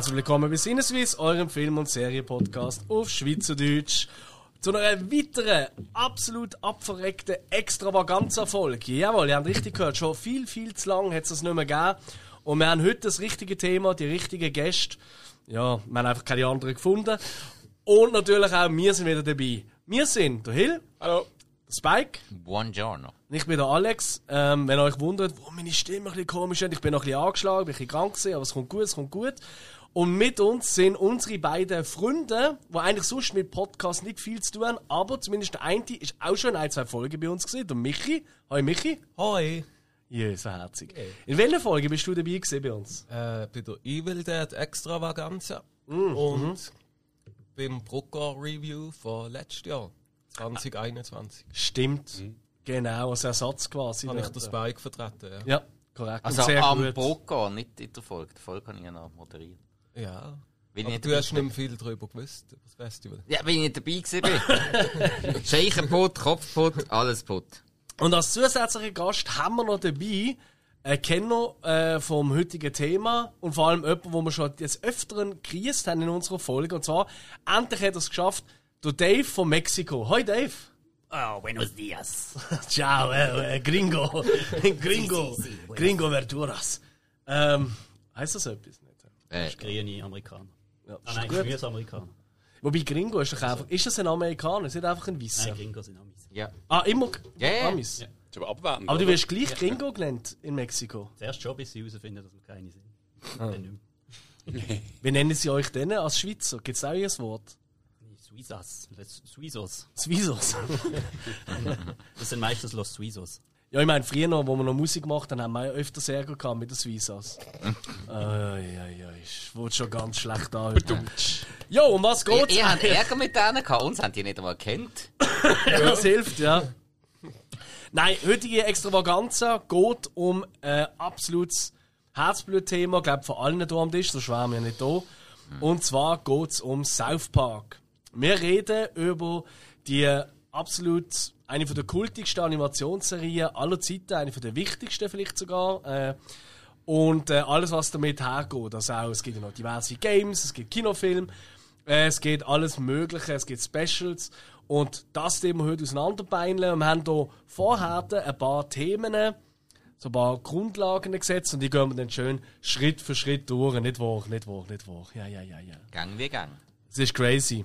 Herzlich willkommen bei Sinneswiss, eurem Film- und Serienpodcast auf Schweizerdeutsch. Zu einer weiteren, absolut abverreckten Extravaganza-Folge. Jawohl, ihr habt richtig gehört, schon viel, viel zu lang hat es das nicht mehr gegeben. Und wir haben heute das richtige Thema, die richtigen Gäste. Ja, wir haben einfach keine anderen gefunden. Und natürlich auch wir sind wieder dabei. Wir sind der Hill. Hallo. Der Spike. Buongiorno. Ich bin der Alex. Ähm, wenn ihr euch wundert, warum meine Stimme ein bisschen komisch ist, ich bin noch ein bisschen angeschlagen, bin ein bisschen krank gewesen, aber es kommt gut, es kommt gut. Und mit uns sind unsere beiden Freunde, die eigentlich sonst mit Podcast nicht viel zu tun haben, aber zumindest der eine ist auch schon in ein, zwei Folgen bei uns gesehen, der Michi. Hi Michi. Hoi. Ja, so herzig. In welcher Folge bist du dabei gewesen bei uns? Äh, bei der Evil Dead Extravaganza und beim Brucker Review von letztes Jahr, 2021. Stimmt. Genau, als Ersatz quasi. Habe ich das Bike vertreten, ja. Ja, korrekt. Also am gut. Boca, nicht in der Folge. Die Folge kann ich ja noch moderieren. Ja. Wenn Aber ich du nicht hast nicht mehr viel darüber gewusst, über das Festival. ja, wenn ich nicht dabei gewesen bin. Scheichenput, Kopfput, alles put. Und als zusätzlicher Gast haben wir noch dabei einen Kenner äh, vom heutigen Thema und vor allem jemanden, wo wir schon jetzt öfteren gekriegt haben in unserer Folge. Und zwar, endlich hat er es geschafft, der Dave von Mexiko. Hoi Dave! Oh, buenos dias. Ciao, äh, äh, Gringo. Gringo. Gringo Verduras. Ähm, heißt das etwas nicht? Äh, Grüne Amerikaner. Ja, Ah ist nein, gut. Gemüseamerikaner. Wobei Gringo ist doch einfach, ist das ein Amerikaner, ist nicht einfach ein Wisser? Nein, Gringos sind Amis. ja. Ah, immer Ja, ja. Amis. Ja. ist aber abwertend. Aber du wirst gleich Gringo genannt in Mexiko. Zuerst schon, bis sie herausfinden, dass wir keine sind. Dann nicht mehr. Wie nennen sie euch denn als Schweizer? Gibt es auch ihr Wort? Suizas. Suizos. Swisos. Das sind meistens Los Suizos. Ja, ich meine, früher noch, wo wir noch Musik gemacht haben, haben wir ja öfters Ärger gehabt mit den Swisas. Ai, ai, ai, ich wurde schon ganz schlecht an. heute. Jo, um was Ihr, geht's? ihr habt Ärger mit denen gehabt, uns haben die nicht einmal kennt. das hilft, ja. Nein, heutige Extravaganza geht um ein absolutes Herzblutthema, ich glaube von allen hier am Tisch, sonst wären wir nicht da. Und zwar geht es um South Park. Wir reden über die absolut eine von der kultigsten Animationsserien aller Zeiten, eine von der wichtigsten vielleicht sogar. Äh, und äh, alles, was damit hergeht. Also auch, es gibt ja noch diverse Games, es gibt Kinofilme, äh, es gibt alles Mögliche, es gibt Specials. Und das wir heute auseinanderbeineln. Wir haben hier vorher ein paar Themen, so ein paar Grundlagen gesetzt und die gehen wir dann schön Schritt für Schritt durch. Nicht wahr, nicht wahr, nicht wahr. Ja, ja, ja, ja. Gang wie Gang. Das ist crazy.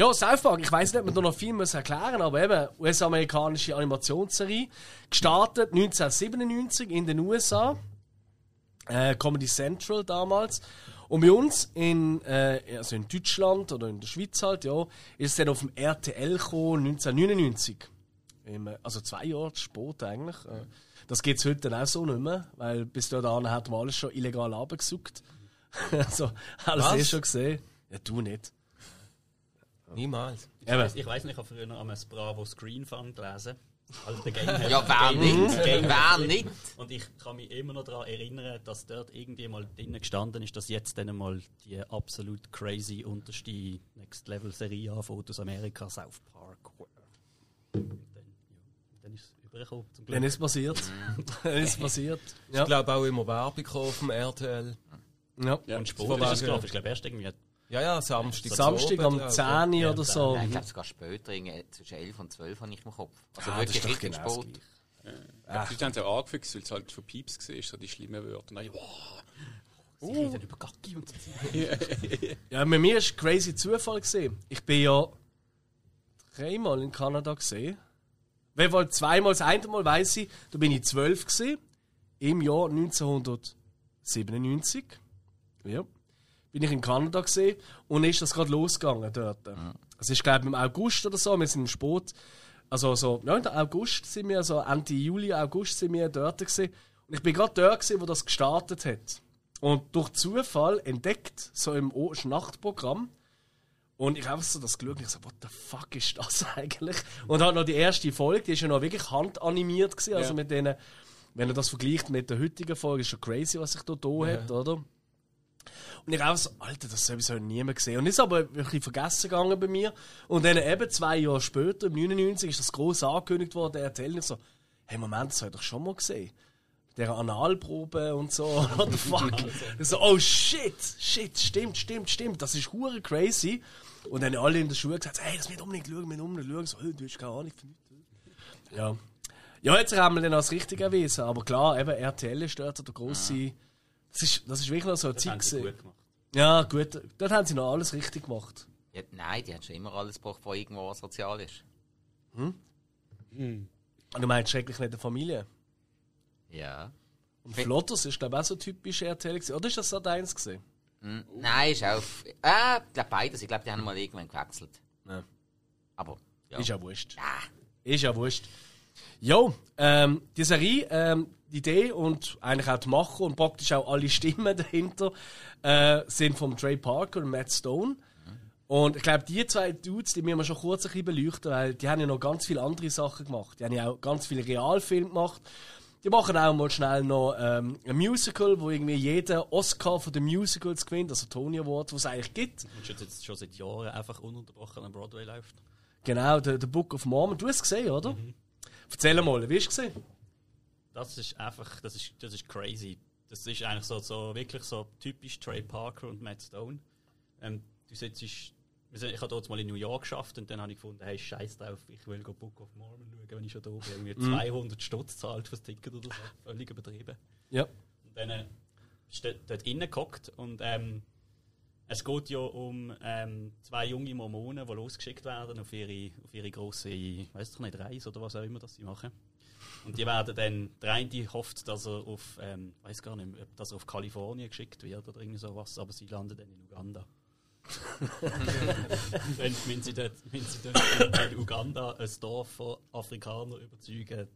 Ja, South Park, ich weiß nicht, ob man da noch viel muss erklären aber eben, US-amerikanische Animationsserie, gestartet 1997 in den USA, äh, Comedy Central damals. Und bei uns in, äh, also in Deutschland oder in der Schweiz halt, ja, ist es dann auf dem RTL gekommen, 1999. Im, äh, also zwei Jahre später eigentlich. Äh, das geht es heute dann auch so nicht mehr, weil bis dahin hat man alles schon illegal abgesucht. also, alles Was? eh schon gesehen. Ja, du nicht. Niemals. Ich weiss, ich weiss nicht, ich habe früher noch einmal das Bravo Screen Fun gelesen. Also der Game Ja, wer Game- nicht? Game- Wer nicht? Und ich kann mich immer noch daran erinnern, dass dort irgendwie mal drinnen gestanden ist, dass jetzt dann mal die absolut crazy unterste Next Level Serie anfängt aus Amerika, South Park. Und dann, ja, dann ist es übergekommen, zum Glück. Dann ist passiert. Dann ist passiert. Ja. Ich glaube auch immer Werbung gekommen auf dem RTL. ja. Ja. Und Sport ist es gelaufen. Ich glaube erst irgendwie Ja, ja, Samstag. Samstag um Abend, 10 glaub ich. Uhr oder so. Nein, ich glaube sogar später, irgendwie zwischen 11 und 12 habe ich im Kopf. Also Ah, das ist wirklich doch richtig genau das spät. Ja, Vielleicht haben sie auch angefixt, weil es halt von Pieps war, so die schlimmen Wörter. Nein, wow. Sie reden über Gacki und so. Ja, bei mir war ein crazy Zufall. Gewesen. Ich bin ja dreimal in Kanada gesehen. Wenn wohl zweimal, das eine Mal weiss ich, da bin ich zwölf gewesen, im Jahr 1997. Ja. Bin ich in Kanada gesehen und ist das gerade losgegangen dort. Es ist glaube ich im August oder so, wir sind im Sport. Also so, ja, im August sind wir, so Ende Juli, August sind wir dort gewesen. Und ich bin gerade dort gewesen, wo das gestartet hat. Und durch Zufall entdeckt, so im Nachtprogramm. Und ich habe so das und ich so, what the fuck ist das eigentlich? Und halt noch die erste Folge, die ist ja noch wirklich handanimiert gewesen, also Ja. mit denen, wenn er das vergleicht mit der heutigen Folge, ist schon crazy, was sich da da hat, oder? Und ich auch so, Alter, das sowieso niemand gesehen. Und ist aber wirklich vergessen gegangen bei mir. Und dann eben zwei Jahre später, im 99, ist das groß angekündigt worden, der. Und ich so, hey, Moment, das habe ich doch schon mal gesehen. der Analprobe und so. What the fuck? so, oh shit, shit, stimmt, stimmt, stimmt. Das ist hure crazy. Und dann alle in der Schule gesagt, hey, das wird unbedingt schauen, wir müssen unbedingt schauen. So, hey, du hast keine Ahnung von nichts. Ja. Ja, jetzt haben wir dann als richtig erwiesen. Aber klar, eben RTL ist dort der grosse. Das ist, das ist wirklich noch so eine Das Zeit. haben sie gewesen. gut gemacht. Ja, gut. Dort haben sie noch alles richtig gemacht. Ja, nein, die haben schon immer alles gebraucht, was irgendwo sozial ist. Und du meinst schrecklich nicht eine Familie. Ja. Und Flotters ist, glaube ich, auch so typisch RTL. Gewesen. Oder ist das Sat 1 gesehen? Hm, Nein, ist auf. Äh, ich glaube beides. Ich glaube, die haben mal irgendwann gewechselt. Ja. Aber. Ja. Ist ja wurscht. Ah, Ist ja wurscht. Jo, ähm, die Serie, ähm, die Idee und eigentlich auch die Macher und praktisch auch alle Stimmen dahinter äh, sind von Trey Parker und Matt Stone. Und ich glaube, die zwei Dudes, die müssen wir schon kurz ein bisschen beleuchten, weil die haben ja noch ganz viele andere Sachen gemacht. Die haben ja auch ganz viele Realfilme gemacht. Die machen auch mal schnell noch ähm, ein Musical, wo irgendwie jeder Oscar von den Musicals gewinnt, also Tony Award, was es eigentlich gibt. Und schon, jetzt schon seit Jahren einfach ununterbrochen am Broadway läuft. Genau, der, der Book of Mormon. Du hast es gesehen, oder? Erzähl mal, wie hast du es gesehen? Das ist einfach, das ist, das ist crazy. Das ist eigentlich so, so wirklich so typisch Trey Parker und Matt Stone. Ähm, du sitzt, ich habe dort mal in New York geschafft und dann habe ich gefunden, hey, scheiß drauf, ich will go Book of Mormon schauen, wenn ich schon da bin. Irgendwie 200 Stutz zahlt fürs Ticket oder so. Völlig übertrieben. Ja. Und dann äh, ist dort, dort innen gehockt und ähm, es geht ja um ähm, zwei junge Mormonen, die losgeschickt werden auf ihre, auf ihre grosse, weiß ich nicht, Reise oder was auch immer das sie machen. Und die werden dann, der eine hofft, dass er auf, ähm, weiß gar nicht, dass er auf Kalifornien geschickt wird oder irgendwie sowas, aber sie landen dann in Uganda. dann müssen sie dort, müssen sie dort in Uganda ein Dorf von Afrikanern überzeugen,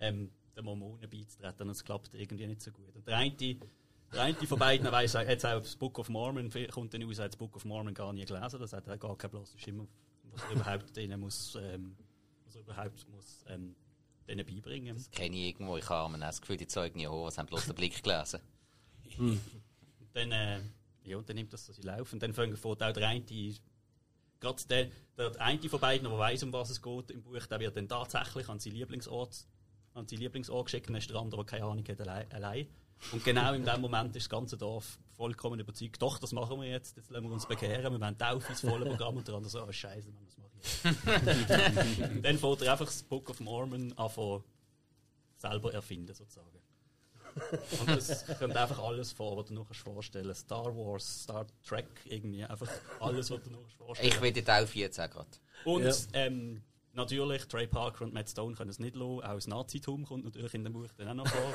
ähm, den Mormonen beizutreten und es klappt irgendwie nicht so gut. Und der eine, der eine von beiden weiss, er hat auch das Book of Mormon, kommt dann aus, er hat das Book of Mormon gar nie gelesen, das hat er gar kein bloßes Schimmer, was er überhaupt denen muss, ähm, was er überhaupt muss, ähm, denen beibringen. das kenne ich irgendwo. Ich habe das Gefühl, die Zeugen Jehovas haben bloß den Blick gelesen. Dann, äh, ja, und dann nimmt das so seinen Lauf. Und dann fängt fängt auch der eine, gerade der, der eine von beiden, der weiss, um was es geht im Buch, der wird dann tatsächlich an seinen Lieblingsort, an seinen Lieblingsort geschickt, und dann ist der andere, der keine Ahnung hat, allein. Und genau in dem Moment ist das ganze Dorf vollkommen überzeugt, doch, das machen wir jetzt, jetzt lassen wir uns bekehren, wir wollen Taufe ins volle Programm und der andere so, oh Scheiße, Mann, was mache ich jetzt? Dann fängt er einfach das Book of Mormon an von selber erfinden, sozusagen. Und das kommt einfach alles vor, was du noch kannst vorstellen Star Wars, Star Trek, irgendwie einfach alles, was du noch vorstellen Ich will die Taufe jetzt auch gerade. Und Ja. ähm, natürlich, Trey Parker und Matt Stone können es nicht lassen. Auch das Nazitum kommt natürlich in dem Buch dann auch noch vor.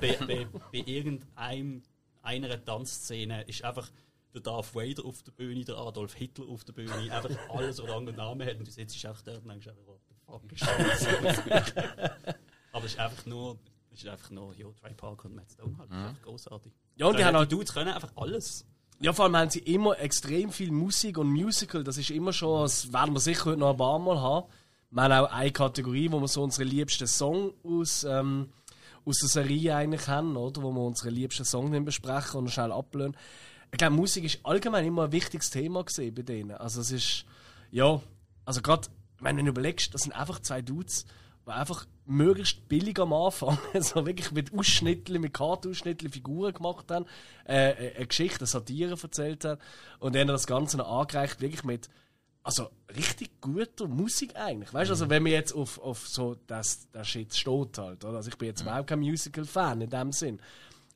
bei, bei, bei irgendeinem einer Tanzszene ist einfach der Darth Vader auf der Bühne, der Adolf Hitler auf der Bühne, einfach alles, was Rang und Namen hat. Und du sitzt einfach dort und denkst einfach, what the fuck ist das? Aber es ist einfach nur, es ist einfach nur, ja, Trey Parker und Matt Stone halt. Einfach großartig. Ja, und die haben die halt, Dudes können einfach alles. ja, vor allem haben sie immer extrem viel Musik und Musical. Das ist immer schon, das werden wir sicher heute noch ein paar Mal haben. Wir haben auch eine Kategorie, wo wir so unsere liebsten Song aus, ähm, aus der Serie eigentlich haben, oder? Wo wir unsere liebsten Song dann besprechen und schnell ablehnen. Ich glaube, Musik ist allgemein immer ein wichtiges Thema bei denen. Also es ist, ja, also gerade, wenn du überlegst, das sind einfach zwei Dudes, die einfach möglichst billig am Anfang, so wirklich mit Ausschnitten, mit Kartenausschnitten Figuren gemacht haben, äh, äh, eine Geschichte, eine Satire erzählt haben und dann das Ganze noch angereicht, wirklich mit, also richtig guter Musik eigentlich. Weißt du, also wenn man jetzt auf, auf so das, das Shit steht halt, oder? Also ich bin jetzt überhaupt kein Musical-Fan in dem Sinn.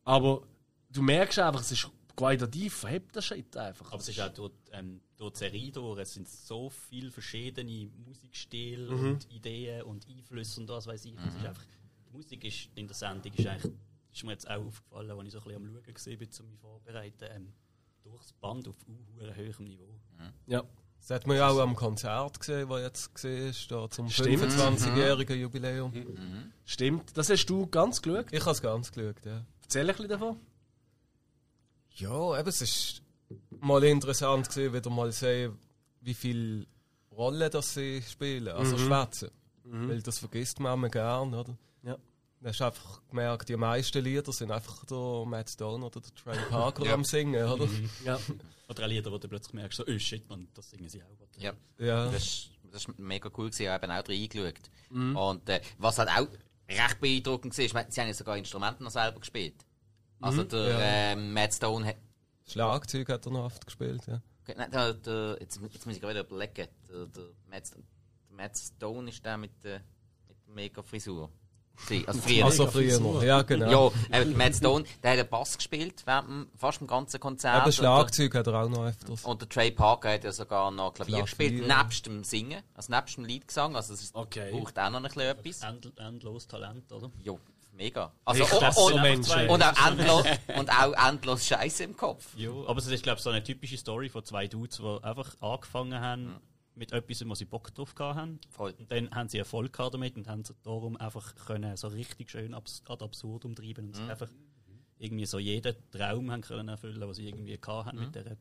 Aber du merkst einfach, es ist qualitativ verhebt der Shit einfach. Aber es ist auch durch, ähm, durch die Serie durch, es sind so viele verschiedene Musikstile Mhm. und Ideen und Einflüsse und was weiß ich. Es ist einfach, die Musik ist in der Sendung ist eigentlich, ist mir jetzt auch aufgefallen, als ich so ein bisschen am Schauen gesehen bin, um mich vorzubereiten, ähm, durchs Band auf uh, hohem Niveau. ja. Das hat man ja auch am Konzert gesehen, das jetzt gesehen ist, da zum Stimmt. 25-jährigen Jubiläum. Stimmt. Das hast du ganz geschaut. Ich habe es ganz geschaut, ja. Erzähl ein bisschen davon. Ja, eben, es ist mal interessant gewesen, wieder mal sehen, wie viel Rolle das sie spielen, also schwätzen. Weil das vergisst man immer gern, oder? Ja. Du hast einfach gemerkt, die meisten Lieder sind einfach der Matt Stone oder der Trey Parker Ja. am Singen, oder? Ja. Oder auch Lieder, wo du plötzlich merkst, so, oh shit, man, das singen sie auch. Ja. Ja. Das, ist- das ist mega cool gewesen. Ich habe eben auch reingeschaut. Und äh, was halt auch recht beeindruckend war, ich meine, sie haben ja sogar Instrumente noch selber gespielt. Also Mhm. der ähm, Matt Stone hat. Schlagzeug hat er noch oft gespielt, ja. Nein, der, der, jetzt, jetzt muss ich gerade überlegen. Der, der, Matt, der Matt Stone ist der mit der, mit der mega Frisur. Sie, Also früher. Also früher noch, ja genau. Ja, äh, Matt Stone, der hat den Bass gespielt, während fast dem ganzen Konzert. Aber Schlagzeug hat er auch noch öfters. Und der Trey Parker hat ja sogar noch Klavier, Klavier. gespielt, nebst dem Singen, also nebst dem Liedgesang. Also es Okay. braucht auch noch ein bisschen etwas. End, endlos Talent, oder? Ja, mega. Also, Ich das und, und, auch endlos, und auch endlos Scheiße im Kopf. Ja, aber es ist, glaube ich, so eine typische Story von zwei Dudes, die einfach angefangen haben mit etwas, wo sie Bock drauf haben. Voll. Und dann haben sie Erfolg gehabt damit und haben sie darum einfach können so richtig schön abs ad absurd umtreiben und sich einfach irgendwie so jeden Traum haben können erfüllen, was sie irgendwie gehabt haben mit der, mit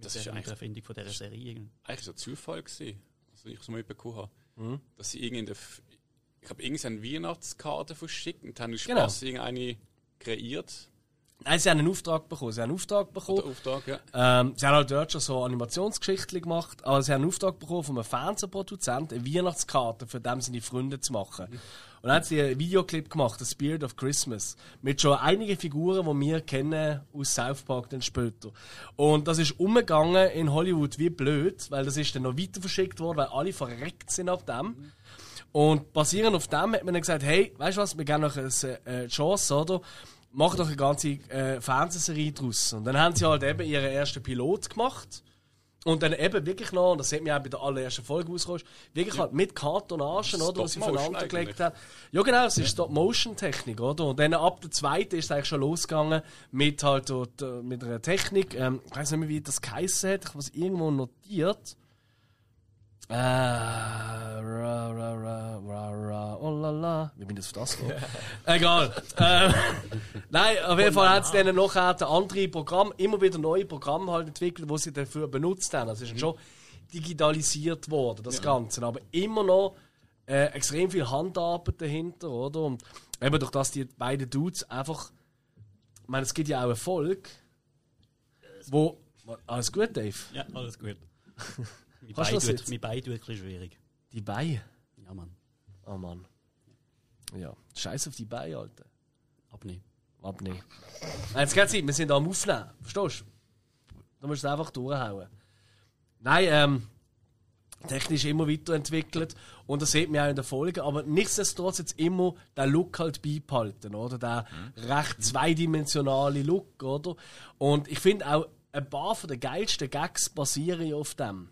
Das der, ist eigentlich- der Erfindung von dieser Serie. eigentlich so ein Zufall gewesen, also ich so mal mitbekommen habe, dass sie irgendwie in der, ich habe irgendeine Weihnachtskarte verschickt und haben aus Genau. Spaß irgendeine kreiert, Nein, sie haben einen Auftrag bekommen. Sie haben einen Auftrag bekommen. der Auftrag, ja. Ähm, sie haben halt dort schon so Animationsgeschichten gemacht, aber sie haben einen Auftrag bekommen von einem Fernsehproduzenten, eine Weihnachtskarte für dem seine Freunde zu machen. Und dann haben sie einen Videoclip gemacht, The Spirit of Christmas, mit schon einigen Figuren, die wir kennen aus South Park dann später. Und das ist umgegangen in Hollywood wie blöd, weil das ist dann noch weiter verschickt worden, weil alle verreckt sind ab dem. Und basierend auf dem hat man dann gesagt, hey, weißt du was, wir geben noch eine äh, Chance, oder? Mach doch eine ganze äh, Fernsehserie draus. Und dann haben sie halt eben ihren ersten Pilot gemacht. Und dann eben wirklich noch, und das sieht man auch bei der allerersten Folge rausgekommen, wirklich halt mit Kartonagen, oder, was sie voneinander gelegt haben. Ja genau, es ist Stop-Motion-Technik, oder? Und dann ab der zweiten ist es eigentlich schon losgegangen mit halt dort, äh, mit einer Technik, ähm, ich weiß nicht mehr, wie das geheißen hat, ich habe es irgendwo notiert. Äh, ra, ra, ra, ra, ra, oh la la. Wie bin ich jetzt auf das gekommen? Egal. ähm, nein, auf jeden Fall hat es dann nachher ein andere Programm, immer wieder neue Programme halt entwickelt, die sie dafür benutzt haben. Also es ist schon digitalisiert worden, das Ganze. Aber immer noch äh, extrem viel Handarbeit dahinter, oder? Und eben durch das die beiden Dudes einfach. Ich meine, es gibt ja auch Erfolg, wo. Alles gut, Dave? Ja, alles gut. Du Bein das tut- mein Bein tut ein bisschen schwierig. Die Beine. Ja, Mann. Oh Mann. Ja, scheiß auf die Beine, Alter. Abnehmen. Abnehmen. Jetzt geht's nicht, wir sind am Aufnehmen. Verstehst du? Da musst du es einfach durchhauen. Nein, ähm, technisch immer weiterentwickelt und das sieht man auch in der Folge, aber nichtsdestotrotz jetzt immer den Look halt beibehalten, oder? Der recht zweidimensionale Look, oder? Und ich finde auch, ein paar von den geilsten Gags basieren ja auf dem.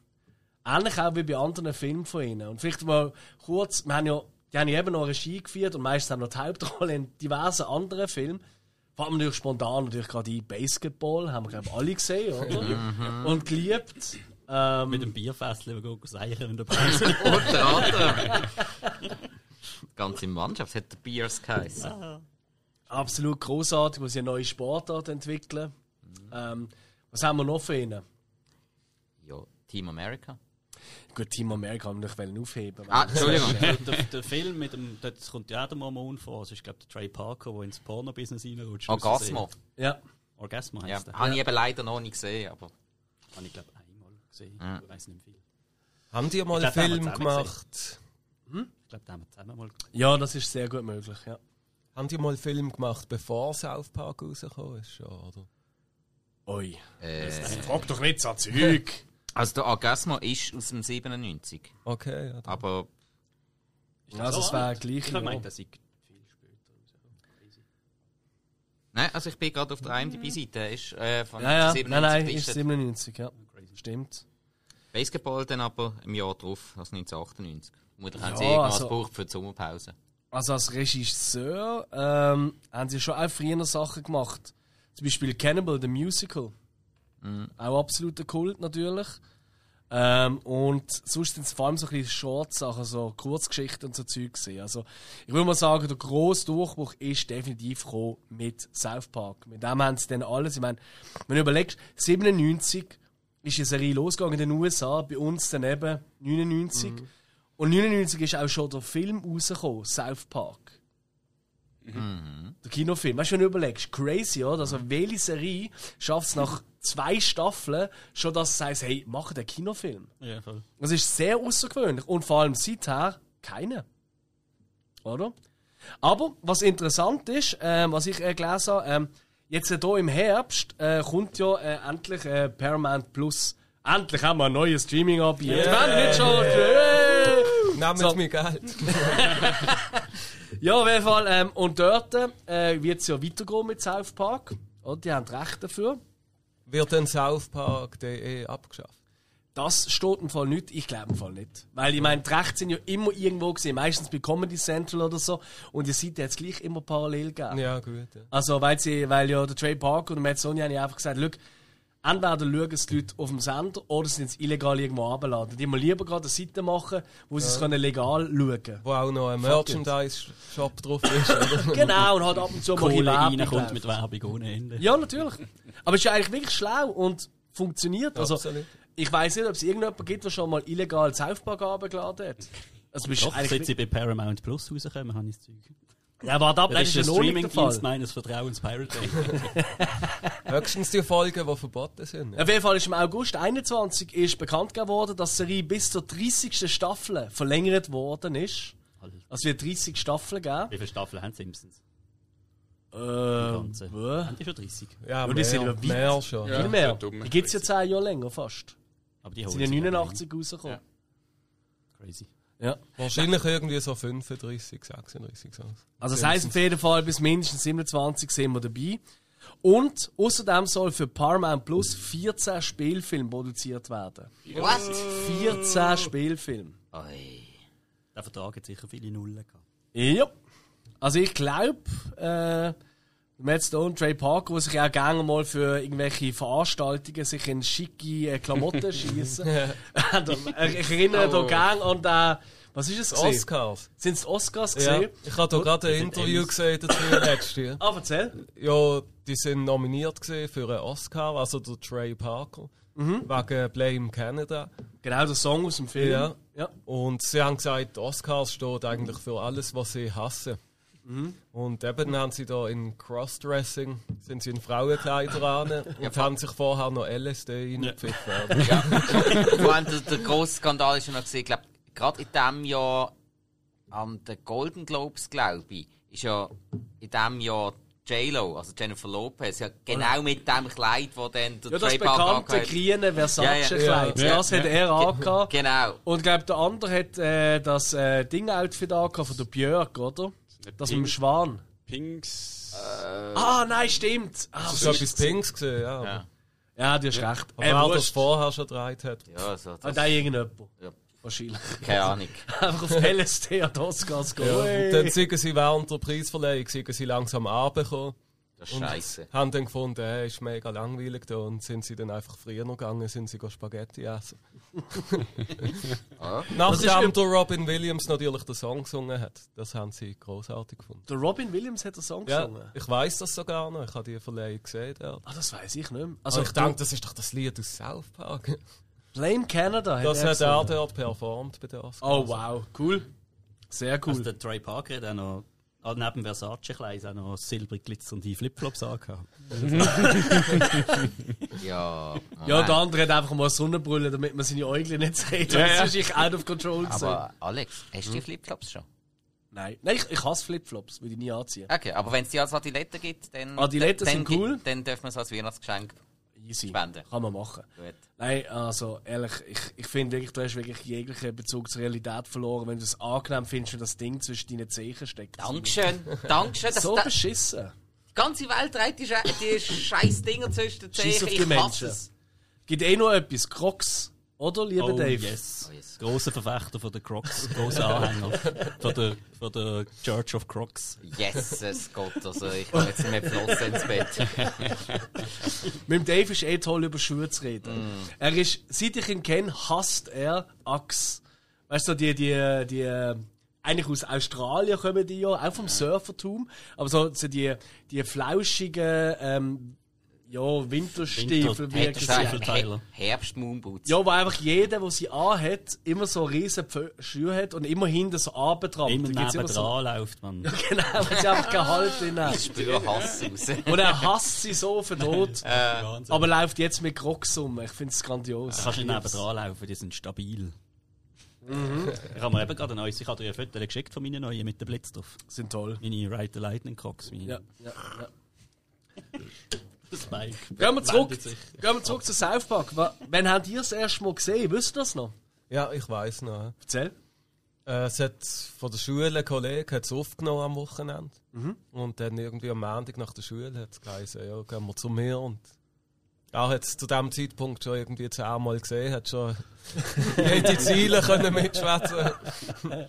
Ähnlich auch wie bei anderen Filmen von ihnen. Und vielleicht mal kurz, wir haben ja, die haben ja eben noch Regie geführt und meistens auch noch die Hauptrolle in diversen anderen Filmen. Vor allem natürlich spontan natürlich gerade die Basketball, haben wir glaube ich alle gesehen, oder? und geliebt. Ähm, Mit dem Bierfässchen, wir gehen seichen in der Pause. Unter anderem. Ganz im Mannschaft hat der Beers geheißen. absolut großartig, wo sie eine neue Sportart entwickeln. Ähm, was haben wir noch für ihnen? Ja, Team America. Gut, Team America haben wir nicht wollen aufheben. Ah, Entschuldigung. der, der, Film mit dem, dort kommt ja auch der Mormon vor. Es ist, glaube ich, der Trey Parker, der ins Porno-Business reinrutscht. Orgasmo. Ja, Orgasmo Ja, heisst der. habe ich eben leider noch nicht gesehen, aber Habe ich, glaube einmal gesehen. Ja. Ich weiß nicht viel. Haben die mal einen Film gemacht? Ich glaube, den haben wir zusammen mal ja, das ist sehr gut möglich. Ja. Haben die mal einen Film gemacht, bevor South Park rausgekommen ist? schon, Oder? Oi. äh, Frag doch nicht so Zeug. Also der Orgasmo ist aus dem 97, Okay, ja. dann- aber Also, es wäre Ich gleich. habe gemeint, das sei viel später. nein, also ich bin gerade auf der IMDb-Seite, ist äh, von Ja, ja, 97 nein, nein, ist 97, ja. Stimmt. Basketball dann aber im Jahr drauf, also 1998. Vermutlich haben sie Ja, irgendwas also- gebraucht für die Sommerpause. Also als Regisseur ähm, haben sie schon auch früher Sachen gemacht. Zum Beispiel Cannibal, the Musical. Auch absoluter Kult natürlich. Ähm, und sonst sind es vor allem so ein bisschen Short-Sachen, so Kurzgeschichten und so Zeug gewesen. Also ich würde mal sagen, der grosse Durchbruch ist definitiv gekommen mit South Park. Mit dem haben sie dann alles, ich meine, wenn du überlegst, 97 ist die Serie losgegangen in den USA, bei uns dann eben 99. Und 99 ist auch schon der Film rausgekommen, South Park. Der Kinofilm. Weißt du, wenn du überlegst, crazy, oder? Also, welche Serie schafft es nach zwei Staffeln schon, dass es heißt, hey, mach den Kinofilm? Ja, voll. Das ist sehr außergewöhnlich. Und vor allem seither keine. Oder? Aber was interessant ist, ähm, was ich äh, gelesen habe, ähm, jetzt äh, hier im Herbst äh, kommt ja äh, endlich äh, Paramount Plus. Endlich haben wir ein neues Streaming-Anbieter. Wir haben nicht schon. Äh, Nehmt So. mir Geld. Ja, auf jeden Fall. Ähm, und dort äh, wird es ja weitergehen mit South Park. Und die haben Recht dafür. Wird dann South Park.de abgeschafft? Das steht im Fall nicht. Ich glaube im Fall nicht. Weil ich meine, die Rechte sind ja immer irgendwo gesehen. Meistens bei Comedy Central oder so. Und die Seite hat es gleich immer parallel gegeben. Ja, gut. Ja. Also, weil, sie, weil ja der Trey Parker und der Matt Sony haben ja einfach gesagt, entweder schauen es die Leute auf dem Sender oder sie sind es illegal irgendwo abgeladen. Die mal lieber gerade eine Seite machen, wo sie es können legal schauen können. Wo auch noch ein Merchandise-Shop drauf ist. Genau, und halt ab und zu mal ein Kohle Werbung reinkommt mit Werbung ohne Ende. Ja, natürlich. Aber es ist ja eigentlich wirklich schlau und funktioniert. Also, Absolut. ich weiß nicht, ob es irgendjemanden gibt, der schon mal illegal South Park abgeladen hat. Also, bist Doch, eigentlich seit sie bei Paramount Plus rauskommen, habe ich das Zeug. Ja, warte ab, Das ist ja noch nicht der Streamingdienst meines Vertrauens Pirate Bay. Höchstens die Folgen, die verboten sind. Auf jeden Fall ist im August 21 ist bekannt geworden, dass die Serie bis zur 30. Staffel verlängert worden ist. Also wird 30 Staffeln geben. Wie viele Staffeln haben Simpsons? Äh? Haben die schon 30? Ja, Und die sind mehr, aber weit. mehr schon. Ja. Viel mehr. dumme Die gibt es ja Scheiße. 10 Jahre länger fast. Aber die sind ja sich 89 rausgekommen. rein. Crazy. Ja. Wahrscheinlich irgendwie so 35, 36. So. Also das heisst auf jeden Fall, bis mindestens 27 sind wir dabei. Und außerdem soll für Paramount Plus 14 Spielfilme produziert werden. Was? 14 Spielfilme. Oi. Der Vertrag hat sicher viele Nullen gehabt. Ja. Also ich glaube, äh, Matt Stone, Trey Parker, die sich auch gerne mal für irgendwelche Veranstaltungen sich in schicke äh, Klamotten schießen. ich erinnere da gerne an den, was ist es? Oscars. Sind es Oscars Ja. gesehen? Ich habe da gerade ein Interview gesehen dazu letztes Jahr. Ah, erzähl. Ja, die sind nominiert für einen Oscar, also der Trey Parker. Wegen Blame Canada. Genau, der Song aus dem Film. Ja. ja. Und sie haben gesagt, Oscars steht eigentlich für alles, was sie hassen. Und eben haben sie da in Crossdressing, sind sie in Frauenkleider an und haben sich vorher noch LSD reingepfiffen. Vor allem der, der grosse Skandal ist ja noch gesehen, glaube gerade in diesem Jahr an den Golden Globes, glaube ich, ist ja in diesem Jahr J-Lo, also Jennifer Lopez, ja genau mit dem Kleid, wo dann der Ja, das bekannte grüne Versace-Kleid. Ja, ja. Das hat er angehabt. Genau. Und ich glaube, der andere hat äh, das äh, Ding-Outfit angehabt von der Björk, oder? Das mit dem Schwan. Pinks. Ah, nein, stimmt. Ah, Das ist etwas Pinks gesehen, ja. Ja. Ja, du hast recht. Aber Äh, wer das vorher schon gedreht hat. Ja, so, Ah, das, da irgendjemand. Ja. Wahrscheinlich. keine Ahnung. Einfach auf LSD an Oscars gehen. Ja. Und dann sind sie während der Preisverleihung sind sie langsam runtergekommen. Das ist scheiße. haben dann gefunden, er ist mega langweilig da und sind sie dann einfach früher noch gegangen, sind sie go Spaghetti essen. Ja. Nachdem der Robin Williams natürlich den Song gesungen hat. Das haben sie großartig gefunden. Der Robin Williams hat den Song Ja, gesungen. ich weiß das sogar noch. Ich habe die Verleihung gesehen. Ja. Ah, das weiß ich nicht mehr. Also Also, ich denke, das ist doch das Lied aus South Park. Blame Canada hat Das er hat er dort performt bei der Oscars. Oh, wow. Cool. Sehr cool. Also der Trey Parker hat auch noch, ah, neben Versace-Kleid auch noch silbrig glitzernde Flipflops angehabt. Ja. Ja, der andere hat einfach mal Sonnenbrille, damit man seine Äugel nicht sieht. Das ist ich out of control gewesen. Aber Alex, hast du die Flipflops schon? Nein, Nein ich, ich hasse Flipflops, würde ich nie anziehen. Okay, aber wenn es die als Adiletten gibt, dann, Adiletten dann, sind dann, cool. Dann dürfen wir es als Weihnachtsgeschenk Easy. spenden. Kann man machen. Gut. Nein, also ehrlich, ich, ich finde wirklich, du hast wirklich jeglichen Bezug zur Realität verloren, wenn du es angenehm findest, wenn das Ding zwischen deinen Zehen steckt. Dankeschön, Dankeschön. So das, beschissen. die ganze Welt trägt die, Sche- die scheiß Dinger zwischen den Zehen. auf Ich die hasse Menschen. es. Gibt eh noch etwas. Crocs. Oder, lieber Oh Dave? yes. Oh, yes. Grosser Verfechter von der Crocs, grosser Anhänger von der, von der Church of Crocs. Jesus Gott, also ich kann jetzt mehr flossen ins Bett. Mit dem Dave ist eh toll, über Schuhe zu reden. Mm. Er ist, seit ich ihn kenne, hasst er Axe. Weißt du, die, die, die, eigentlich aus Australien kommen die ja, auch vom Surfertum, aber so, so die, die flauschigen, ähm, ja, Winterstiefel, Winter- wie Winter- sie Stiefel. heißen. Tyler. Herbst-Moonboots. Ja, wo einfach jeder, der sie anhat, immer so riesen Schuhe hat und immer hinten so abgetrampt. Immer immer nebendran läuft man. Genau, weil sie einfach keinen Halt drin haben. Ich spüre Hass raus. Und er hasst sie so verdammt. Wahnsinn. aber läuft jetzt mit Crocs um. Ich finde es grandios. Du kannst nicht nebendran laufen, die sind stabil. Ich habe mir eben gerade ein neues, ich habe dir ein Foto geschickt von meinen neuen mit dem Blitz drauf. Sind toll. Meine Ride the Lightning Crocs. Meine Ja, ja, ja. Das. Gehen wir zurück, gehen wir zurück zu South Park. Wa- Wann habt ihr das erste Mal gesehen? Wisst ihr das noch? Ja, ich weiß noch. ja. Erzähl. Äh, es hat von der Schule ein Kollege hat's aufgenommen am Wochenende. Und dann irgendwie am Montag nach der Schule hat es geheißen, ja, gehen wir zu mir. Und er hat es zu dem Zeitpunkt schon irgendwie zehnmal gesehen, hat schon jede Ziele können mitschwätzen. Ja,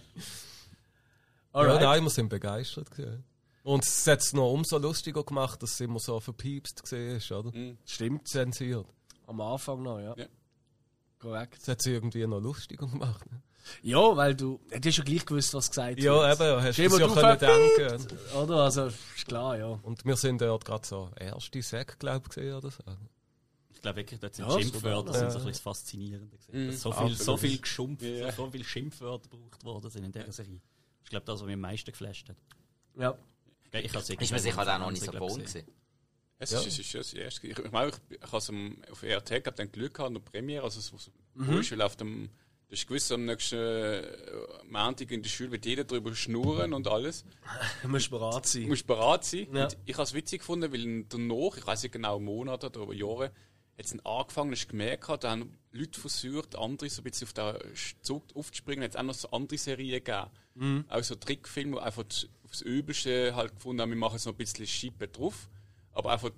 Alright. nein, wir sind begeistert. Gewesen. Und es hat es noch umso lustiger gemacht, dass es immer so verpiepst war, oder? Mhm. Stimmt. Zensiert. Am Anfang noch, ja. Ja. Korrekt. Das hat es irgendwie noch lustiger gemacht. Ne? Ja, weil du, du hast ja gleich gewusst, was gesagt Ja, wird. eben, hast du ja mal können denken. Oder? Also, ist klar, ja. Und wir sind dort gerade so erste Säcke, glaube ich, gesehen oder so. Ich glaube wirklich, dort sind Ja, Schimpfwörter so sind so ein bisschen das Faszinierende. gewesen. Mhm, Dass so viel, so absolut. viel geschumpft, Ja. so viel Schimpfwörter gebraucht worden sind in dieser Serie. Ich glaube, das, was mich am meisten geflasht hat. Ja. Ich habe Ist man sich halt auch noch nicht so gewohnt. Es Ja. ist, es ist ja das erste. Ich, ich meine, ich, ich habe auf RT gehabt, dann Glück gehabt, der Premiere, also so, so Mhm. cool ist, weil auf dem, du hast gewusst, am nächsten äh, Montag in der Schule wird jeder darüber schnurren und alles. Du musst bereit sein. Du musst bereit sein. Ja. Ich habe es witzig gefunden, weil danach, ich weiß nicht genau, Monate oder Jahre, hat es angefangen, hast gemerkt, gehabt, da haben Leute versucht, andere so ein bisschen auf den Zug aufzuspringen, hat es auch noch so andere Serien gegeben. Mhm. Auch so Trickfilme, einfach aufs Übelste halt gefunden haben, wir machen jetzt noch ein bisschen Schippe drauf, aber einfach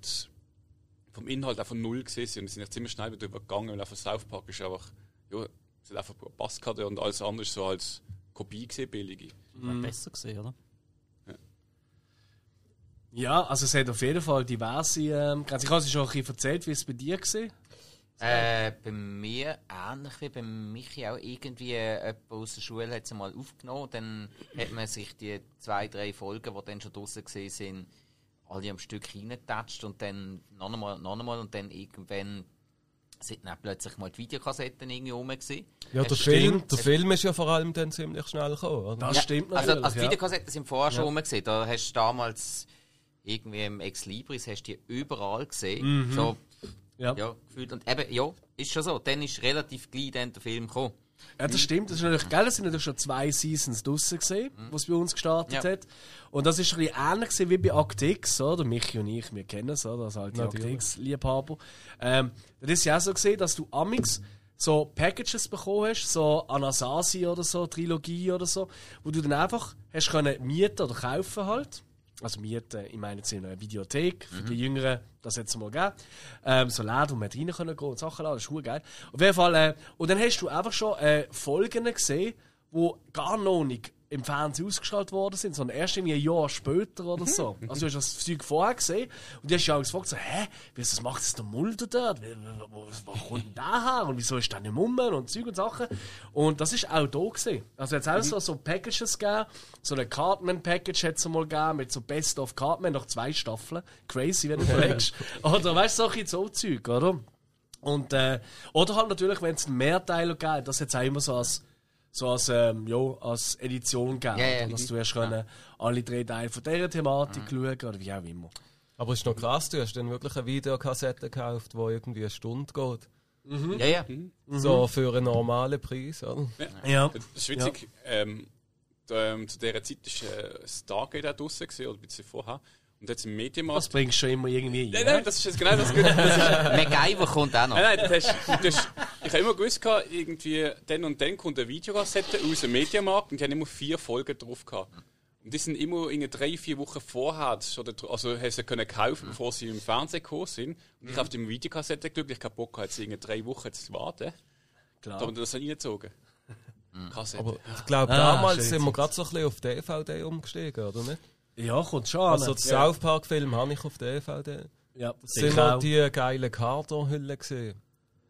vom Inhalt einfach null gesehen sind. Und sind ja ziemlich schnell wieder übergegangen, weil einfach South Park ist einfach, ja, es hat einfach Passkarte und alles andere ist so als Kopie gesehen, billige. Mhm. Besser gesehen, oder? Ja, also es hat auf jeden Fall diverse ähm, Grenzen. Ich habe es schon ein bisschen erzählt, wie es bei dir war. Äh, bei mir ähnlich wie bei Michi auch irgendwie äh, jemand aus der Schule hat es mal aufgenommen. Dann hat man sich die zwei, drei Folgen, die dann schon draußen gesehen sind, alle am Stück reingetatscht und dann noch einmal, noch einmal und dann irgendwann sind dann plötzlich mal die Videokassetten irgendwie rum gewesen. Ja, der Film, der Film ist ja vor allem dann ziemlich schnell gekommen, oder? Das stimmt Also, natürlich. also die ja. Videokassetten sind vorher schon rum gewesen. Da hast du damals irgendwie im Ex Libris hast du die überall gesehen. So, Ja. ja, gefühlt. Und eben, ja, ist schon so. Dann ist relativ gleich dann der Film gekommen. Ja, das stimmt. Das ist natürlich geil. Es sind natürlich schon zwei Seasons draussen gesehen, wo es bei uns gestartet Ja. hat. Und das ist ein bisschen ähnlich gewesen wie bei Act X, oder? Michi und ich, wir kennen es, oder? Also halt die Act. X-Liebhaber. Ähm, das ist ja auch so gesehen, dass du Amix so Packages bekommen hast, so Anasazi oder so, Trilogie oder so, wo du dann einfach hast können mieten oder kaufen halt. Also mieten, ich meine jetzt in einer Videothek, für die Jüngeren, das es mal gegeben. Ähm, so Läden, wo man rein können gehen und Sachen laden, das ist geil. Auf jeden Fall, äh, und dann hast du einfach schon äh, Folgen gesehen, die gar noch nicht im Fernsehen ausgestrahlt worden sind, sondern erst irgendwie ein Jahr später oder so. Also du hast das Zeug vorher gesehen und du hast ja auch gefragt, so, hä, was macht das der Mulder dort? Wo, kommt denn der her? Und wieso ist der nicht Mummen und Zeug und Sachen? Und das ist auch da gesehen. Also jetzt auch so, so Packages gegeben, so ein Cartman-Package hat es mal gegeben, mit so Best of Cartman, nach zwei Staffeln. Crazy, wenn du überlegst. oder weißt du, so ein bisschen so Zeug, oder? Und, äh, oder halt natürlich, wenn es einen Mehrteiler gibt, das jetzt auch immer so als, so als, ähm, ja, als Edition gegeben, Ja, ja. dass du hast können, alle drei Teile von dieser Thematik Mhm. schauen oder wie auch immer. Aber es ist noch krass, du hast dann wirklich eine Videokassette gekauft, die irgendwie eine Stunde geht. Ja, ja. So für einen normalen Preis, oder? Ja. Das ist witzig. Ähm, ähm, zu dieser Zeit war äh, Stargate auch draussen, oder ein bisschen vorher. Und jetzt im Das Medienmarkt. bringst du schon immer irgendwie ein. Nein, nein, das ist jetzt genau das Gute. Das MacGyver kommt auch noch. nein, nein, das hast, das hast, ich habe immer gewusst, irgendwie, dann und dann kommt eine Videokassette aus dem Medienmarkt und die haben immer vier Folgen drauf gehabt. Und die sind immer in drei, vier Wochen vorher, schon also du können kaufen, bevor sie im Fernsehen gekommen sind. Und ich habe die Videokassette geschaut, ich keinen Bock gehabt, jetzt irgendwie drei Wochen zu warten. Klar. Da haben wir das reingezogen. Kassette. Aber ich glaube, Ah, damals schön sind wir gerade so ein bisschen auf DVD umgestiegen, oder nicht? Ja, kommt schon an. Also den South Park-Film habe ich auf DVD. ja, Das sind auch. die geilen Kartonhüllen gesehen.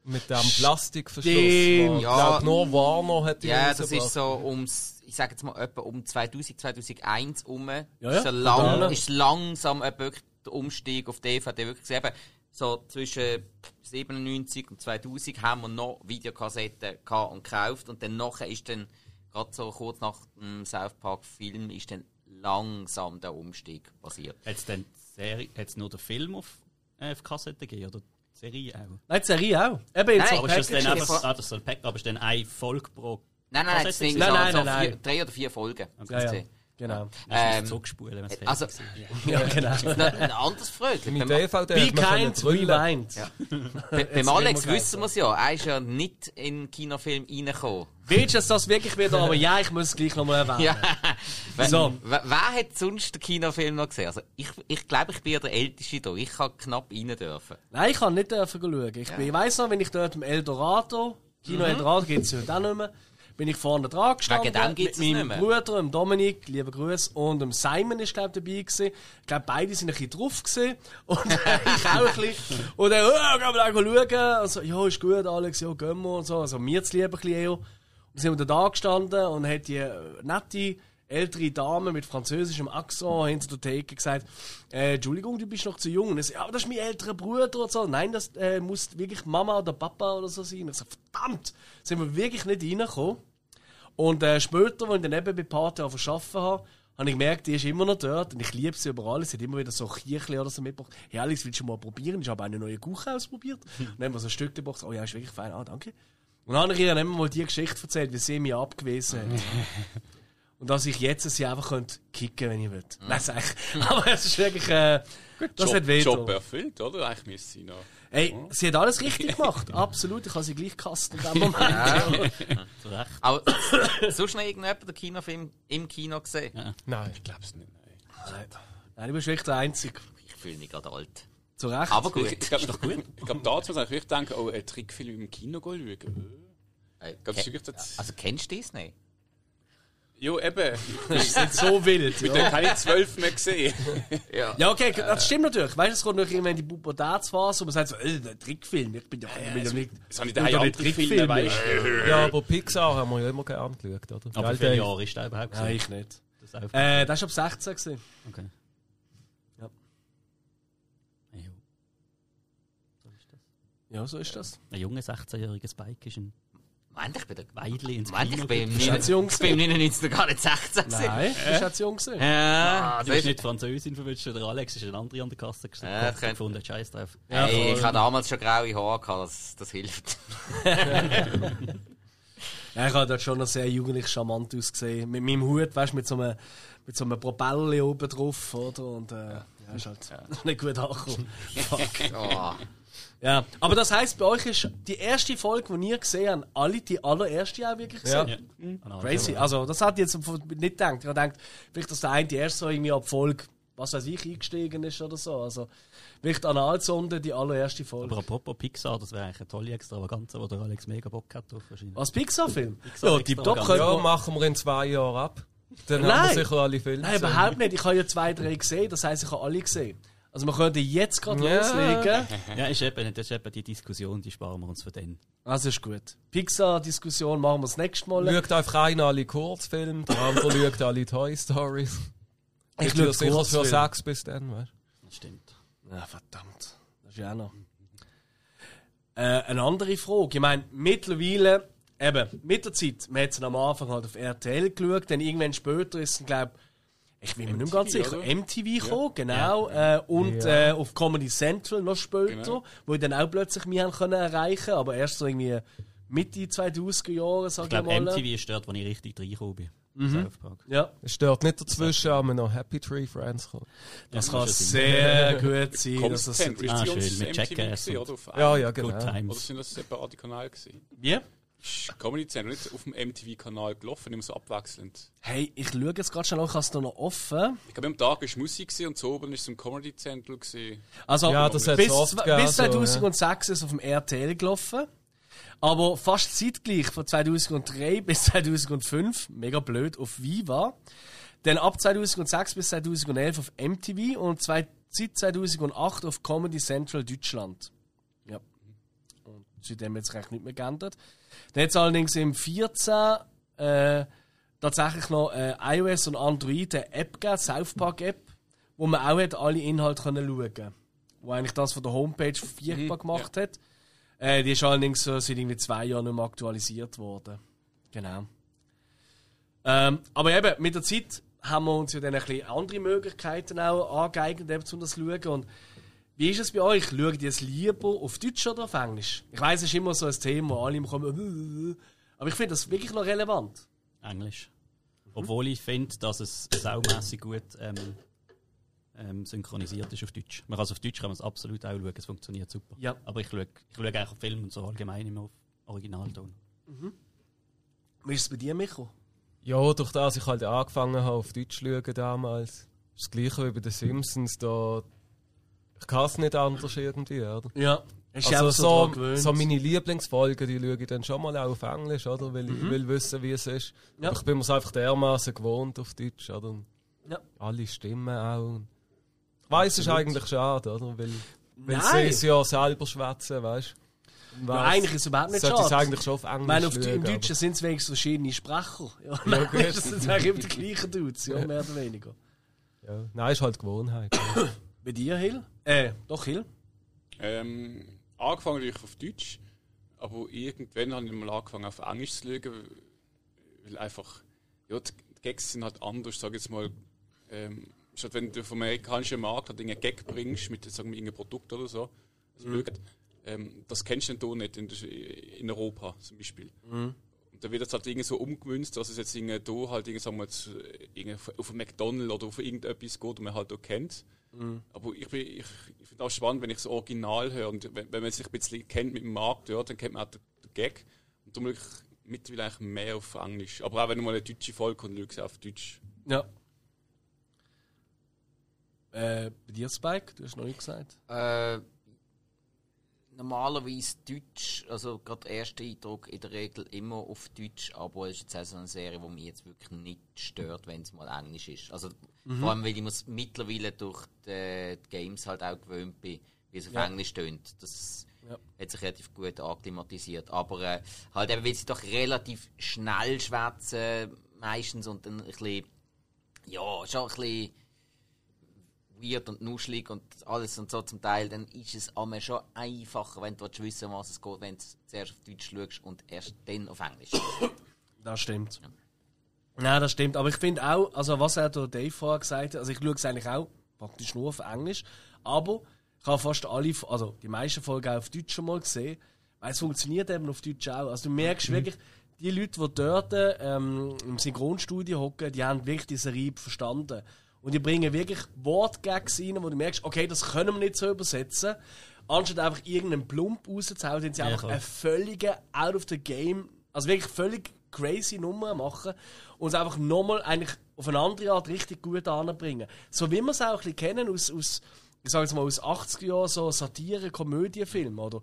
Mit dem Plastikverschluss. Ich Ja. glaube, nur Warner hat die Ja, das ist so ums, ich sage jetzt mal etwa um 2000, 2001 um. ja, ist, so total. lang, ist langsam wirklich der Umstieg auf DVD wirklich gesehen. Eben, So zwischen 97 und 2000 haben wir noch Videokassetten gehabt und gekauft und dann nachher ist dann gerade so kurz nach dem South Park Film ist dann langsam der Umstieg passiert. Hat es denn die Serie, hat's nur den Film auf, äh, auf Kassette gegeben oder die Serie auch? Nein, die Serie auch. Eben in Nein, Aber ist das dann einfach, ist- ah, das soll Pack, aber ist dann eine Folge pro Nein, nein, nein, Nein, nein, so nein, vier, nein. drei oder vier Folgen. Ja, ja. Genau. Ähm, zurückspulen, wenn also-. Ja, genau. Ein, anderes Frage. Mit Beim, DVD Be kind. Ja. bei, beim Alex wissen wir es ja, er ist ja nicht in den Kinofilm reingekommen. Willst du, dass das wirklich wird? Aber ja, ich muss es gleich nochmal erwähnen. Ja. Wer, So. wer, wer hat sonst den Kinofilm noch gesehen? Also ich, ich glaube, ich bin ja der Älteste hier. Ich kann knapp rein dürfen. Nein, ich kann nicht dürfen schauen. Ich, bin, ich weiss noch, wenn ich dort im Eldorado, Kino Eldorado gibt es ja heute auch nicht mehr, bin ich vorne dran gestanden. Wegen dem gibt's mit meinem. Bruder, dem Dominik, liebe Grüße, und dem Simon ist, glaube ich, dabei gewesen. Ich glaube, beide sind ein bisschen drauf gewesen. Und ich auch ein bisschen. Und er, oh, gehen wir da schauen. Und so, ja, ist gut, Alex, ja, gehen wir und so. Also, mir zu lieber ein bisschen eher. Und dann sind wir da gestanden und hat die nette, ältere Dame mit französischem Akzent hinter der Theke gesagt, äh, Entschuldigung, du bist noch zu jung. Und er so, ja, aber das ist mein älterer Bruder oder so. Nein, das äh, muss wirklich Mama oder Papa oder so sein. Und ich so, verdammt, sind wir wirklich nicht reingekommen. Und äh, später, als ich dann eben bei Party arbeiten habe, habe ich gemerkt, die ist immer noch dort und ich liebe sie überall. Sie hat immer wieder so Kirchli oder so mitgebracht. Hey Alex, willst du mal probieren? Ich habe eine neue Kuchen ausprobiert. Und dann haben wir so ein Stück gebracht. Oh ja, ist wirklich fein. Ah, danke. Und dann habe ich ihr dann immer mal die Geschichte erzählt, wie sie mich abgewiesen hat. Und dass ich jetzt sie einfach könnte kicken, wenn ich will. Nein, sag ich. Aber es ist wirklich, äh, das hat Job, weh. Job erfüllt, oder? Eigentlich müsste sie noch. Ey, sie hat alles richtig gemacht. Absolut. Ich habe sie gleich gehasst in dem Moment. Zu Recht. Aber sonst noch irgendjemand den Kinofilm im Kino gesehen? Nein. Ich glaube es nicht, nein. Nein, du bist wirklich der Einzige. Ich fühle mich gerade alt. Zu Recht. Aber gut. Ich glaube, ich glaube, dazu muss ich wirklich denken, oh, einen Trickfilm im Kino schauen. Äh, Glaub, das ke- wirklich das- also kennst du Disney? Jo, eben. Das ist so wild. Dann Ja. habe ich zwölf mehr gesehen. Ja. ja, okay, das stimmt natürlich. Weißt du, es kommt noch irgendwann in die Pubertätsphase, wo man sagt so, äh, der Trickfilm. Ich bin doch ich bin doch nicht. Das habe ich daheim nicht Trickfilme, weißt du. Ja, aber Pixar haben wir ja immer gerne geschaut, oder? Aber viele? Jahre ist der überhaupt? Nein, ich nicht. Das auch Äh, das war ab 16. Gewesen. okay. Ja. Ja. So ist das. Ja, so ist das. Ein junger 16-jähriger Spike ist ein Moment, ich bin der Weidli ins Moment, ich bin im Bist du jetzt jung ich bin im 99 gar nicht 16 gewesen. Nein, du bist jetzt jung gewesen. Ja, Ah, du bist ist nicht Französin verwünscht, der Alex ist ein anderer an der Kasse gestanden. Ja, Ja, könnte- gefunden, scheiß drauf. Hey, ich habe damals schon graue Haare gehabt, das, das hilft. Ja, ich habe dort schon noch sehr jugendlich charmant ausgesehen. Mit meinem Hut, weißt du, mit so einem, mit so einem Propeller oben drauf, oder? Und, äh, ja, ist halt nicht gut angekommen. Fuck. Oh. Ja, aber das heisst, bei euch ist die erste Folge, die ihr gesehen habt, alle die allererste auch wirklich Ja. gesehen? Ja. Crazy. Also, das hat jetzt nicht gedacht. Ich habe gedacht, vielleicht, dass der eine die erste so irgendwie ab Folge, was weiß ich, eingestiegen ist oder so. Also, vielleicht Analsonde, die allererste Folge. Aber apropos Pixar, das wäre eigentlich eine tolle Extravaganza, wo der Alex mega Bock hat drauf wahrscheinlich. Was, Pixar-Film? Pixar Ja, tipptopp. Extravaganza. Können Ja, machen wir in zwei Jahren ab. Dann haben Nein. wir sicher alle Filme Nein, überhaupt nicht. Ich habe ja zwei, drei gesehen. Das heisst, ich habe alle gesehen. Also, wir könnten jetzt gerade Ja. loslegen. Ja, ist eben, das ist eben die Diskussion, die sparen wir uns für den. Also, ist gut. Pixar-Diskussion machen wir das nächste Mal. Schaut einfach einer alle Kurzfilme, der andere schaut alle Toy Stories. Ich Ich schaue sicher für sechs bis dann, weißt Das stimmt. Ja, verdammt. Das ist ja auch noch. Äh, eine andere Frage. Ich meine, mittlerweile, eben, mit der Zeit, man hat es am Anfang halt auf RTL geschaut, dann irgendwann später ist es, glaube ich, bin mir nicht mehr ganz sicher, oder? MTV gekommen, genau. Äh, und Ja. äh, auf Comedy Central noch später, Genau. wo ich dann auch plötzlich mich haben können erreichen aber erst so irgendwie Mitte 2000er Jahre, sag Ich ich, glaube, mal. MTV ist dort, wo ich richtig reingekommen bin. Mhm. Ja, Es stört nicht dazwischen, aber noch Happy Tree Friends kommen. das Ja, kann sehr gut sein. Dass das Ah, schön, mit Jackass oder? Ja, ja, Good genau. Oder Times. sind das separate Kanäle gewesen? Wie? Ist Comedy Central nicht auf dem MTV-Kanal gelaufen, immer so abwechselnd. Hey, ich schaue jetzt gerade schon noch, ich habe es da noch offen. Ich glaube, am Tag war Musik und so oben war es im Comedy Central. Gewesen. Also, Ja, bis, oft bis so, ja. 2006 ist es auf dem RTL gelaufen. Aber fast zeitgleich von 2003 bis 2005, mega blöd, auf Viva. Dann ab 2006 bis 2011 auf MTV und zwei, seit 2008 auf Comedy Central Deutschland. Ja. Und seitdem hat es eigentlich nicht mehr geändert. Dann hat es allerdings im 14 äh, tatsächlich noch äh, iOS und Android eine App gegeben, South Park App, wo man auch hat alle Inhalte können schauen konnte. Wo eigentlich das von der Homepage verfügbar gemacht hat. Äh, die ist allerdings so seit irgendwie zwei Jahren nicht mehr aktualisiert worden. Genau. Ähm, aber eben, mit der Zeit haben wir uns ja dann ein bisschen andere Möglichkeiten auch angeeignet, eben, um das zu schauen. Und wie ist es bei euch? Schaut ihr es lieber auf Deutsch oder auf Englisch? Ich weiß, es ist immer so ein Thema, wo alle immer kommen, Aber ich finde das wirklich noch relevant. Englisch. Obwohl ich finde, dass es saumässig gut ähm, ähm, synchronisiert ist auf Deutsch. Man kann es auf Deutsch kann man es absolut auch schauen, es funktioniert super. Ja. Aber ich schaue, ich schaue eigentlich auf Film und so allgemein immer auf Originalton. Wie ist es bei dir, Micho? Ja, durch das ich halt angefangen habe auf Deutsch zu schauen damals. Das gleiche wie bei den Simpsons. Da ich kann es nicht anders irgendwie, oder? Ja. Du Also so, gewöhnt? so meine Lieblingsfolgen, die schaue ich dann schon mal auch auf Englisch, oder? Weil ich will wissen, wie es ist. Mhm. Ja. Aber ich bin mir es einfach dermaßen gewohnt auf Deutsch, oder? Und Ja. Alle Stimmen auch. Ich weiss, es ist eigentlich schade, oder? Weil, weil sie es ja selber schwätzen, weißt du? Ja, eigentlich ist es überhaupt nicht schade. eigentlich schon auf Englisch Ich meine, auf, schauen, Im Deutschen sind es wenigstens verschiedene Sprecher. Ja, ja gut. das sind eigentlich immer die gleichen Dudes, ja, mehr oder weniger. Ja. Nein, ist halt Gewohnheit. Bei dir, Hill? Äh, doch, Hill? Ähm, angefangen natürlich auf Deutsch, aber irgendwann habe ich mal angefangen auf Englisch zu schauen, weil einfach, ja, die Gags sind halt anders, sag ich jetzt mal. Ähm, statt wenn du vom amerikanischen Markt halt einen Gag bringst mit sagen wir, irgendeinem Produkt oder so, also blöd, ähm, das kennst du dann hier nicht in, in Europa zum Beispiel. Und da wird es halt irgendwie so umgemünzt, dass es jetzt irgendwie hier halt irgendwie, sagen wir jetzt, irgendwie auf- McDonald's oder auf irgendetwas geht, das man halt auch kennt. Aber ich, bin- ich, ich finde auch spannend, wenn ich das Original höre und wenn, wenn man sich ein bisschen kennt mit dem Markt, ja, dann kennt man auch den, den Gag. Und darum ich mittlerweile eigentlich mehr auf Englisch. Aber auch wenn mal eine deutsche Folge ich sie auf Deutsch. Ja. Äh, bei dir, Spike? Du hast noch nicht gesagt. Äh, normalerweise Deutsch, also gerade der erste Eindruck in der Regel immer auf Deutsch, aber es ist jetzt auch so eine Serie, die mich jetzt wirklich nicht stört, wenn es mal Englisch ist. Also vor allem, weil ich muss mittlerweile durch die, die Games halt auch gewöhnt bin, wie es auf Ja. Englisch tönt. Das Ja. hat sich relativ gut akklimatisiert. Aber äh, halt eben, weil sie doch relativ schnell schwätzen meistens und dann ein bisschen, ja, schon ein bisschen weird und nuschelig und alles und so zum Teil, dann ist es einmal schon einfacher, wenn du willst wissen was es geht, wenn du zuerst auf Deutsch schaust und erst dann auf Englisch. Das stimmt. Ja, das stimmt. Aber ich finde auch, also was er der Dave vorher gesagt hat, also ich schaue es eigentlich auch praktisch nur auf Englisch, aber ich habe fast alle, also die meisten Folgen auch auf Deutsch schon mal gesehen, weil es funktioniert eben auf Deutsch auch. Also du merkst wirklich, die Leute, die dort ähm, im Synchronstudio hocken, die haben wirklich die Serie verstanden. Und die bringen wirklich Wortgags rein, wo du merkst, okay, das können wir nicht so übersetzen. Anstatt einfach irgendeinen Plump rauszuhauen, sind sie Ja, einfach klar. eine völlige out of the game, also wirklich völlig crazy Nummer machen und es einfach nochmal eigentlich auf eine andere Art richtig gut anbringen. So wie wir es auch ein bisschen kennen aus, aus ich sage jetzt mal aus 80er Jahren, so Satire, Komödienfilme oder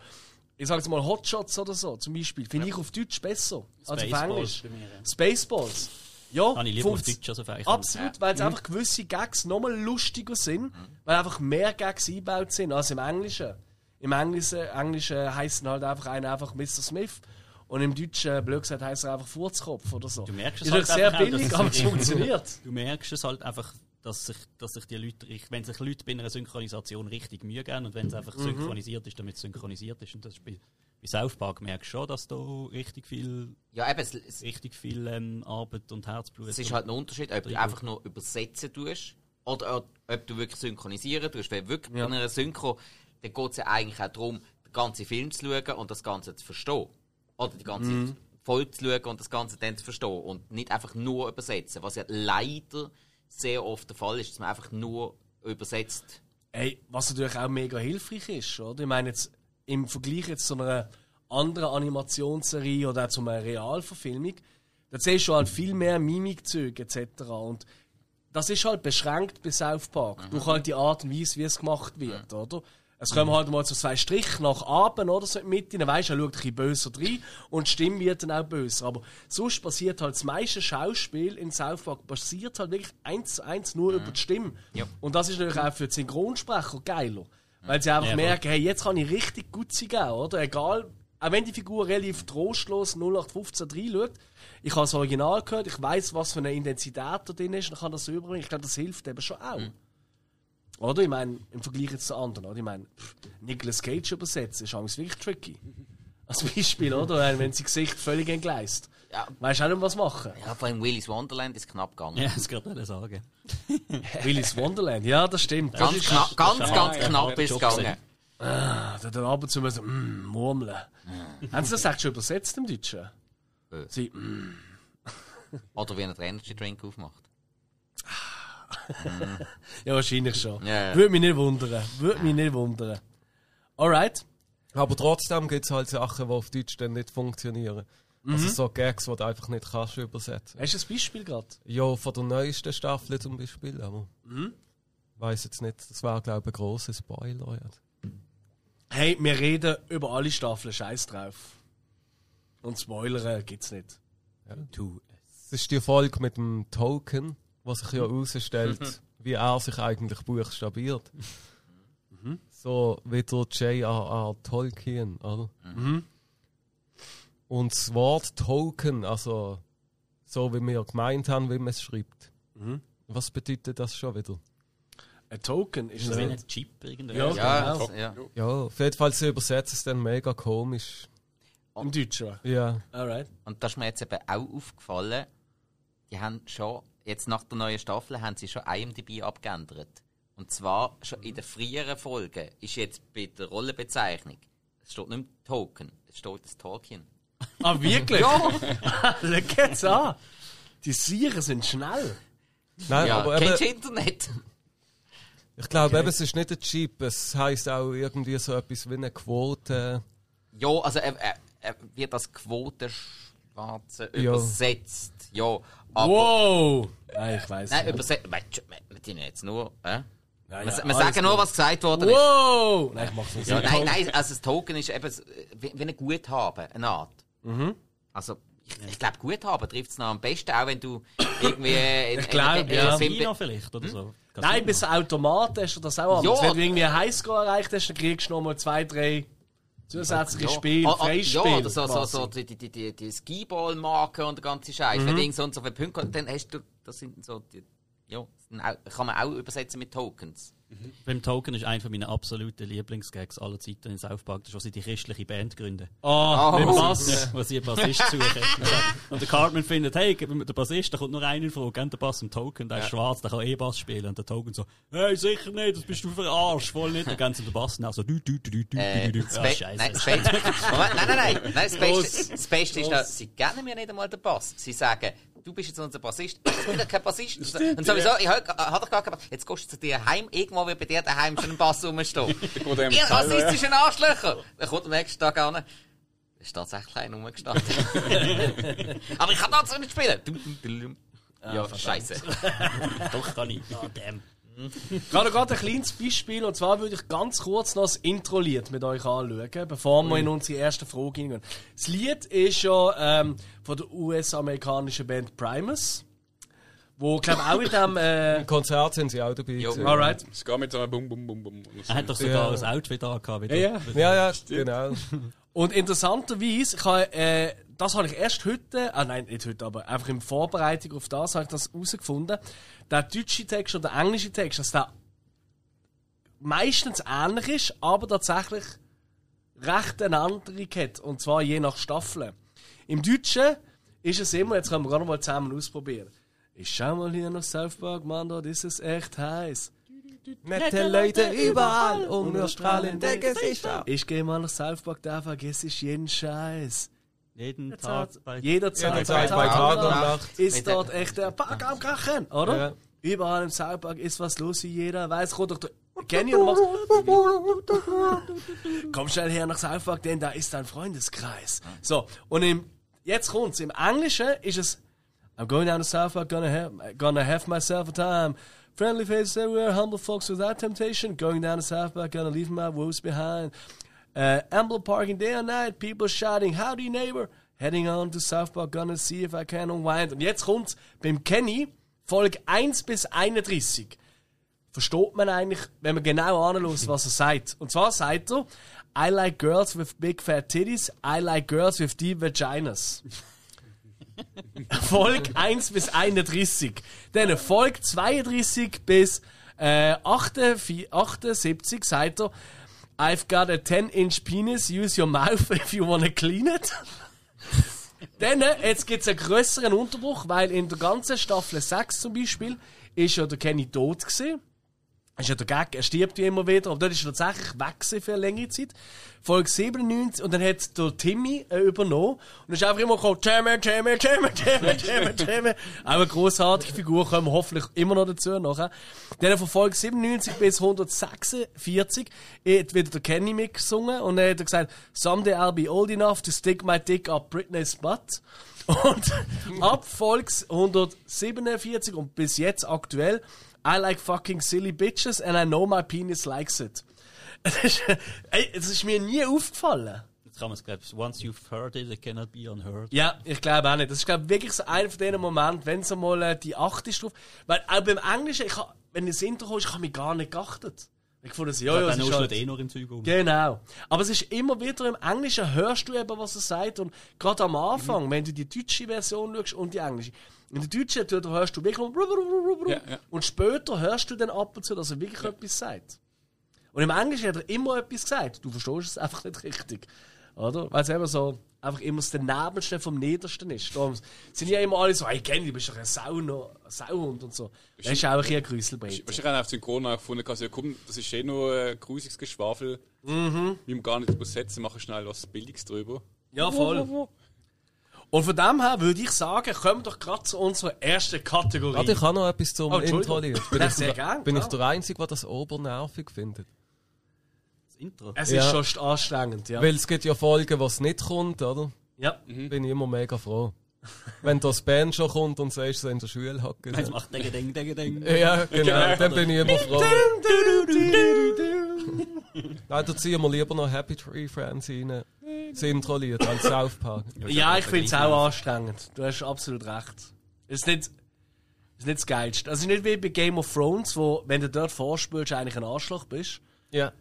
ich sage jetzt mal Hotshots oder so zum Beispiel, finde ich auf Deutsch besser als auf Spaceballs Englisch. ja. Spaceballs. Ja, Habe ich lieber auf Deutsch als auf Englisch. Absolut, weil es einfach gewisse Gags nochmal lustiger sind, weil einfach mehr Gags eingebaut sind als im Englischen. Im Englischen, Englischen heisst halt einfach einer einfach Mr. Smith und im Deutschen, blöd gesagt, heisst er einfach Furzkopf oder so. Du merkst es ist halt sehr einfach auch, billig, es aber es funktioniert. Du merkst es halt einfach, dass sich, dass sich die Leute, wenn sich Leute bei einer Synchronisation richtig Mühe geben und wenn es einfach synchronisiert ist, damit es synchronisiert ist. Und das ist bei, bei South Park merkst du schon, dass da richtig viel, Ja, eben, es, es, richtig viel ähm, Arbeit und Herzblut es ist halt ein Unterschied, ob du einfach nur übersetzen tust oder ob, ob du wirklich synchronisieren tust. Weil wirklich Ja. bei einer Synchro, dann geht es ja eigentlich auch darum, den ganzen Film zu schauen und das Ganze zu verstehen. Oder die ganze Mhm. Folge zu schauen und das Ganze dann zu verstehen. Und nicht einfach nur übersetzen. Was ja leider sehr oft der Fall ist, dass man einfach nur übersetzt. Ey, was natürlich auch mega hilfreich ist, oder? Ich meine jetzt im Vergleich jetzt zu einer anderen Animationsserie oder auch zu einer Realverfilmung, da siehst du halt viel mehr Mimikzüge etc. Und das ist halt beschränkt bei South Park durch halt die Art und Weise, wie es gemacht wird, oder? Es kommen halt mal so zwei Striche nach Abend oder so in die Mitte, dann weisst du, er schaut ein bisschen böser rein und die Stimme wird dann auch böser. Aber sonst passiert halt das meiste Schauspiel in South Park passiert halt wirklich eins zu eins nur über die Stimme. Ja. Und das ist natürlich auch für die Synchronsprecher geiler. Weil sie einfach Ja, merken, hey, jetzt kann ich richtig gut sein, oder? Egal, auch wenn die Figur relativ trostlos 0815 reinschaut, ich habe das Original gehört, ich weiß, was für eine Intensität da drin ist und kann das so überbringen. Ich glaube, das hilft eben schon auch. Oder? Ich meine, im Vergleich jetzt zu anderen, oder? Ich meine, Nicolas Cage übersetzen ist eigentlich wirklich tricky. Als Beispiel, oder? Wenn sein Gesicht völlig entgleist. Ja, Weißt du auch nicht, was machen? ja vor allem Willy's Wonderland ist knapp gegangen. Ja, das gerade wollte sagen. Willy's Wonderland, ja, das stimmt. Das Ganz, ist, knapp, ganz, ganz ja, knapp ist es gegangen. da dann ab und zu so, mm, murmeln. Haben sie das echt schon übersetzt im Deutschen? Sie, mm, Oder wie er den Energy Drink aufmacht. ja, wahrscheinlich schon. Ja, ja. Würde mich nicht wundern. Würde mich nicht wundern. Alright. Aber trotzdem gibt es halt Sachen, die auf Deutsch dann nicht funktionieren. Also so Gags, die du einfach nicht kannst übersetzen. Hast du ein Beispiel gerade? Ja, von der neuesten Staffel zum Beispiel, aber... Mhm. Weiß jetzt nicht, das war glaube ich ein grosser Spoiler. Ja. Hey, wir reden über alle Staffeln, scheiß drauf. Und Spoiler gibt's nicht. Du. Das ist die Folge mit dem Token, was sich ja herausstellt, wie er sich eigentlich buchstabiert. So wie der J.R.R. Tolkien, oder? Und das Wort Token, also so wie wir gemeint haben, wie man es schreibt. Was bedeutet das schon wieder? Ein Token ist Ist das wie ein Chip irgendwie? Ja. Ja, genau. ja. Ja, auf jeden Fall sie übersetzt es dann mega komisch. Im Deutschen. Ja. Alright. Und das ist mir jetzt eben auch aufgefallen. Die haben schon, jetzt nach der neuen Staffel, haben sie schon IMDb abgeändert. Und zwar schon in den früheren Folgen ist jetzt bei der Rollenbezeichnung, es steht nicht mehr Token, es steht das Tolkien. Ah, wirklich? Ja! Schau jetzt an. Die Sieren sind schnell. Nein, ja, aber kennst du eben, Internet? ich glaube, eben, es ist nicht ein Cheap, es heisst auch irgendwie so etwas wie eine Quote. Ja, also er, er, er wird das Quotenschwarze Ja. übersetzt. Ja, aber... Wow! Nein, ich weiß Nein, nicht. übersetzt... Wir, tun jetzt nur... Äh? Ja, wir ja, wir sagen nur, was gesagt worden ist. Wow! Nein, ich mach's nicht. Ja, nein, nein, also das Token ist eben wie, wie ein Guthaben, eine Art. Mhm. Also, ich, ich glaube, Guthaben trifft es noch am besten, auch wenn du irgendwie... In, Ich glaub, in, in, ja. in, in, Casino vielleicht oder so. Nein, bis Automat hast du das auch anders. Ja. Wenn du irgendwie einen Highscore erreicht hast, dann kriegst du noch mal zwei, drei zusätzliche ja. Spiele, Ah, ah, Freispiele. Ja, oder so, so, quasi. so die, die, die, die, Skiball-Marke und der ganze Scheiß. Mhm. Wenn du so und so viele Punkte dann hast du... Das sind so... Die, ja, das kann man auch übersetzen mit Tokens. Beim Token ist einer meiner absoluten Lieblingsgags aller Zeiten in South Park, das ist, wo sie die christliche Band gründen. Ah, Oh. mit Wo was? sie, wo sie einen Bassist suchen. Und der Cartman findet, hey, den Bassist, da kommt nur einer in Frage, gib den Bass im Token, der ist schwarz, der kann eh Bass spielen. Und der Token so, hey, sicher nicht, das bist du verarscht, voll nicht. Dann gehen sie den Bass nach, so, du, du, du, du, du, Äh, du, du. Ja, Be- scheiße. nein, nein, nein, nein, nein. Das Beste, ist, dass sie geben mir nicht einmal den Bass. Sie sagen, du bist jetzt unser Bassist. Ich bin doch kein Bassist. Und sowieso, ich habe hab doch gar keinen Bass. Jetzt gehst du zu dir heim, irgendwo wird bei dir daheim schon ein Bass rumstehen. Ihr Keller, ja. rassistischen Arschlöcher! Dann kommt am nächsten Tag an. Da ist tatsächlich einer rumgestanden. Aber ich kann dazu nicht spielen. Dum. Ja, scheiße. Doch kann ich. Ah, damn. Ich habe gerade ein kleines Beispiel, und zwar würde ich ganz kurz noch das Intro-Lied mit euch anschauen, bevor wir in unsere erste Frage gehen. Das Lied ist ja ähm, von der US-amerikanischen Band Primus, wo, glaube auch in dem... Äh, Im Konzert sind sie auch dabei. Jo. gewesen. alright. Es geht mit so einem Bum, Bum, Bum, Bum. Er hat doch sogar Ja. ein Outfit angehabt. wieder. Ja, ja. Ja, ja, genau. Und interessanterweise, ich habe, äh, das habe ich erst heute, ah nein, nicht heute, aber einfach in Vorbereitung auf das habe ich das herausgefunden. Der deutsche Text und der englische Text, dass der meistens ähnlich ist, aber tatsächlich recht eine Änderung hat. Und zwar je nach Staffel. Im Deutschen ist es immer, jetzt können wir gerade mal zusammen ausprobieren. Ich schau mal hier nach South Park, Mann, dort ist es echt heiß. Nette Leute überall und nur strahlende Gesichter. Ich gehe mal nach South Park, da vergesse ich jeden Scheiß. Jeden Tag bei Jederzeit, Jederzeit bei Tag und Nacht. ist dort echt der Park am Krachen, oder? Ja. Überall im Southpark ist was los, wie jeder weiß. Kommt doch der Kenny und machst. Komm schnell her nach Southpark, denn da ist dein Freundeskreis. So, und im, jetzt kommt's. Im Englischen ist es I'm going down to Southpark, gonna have, gonna have myself a time. Friendly faces everywhere, humble folks without temptation. Going down to Southpark, gonna leave my woes behind. Uh, ample parking day and night, people shouting, howdy neighbor. Heading on to South Park, gonna see if I can unwind. Und jetzt kommt's beim Kenny, Folge 1 bis 31. Versteht man eigentlich, wenn man genau anschaut, was er sagt. Und zwar sagt er, I like girls with big fat titties, I like girls with deep vaginas. Folge 1 bis 31. Dann Folge 32 bis äh, 78, 78 sagt er, I've got a 10-inch penis, use your mouth if you wanna clean it. Dann, äh, jetzt gibt's einen grösseren Unterbruch, weil in der ganzen Staffel 6 zum Beispiel ist ja der Kenny tot gewesen. Ist ja der Gag, er stirbt wie immer wieder, aber dort ist er tatsächlich weg für eine längere Zeit. Folge 97, und dann hat der Timmy äh, übernommen, und ist einfach immer gekommen, Timmy, Timmy, Timmy, Timmy, Timmy, Timmy. Auch eine grossartige Figur, kommen wir hoffentlich immer noch dazu nachher. Dann von Folge 97 bis 146 hat wieder der Kenny mitgesungen, und er hat gesagt, Someday I'll be old enough to stick my dick up Britney's butt. Und ab Folge 147 und bis jetzt aktuell, I like fucking silly bitches and I know my penis likes it. Es ist, ey, es ist mir nie aufgefallen. Jetzt kann man es, glaube once you've heard it, it cannot be unheard. Ja, ich glaube auch nicht. Das ist glaube wirklich so einer von diesen Momenten, wenn so mal äh, die 8 ist drauf. Weil auch beim Englischen, ich hab, wenn das Intro kommt, ich habe mich gar nicht geachtet. Ich fand, ja, ja, Ja, es ist halt, eh noch im Zeug um. Genau. Aber es ist immer wieder im Englischen, hörst du eben, was er sagt. Und gerade am Anfang, wenn du die deutsche Version schaust und die englische. In der deutschen du, hörst du wirklich Ja, ja. und später hörst du dann ab und zu, dass er wirklich etwas sagt. Und im Englischen hat er immer etwas gesagt. Du verstehst es einfach nicht richtig. Oder? Weil es eben so einfach immer das Danebenste vom Niedersten ist. Darum sind ja immer alle so, hey Kenny, du bist doch ein Sau, noch- ein Sauhund und so. Das ist auch ein Grüsselbrett. Wahrscheinlich haben auf Synchron auch gefunden, also, ja, komm, das ist eh nur ein grusiges Geschwafel. Mhm. Wir gar nicht übersetzen, machen schnell was Billiges drüber. Ja, voll. Und von dem her würde ich sagen, kommen wir doch gerade zu unserer ersten Kategorie. Warte, ich habe noch etwas zum Oh. Intro. Bin, Ja, ich, sehr der, gern, bin ich der Einzige, der das obernervig findet? Das Intro. es Ja. ist schon anstrengend, ja. Weil es gibt ja Folgen, wo es nicht kommt, oder? ja. Bin ich immer mega froh. Wenn das Band schon kommt und sagst, so in der Schule hocken. Es macht Ding, Ding, Ding, Ding. Ja, genau, dann bin ich immer froh. Nein, da ziehen wir lieber noch Happy Tree Friends rein. Intro-Lied als South Park. Ja, ich finde es auch anstrengend. Du hast absolut recht. Es ist nicht, es ist nicht das Geilste. Also nicht wie bei Game of Thrones, wo, wenn du dort vorspielst, eigentlich ein Arschloch bist. Ja.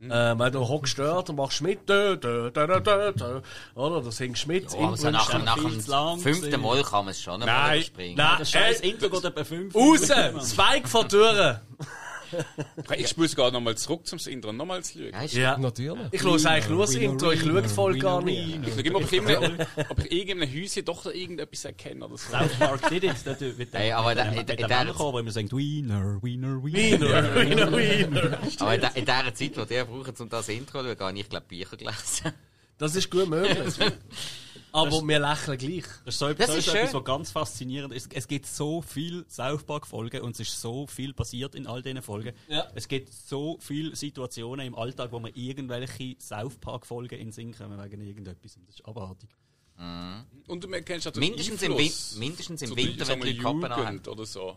Äh, weil du hockst dort und machst mit. Dö, dö, dö, dö, dö, dö. Oder? Du singst mit. Oh, also nach, nach dem fünften. Mal kann man es schon einmal Nein, überspringen. nein, Das scheiß Intro geht etwa 5 raus! Spike vor die Tür! Ich spule sogar nochmal zurück zum Intro, nochmal zu schauen. Ja, ist Ja. Natürlich. Ich höre eigentlich nur das Intro, ich schaue voll gar nicht. Ich schaue immer, ob ich, irgendein- ob ich irgendeinem Häuschen doch irgendetwas erkenne oder so. South Park did it. Dort wird Hey, aber da- in- mit dem der- Mann kommen, wo immer sagt, Wiener, Wiener, Wiener, Wiener, Wiener. Aber in, der- der Zeit, die ihr braucht, um das Intro zu schauen, habe ich, glaube Bücher gelesen. Das ist gut möglich. Aber wir lächeln gleich. Das ist so Das das ist ist etwas, schön. was ganz faszinierend ist. Es gibt so viel South Park Folgen und es ist so viel passiert in all diesen Folgen. Ja. Es gibt so viele Situationen im Alltag, wo man irgendwelche South Park Folgen in den Sinn kommen wegen irgendetwas. Und das ist abartig. Und du kennst den Mindestens im, Win mindestens im Winter, wenn wir, die Kappen haben. Oder so.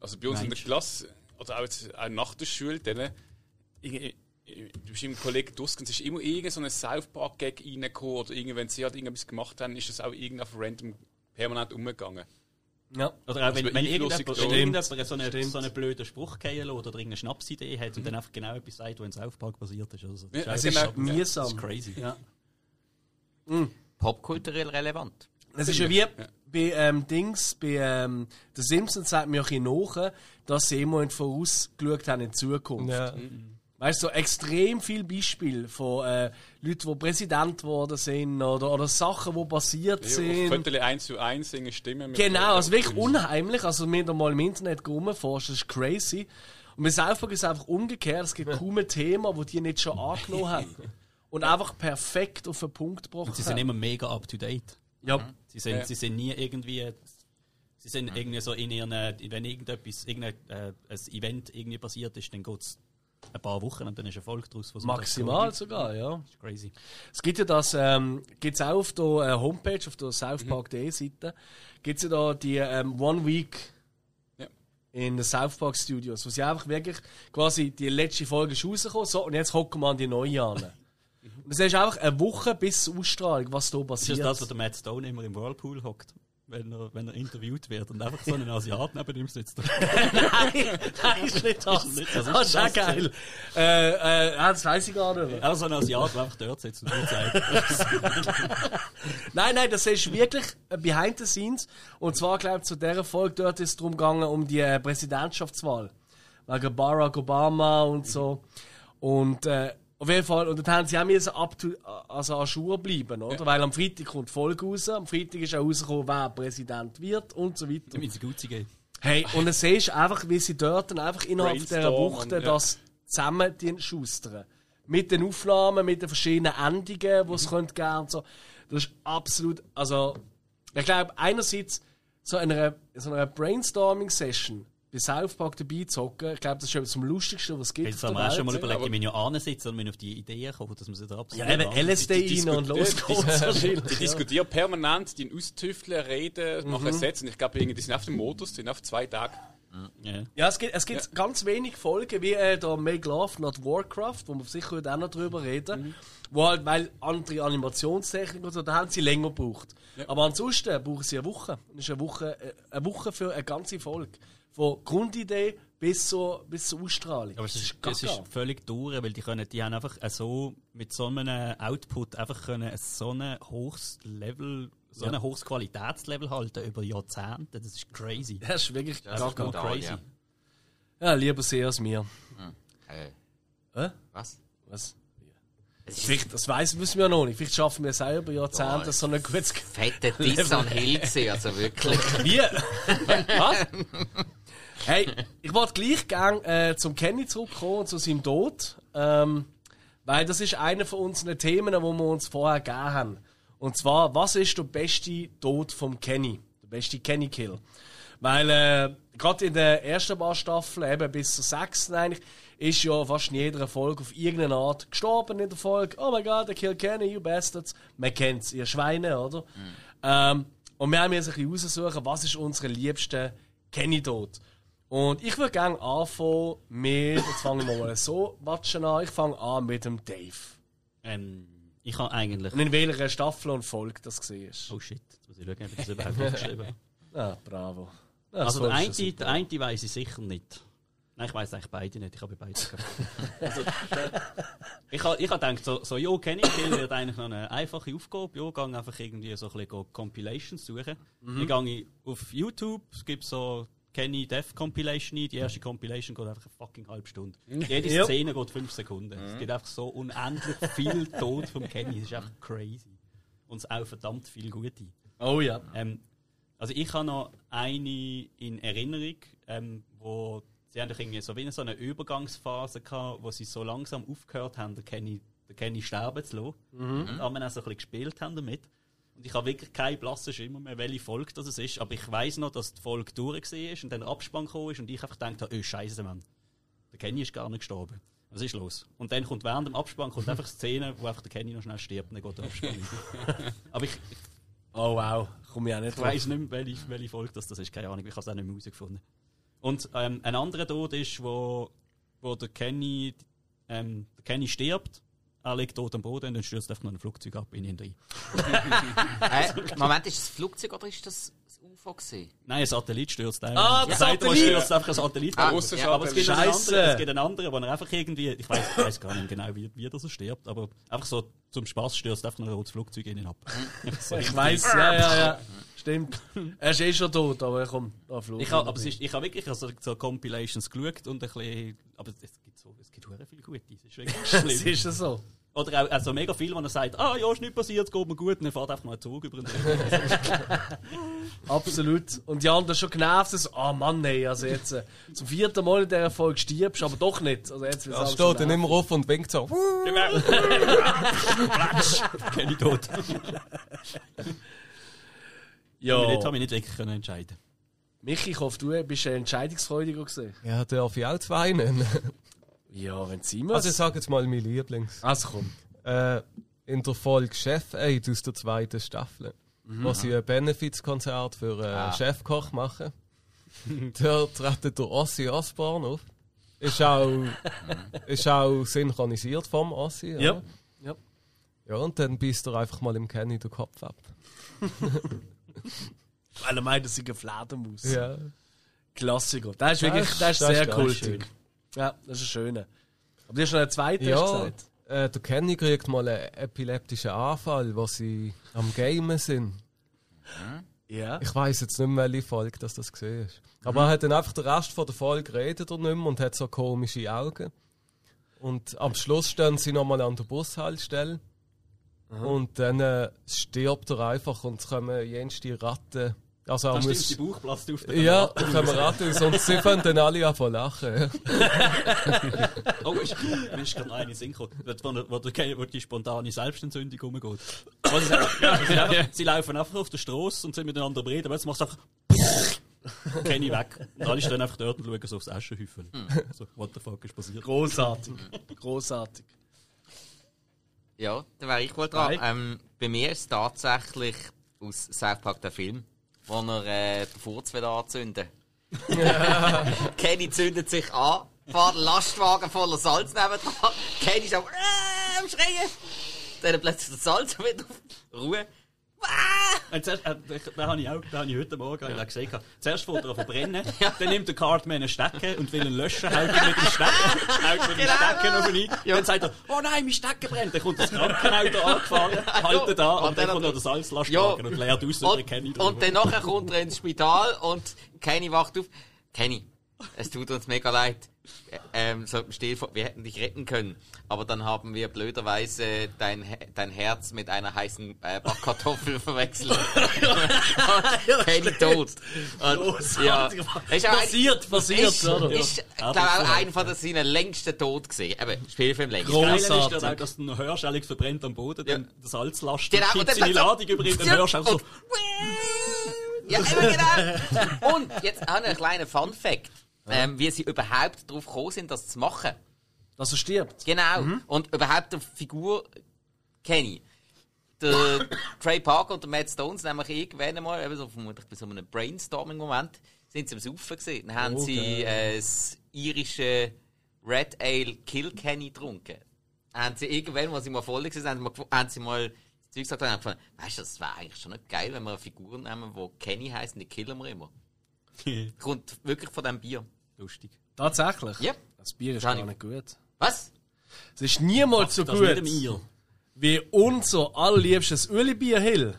Also bei uns in der Klasse, oder auch, jetzt, auch nach der Schule, du bist im Kollegen Dusk und es ist immer irgend so ein South Park Gag reingekommen oder wenn sie halt irgendwas gemacht haben, ist das auch irgendwie auf random permanent umgegangen. Ja. Oder auch wenn, Also wenn beeinflussend irgendjemand, wenn irgendjemand so, Stimmt. eine, so einen blöden Spruch fallen oder irgendeine Schnapsidee hat und dann einfach genau etwas sagt, was in South Park basiert ist. Also, das Ja, Es ist, ist genau. das mühsam. ist crazy. Ja. Popkulturell relevant. Es ist ja wie bei ähm, Dings, bei ähm, The Simpsons sagt mir auch nach, dass sie immer vorausgeschaut haben in Zukunft. Ja. Weißt du, so extrem viele Beispiele von äh, Leuten, die Präsident geworden sind oder, oder Sachen, die passiert Ja, sind. Viertel eins zu eins singen Stimmen. mit- Genau, also wirklich unheimlich. Also, wenn du mal im Internet rumforschst, das ist crazy. Und South Park ist es einfach umgekehrt. Es gibt kaum ein Thema, das die nicht schon angenommen haben. Und einfach perfekt auf den Punkt gebracht Und sie sind haben. immer mega up to date. Ja, Sie sind, Ja. sie sind nie irgendwie. Sie sind irgendwie so in ihren. Wenn irgendetwas, irgendein äh, ein Event irgendwie passiert ist, dann geht es ein paar Wochen und dann ist Erfolg daraus. was man maximal sogar, ja. Das ist crazy. Es gibt ja das, ähm, gibt's auch auf der äh, Homepage, auf der southpark.de Seite, gibt's ja da die ähm, One Week Ja. in den South Park Studios, wo sie einfach wirklich quasi die letzte Folge ist rausgekommen, so, und jetzt hocken wir an die neue an. und das ist einfach eine Woche bis zur Ausstrahlung, was da Ist passiert. das das, wo der Matt Stone immer im Whirlpool hockt? Wenn er, wenn er interviewt wird und einfach so ein Asiat neben ihm sitzt. nein, nein, ist nicht das. Ist nicht- das ist ist auch das geil. Äh, äh, das weiß ich gar nicht. Auch so ein Asiat, der einfach dort sitzt und dir zeigt. Nein, nein, das ist wirklich behind the scenes. Und zwar, glaube ich, zu dieser Folge dort ist es darum gegangen, um die äh, Präsidentschaftswahl. Wegen Barack Obama und so. Und äh, auf jeden Fall, und dann haben sie auch müssen up to, also an Schuhe bleiben, oder? Weil am Freitag kommt die Folge raus. Am Freitag ist auch rausgekommen, wer Präsident wird und so weiter. Damit es gut geht. Hey, und dann siehst du einfach, wie sie dort dann einfach innerhalb dieser Woche ja. das zusammen schustern. Mit den Aufnahmen, mit den verschiedenen Endungen, Mhm. die es könnte geben und so. Das ist absolut, also, ich glaube, einerseits so einer, so einer Brainstorming-Session bei South Park dabei zu hocken, ich glaube, das ist etwas vom Lustigsten, was es gibt. Jetzt auf haben der wir auch schon mal überlegt, ich ja ansitzen und wir auf die Idee kommen, dass wir sie da absolut Ja, eben LSD Die rein und los diskutieren- geht's Die diskutieren permanent, die austüfteln, reden, Mhm. machen Sätze. Und ich glaube, irgendwie, die sind auf dem Modus, die sind auf zwei Tage. Ja. Ja, es gibt, es gibt ganz wenig Folgen, wie äh, der Make Love Not Warcraft, wo wir sicher heute auch noch drüber reden. Wo halt, weil andere Animationstechnik und so, da haben sie länger gebraucht. Aber ansonsten brauchen sie eine Woche. Und das ist eine Woche, äh, eine Woche für eine ganze Folge. Von Grundidee bis zur, bis zur Ausstrahlung. Aber es ist, es ist völlig durch, weil die, können, die haben einfach so mit so einem Output einfach können so ein hohes Level, so ein hohes Qualitätslevel halten über Jahrzehnte. Das ist crazy. Das ist wirklich Das ist gaga. brutal, crazy. ja. Ja, lieber sehr als mir. Äh, Hä? was? Was? Ist Vielleicht, das weiss, wissen wir ja noch nicht. Vielleicht schaffen wir selber Jahrzehnte Ja, so ein gutes fette Diss an Hill also wirklich. Wie? Was? Hey, ich wollte gleich gern äh, zum Kenny zurückkommen zu seinem Tod. Ähm, weil das ist einer von unseren Themen, wo wir uns vorher gegeben haben. Und zwar, was ist der beste Tod vom Kenny? Der beste Kenny-Kill? Weil äh, gerade in der ersten paar Staffeln, eben bis zur sechsten eigentlich, ist ja fast in jeder Folge auf irgendeine Art gestorben in der Folge. Oh my god, I kill Kenny, you bastards. Man kennt's, ihr Schweine, oder? Ähm, und wir haben jetzt ein bisschen raussuchen, was ist unsere liebste Kenny-Tod. Und ich würde gerne anfangen mit, jetzt fangen wir mal so watschen an, ich fange an mit dem Dave. Ähm, ich habe eigentlich. Und in welcher Staffel und Folge das gesehen. Oh shit, jetzt muss ich schauen, ob ich das überhaupt aufgeschrieben habe. Ah, bravo. Ja, Also so der eine, der eine weiß ich sicher nicht. Nein, ich weiß eigentlich beide nicht. Ich habe beide also, ich habe ich hab gedacht, so, so jo, Kenny Kill wird eigentlich noch eine einfache Aufgabe. Jo, gehe einfach irgendwie so ein bisschen Compilations suchen. Mhm. Dann gehe ich auf YouTube, es gibt so Kenny Death Compilation ein. Die erste Compilation geht einfach eine fucking halbe Stunde. Jede Ja. Szene geht fünf Sekunden. Es gibt einfach so unendlich viel Tod vom Kenny. Das ist einfach crazy. Und es auch verdammt viel gute. Oh ja. Ähm, also ich habe noch eine in Erinnerung, ähm, wo sie haben doch irgendwie so wie so eine Übergangsphase gehabt, wo sie so langsam aufgehört haben, den Kenny, den Kenny sterben zu lassen. Und haben auch so ein bisschen gespielt haben damit. Und ich habe wirklich keinen blassen Schimmer mehr, welche Folge das ist. Aber ich weiß noch, dass die Folge durch war und dann der Abspann gekommen ist und ich einfach gedacht habe, oh Scheiße, Mann. Der Kenny ist gar nicht gestorben. Was ist los? Und dann kommt während dem Abspann kommt einfach eine Szene, wo einfach der Kenny noch schnell stirbt und dann geht der Abspann. Aber ich, Oh wow, komme ich auch nicht ich weiß nicht mehr, welche, welche Folge das, das ist. Keine Ahnung, ich habe es auch nicht mehr herausgefunden. Und ähm, ein anderer Tod ist, wo, wo der, Kenny, ähm, der Kenny stirbt. Er liegt tot am Boden und dann stürzt einfach noch ein Flugzeug ab in ihn rein. Äh, Moment, ist das Flugzeug oder ist das UFO gewesen? Nein, ein Satellit stürzt ein. Ah, der Seite Satellit! stürzt einfach ein Satellit. Ah. Russischer aber es gibt, einen anderen, es gibt einen anderen, wo er einfach irgendwie, ich weiß, ich weiß gar nicht genau, wie, wie das er stirbt, aber einfach so zum Spaß stürzt einfach noch ein rotes Flugzeug in ihn ab. So Ich weiß, ja, ja, ja. Stimmt. Er ist eh schon tot, aber komm, da flog. Ich habe, aber es ist, ich habe wirklich also so Compilations geschaut und ein bisschen, aber es gibt so, es gibt hure viel Gute. Es ist wirklich Es schlimm. ist ja so. Oder auch also mega viel, wo er sagt, ah ja, ist nicht passiert, es geht mir gut, und dann fährt einfach noch ein Zug über den Absolut. Und die anderen schon genervt, so, ah Mann, nee, also jetzt äh, zum vierten Mal in dieser Folge stirbst, aber doch nicht. Also jetzt wird's Er alles steht dann immer auf und winkt so. Kenne ich tot. Ja. Dort habe ich nicht wirklich können entscheiden. Michi, ich hoffe, du bist ein entscheidungsfreudiger gewesen. Ja, darf ich auch zwei nennen? Ja, wenn sie muss. Also ich sage jetzt mal mein Lieblings. also komm. Äh, in der Folge Chef Aid aus der zweiten Staffel, wo sie ein Benefizkonzert für einen Ah. Chefkoch machen. Dort treten der Ossi Osborne auf. Ist auch, ist auch synchronisiert vom Ossi. Ja. oder? ja. Ja, und dann beißt er einfach mal im Kenny den Kopf ab. Weil er meint, das ist eine Fledermaus. Ja. Klassiker. Das ist wirklich das ist sehr kultig. schön. Ja, das ist ein schöner. Aber du hast noch einen zweiten Ja, gesagt. äh, der Kenny kriegt mal einen epileptischen Anfall, wo sie am Gamen sind. Ja. Ich weiß jetzt nicht mehr, welche Folge das, das gesehen ist. Aber er hat dann einfach den Rest von der Folge redet er nicht mehr und hat so komische Augen. Und am Schluss stehen sie nochmal an der Bushaltestelle. Und dann äh, stirbt er einfach und es kommen jenste Ratten Also Da stimmt, muss... die Bauch platzt auf der Ja, da können wir raten, sonst sie fangen dann alle an von lachen. Oh, ist, mir ist gerade noch eine Sinn gekommen, wo, wo, wo, die spontane Selbstentzündung rumgeht. Ja, sie, einfach, sie laufen einfach auf der Straße und sind miteinander reden, aber jetzt macht es einfach Kenny weg. Und alle stehen einfach dort und schauen so aufs Aschenhäufel. So, what the fuck ist passiert? Großartig. Großartig. Ja, da wäre ich wohl dran. Ähm, bei mir ist es tatsächlich aus South Park der Film, wo er äh, den Furz will anzünden Kenny zündet sich an, fährt einen Lastwagen voller Salz neben dran. Kenny ist am, äh, am Schreien. Dann plötzlich das Salz wieder auf Ruhe. Ah! Und zuerst, äh, da habe ich auch, da habe ich heute Morgen ja. gesehen. Zuerst fährt er verbrennen, dann nimmt der Cartman einen Stecken und will ihn löschen, haut ihn mit dem Stecken, haut mit dem Genau. Stecken auf ihn ein. Dann sagt er, oh nein, mein Stecken brennt. Dann kommt das Krankenauto angefahren, haltet da und, Und dann dann- kommt noch der Salzlastwagen und leert aus und Kenny Und, und dann nachher kommt er ins Spital und Kenny wacht auf. Kenny, es tut uns mega leid. Ähm, so im Stil wir hätten dich retten können. Aber dann haben wir blöderweise dein, dein Herz mit einer heißen äh, Backkartoffel verwechselt. und Kenny tot. Und, ja, ist auch ein- Passiert, passiert, ist, oder? ist, ich glaube auch einer von seinen längsten Tod gesehen. Eben, Spielfilm längst. Groß. Geil ist Großartig. dann auch, dass du noch hörst, Alex verbrennt am Boden, dann der Salzlaster Genau, und seine so- Ladung über ihn, dann Ja, hörst du auch so, und- Ja, eben genau. Und jetzt habe ich einen kleinen Fun Fact. Ähm, wie sie überhaupt darauf gekommen sind, das zu machen. Dass er stirbt. Genau. Und überhaupt die Figur kenne ich. Der Trey Parker und der Matt Stone sind nämlich irgendwann einmal, eben so vermutlich bei so einem Brainstorming-Moment, sind sie am Saufen gesehen. Dann haben sie äh, das irische Red Ale Kill Kenny getrunken. Haben sie irgendwann, als sie mal voll waren, haben sie mal, haben sie mal das Zeug gesagt und haben gefunden, weißt du, das wäre eigentlich schon nicht geil, wenn wir eine Figur nehmen, die Kenny heisst und die killen wir immer. Kommt wirklich von diesem Bier. lustig. Tatsächlich? Ja. Das Bier ist Kann gar ich- nicht gut. Was? Es ist niemals so Das gut mit dem wie unser allerliebstes Uli-Bier Hill.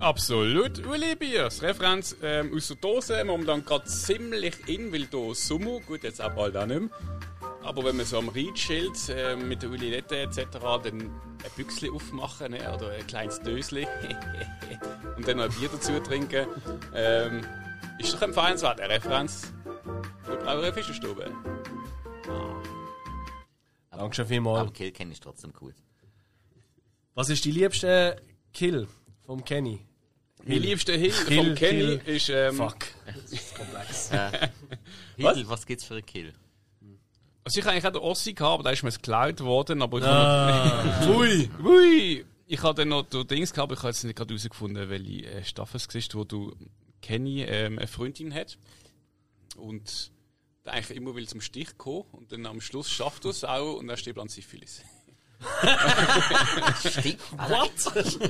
Absolut. Uli Bier. Das Referenz ähm, aus der Dose momentan gerade ziemlich in, weil hier Sommer, gut, jetzt auch bald auch nicht mehr. Aber wenn man so am Rhein chillt, äh, mit der Ulinette etc., dann ein Büchsli aufmachen ne, oder ein kleines Dösli und dann noch ein Bier dazu trinken, ähm, ist doch empfehlenswert. Eine Referenz für die Brauerei Fischerstube. Dankeschön Aber vielmals. Kill Kenny ist trotzdem cool. Was ist die liebste Kill vom Kenny? Mein liebster Hill Kill, vom Kenny Kill. ist... Ähm, Fuck. Das ist komplex. Hill, was gibt's für einen Kill? Also ich hatte eigentlich auch den Ossi, gehabt, aber da ist mir geklaut worden. Aber ich Ah. Ui. Ui! Ich habe dann noch die Dings gehabt, aber ich habe jetzt nicht gerade herausgefunden, welche äh, Staffel es war, wo du Kenny ähm, eine Freundin hat. Und der eigentlich immer will zum Stich kommen und dann am Schluss schafft er es auch und dann stirbt an Syphilis. Stimmt. What?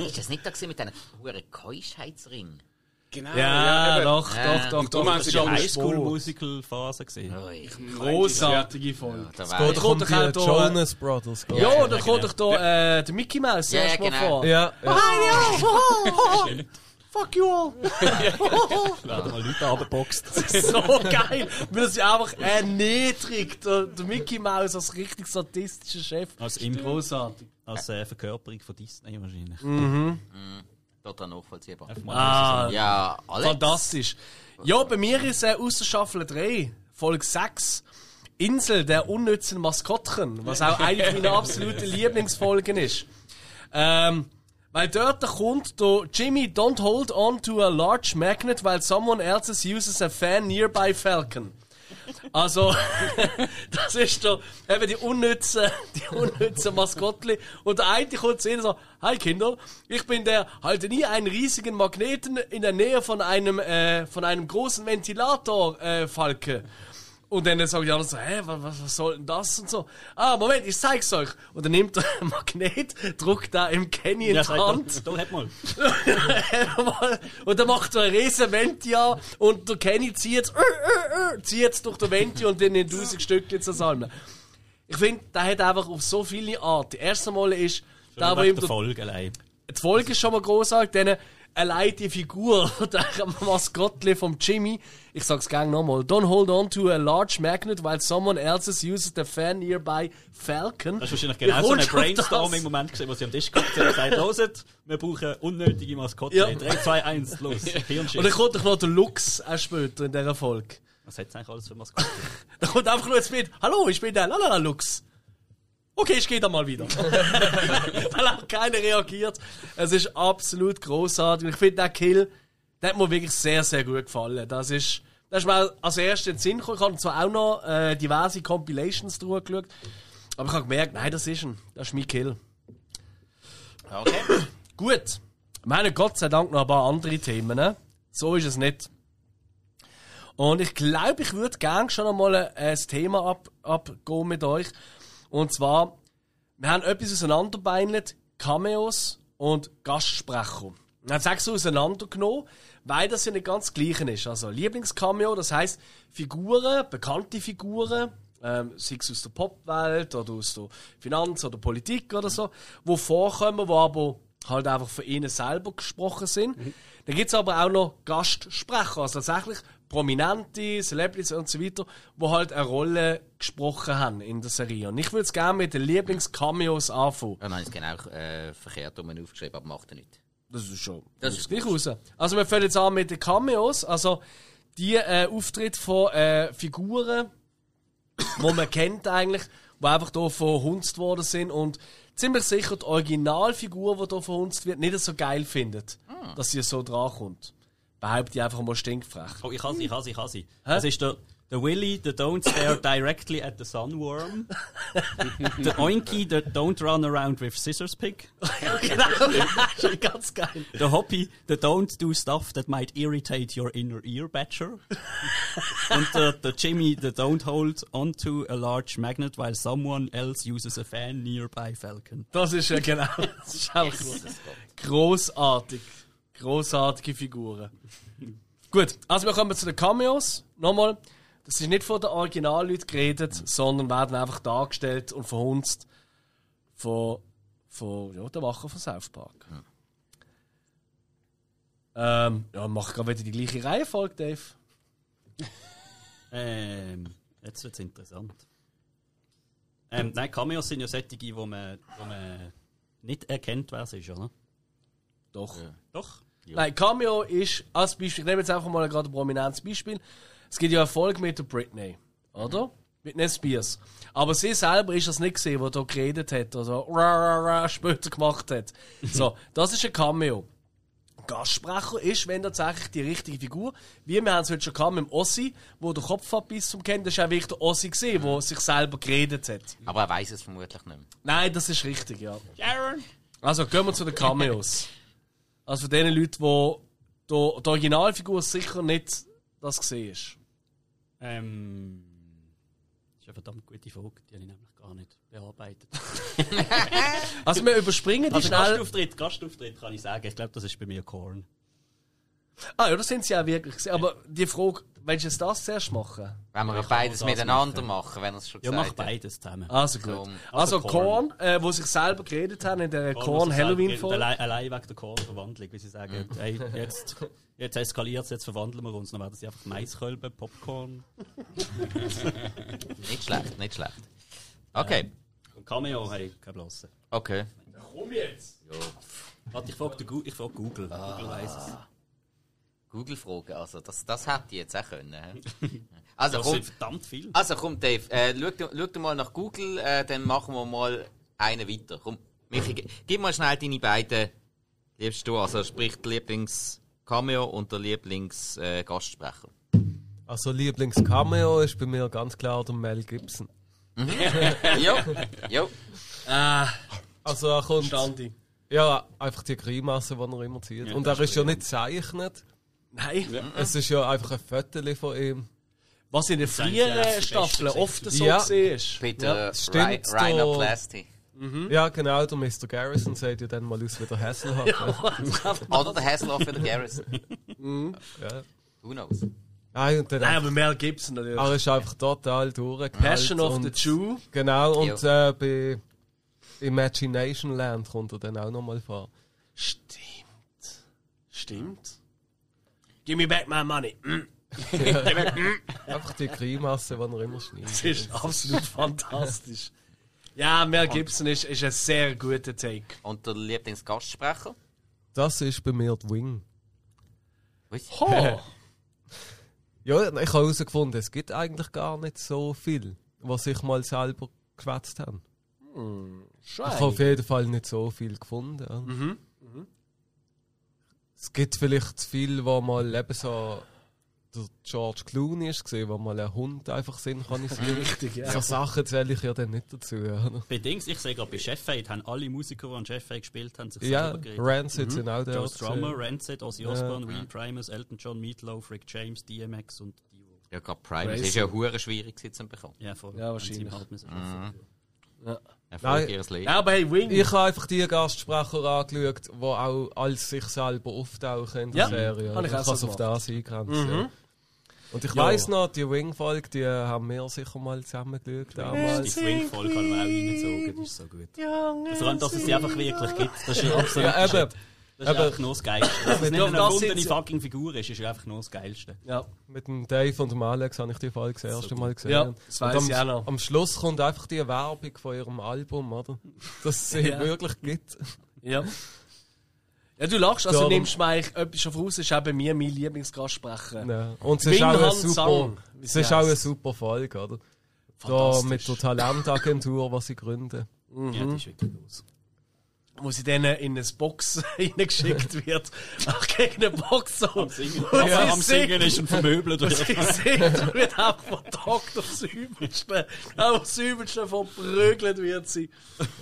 Ist das nicht da mit einem hohen Keuschheitsring? Genau. Ja, eben. doch, Ja. doch, doch, Und doch. darum haben Das sie die Highschool-Musical-Phase gesehen. Ui. Großartige Folge. Da Geht wär doch auch da- Jonas Brothers. ich. Ja, da kommt doch da äh, der Mickey Mouse Ja, ja, erst mal genau. vor. Ja, ja. Fuck you all. Werden mal Leute abgeboxt. so geil, weil er sich einfach erniedrigt. Der, der Mickey Mouse als richtig sadistischer Chef. Als. Großartig. Als äh, Verkörperung von Disney wahrscheinlich. Total nachvollziehbar. Einfach mal Ah, Ja, Alex. fantastisch. Ja, bei mir ist äh, aus der Staffel 3, Folge 6, Insel der unnützen Maskottchen, was auch eine meiner absoluten Lieblingsfolgen ist. Ähm, weil dort kommt der Jimmy don't hold on to a large magnet while someone else uses a fan nearby falcon. Also, das ist doch eben die unnütze, die unnütze Maskottli. Und der eine kommt zu ihnen so, Hi Kinder, ich bin der, halte nie einen riesigen Magneten in der Nähe von einem, äh, von einem großen Ventilator, äh, Falke. Und dann sagen die anderen so, hä, was, was, was soll denn das und so? Ah, Moment, ich zeig's euch. Und dann nimmt er einen Magnet, druckt da im Kenny in Ja, die Hand. er, da hat mal. und dann macht er ein riesen Venti an und der Kenny zieht äh, äh, zieht's durch den Venti und dann in tausend Stückchen zusammen. Ich finde, der hat einfach auf so viele Arten. Das erste Mal ist, da wo ihm der Folge allein. die Folge ist schon mal großartig, dann allein die Figur, der Maskottli vom Jimmy, ich sag's gerne nochmal, don't hold on to a large magnet while someone else uses the fan nearby Falcon. Das ist wahrscheinlich genau so ein? Brainstorming-Moment gesehen, wo sie am Tisch geguckt haben und gesagt «Loset, wir brauchen unnötige Maskottchen. Ja. 3, 2, 1, los, Und dann Hirnschiss.» kommt doch noch der Lux auch später in dieser Folge. Was hat es eigentlich alles für Maskottchen? Da kommt einfach nur jetzt mit, hallo, ich bin der Lalala Lux. Okay, ich gehe dann mal wieder. Weil auch keiner reagiert. Es ist absolut großartig. Ich finde, der Kill, der hat mir wirklich sehr, sehr gut gefallen. Das ist, das ist mir als erstes in den Sinn gekommen. Ich habe zwar auch noch äh, diverse Compilations drüber geschaut. Aber ich habe gemerkt, nein, das ist ein, das ist mein Kill. Okay. Gut. Wir haben Gott sei Dank noch ein paar andere Themen. Ne? So ist es nicht. Und ich glaube, ich würde gerne schon einmal ein, ein Thema ab, abgehen mit euch. Und zwar, wir haben etwas auseinanderbeinelt, Cameos und Gastsprecher. Wir haben sechs auseinandergenommen, weil das ja nicht ganz das Gleiche ist. Also Lieblingscameo, das heißt Figuren, bekannte Figuren, ähm, sei es aus der Popwelt oder aus der Finanz- oder Politik oder so, wo vorkommen, wo aber halt einfach von ihnen selber gesprochen sind. Dann gibt es aber auch noch Gastsprecher, also tatsächlich Prominente, Celebrities und so weiter, die halt eine Rolle gesprochen haben in der Serie. Und ich würde es gerne mit den Lieblingscameos anfangen. Ja, nein, es genau äh, verkehrt um aufgeschrieben, aber macht er nicht. Das ist schon Das das ist gleich raus. Also wir fangen jetzt an mit den Cameos, also die äh, Auftritte von äh, Figuren, wo man kennt eigentlich, die einfach hier verhunzt worden sind und ziemlich sicher die Originalfigur, die hier verhunzt wird, nicht so geil findet, dass sie so drankommt. Behaupte ich einfach mal stinkfrech. Oh, ich habe sie, ich habe sie, ich habe sie. Das ist der, der Willy, der Don't Stare Directly at the Sunworm. der Oinky, der Don't Run Around with Scissors Pig. genau, schon ganz geil. Der Hoppy, der Don't Do Stuff That Might Irritate Your Inner Ear Badger. Und der, der Jimmy, der Don't Hold Onto a Large Magnet While Someone Else Uses a Fan Nearby Falcon. Das ist ja genau, das ist auch großartig. Großartige Figuren. Gut, also wir kommen zu den Cameos. Nochmal, das ist nicht von den Originalleuten geredet, sondern werden einfach dargestellt und verhunzt von, von ja, der Wache von South Park. Ähm, ja, mach gerade wieder die gleiche Reihenfolge, Dave. Ähm, jetzt wird's interessant. Ähm, nein, Cameos sind ja solche, wo man, wo man nicht erkennt, wer es ist, oder? Doch. Doch. Nein, Cameo ist, als Beispiel, ich nehme jetzt einfach mal gerade ein prominentes Beispiel. Es gibt ja Erfolg mit der Britney, oder? Britney Spears. Aber sie selber ist das nicht gesehen, die da geredet hat oder ra, ra, ra, später gemacht hat. So, das ist ein Cameo. Gastsprecher ist, wenn tatsächlich die richtige Figur, wie wir haben es heute schon gehabt mit dem Ossi, wo der Kopf abbiss zum Kennen, das war auch wirklich der Ossi gesehen, der sich selber geredet hat. Aber er weiß es vermutlich nicht mehr. Nein, das ist richtig, ja. Also gehen wir zu den Cameos. Also von den Leuten, wo die, die Originalfigur sicher nicht das gesehen ist. Ähm, das ist eine verdammt gute Frage, die habe ich nämlich gar nicht bearbeitet. Also wir überspringen die Also schnell. Gastauftritt, Gastauftritt kann ich sagen. Ich glaube, das ist bei mir Korn. Ah ja, das sind sie auch wirklich. Aber die Frage, willst du jetzt das zuerst machen? Wenn wir Ich beides miteinander machen, wenn er es schon Ja, gesagt mach beides zusammen. Also gut. Also, Also Korn, Korn. äh, wo sich selber geredet haben in der Korn Korn muss ich sagen, Halloween-Folge. Allein, allein wegen der Korn-Verwandlung, wie sie sagen, hey, jetzt, jetzt eskaliert es, jetzt verwandeln wir uns. Dann werden sie einfach Maiskölben, Popcorn. Nicht schlecht, nicht schlecht. Okay, Und Cameo, hey, kein Blassen. okay. Komm jetzt! Warte, ich frage Google. Ich frag Google. Google weiss es. Google-Frage, also das, das hätte ich jetzt auch können. Also Das komm, sind verdammt viel. also komm Dave, äh, schau, schau du mal nach Google, äh, dann machen wir mal einen weiter. Komm, Michi, gib mal schnell deine beiden liebst du, also sprich Lieblings-Cameo und der Lieblings-Gastsprecher. Also Lieblings-Cameo ist bei mir ganz klar der Mel Gibson. jo, jo. Ah, Also er kommt... Standi. Ja, einfach die Grimasse, die er immer zieht. Ja, Und er ist ja nicht gezeichnet. Nein. Es ist ja einfach ein Foto von ihm. Was in den früheren Staffeln oft so Ja. gesehen ist. Bitte stimmt, Ry so- Rhinoplasty. Ja, genau, der Mr. Garrison sieht ja dann mal aus wie der Hasselhoff. Ja. Oder der Hasselhoff oder der Garrison. Ja. Who knows? Nein, und dann Nein, aber Mel Gibson natürlich. er ist einfach total durchgehalten. Passion of the Jew. Genau, und äh, bei Imagination Land kommt er dann auch nochmal vor. Stimmt. Stimmt. Give me back my money. Mm. Einfach die Grimasse, die er immer schneidet. Das ist absolut fantastisch. Ja, Mel Gibson ist, ist ein sehr guter Take. Und der Lieblingsgastsprecher? Das ist bei mir die Wing. Was? Oh! Ja, ich habe herausgefunden, es gibt eigentlich gar nicht so viel, was ich mal selber geschwätzt habe. Ich habe auf jeden Fall nicht so viel gefunden. Mhm. Es gibt vielleicht zu viel, wo mal eben so der George Clooney ist gesehen, wo mal ein Hund einfach synchronisiert. Richtig, ja. So Sachen zähle ich ja dann nicht dazu. Oder? Dings, ich sehe gerade bei Chef Fade, haben alle Musiker, die an Chef Fade gespielt haben, sich Ja, selber geredet. Rancid sind auch da. Joe Strummer, Rancid, Ozzy Osbourne, Real Primus, Elton John, Meatloaf, Rick James, DMX und die, die Ja, gerade. Das Crazy. ist ja hure schwierig zu bekommen. ja, voll. Ja, wahrscheinlich. Halt müssen schaffen. Erfolg Nein. ihres Lebens. Ja, aber hey, Wing. Ich habe einfach die Gastsprecher angeschaut, die auch als sich selber auftauchen in der Ja, Serie. habe ich auch ich so es auf das eingrenzen. Mhm. Ja. Und ich Ja. weiss noch, die Wing-Folge, die haben wir sicher mal zusammen geschaut Die damals. Swing-Folge kann man auch reingezogen, das ist so gut. Vor allem, dass es sie einfach wirklich gibt, das ist ja absolut Ja. Das ist Aber- einfach nur das Geilste. Dass es nicht eine das sind erfundene sie- fucking Figur ist, ist einfach nur das Geilste. Ja. Mit dem Dave und dem Alex habe ich die Folge das erste Mal gesehen. Ja, das weiss und ich auch am, noch. am Schluss kommt einfach die Werbung von ihrem Album, oder? Dass es sie Ja. wirklich gibt. Ja. Ja, du lachst, also Darum- nimmst du mir eigentlich etwas schon voraus, ist auch bei mir mein Lieblingsgastsprecher. Ja. Und es ist auch eine Winghand super, wie es sie ist auch eine super Folge, oder? Da mit der Talentagentur, die sie gründen. Ja, die ist wirklich los. Wo sie dann in eine Box hineingeschickt wird. Ach, gegen eine Box so. Am Singen. Aber am Singen ist ein vermöbelt. Sie singt, wird auch von Tag aufs Übelste. Auch das Übelste von prügelt wird sie.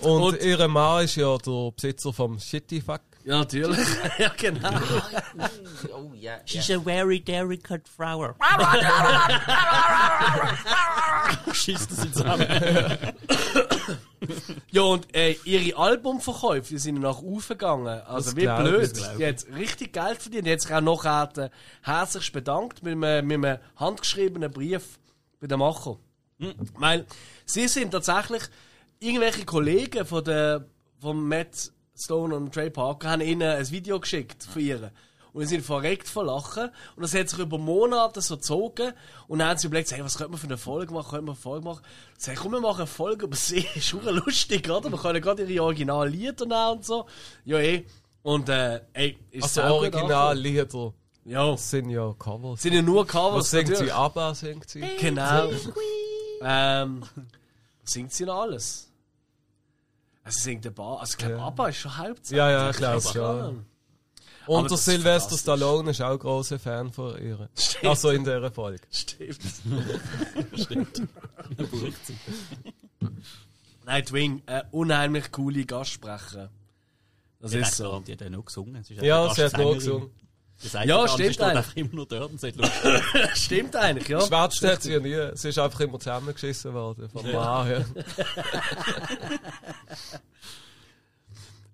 Und, Und- ihr Mann ist ja der Besitzer vom Shitty Fuck. Ja, natürlich. ja, genau. Oh, ja. She's a very delicate flower. Schießt sie zusammen. Ja, und äh, ihre Albumverkäufe die sind nach aufgegangen. Also Das wie glaub blöd. Die hat richtig Geld verdient. Die hat sich auch nachher äh, herzlich bedankt mit einem, mit einem handgeschriebenen Brief bei den Macher. Weil sie sind tatsächlich irgendwelche Kollegen von der, von Matt Stone und Trey Parker haben ihnen ein Video geschickt von ihr. Und sie sind verreckt vor Lachen. Und das hat sich über Monate so gezogen. Und dann haben sie überlegt, hey, was könnte man für eine Folge machen? Könnte man eine Folge machen? Sie haben, komm, wir machen eine Folge über sie. Ist schon lustig, oder? Wir können gerade ihre Originallieder nehmen und so. Ja, eh. Und, äh, ey, ist Also gut Originallieder. Ja. Das sind ja Covers. Sind ja nur Covers. Was singt sie? natürlich. ABBA singt sie? Genau. ähm, singt sie noch alles? Also, sie singt ein paar. Also, ich glaube, Ja. ABBA ist schon Hauptsache. Ja, ja, ich glaube glaub schon. Und der das Sylvester. Stallone ist auch ein grosser Fan von ihr. Stimmt. Also in dieser Folge. Stimmt. Stimmt. Nightwing, äh, unheimlich coole Gastsprecher. Das hat ist so. garantiert auch noch gesungen. Ja, sie hat nur Gastsängerin. gesungen. Sagt Ja, stimmt steht eigentlich. immer nur dort und sagt, «Schau, Stimmt eigentlich, ja. Schwätzt hat sie ja nie. Sie ist einfach immer zusammengeschissen worden. Von Mann, ja.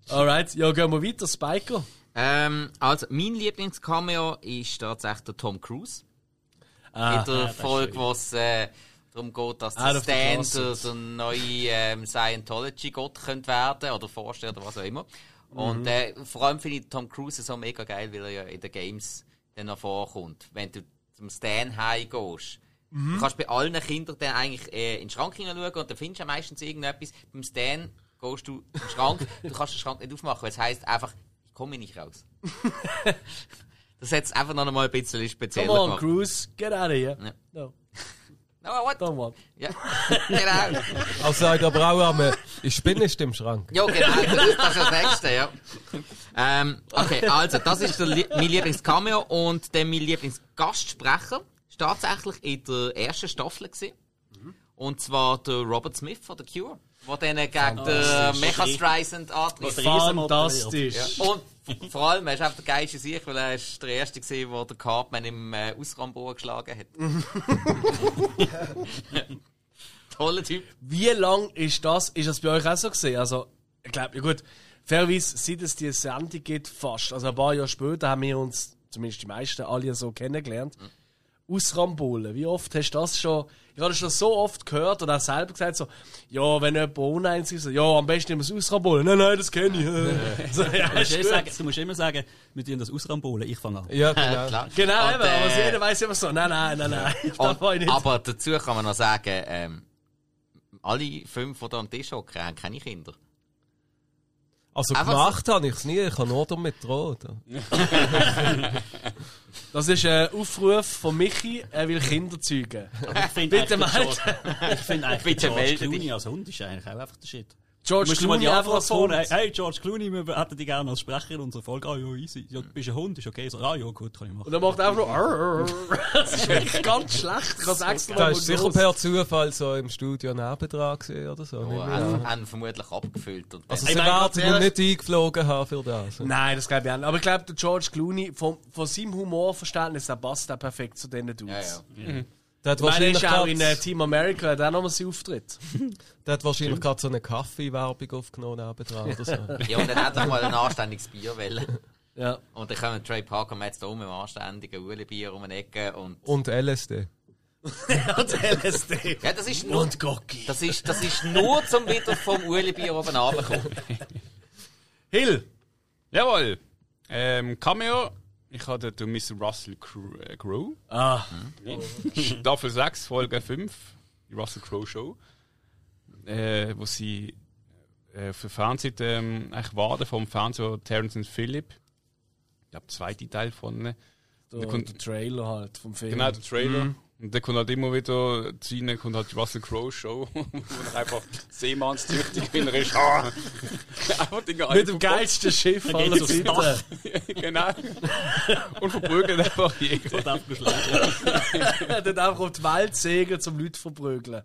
Alright, ja, gehen wir weiter. Spiker. Ähm, also, mein Lieblingscameo ist tatsächlich der Tom Cruise. Ah, in der ja, Folge, wo es äh, darum geht, dass Out der Stan der, neue ähm, Scientology-Gott könnte werden oder vorstellen oder was auch immer. Und äh, vor allem finde ich Tom Cruise so mega geil, weil er ja in den Games dann noch vorkommt. Wenn du zum Stan heimgehst, du kannst bei allen Kindern dann eigentlich äh, in den Schrank hineinschauen und dann findest du ja meistens irgendetwas. Beim Stan gehst du in den Schrank, du kannst den Schrank nicht aufmachen, weil es heisst einfach, ich komme nicht raus. das hat es einfach noch einmal ein bisschen spezieller Come on, gemacht. Cruise, get out of here. Ja. No, No, what? don't want. Ja, genau. Also sagt aber auch einmal, ich bin nicht im Schrank. Ja, genau, das ist, das ist das Nächste, ja. Ähm, okay, also, das ist der, mein Lieblingscameo und der mein Lieblingsgastsprecher ist tatsächlich in der ersten Staffel gewesen. Und zwar der Robert Smith von The Cure, der dann gegen den Mecha Streisand antritt. Fantastisch. Und vor allem, er ist einfach der geilste Sieg, weil er ist der Erste gewesen, der den Cartman im äh, Ausrambohr geschlagen hat. Toller Typ. Wie lang ist das? Ist das bei euch auch so gesehen? Also, ich glaube, ja gut, fairerweise, seit es die Sendung gibt, fast. Also ein paar Jahre später haben wir uns, zumindest die meisten, alle so kennengelernt. Ausrambolen. Wie oft hast du das schon, ich habe das schon so oft gehört oder auch selber gesagt, so, ja, wenn jemand uneins ist, so, ja, am besten immer das ausrambolen. Nein, nein, das kenne ich. so, ja, Du musst, ist eh sagen, du musst immer sagen, wir tun das ausrambolen, ich fange an. Ja, genau. Klar. Genau, Und, eben, aber äh, jeder weiß immer so, nein, nein, nein, nein, Und, aber dazu kann man noch sagen, ähm, alle fünf, die da am Tisch hocken, haben keine Kinder. Also Einfach gemacht habe ich es nie, ich habe nur damit gedroht. Das ist ein Aufruf von Michi, er will Kinder zeugen. Ich finde Bitte melden. Ich finde eigentlich, Bitte George melde Clooney dich. als Hund ist eigentlich auch einfach der Shit. George Musst du mal Clooney die einfach als Antwort Hund. hey George Clooney, wir hätten dich gerne als Sprecher in unserer Folge. Ah ja, easy. Ja, du bist ein Hund, ist okay. So, ah ja, gut, kann ich machen. Und er macht einfach nur Arr, Arr. Das ist wirklich ganz schlecht. Ich kann extra Da ist sicher per Zufall so im Studio nebendran gesehen oder so. Ich haben, haben vermutlich abgefüllt. Und Also sie werden ihn nicht eingeflogen haben für das. Nein, das glaube ich auch nicht. Aber ich glaube, der George Clooney, von, von seinem Humorverständnis, der passt auch perfekt zu diesen Dudes. ja, ja. Der hat Ich meine, ist auch in äh, Team America, hat auch nochmal seinen Auftritt. der hat wahrscheinlich gerade so eine Kaffee-Werbung aufgenommen nebendran oder so. ja, und dann hat er mal ein anständiges Bier wollen. Ja. Und dann kommen Trey Parker und jetzt da um mit einem anständigen Uli-Bier um eine Ecke. Und, Und LSD. Und LSD. ja, das ist nur, Und Gocki. das ist, das ist nur zum wieder vom Uli-Bier oben runterkommen. Hill. Jawohl. Ähm, Cameo. Ich hatte den Mr. Russell Crowe. Äh. Ah, Staffel 6, Folge 5. Die Russell Crowe Show. Äh, wo sie äh, für Fernsehen ähm, eigentlich warten vom Fernseher Terence und Phillip. Ich glaube, der zweite Teil von. äh, der, kommt- der Trailer halt vom Film. Genau, der Trailer. Und dann kommt halt immer wieder zu ihnen, kommt halt die Russell Crowe Show, wo er einfach seemannstüchtig wie er ist. Ah. einfach Mit dem geilsten Schiff aller. Zeiten. genau. Und verprügelt einfach jeden. Und aufgeschlagen. Er hat einfach auf die Welt segeln, um Leute zu verprügeln.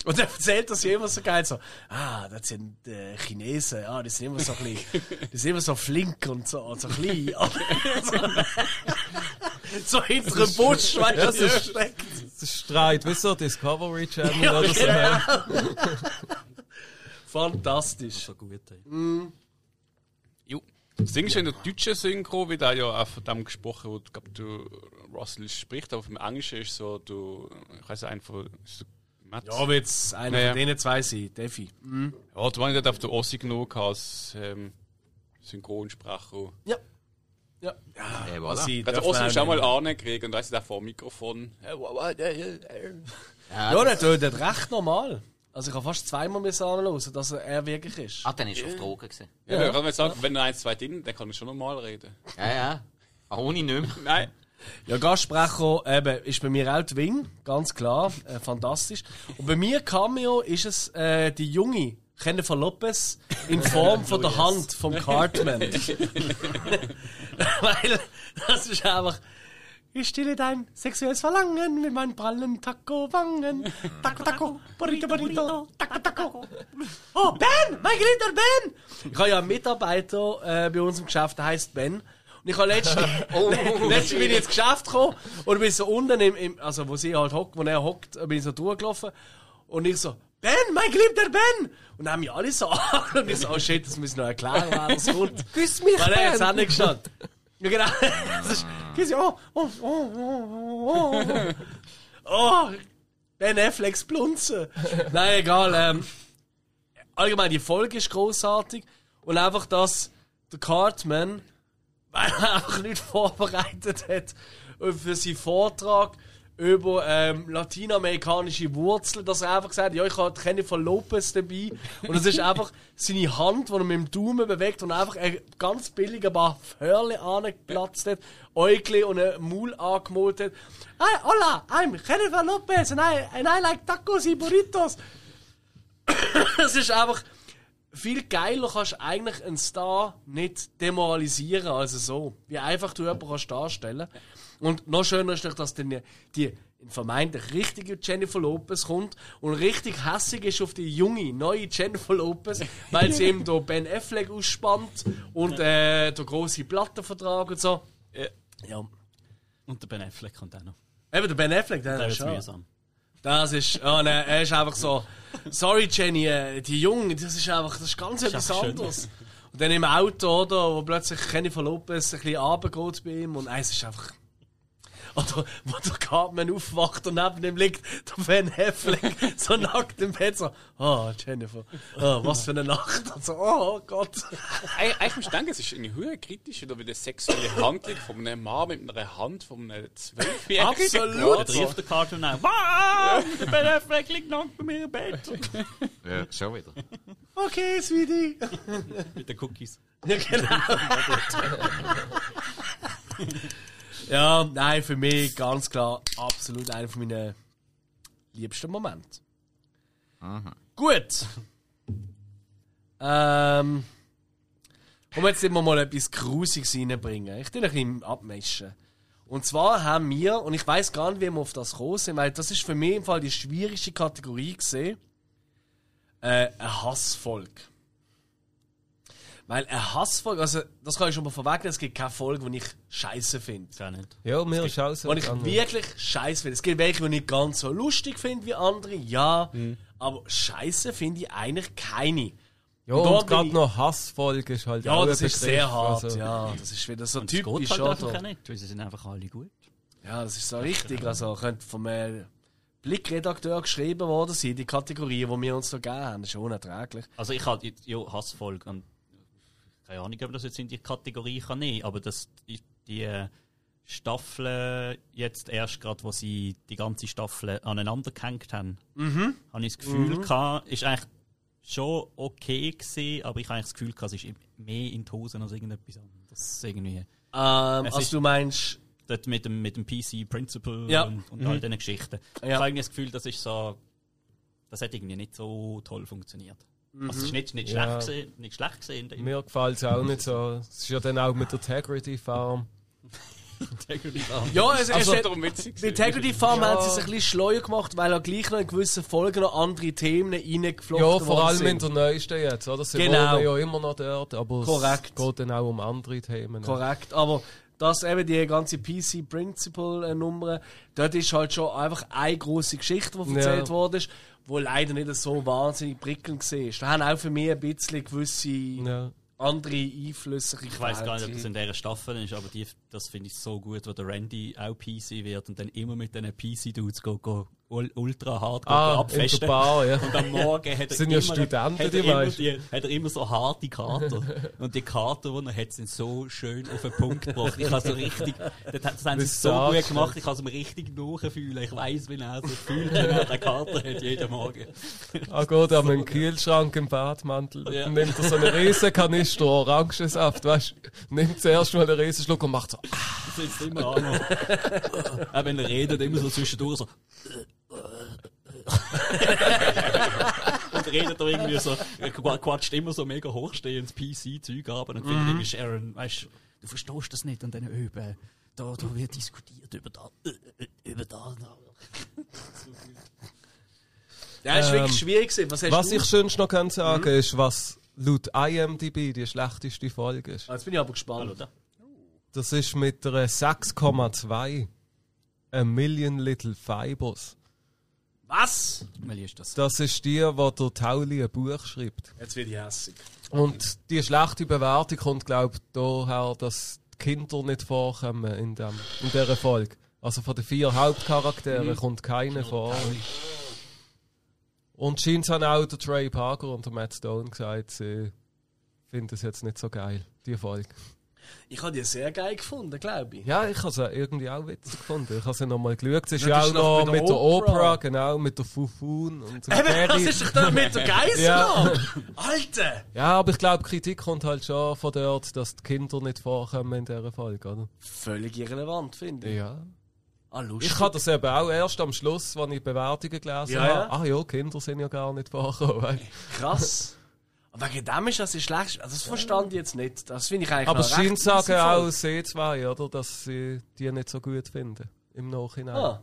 Und er erzählt das immer so geil, so, ah, das sind äh, Chinesen, ah, die sind immer so ein bisschen, die sind immer so flink und so, und so klein. so hinter dem Busch, weißt du, was er steckt. Das streit, wie so Discovery Channel Ja, oder so. genau. Fantastisch. So gut, ey. Jo. Das Ding ist in der deutschen Synchro, wie da ja auch von dem gesprochen wird, ich glaube, du Russell spricht, aber im Englischen ist so, du, ich weiß von, ist so Matt. Ja, wird es einer Ja, ja. von denen zwei sein, Defi. Ja, da war ich nicht auf der Ossi genug als ähm, Synchronsprecher. Ja. Ja. Äh, voilà. Also, Also Ossi auch mal angekriegt und da ist er vor dem Mikrofon. Ja, der tötet recht normal. Also ich habe fast zweimal müssen anhören, dass er, er wirklich ist. Ah, dann ist er auf Drogen gewesen. Ja, ja. kann man sagen, wenn er eins, zwei drin, dann kann er schon normal reden. Ja, ja. Ah, ohne nicht mehr. Nein. Ja, Gastsprecher eben, ist bei mir auch die Wing, ganz klar, äh, fantastisch. Und bei mir Cameo ist es äh, die junge Jennifer Lopez in Form von der Hand vom Cartman. Weil das ist einfach. Ich stille dein sexuelles Verlangen mit meinen prallen Taco-Wangen. Taco, Taco, Burrito, Burrito, Taco, Taco. Oh, Ben! Mein geliebter Ben! Ich habe ja einen Mitarbeiter äh, bei uns im Geschäft, der heißt Ben. Und ich habe letztens, letztens bin ich ins Geschäft gekommen und bin so unten im, im also wo sie halt hockt, wo er hockt, bin ich so durchgelaufen und ich so, Ben, mein geliebter Ben! Und dann haben mich alle so angeschaut und ich so, oh shit, das müssen wir noch erklären, wer das kommt. Küss mich, Weil er jetzt auch nicht gestanden. Ja, genau. Das ist, das ist, oh, oh, oh, oh, oh, oh. Oh, Ben Afflecks Blunzen. Nein, egal. Ähm, allgemein, die Folge ist großartig und einfach, dass der Cartman, weil er einfach nicht vorbereitet hat für seinen Vortrag über ähm, latinamerikanische Wurzeln, dass er einfach gesagt hat, ja, ich habe Jennifer Lopez dabei und es ist einfach seine Hand, die er mit dem Daumen bewegt und einfach ein ganz billig ein paar Hörle angeplatzt hat, Äugli und ein Maul angemalt hat. Hi, hola, I'm Jennifer Lopez and I, and I like tacos y burritos. es ist einfach viel geiler kannst du eigentlich einen Star nicht demoralisieren als so. Wie einfach du jemanden kannst darstellen Und noch schöner ist, dass dann die vermeintlich richtige Jennifer Lopez kommt und richtig hässig ist auf die junge, neue Jennifer Lopez, weil sie eben da Ben Affleck ausspannt und äh, der große Plattenvertrag und so. Ja. Und der Ben Affleck kommt auch noch. Eben der Ben Affleck, der, Der ist ist schon. mühsam. Das ist, oh nein, er ist einfach so, sorry Jenny, äh, die Jungen, das ist einfach, das ist ganz etwas einfach schön. anderes. Und dann im Auto, oder, wo plötzlich Jennifer Lopez ein bisschen runtergeht bei ihm und es ist einfach... Oder wo der Cartman aufwacht und neben ihm liegt der Van Affleck so nackt im Bett so, oh Jennifer, oh, was für eine Nacht. Und so, oh Gott. Eig- Eigentlich musst du denken, es ist irgendwie höher kritisch, oder wie eine sexuelle Handlung von einem Mann mit einer Hand von einem Zwölfjährigen. Absolut. Da trifft der Cartoon auch. Wow! Der Ben Affleck liegt nackt bei mir im Bett. Ja, schon wieder. Okay, Sweetie. Mit den Cookies. Ja, genau. Ja, nein, für mich ganz klar absolut einer von meinen liebsten Momente. Gut. Ähm. Komm, jetzt immer mal etwas Grusiges reinbringen. Ich will ein bisschen abmischen. Und zwar haben wir, und ich weiß gar nicht, wie wir auf das gekommen sind, weil das ist für mich im Fall die schwierigste Kategorie gesehen, äh, eine Hassfolge. Weil eine Hassfolge, also das kann ich schon mal vorwegnehmen, es gibt keine Folge, die ich scheiße finde. Gar nicht. Ja, mir ist so. Und ich wirklich scheiße finde. Es gibt welche, die ich nicht ganz so lustig finde wie andere, ja. Mhm. Aber scheiße finde ich eigentlich keine. Ja, Und da und gerade noch Hassfolge ist halt Ja, auch das ist Begriff, sehr hart, also- ja. Das ist wieder so Und geht typisch, halt einfach oder? auch nicht, weil sie sind einfach alle gut. Ja, das ist so richtig. Also, könnte vom äh, Blickredakteur geschrieben worden sein, die Kategorien, die wir uns so gegeben haben. Das ist unerträglich. Also ich hatte ja Hassfolge und keine Ahnung, ob das jetzt in die Kategorie kann nehmen, aber das die, die äh, Staffeln jetzt erst gerade, wo sie die ganze Staffel aneinander gehängt haben, Mhm. habe ich das Gefühl gehabt, ist eigentlich schon okay gewesen, aber ich habe eigentlich das Gefühl gehabt, es ist mehr in die als irgendetwas anderes. Irgendwie Ähm, also ist- du meinst, dort mit dem, mit dem PC Principle Ja. und, und all diesen Geschichten. Ja. Ich habe irgendwie das Gefühl, das ist so, das hat irgendwie nicht so toll funktioniert. Also es ist nicht, nicht, Ja. schlecht, gewesen, nicht schlecht gesehen. Mir gefällt es auch nicht so. Es ist ja dann auch mit der Integrity Farm. ja, es, Also, es, witzig. Bei Integrity Farm Ja. sie es ein bisschen schleuer gemacht, weil auch gleich noch in gewissen Folgen noch andere Themen reingeflochten Ja, vor allem in sind. der neuesten jetzt, oder? Sie Genau. ja immer noch dort, aber Korrekt. es geht dann auch um andere Themen. Korrekt, aber dass eben die ganze PC Principle äh, Nummer, dort ist halt schon einfach eine große Geschichte, die erzählt Ja. worden ist, wo leider nicht so wahnsinnig prickelnd war. Da haben auch für mich ein bisschen gewisse Ja. andere Einflüsse Ich weiß gar nicht, ob das in dieser Staffel ist, aber die, das finde ich so gut, wo der Randy auch PC wird und dann immer mit diesen PC-Dudes go, go, ul- ultra hart Ah, abfesten. Bar, ja. Und am Morgen hat er ja immer, Studenten, hat er immer, die, hat er immer so harte Karten. Und die Karten, die er hat, sind so schön auf den Punkt gebracht. Ich habe so richtig, das, haben sie so gut gemacht, ich kann es mir richtig nachfühlen. Ich weiß, wie er so fühlt, wenn er eine Karte hat, jeden Morgen. Ah, geht an einen Kühlschrank im Badmantel. Ja. Dann nimmt er so einen riesen Kanister Orangensaft, weißt du? Nimmt zuerst mal einen riesen Schluck und macht so. Das sitzt immer an. Auch wenn er redet, immer so zwischendurch so. und redet da irgendwie so, er qu- quatscht immer so mega hochstehendes PC-Zeug ab und dann findet irgendwie Sharon, weißt du, verstehst das nicht und dann üben. Da, da wird diskutiert über da, äh, über da. Ja, ist Ähm, wirklich schwierig gewesen. Was hast Was du? ich sonst noch kann sagen Mhm. ist, was laut IMDb die schlechteste Folge ist. Ah, Jetzt bin ich aber gespannt. Das ist mit einer 6,2. A Million Little Fibers. Was? Welche ist das? Das ist die, wo der Tauli ein Buch schreibt. Jetzt werde ich hässig. Und die schlechte Bewertung kommt, glaube ich, daher, dass die Kinder nicht vorkommen in, dem, in dieser Folge. Also von den vier Hauptcharakteren kommt keiner vor. Und scheint haben auch der Trey Parker und der Matt Stone gesagt, sie finden es jetzt nicht so geil, die Folge. Ich habe die sehr geil gefunden, glaube ich. Ja, ich habe sie irgendwie auch witzig gefunden. Ich habe sie nochmal geschaut. Es ist Ja, auch noch mit der. Opera, genau, mit der Fufun und dem Eben, das ist doch da mit der Geister. Ja. Alter! Ja, aber ich glaube, Kritik kommt halt schon von dort, dass die Kinder nicht vorkommen in dieser Folge, oder? Völlig irrelevant, finde ich. Ja. Ah. Ich habe das eben auch erst am Schluss, als ich Bewertungen gelesen Ja, habe. ja. Ach ja, Kinder sind ja gar nicht vorgekommen. Krass. Aber wegen dem ist das die schlecht. Also, das verstand ich jetzt nicht. Das finde ich eigentlich Aber noch recht scheint sagen auch voll. sie zwei, oder? Dass sie die nicht so gut finden. Im Nachhinein. Ah.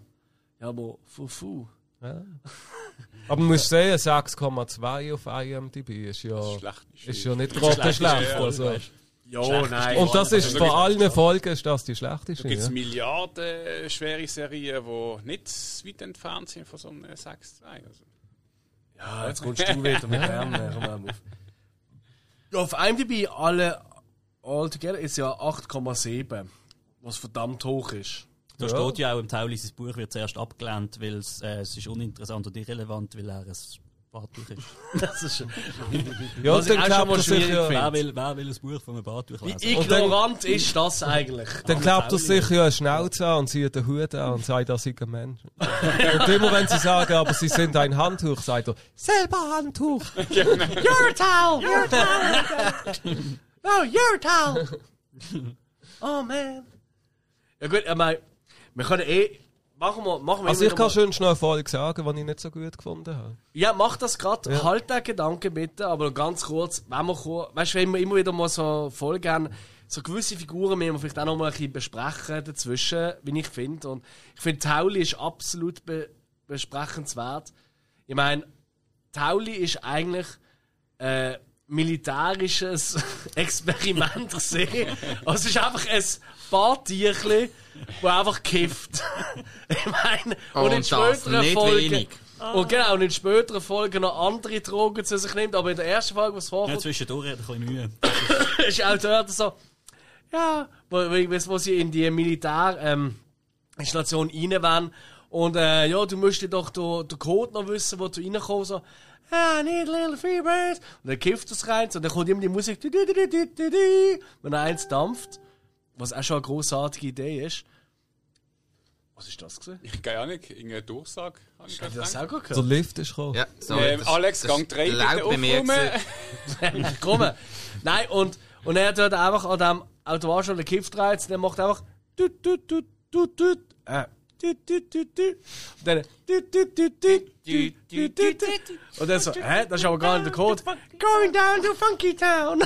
Ja, aber Fufu. Ja. Aber man muss sehen, 6,2 auf IMDb ist ja, Schlecht ist ja nicht gerade schlecht. Also. Ja, nein. Und das ist Also von allen Folgen ist das die Da schlechteste. gibt es Ja? Milliarden schwere Serien, die nicht weit entfernt sind von so einem 6-2. Also. Ja, jetzt kommst du wieder mit dem. auf. Ja, auf IMDb alle altogether ist ja 8,7. Was verdammt hoch ist. Da Ja. steht ja auch im Tauli, sein Buch wird zuerst abgelehnt, weil es, äh, es ist uninteressant und irrelevant, weil er ein Bartuch ist. Das ist, Ja, Was ich dann auch schon glaubt mal er sich schwierig ja, wer, will, wer will ein Buch von einem Bartuch wie lesen? ignorant ist das eigentlich? dann glaubt er sich ja eine Schnauze an und zieht den Hut an und sagt, er sei ein Mensch. und immer wenn sie sagen, aber sie sind ein Handtuch, sagt er, selber Handtuch. Your towel! Your towel! oh, your towel! Oh man. Ja gut, ich meine, wir können eh. Machen wir, machen wir Also ich kann noch schon schnell eine Folge sagen, die ich nicht so gut gefunden habe. Ja, mach das gerade. Ja. Halt den Gedanken bitte, aber ganz kurz, wenn wir, weißt wenn wir immer wieder mal so Folgen haben, so gewisse Figuren müssen wir vielleicht auch noch mal ein bisschen besprechen dazwischen, wie ich finde. Und ich finde, Tauli ist absolut be besprechenswert. Ich meine, Tauli ist eigentlich äh, militärisches Experiment gesehen. Also es ist einfach ein paar Tierchen, wo einfach kifft. ich meine, und, in Und das späteren nicht Folgen. wenig. Und genau, und in späteren Folgen noch andere Drogen zu sich nimmt, aber in der ersten Folge, was Ja, vorkommt, zwischendurch hat er ein bisschen Mühe. ist auch dort so, ja, wo, wo, sie in die Militär, ähm, rein wollen. Und, äh, ja, du musst dir doch den, den Code noch wissen, wo du reinkommst, so, I need a little freebird. Und dann kifft es rein, und dann kommt immer die Musik, wenn er eins dampft. Was auch schon eine grossartige Idee ist. Was ist das gewesen? Ich keine Ahnung, irgendeine Durchsage. habe ich das gedacht. auch gut Der gehört? Lift ist gekommen. Ja, so, Ähm, das- Alex, das Gang 3 bitte aufräumen. gewesen. Komm. Nein, und, und er tut einfach an dem Automat schon den Kiff reizt und dann macht er einfach tut, tut, tut, tut, tut, äh, Und dann. Und dann so, hä, das ist aber gar nicht der Code. Going down to Funky Town.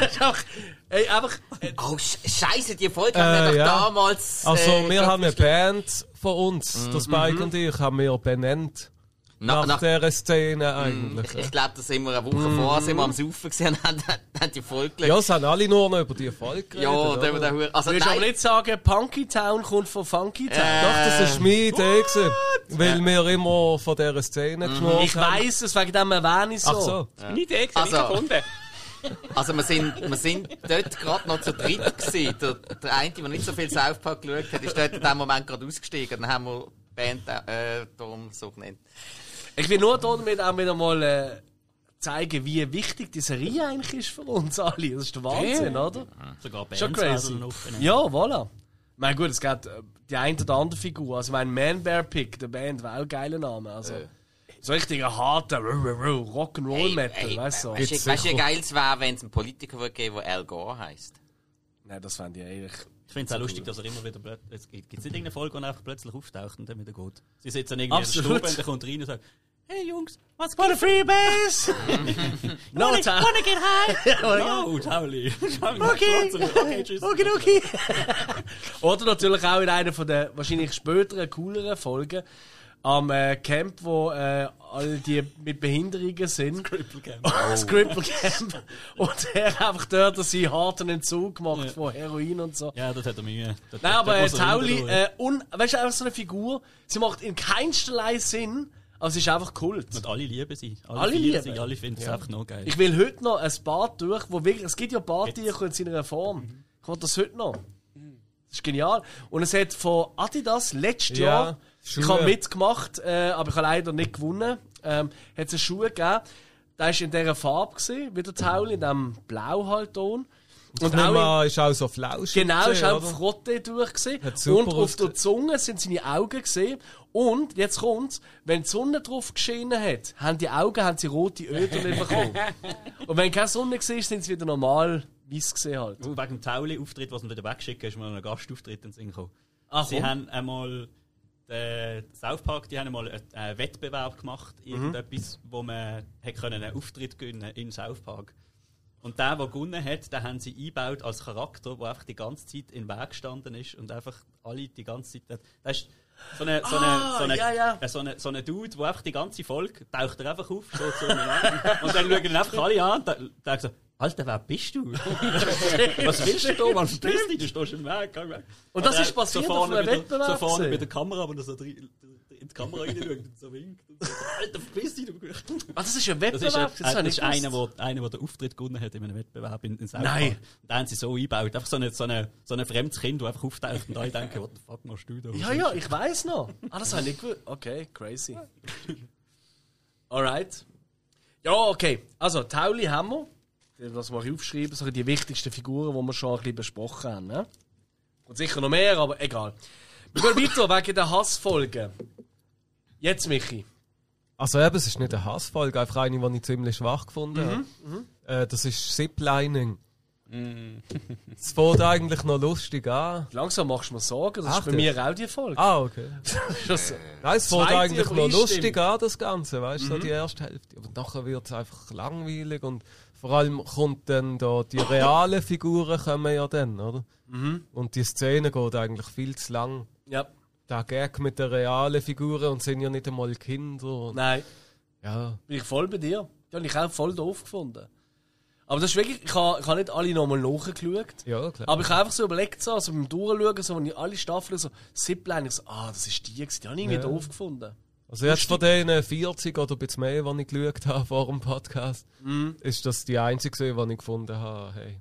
das ist einfach, ey, einfach, äh, Oh, Sch- Scheiße, die Folge haben wir Äh, doch ja. damals. Also äh, wir haben eine Band von uns, der Spike und ich, haben wir benannt. Na, Nach, nach, dieser Szene eigentlich. ich ich glaube, das sind wir eine Woche vorher sind wir am Saufen gesehen und haben, haben die Folge gelegt. Ja, es haben alle nur noch über die Folge geredet. Ja, oder? der, der, der, also du willst nein, aber nicht sagen, Punky Town kommt von Funky Town. Äh, Doch, das war meine Idee, gewesen, weil wir immer von dieser Szene Ich haben. weiss es, wegen dem erwähne ich so. Ach so. Meine Idee, ich Also- also, gefunden. also wir sind, wir sind dort gerade noch zu dritt gewesen. Der, der eine, der nicht so viel South Park geschaut hat, ist dort in dem Moment gerade ausgestiegen. Dann haben wir die Band äh, darum so genannt. Ich will nur damit auch wieder mal äh, zeigen, wie wichtig die Serie eigentlich ist für uns alle. Das ist der Wahnsinn, oder? Sogar Bands Schon crazy. Ja, voilà. Ich meine, gut, es gibt äh, die eine oder andere Figur. Also, mein Man Bear Pick, der Band, war auch ein geiler Name. Also, so richtig ein harter Rock'n'Roll Metal, weißt du? So. Weißt du, weißt du, wie geil es wäre, wenn es einen Politiker würde geben der Al Gore heisst? Nein, das fände ich eigentlich. Ich finde es auch lustig, dass er immer wieder plötzlich. Es gibt gibt's nicht irgendeine Folge, wo er einfach plötzlich auftaucht und dann wieder geht. Sie sitzen irgendwie Absolut. in der Stube und er kommt rein und sagt: Hey Jungs, was What a free base! no Wanna, time! wanna get high? no, Tauli. Okay. okay, tschüss. Okay, okay. Oder natürlich auch in einer von den wahrscheinlich späteren, cooleren Folgen am äh, Camp, wo äh, all die mit Behinderungen sind. Cripple Camp. das Cripple Camp. Und er einfach dort seinen harten Entzug gemacht von Heroin und so. Ja, dort hat er Mühe. Dort, Nein, aber dort äh, muss er Tauli, äh, un, weißt du, einfach so eine Figur, sie macht in keinsterlei Sinn, aber sie ist einfach Kult. Und alle lieben sie. Alle, Alle lieben. sie, alle finden es einfach noch geil. Ich will heute noch ein Bad durch, wo wirklich, es gibt ja Badtücher in seiner Form. Ich will das heute noch. Das ist genial. Und es hat von Adidas letztes Ja, Jahr, ich Schuhe. habe mitgemacht, äh, aber ich habe leider nicht gewonnen, ähm, hat es einen Schuh gegeben, der war in dieser Farbe, gewesen, wie der Taul, in diesem Blau halt Ton. Und auch in, mal, ist auch so flauschig. Genau, ist auch? Frotte durch gesehen. Und auf der. Zunge sind seine Augen gesehen. Und jetzt kommt's, wenn die Sonne drauf geschienen hat, haben die Augen haben sie rote Ödel bekommen. Und wenn keine Sonne war, sind sie wieder normal weiß gesehen halt. Und wegen dem Tauli-Auftritt, was wir wieder wegschicken, ist mal ein Gastauftritt in den Sinn gekommen. Ach, Sie komm. haben einmal, der South Park, die haben einmal einen, einen Wettbewerb gemacht, Mhm. irgendetwas, wo man hätte können einen Auftritt gewinnen in South Park. Und der, der gewonnen hat, den haben sie eingebaut als Charakter, der einfach die ganze Zeit im Weg gestanden ist und einfach alle die ganze Zeit. Das ist so eine, so eine, Ah, so eine, ja. äh, so eine, so eine Dude, der einfach die ganze Folge taucht er einfach auf, so einem anderen. und dann schauen ihn einfach alle an und der so, Alter, wer bist du? Was willst du da? Man verpiss dich, du stehst im Weg. geh weg. Und das Oder ist passiert so auf vorne einem bei der- Wettbewerb So vorne bei der Kamera, wo er so drin- in die Kamera reinschaut und so winkt. Und so. Alter, verpiss dich, du. Ah, das ist ein Das ist, Wettbewerb? ein, das ist nicht einer, wo, einer, der den Auftritt gewonnen hat in einem Wettbewerb in, in South Nein. Und den haben sie so eingebaut. Einfach so ein so eine, so eine fremdes Kind, das einfach auftaucht und alle denken, what the fuck machst du da? Ja, ja, ich weiß noch. Ah, das habe ich nicht gewusst. Okay, crazy. Alright. Ja, okay. Also, Tauli haben wir. Das mache ich aufschreiben, so die wichtigsten Figuren, die wir schon ein bisschen besprochen haben. Ne? Und sicher noch mehr, aber egal. Wir gehen weiter wegen der Hassfolgen. Jetzt, Michi. Also eben, es ist nicht eine Hassfolge, einfach eine, die ich ziemlich schwach gefunden Mhm, habe. Äh, das ist Ziplining. Es fängt eigentlich noch lustig an. Langsam machst du mir Sorgen, das Ach, ist bei das- mir auch die Folge. Ah, okay. Das- Nein, es fängt eigentlich noch lustig an, das Ganze, weißt du, so Mhm. die erste Hälfte. Aber nachher wird es einfach langweilig und vor allem kommt dann da, die realen Figuren kommen ja dann, oder? Mhm. Und die Szene geht eigentlich viel zu lang. Ja, Der Gag mit den realen Figuren und sind ja nicht einmal Kinder. Nein, ja, bin ich voll bei dir. Die habe ich auch voll doof gefunden. Aber das ist wirklich, ich habe, ich habe nicht alle nochmal nachgeschaut. ja, klar. Aber ich habe einfach so überlegt, so, also beim Durchschauen, so, wenn ich alle Staffeln so Zipline, ich so, ah, das ist die, gewesen. die habe ich irgendwie Ja. doof gefunden. Also jetzt von denen 40 oder ein bisschen mehr, die ich geschaut habe vor dem Podcast, Mhm. ist das die einzige, die ich gefunden habe. Hey.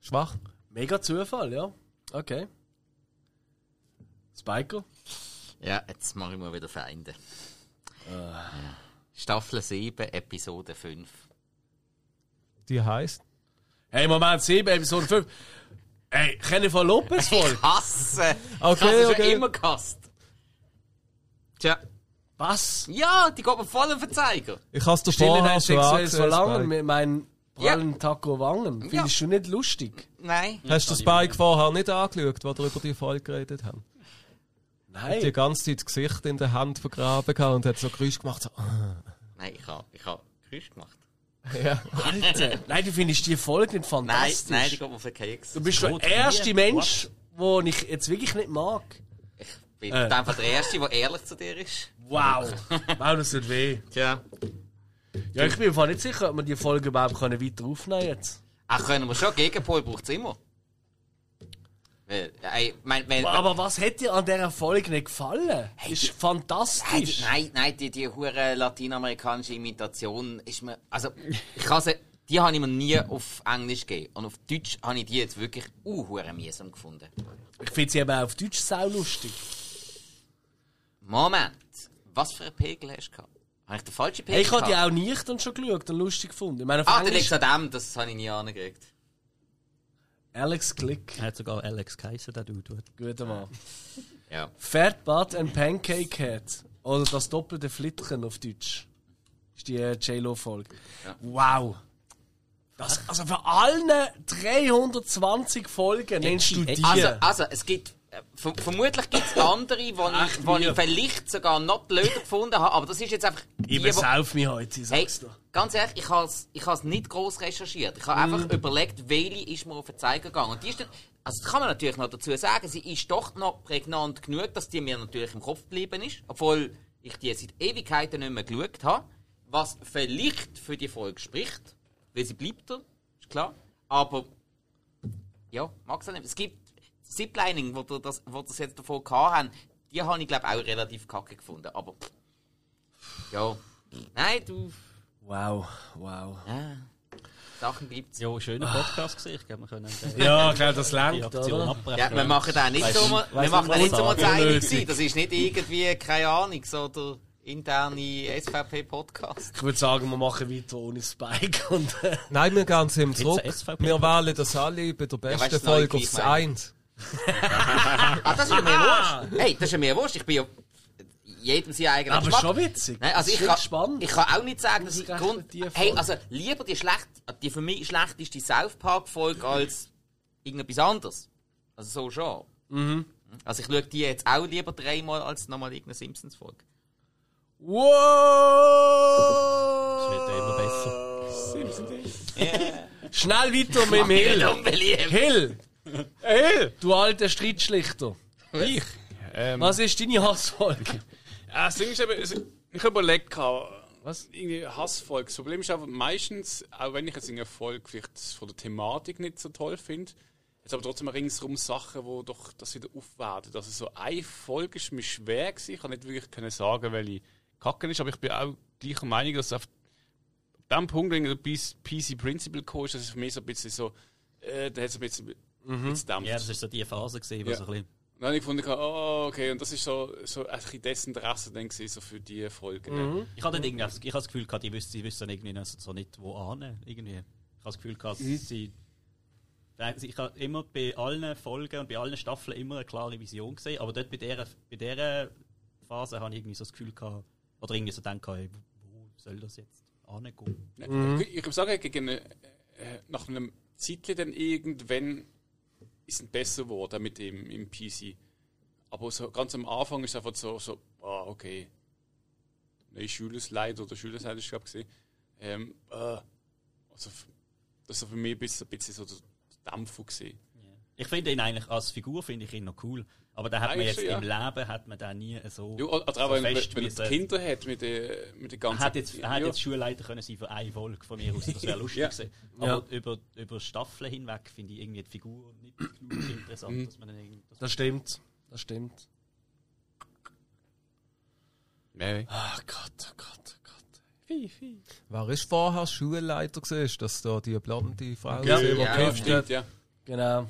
Schwach. Mega Zufall, ja. Okay. Spiker? Ja, jetzt mache ich mal wieder Feinde. Ja. Staffel 7, Episode 5. Die heißt. Hey, Moment, 7, Episode 5. Hey, kenne ich von Lopez voll? Ich hasse! Okay, ich habe sie okay. schon immer gehasst. Tja. Was? Ja, die geht mir voll auf den Zeiger. Ich habe es dir Stille vorher schon sexuelles angesehen, Verlangen Spike. mit meinen prallen Taco Wangen. Findest du nicht lustig? Nein. Hast du Spike vorher nicht angeschaut, wo wir über die Folge geredet haben? Die Nein. ganze Zeit das Gesicht in der Hand vergraben gehabt und hat so Geräusch gemacht. So. Nein, ich habe ich hab Geräusch gemacht. ja. Alter. Nein, du findest die Folge nicht Nein, fantastisch. nein, die geht mir auf den Keks. du bist der erste hier. Mensch, den ich jetzt wirklich nicht mag. Ich bin Äh. einfach der Erste, der ehrlich zu dir ist. Wow. wow, das tut weh. Tja. Ja, ich bin mir nicht sicher, ob wir die Folge überhaupt können weiter aufnehmen jetzt. Ach, können wir schon. Gegenpol braucht es immer. Weil, mein, wenn, Aber was hat dir an dieser Folge nicht gefallen? ist Nein, fantastisch. nein, nein, die, die hure lateinamerikanische Imitation ist mir. Also, ich kann sie, die habe ich mir nie auf Englisch gegeben. Und auf Deutsch habe ich die jetzt wirklich hure mühsam gefunden. Ich finde sie eben auch auf Deutsch sau lustig. Moment, was für einen Pegel hast du gehabt? Habe ich den falschen Pegel Hey, ich habe die auch nicht und schon geschaut und lustig gefunden. Ich meine, auf Ah, Englisch, liegt an dem, das habe ich nie angekriegt. Alex Click. Er hat sogar Alex geheißen, der Dude. Guter Mann. Ja. Fat Butt and Pancake Head. Oder das doppelte Flittchen auf Deutsch. Ist die äh, J-Lo-Folge. Wow. Das, also für alle 320 Folgen nennst du die. Also, also, es gibt. Ver- Vermutlich gibt es andere, die ich, wo ich vielleicht sogar noch blöder gefunden habe, aber das ist jetzt einfach. ich besauf mich heute, ich Hey, sag's dir. ganz ehrlich, ich habe es ich has nicht groß recherchiert. Ich habe einfach überlegt, welche ist mir auf den Zeiger gegangen. Und die ist dann, also das kann man natürlich noch dazu sagen, sie ist doch noch prägnant genug, dass die mir natürlich im Kopf geblieben ist, obwohl ich die seit Ewigkeiten nicht mehr geschaut habe. Was vielleicht für die Folge spricht, weil sie bleibt da, ist klar. Aber ja, mag es nicht. Es gibt Ziplining, wo wir das, wo das jetzt davon gehabt haben, die habe ich glaube auch relativ kacke gefunden. Aber ja, nein, du. Wow, wow. Ja. Sachen gibt's. Ja, schöner Podcast gesehen. Ich glaube, wir können äh, Ja, ich glaube, das abbrechen. Ja, wir machen da nicht so, nicht- wir machen da nicht, so mal einig Das ist nicht irgendwie, keine Ahnung, so der interne SVP-Podcast. Ich würde sagen, wir machen weiter ohne Spike und äh, Nein, wir gehen ihm zurück. Wir wählen das alle bei der besten weißt du, das Folge aufs Gleich meinen. Eins. Ah, das ist ja mir wurscht. Hey, das ist ja mir wurscht. Ich bin ja jedem sein eigener aber Geschmack. schon witzig. Nein, also ich kann, spannend. ich kann auch nicht sagen, dass ich Grund, hey, also lieber die schlecht, die für mich schlechteste South Park Folge als irgendetwas anderes. Also so schon. Mhm. Also ich schaue die jetzt auch lieber dreimal als nochmal irgendeine Simpsons Folge. Wow! Das wird ja immer besser. Schnell weiter mit dem Hill. Hill! Hill! Du alter Streitschlichter. Ich? Ähm, Was ist deine Hassfolge? Ja, das Ding ist eben, also, ich überlege Was? irgendwie Hassfolge. Das Problem ist einfach meistens, auch wenn ich jetzt eine Folge vielleicht von der Thematik nicht so toll finde, Jetzt aber trotzdem ringsherum Sachen, wo doch das wieder aufwerten. Also so eine Folge ist mir schwer gewesen. Ich kann nicht wirklich können sagen, welche Kacke ist, aber ich bin auch gleicher Meinung, dass auf dem Punkt, wenn der PC Principle gekommen ist, das ist für mich so ein bisschen so, äh, da hat es ein bisschen, dämpft. Ja, das war so die Phase, gewesen, wo Ja. so ein bisschen. Dann habe ich gefunden, oh, okay, und das ist so, so ein bisschen Desinteresse dann gewesen, so für die Folge. Mhm. Ich hatte irgendwie, ich habe das Gefühl gehabt, die wissen, sie wissen irgendwie noch so nicht, wo an. Irgendwie. Ich habe das Gefühl gehabt, Mhm. sie. Ich habe immer bei allen Folgen und bei allen Staffeln immer eine klare Vision gesehen, aber dort bei dieser, bei dieser Phase habe ich irgendwie so das Gefühl gehabt, oder irgendwie so gedacht, hey, wo soll das jetzt angehen? Ja. Ich, ich würde sagen, gegen, äh, nach einem Zeitchen dann irgendwann ist es besser geworden mit dem im PC. Aber so ganz am Anfang ist einfach so, so ah, okay. Neue Schülersleit oder Schülersleit ist ich gesehen. Ähm, äh, also das war für mich ein bisschen, ein bisschen so der Dämpfer gesehen. Ich finde ihn eigentlich als Figur finde ich ihn noch cool, aber da hat man Eigentlich jetzt schon, im Leben hat man da nie so. Ja, auch so wenn, fest wenn er Kinder hat mit der, mit der Er ganzen. hat jetzt, er hat Ja. jetzt Schulleiter können sein für eine Folge von mir aus, das wäre lustig Ja. gewesen. Aber über, über Staffeln hinweg finde ich irgendwie die Figur nicht genug interessant, Mhm. dass man dann irgendwie. Dass Das stimmt. Das stimmt. Nee. Ach Gott, oh Gott, oh Gott. Wer ist vorher Schulleiter gewesen? Ist das da die blonde Frau, Ja. Ja, hat? Stimmt, ja. Genau.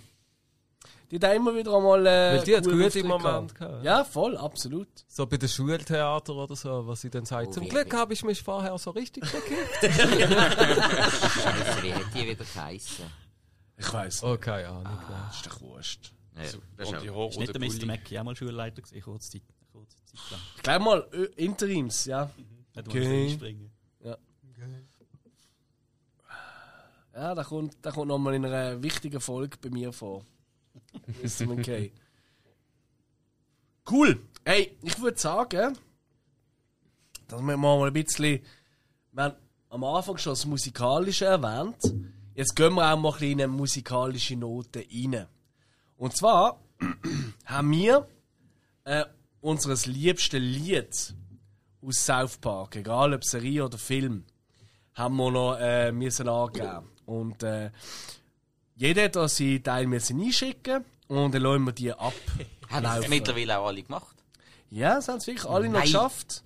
Die da immer wieder einmal. Äh, Weil die hat gute Momente gehabt. Ja, voll, absolut. So bei den Schultheater oder so, was sie dann sagt. Oh, Zum Glück habe ich mich vorher so richtig gekippt. Scheiße, wie hat die wieder geheissen? Ich weiß. Oh, keine Ahnung. Ah, ist doch wurscht. Ja, das ist auch- nicht der Mr. Mackey auch mal Schulleiter gewesen, kurze Zeit, kurze Zeit lang. Ich glaube mal, Ö, Interims, ja. Nicht Okay. okay. einspringen. Ja, da kommt, da kommt nochmal in einer wichtigen Folge bei mir vor. Mr. McKay. Cool. Hey, ich würde sagen, dass wir mal ein bisschen. Wir haben am Anfang schon das Musikalische erwähnt. Jetzt gehen wir auch mal ein bisschen in eine musikalische Note rein. Und zwar haben wir äh, unseres liebsten Lied aus South Park, egal ob Serie oder Film, haben wir noch äh, müssen angeben. Und äh, jeder hat da seinen Teil müssen einschicken und dann lassen wir die ab. Haben das mittlerweile auch alle gemacht? Ja, das haben sie wirklich alle noch Nein. geschafft.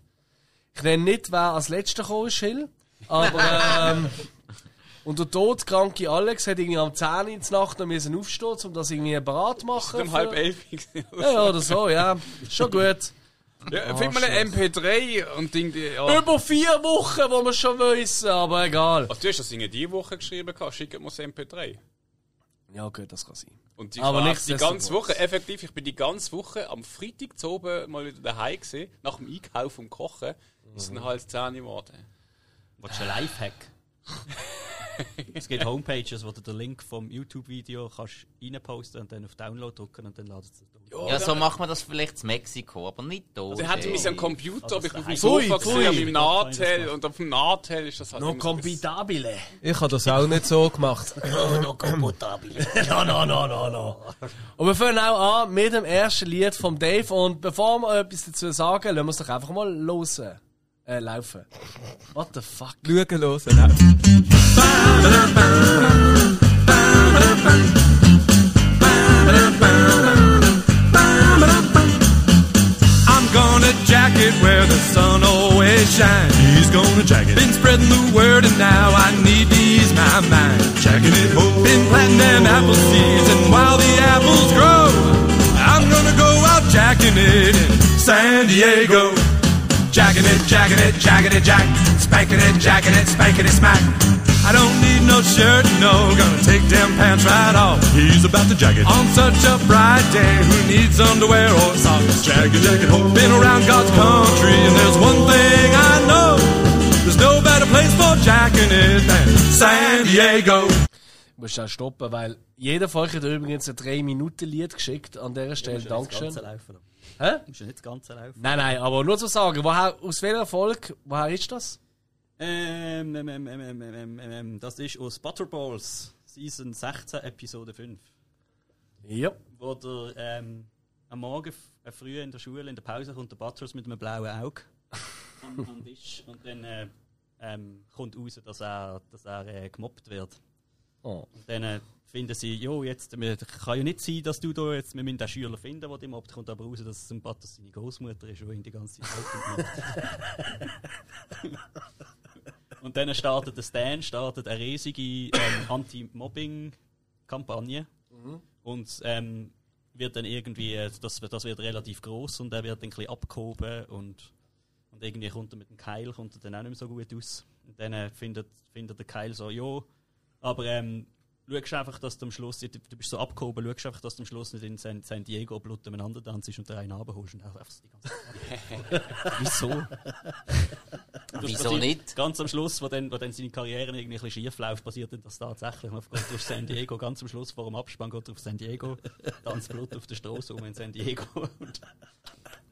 Ich nenne nicht, wer als letzter gekommen ist, Hill. Aber, ähm, und der todkranke Alex hat irgendwie am 10 Uhr in der Nacht noch müssen aufstehen, um das irgendwie bereit zu machen. Um halb elf. Ja, ja, oder so, ja. Schon gut. Ja, find mal eine MP3 und Ding, die, ja. Über vier Wochen, wo wir schon wissen, aber egal. Also, du hast das in die Woche geschrieben, gehabt, schicken wir das MP3. Ja, gut, das kann sein. Und die, Aber war die ganze Woche, effektiv, ich bin die ganze Woche am Freitag zu oben mal wieder daheim gesehen, nach dem Einkaufen und Kochen, ist dann halt 10 Uhr geworden. Was ein Lifehack? es gibt Homepages, wo du den Link vom YouTube-Video kannst reinposten und dann auf Download drücken und dann ladet es durch. Ja, so macht man das vielleicht in Mexiko, aber nicht da. Also, er hatte mich am Computer, Also, aber ich auf dem Sofa gesehen, pfui. am Nahtel, und auf dem Nahtel ist das halt No compitabile. Ich habe das auch nicht so gemacht. no computabile. no, no, no, no, no. Und wir fangen auch an mit dem ersten Lied vom Dave. Und bevor wir etwas dazu sagen, lassen wir es doch einfach mal los. Äh, laufen. What the fuck? Schauen, hören. It where the sun always shines. He's gonna jack it. Been spreading the word and now I need to ease my mind. Jacking it home. Been planting them apple seeds and while the apples grow, I'm gonna go out jacking it in San Diego. Jacking it, jacking it, jacking it, jack. Spanking it, jacking it, spanking it, smack. I don't need no shirt, no. Gonna take them pants right off. He's about to jack it. On such a bright day, who needs underwear or socks? Jack it, jack it, home. Been around God's country, and there's one thing I know. There's no better place for jacking it than San Diego. Du musst auch stoppen, weil jeder von euch hat übrigens ein 3-Minuten-Lied geschickt an dieser Stelle. Dankeschön. Hä? Du musst ja nicht das Ganze laufen. Nein, nein, aber nur zu sagen, woher, aus welcher Folge, woher ist das? Ähm, ähm, ähm, ähm, ähm, ähm, ähm, ähm, das ist aus Butterballs, Season 16, Episode 5. Ja. Wo der, ähm, am Morgen äh, früh in der Schule, in der Pause, kommt der Butters mit einem blauen Auge den Tisch und dann äh, ähm, kommt raus, dass er, dass er äh, gemobbt wird. Oh. Und dann äh, finden sie, jo, jetzt, wir, kann ja nicht sein, dass du da jetzt, wir müssen den Schüler finden, der die mobbt, kommt aber raus, dass es ein Patos seine Großmutter ist, die ihn die ganze Zeit mobbt. Und dann startet der Stan, startet eine riesige ähm, Anti-Mobbing-Kampagne. Und ähm, wird dann irgendwie, äh, das, das wird relativ groß und er wird dann ein bisschen abgehoben und, und irgendwie kommt er mit dem Keil kommt er dann auch nicht mehr so gut aus. Und dann äh, findet, findet der Keil so, ja, aber ähm, schaust einfach, dass du am Schluss, du, du bist so abgehoben, schaust einfach, dass du am Schluss nicht in San, San Diego Blut umeinander tanzt und den einen abholst und einfach die ganze Zeit. Wieso? Wieso nicht? Ganz am Schluss, wo dann, wo dann seine Karriere irgendwie ein bisschen schief läuft, passiert dann das tatsächlich. Man geht auf San Diego, ganz am Schluss vor dem Abspann geht auf San Diego, tanzt Blut auf der Straße um in San Diego.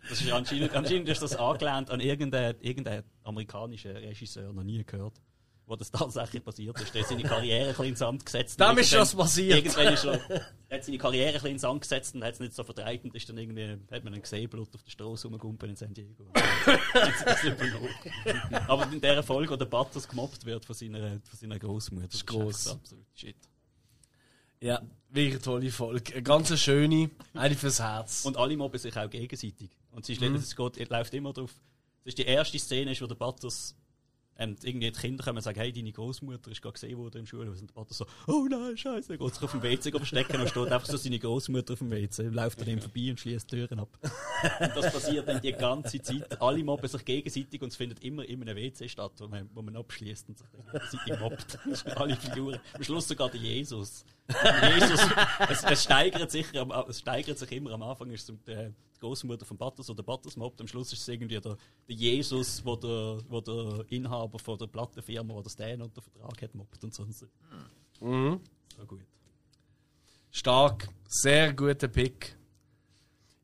Das ist anscheinend, anscheinend ist das angelehnt an irgendeinen irgendein amerikanischen Regisseur, noch nie gehört. Wo das tatsächlich passiert ist. Der hat seine Karriere ein bisschen ins Sand gesetzt. Dem ist das passiert. Irgendwann ist er, er hat seine Karriere ein bisschen ins Sand gesetzt und hat es nicht so verdreht und ist dann irgendwie, hat man ihn gesehen, Blut auf der Straße rumgumpen in San Diego. Sie das. Aber in der Folge, wo der Butters gemobbt wird von seiner, von seiner Großmutter. Das ist gross. Absolut shit. Ja, wirklich eine tolle Folge. Eine ganz schöne, eine fürs Herz. Und alle mobben sich auch gegenseitig. Und es, ist, es, geht, es läuft immer drauf. Es ist die erste Szene, ist, wo der Butters ähm, irgendwie die Kinder kommen und sagen, hey, deine Großmutter ist gerade gesehen worden im Schulhaus. Und der Butters so, oh nein, scheiße, er geht sich auf dem WC verstecken und steht einfach so seine Großmutter auf dem WC, läuft an ihm vorbei und schließt die Türen ab. Und das passiert dann die ganze Zeit. Alle mobben sich gegenseitig und es findet immer in einem WC statt, wo man, wo man abschließt und sich gegenseitig mobbt. Alle Figuren. Am Schluss sogar der Jesus. Jesus, es, es, steigert sich, es steigert sich immer. Am Anfang ist es die Großmutter von Butters oder Butters mobbt. Am Schluss ist es irgendwie der, der Jesus, wo der, wo der Inhaber von der Plattenfirma, wo der Stan unter Vertrag hat, mobbt und sonst. Mhm. So gut. Stark. Sehr guter Pick.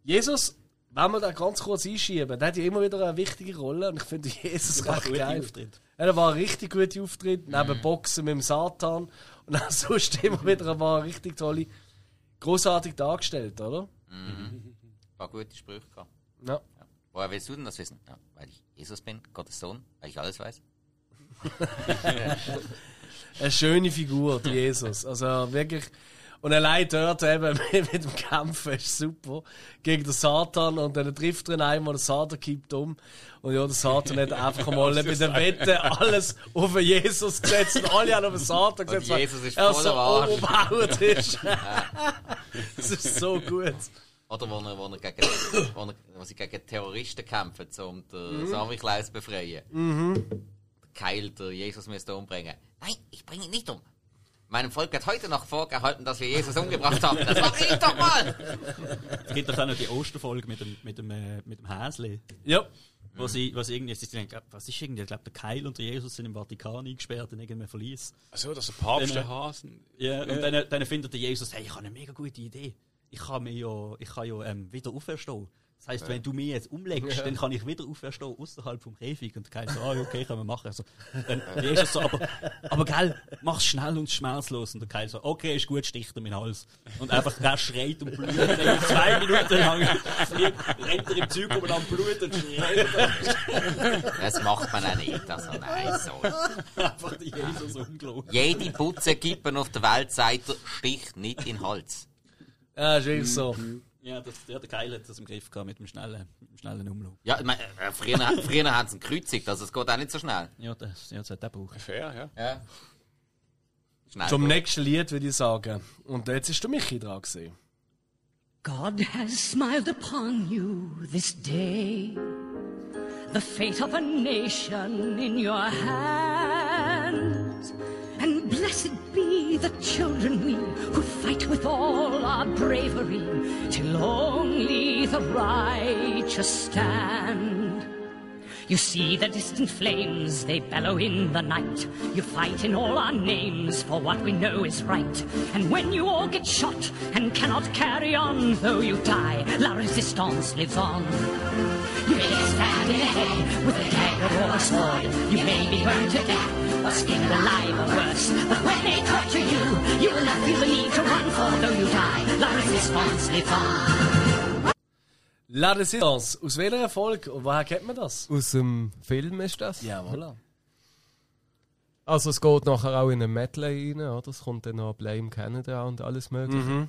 Jesus, wenn wir da ganz kurz einschieben, der hat ja immer wieder eine wichtige Rolle und ich finde Jesus recht geil. Auftritt. Da war ein richtig guter Auftritt, neben Mhm. Boxen mit dem Satan und auch sonst immer wieder ein paar richtig tolle, großartig dargestellt, oder? Ein paar gute Sprüche gehabt. Ja. Ja. Woher willst du denn das wissen? Ja, weil ich Jesus bin, Gottes Sohn, weil ich alles weiß. Eine schöne Figur, die Jesus. Also wirklich. Und allein dort eben mit dem Kämpfen ist super. Gegen den Satan und dann trifft er ihn einmal, der Satan kippt um. Und ja, der Satan hat einfach mal bei der Wette alles auf Jesus gesetzt und alle haben auf den Satan gesetzt. weil Jesus ist er voller so umgebaut ist. das ist so gut. Oder wo, er, wo, er gegen, wo, er, wo sie gegen Terroristen kämpfen, um den Samichlaus zu befreien. Der Keil, der Jesus müsste umbringen. Nein, ich bringe ihn nicht um. Meinem Volk wird heute noch vorgehalten, dass wir Jesus umgebracht haben. Das mache ich doch mal! Es gibt doch auch noch die Osterfolge mit dem, mit dem, äh, mit dem Häsli. Ja. Wo sie, wo sie irgendwie, sie denken, was ist irgendwie, ich glaube, der Keil und der Jesus sind im Vatikan eingesperrt in irgendeinem Verlies. Also, dass der Papst Dann, der Hasen. Ja, und dann, dann findet der Jesus, hey, ich habe eine mega gute Idee. Ich kann mir ja, ich kann ja ähm, wieder auferstehen. Das heisst, wenn du mich jetzt umlegst, dann kann ich wieder auferstehen außerhalb vom Käfig. Und der Keil so, ah, ja, okay, können wir machen. Also, dann Jesus so, aber, aber gell, mach's schnell und schmerzlos. Und der Keil so, okay, ist gut, sticht er meinen Hals. Und einfach, der schreit und blutet. Dann zwei Minuten lang rennt er im Zeug um und am Blut und schreit. Das macht man auch nicht. Also, nein, so. Einfach der Jesus umgelogen. Jede Putzekippe auf der Welt sagt, er, stich nicht in den Hals. Ja, ist wirklich so. Ja, das, ja, der Keil hat das im Griff gehabt mit dem schnellen, mit dem schnellen Umlauf. Ja, ich meine, äh, früher, früher haben sie ihn gekreuzigt, also es geht auch nicht so schnell. Ja, das, ja, das hat er gebraucht. Fair, ja. Ja. Schnell. Zum gut. nächsten Lied würde ich sagen. Und jetzt ist der Michi dran gewesen. God has smiled upon you this day. The fate of a nation in your hands. The children we who fight with all our bravery till only the righteous stand. You see the distant flames, they bellow in the night. You fight in all our names for what we know is right. And when you all get shot and cannot carry on, though you die, La Resistance lives on. You may stabbed in the head with a dagger or a sword. You may be burned to death or skinned alive or worse. But when they torture you, you will not feel the need to run for, though you die. La Resistance lives on. La Resistance. Aus welcher Erfolg? Und woher kennt man das? Aus dem Film ist das? Ja, voilà. Also es geht nachher auch in einen Medley rein, oder? Es kommt dann noch Blame Canada und alles mögliche. Mhm.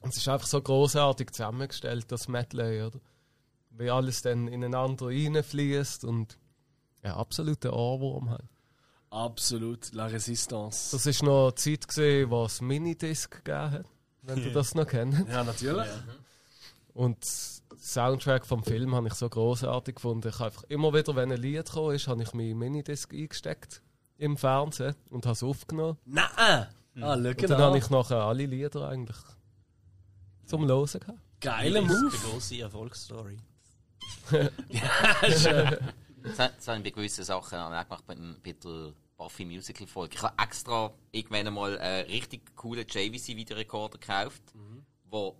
Und es ist einfach so großartig zusammengestellt, das Medley, oder? Wie alles dann ineinander reinfließt und ja, absoluter Ohrwurm halt. Absolut, La Resistance. Das ist noch eine Zeit gesehen, wo es Minidisc gegeben hat, wenn du das noch kennst. Ja, natürlich. Und den Soundtrack vom Film habe ich so großartig gefunden. Ich habe einfach immer wieder, wenn ein Lied kam, ist, habe ich meinen Minidisc eingesteckt im Fernsehen und habe es aufgenommen. Nein! Ah, schau Und dann habe ich nachher alle Lieder eigentlich zum Hören gehabt. Geiler Das ist Move. eine grosse Erfolgsstory. Das, das habe ich bei gewissen Sachen auch gemacht, bei, der Buffy Musical Folge. Ich habe extra irgendwann einmal einen richtig coolen JVC Videorekorder gekauft, wo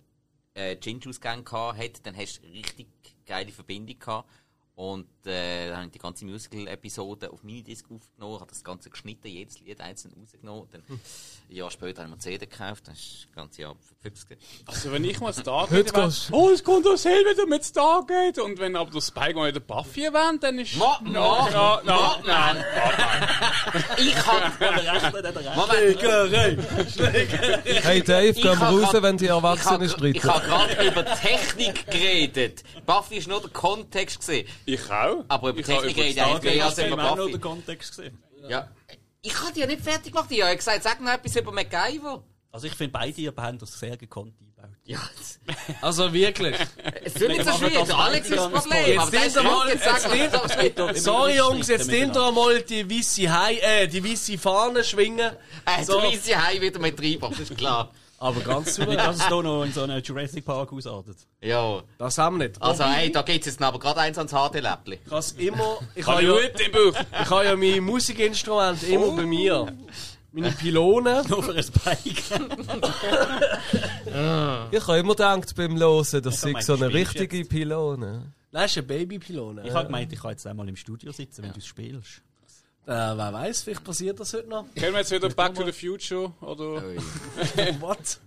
äh, Gin-Juice-Gang hat. Dann hast du richtig geile Verbindung gehabt. Und äh, dann habe ich die ganze Musical-Episode auf Minidisc aufgenommen, habe das Ganze geschnitten, jedes Lied einzeln rausgenommen. Dann, ein Jahr später habe ich mir eine CD gekauft, dann ist das ganze Jahr verfügt. Also wenn ich mal erwähne, gehst- oh, es kommt aus Hell wieder mit Stargate. Und wenn aber der Spike mal wieder Buffy erwähnt, dann ist... Mo, no, mo, no, no, mo, nein. Ich habe... Moment, Hey Dave, Ich gehen wir hab raus, grad- wenn die Erwachsenen ich streiten. habe gerade über Technik geredet. Buffy ist nur der Kontext gesehen. Ich auch. Aber über ich habe Technik über rede ich haben auch noch den Kontext gesehen. Ja. Ich habe die ja nicht fertig gemacht. Ich habe gesagt, sag noch etwas über MacGyver. Also ich finde, beide ihr haben das sehr gekonnt eingebaut. Ja, Also wirklich. es ist nicht so schwierig. das Alex ist das Problem. Jetzt Aber das mal- jetzt sagen, jetzt geht. Sorry Jungs, jetzt nehmt ihr mal die weisse Hai, äh, die weisse Fahne schwingen. Äh, So. weißt ja heim wieder mit Treiber, das ist klar. Aber ganz super. dass es hier noch in so einem Jurassic Park ausartet. Ja. Das haben wir nicht. Also, hey, da geht's jetzt aber gerade eins ans HD-Läppli. Ich has immer, ich Kann habe ich ja, im Buch. ich habe ja meine Musikinstrumente immer bei mir. Meine Pylonen. Nur für ein Bike. Ich habe immer gedacht beim Hören, das sei gemeint, so eine richtige Pylone. Das ist eine Babypylone. Ich habe gemeint, ich kann jetzt einmal im Studio sitzen, wenn du es spielst. Äh, wer weiß, vielleicht passiert das heute noch. Kennen wir jetzt wieder Back to the Future? Oder? What?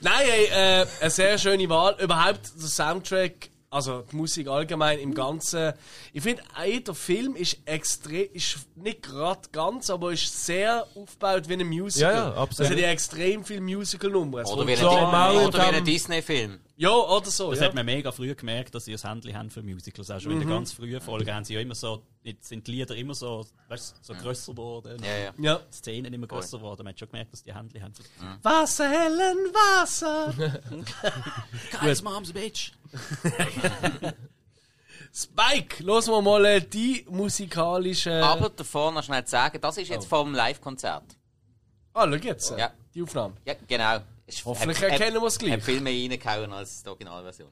Nein, ey, äh, eine sehr schöne Wahl. Überhaupt der Soundtrack, also die Musik allgemein im Ganzen. Ich finde, ey, der Film ist extrem, ist nicht gerade ganz, aber ist sehr aufgebaut wie ein Musical. Ja, ja, absolut. Also die extrem viele Musical-Nummern. Oder wie ein, in oder wie ein Disney-Film. Ja, oder so. Das ja. hat man mega früh gemerkt, dass sie ein Handy haben für Musicals. Auch schon in der ganz frühen Folge haben sie ja immer so, jetzt sind die Lieder immer so, weißt, so grösser geworden. Ja, ja. ja. Die Szenen immer grösser geworden. Man hat schon gemerkt, dass die Handy haben. Wasser, Helen, Wasser. Guys, Mom's Bitch! Spike, los wir mal äh, die musikalische. Aber davor noch schnell zu sagen, das ist jetzt vom Live-Konzert. Ah, schau jetzt. Ja. Die Aufnahme. Ja, genau. Es Hoffentlich hat- erkennen wir es hat- gleich. Hat viel mehr reingehauen als die Originalversion.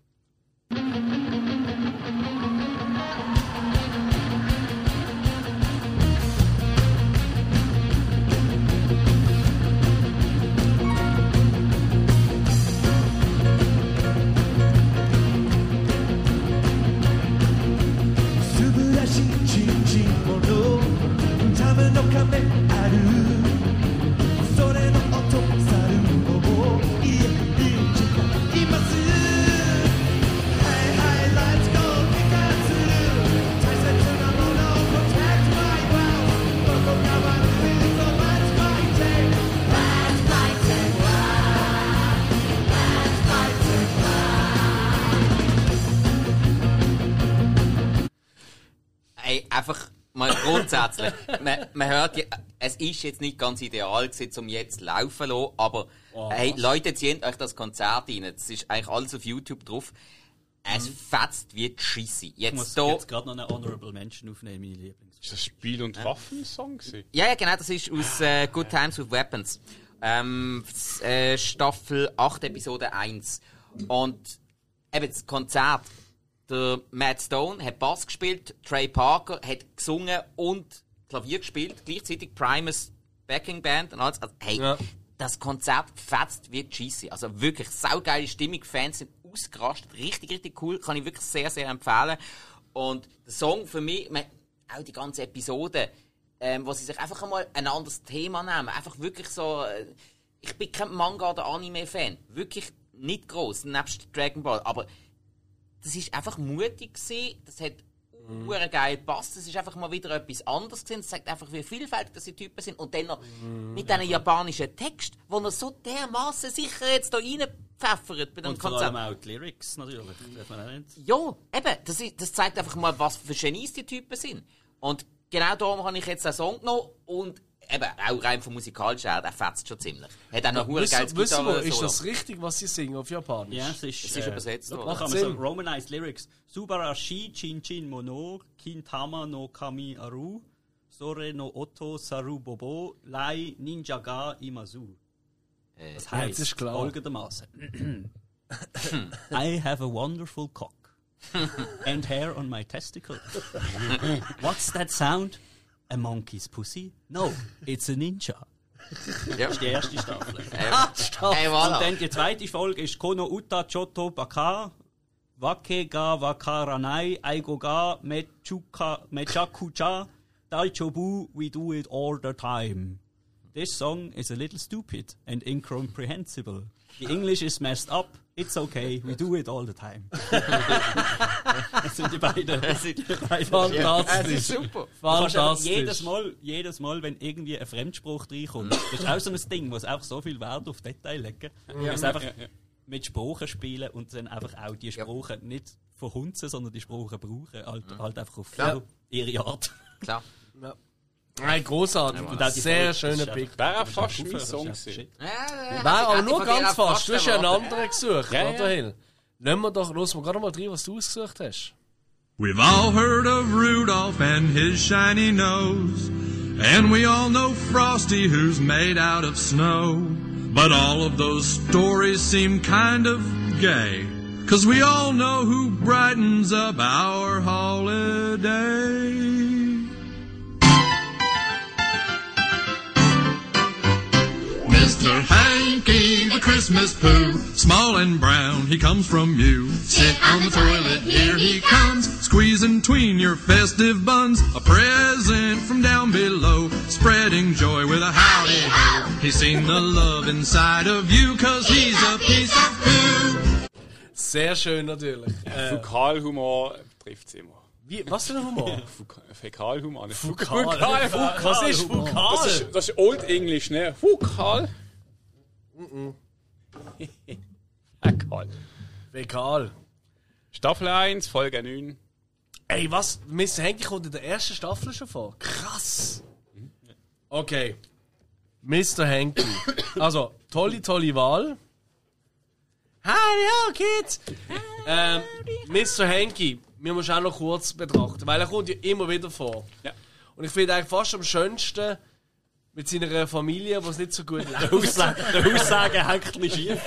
Ey, einfach mal grundsätzlich. man, man hört, ja, es ist jetzt nicht ganz ideal gewesen, um jetzt laufen zu lassen, aber hey, Leute, zieht euch das Konzert rein. Es ist eigentlich alles auf YouTube drauf. Es fetzt wie die Scheisse. Ich Jetzt muss da, jetzt gerade noch eine Honorable Mention aufnehmen, meine Lieblings. Ist das Spiel- und Waffensong? Ja, ja, genau, das ist aus äh, Good Times with Weapons. Ähm, äh, Staffel 8, Episode 1. Und eben das Konzert. Der Matt Stone hat Bass gespielt, Trey Parker hat gesungen und Klavier gespielt, gleichzeitig Primus Backing Band und alles. Also, hey, Ja. das Konzert fetzt wie Cheesy. Also wirklich saugeile Stimmung, Fans sind ausgerastet, richtig, richtig cool, kann ich wirklich sehr, sehr empfehlen. Und der Song für mich, man, auch die ganze Episode, ähm, wo sie sich einfach einmal ein anderes Thema nehmen, einfach wirklich so, äh, ich bin kein Manga- oder Anime-Fan, wirklich nicht groß, nebst Dragon Ball, aber das ist einfach mutig gewesen, das hat hure geil passt. Es ist einfach mal wieder etwas anderes gewesen. Es zeigt einfach, wie vielfältig das die Typen sind. Und dann noch mit diesen japanischen Text, wo er so dermaßen sicher jetzt da reinpfeffert bei dem Und Konzept. allem auch die Lyrics natürlich. Darf man auch nicht. Ja, eben, das, ist, das zeigt einfach mal, was für Genies die Typen sind. Und genau darum habe ich jetzt den Song genommen und eben, auch rein vom musikalischen her, der fetzt schon ziemlich. Hat auch noch hure geiles wir, ist das richtig, was sie singen auf Japanisch? Ja, es ist, Es ist übersetzt Da worden. kann man Macht so. Romanized Lyrics. Subarashi chin chin mono, kintama no kami aru, sore no oto saru bobo, lai ninja ga imazu. Das Ja, heißt das ist klar. folgendermaßen. I have a wonderful cock. and hair on my testicle. What's that sound? A monkey's pussy? No, it's a ninja. Ja. Das ist die erste Staffel. Hey, Und voilà. dann die zweite Folge ist Kono Uta Choto Baka Wake ga Wakaranai Aigo ga Mechuka Mechakucha Daichobu We do it all the time. This song is a little stupid and incomprehensible. The English is messed up. It's okay. We do it all the time. das sind die beiden. Die beiden. Fantastisch. Es ist super. Fantastisch. jedes Mal, jedes Mal, wenn irgendwie ein Fremdspruch reinkommt, das ist auch so ein Ding, was auch so viel Wert auf Detail legen. Ja. Es einfach mit Sprachen spielen und dann einfach auch die Sprachen nicht verhunzen, sondern die Sprachen brauchen, halt, halt einfach auf Klar. ihre Art. Klar. Nein, großartig. Und auch Sehr Folge, schöner Pick. Wäre das ist fast mein Song gewesen. shit. War auch nur ich von dir ganz fast. Du hast ja einen anderen gesucht, Ja, oder ja. Hill? Lassen wir doch, los, wir gerade mal rein, was du ausgesucht hast. We've all heard of Rudolph and his shiny nose. And we all know Frosty who's made out of snow. But all of those stories seem kind of gay. Cause we all know who brightens up our holiday. Mr. Hanky, the Christmas poo, small and brown, he comes from you. Sit on the toilet, here he comes, squeezing tween your festive buns. A present from down below, spreading joy with a howdy ho. He's seen the love inside of you, cause he's a piece of poo. Sehr schön natürlich. Äh, Fäkalhumor trifft es immer. wie, was für ein Humor? Fäkalhumor. nicht Fukal. Fukal. Was ist Fukal? Das ist, das ist Old English, ne? Fukal. Fäkal. Egal. Staffel 1, Folge 9. Ey, was? Mr. Henke kommt in der ersten Staffel schon vor. Krass. Okay. Mr. Henke. Also, tolle, tolle Wahl. Hi, Kids! ähm, Mr. Henke, wir müssen auch noch kurz betrachten, weil er kommt ja immer wieder vor. Ja. Und ich finde eigentlich fast am schönsten mit seiner Familie, wo es nicht so gut läuft. Der Aussage hängt ein bisschen schief,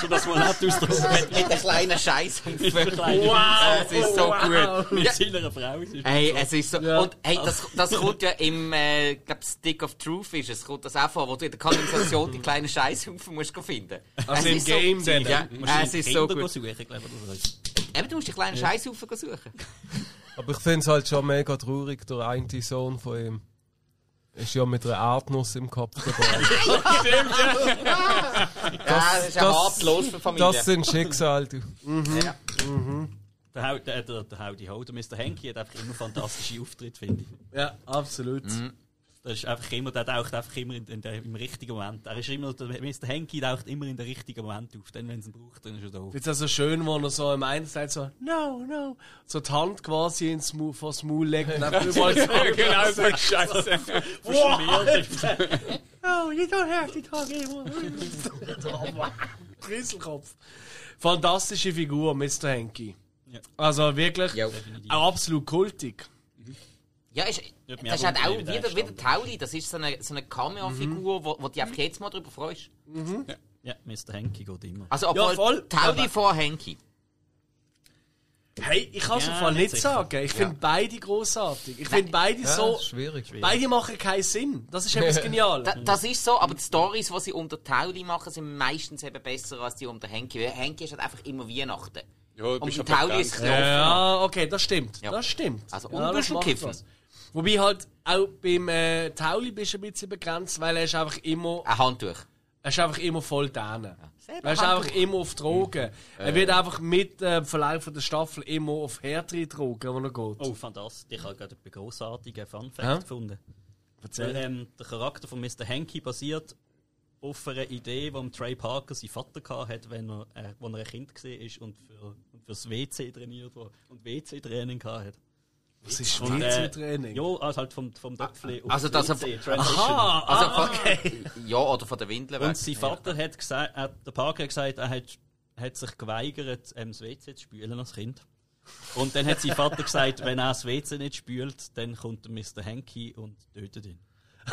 sodass man nicht ausdrücken Mit, mit der kleinen Scheißhaufen. Wow! Es ist so gut. Mit Ja. seiner Frau. Es ist Hey, es ist so. Ja. Und hey, das, das kommt ja im, äh, glaub, Stick of Truth ist es, kommt das auch vor, wo du in der Kanalisation die kleinen Scheißhaufen musst finden. Also Es im ist Game so, dann. Ja, es ist so gut. suchen. Eben, du musst die kleinen Scheißhaufen suchen. Aber ich finde es halt schon mega traurig, der eine Sohn von ihm ist ja mit einer Erdnuss im Kopf geboren. ja, das ist ja das- hartlos für Familie. Das sind Schicksal, du. ja. Der, Hau- der, der, der Howdy Ho, der Mr. Henky, hat einfach immer fantastische Auftritte, finde ich. Ja, absolut. Der ist einfach immer, der taucht einfach immer in, in der, im richtigen Moment. Er ist immer, der Mr. Henky taucht immer in den richtigen Moment auf. Dann, wenn es ihn braucht, dann ist er da. Jetzt also schön, wo er so im einen sagt so, no, no, so die Hand quasi ins Maul, vors Maul legt und einfach überall so, genau so ein Scheiße. oh, you don't have to talk anymore. Rieselkopf. Fantastische Figur, Mr. Henky. Ja. Also wirklich, Ja. absolut kultig. Ja, ist, das ist auch halt auch wieder, wieder Tauli. Das ist so eine, so eine Cameo-Figur, wo, wo du einfach jetzt mal drüber freust. Ja, Mr. Henky geht immer. Also, obwohl voll. Tauli Aber- vor Henki. Hey, ich kann es Ja, Fall nicht sicher. sagen. Ich finde beide großartig. Ich finde beide Ja, so, schwierig. beide machen keinen Sinn. Das ist etwas genial. Da, das ist so, aber die Stories, die sie unter Tauli machen, sind meistens eben besser als die unter Henki. Weil Henki ist halt einfach immer Weihnachten. Ja, Und Tauli ist Knochen. Ja, okay, das stimmt. Ja. Das stimmt. Also, ja, und Wobei halt auch beim äh, Tauli bist du ein bisschen begrenzt, weil er ist einfach immer Ein Handtuch. Er ist einfach immer voll däne. Selber Er ist einfach immer auf Drogen. Er wird einfach mit äh, dem Verlauf der Staffel immer auf härtere Drogen, wo er geht. Oh, fantastisch. Ich habe gerade einen grossartigen Fun Fact Ja? gefunden. Erzähl. Weil, ähm, der Charakter von Mr. Hanky basiert auf einer Idee, die Trey Parker sein Vater hatte, wenn er, äh, als er ein Kind war und, für, und fürs WC trainiert war und WC-Training hatte. Das ist äh, WC-Training. Ja, also halt vom, vom Döpfli auf Also, dass er- WC, Transition. Aha, Also ah, von, okay. ja, oder von der Windel weg. Und sein Vater hat gesagt, äh, der Parker hat gesagt, er hat, hat sich geweigert, ähm, das WC zu spülen als Kind. Und dann hat sein Vater gesagt, wenn er das WC nicht spült, dann kommt der Mr. Hanky und tötet ihn.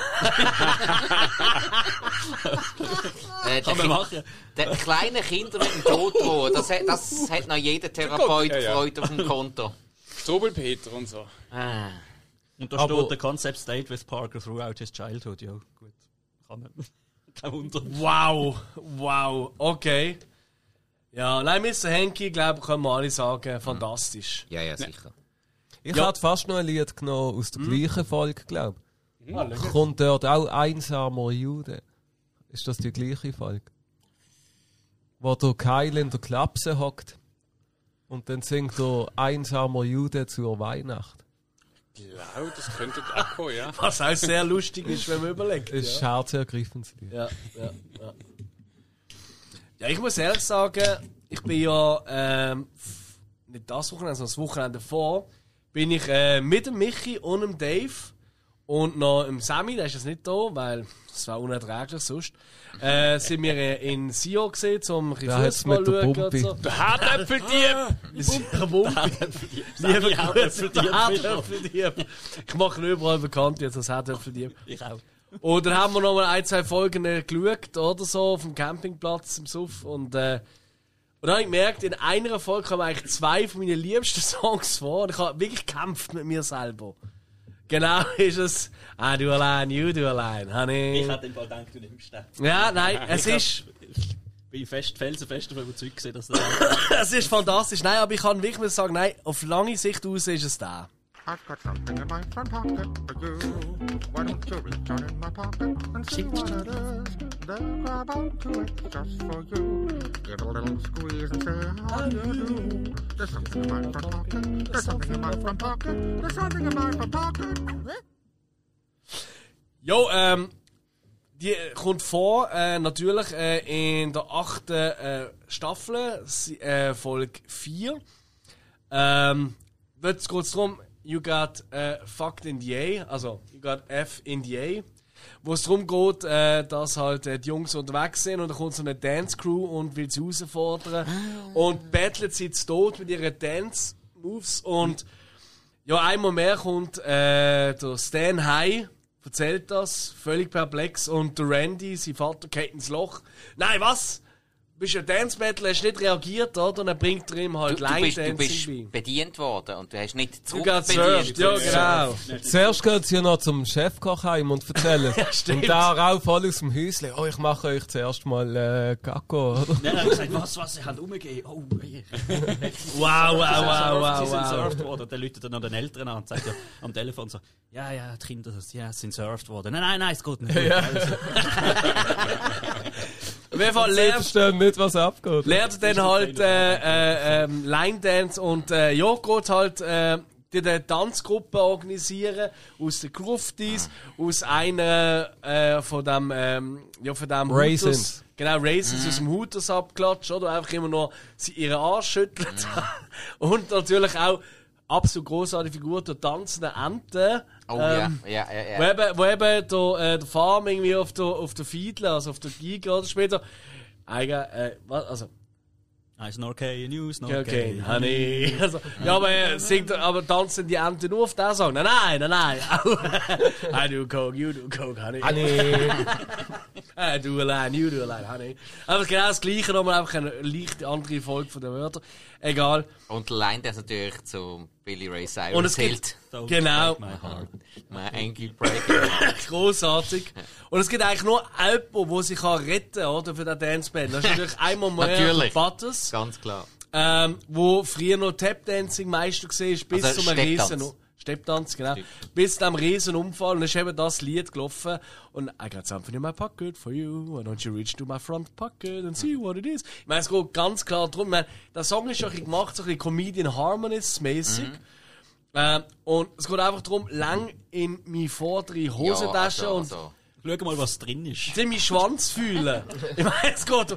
Äh, der, Kann man Kind- machen. der kleine Kinder mit dem Tod drohen, das, hat- das hat noch jeder Therapeut Ja, ja. Freude auf dem Konto. Strobelpeter und so. Ah. Und da Aber- steht der Concept stayed with Parker throughout his childhood. Ja, gut. Kann man. Kein Wunder. Wow, wow, okay. Ja, nein, Mr. Henky, glaube ich, können wir alle sagen, fantastisch. Ja, ja, sicher. Ich Ja. hatte fast noch ein Lied genommen aus der gleichen Folge, glaube ich. Ah, schau. Kommt dort auch einsamer Jude? Ist das die gleiche Folge? Wo der Kyle in der Klapse hockt und dann singt der einsamer Jude zur Weihnacht. Ja, das könnte auch kommen, ja. Was auch sehr lustig ist, wenn man überlegt. Ist Ja. ein herzergreifendes Lied. Ja, ja, ja. Ja, ich muss ehrlich sagen, ich bin ja ähm, nicht das Wochenende, sondern das Wochenende davor, bin ich äh, mit dem Michi und dem Dave und noch im Sammy, der ist jetzt nicht da, weil das war unerträglich sonst, äh, sind wir äh, in Sio gesehen, um bisschen Fußball der schauen und so. Der Hartäpfeldieb! Liebe Grüße, Hartöpfeldieb. Hartöpfeldieb. Ich mache ihn überall bekannt jetzt als Hartöpfeldieb. Ich auch. Und dann haben wir noch mal ein, zwei Folgen äh, geschaut oder so auf dem Campingplatz im Suff. Und, äh, und dann habe ich gemerkt, in einer Folge kommen eigentlich zwei von meinen liebsten Songs vor. Und ich habe wirklich gekämpft mit mir selber. Genau ist es. I do allein, you do allein, honey. Ich hätte den Fall gedacht, du nimmst den. Ja, nein, es Ich hab- ist, Ich bin fest, felsenfest davon überzeugt, gewesen, dass der. es ist fantastisch. Nein, aber ich kann wirklich müssen sagen, nein, auf lange Sicht aus ist es der. I've got something in my front pocket for you. Why don't you reach in my pocket and see what it is? Then grab onto it just for you. Give a little squeeze and say how do you do? There's something in front pocket. There's something in front pocket. There's something in front pocket. Jo, ähm, die kommt vor, äh, natürlich äh, in der achten äh, Staffel, äh, Folge 4. Ähm, dort geht es darum, you got äh, fucked in the A, also you got F in the A. Wo es darum geht, äh, dass halt äh, die Jungs unterwegs sind und dann kommt so eine Dance-Crew und will sie herausfordern. Und battlet sie zu Tod mit ihren Dance-Moves und ja, einmal mehr kommt äh, der Stan High, erzählt das, völlig perplex. Und der Randy, sein Vater, geht ins Loch. Nein, was? Du bist ein Dance Battle, hast nicht reagiert, oder? Und dann bringt er ihm Du, halt du, Line bist, du bist bei. bedient worden und du hast nicht Du gehst zurückbedient. ja genau. Zuerst geht sie ja noch zum Chefkoch heim und erzählen. stimmt. und da auch voll aus dem Häuschen. Oh, ich mache euch zuerst mal äh, Gacko. Oder? Nein, er hat gesagt, was, was, ich habe umgegeben. Oh, ey. Wow, wow, wow, Sie sind wow, wow. surft worden. Dann läutet er noch den Eltern an und sagt ja am Telefon so, ja, ja, die Kinder, ja, sind surft worden. Nein, nein, nein, es geht nicht. Also, Auf jeden Fall Sie lernt, verstehen nicht, was abgeht. lernt dann halt äh, äh, ähm, Line Dance und äh, geht halt äh, die eine Tanzgruppe organisieren aus den Gruftis, aus einer äh, von dem, ähm, ja, von dem Raisins. Hooters- Genau, Raisins aus dem Hooters abklatscht, oder? Einfach immer nur sie ihren Arsch schüttelt. und natürlich auch absolut großartige Figur, der tanzende Ente. Oh ähm, ja, ja, ja, Wo ja. eben, wo eben der, äh, der Farm irgendwie auf der, auf der Fiedle, also auf der Giga oder später, eigentlich, äh, was, also, I snorkel, you okay, snorkel. okay, honey. Also, ja, aber äh, singt, er- aber tanzen die Ente nur auf diesen Song? Nein, nein, nein, nein. I do coke, you do coke, honey. I do allein, you do allein, honey. Einfach genau das Gleiche, nochmal einfach eine leichte andere Folge von den Wörtern. Egal. Und Line das natürlich zu Billy Ray Cyrus Und es gibt, genau, my heart. My Breaker. großartig. Und es gibt eigentlich nur jemanden, der sich kann retten kann, oder, für den Dance Band. Das ist natürlich einmal mehr Natürlich. Butters. Ganz klar. ähm, wo früher noch Tap-Dancing Meister war, bis Also zum. Riesen. Stepptanz, genau. Bis zu einem riesen Unfall und dann ist eben das Lied gelaufen und I got something in my pocket for you, why don't you reach to my front pocket and see what it is. Ich meine, es geht ganz klar darum, ich meine, der Song ist ja ein bisschen gemacht, so ein bisschen Comedian Harmonies mäßig. Ähm, und es geht einfach darum, lang in meine vordere Hosentasche also, und also. Schau mal, was drin ist. in meinen Schwanz fühlen. Ich meine, es geht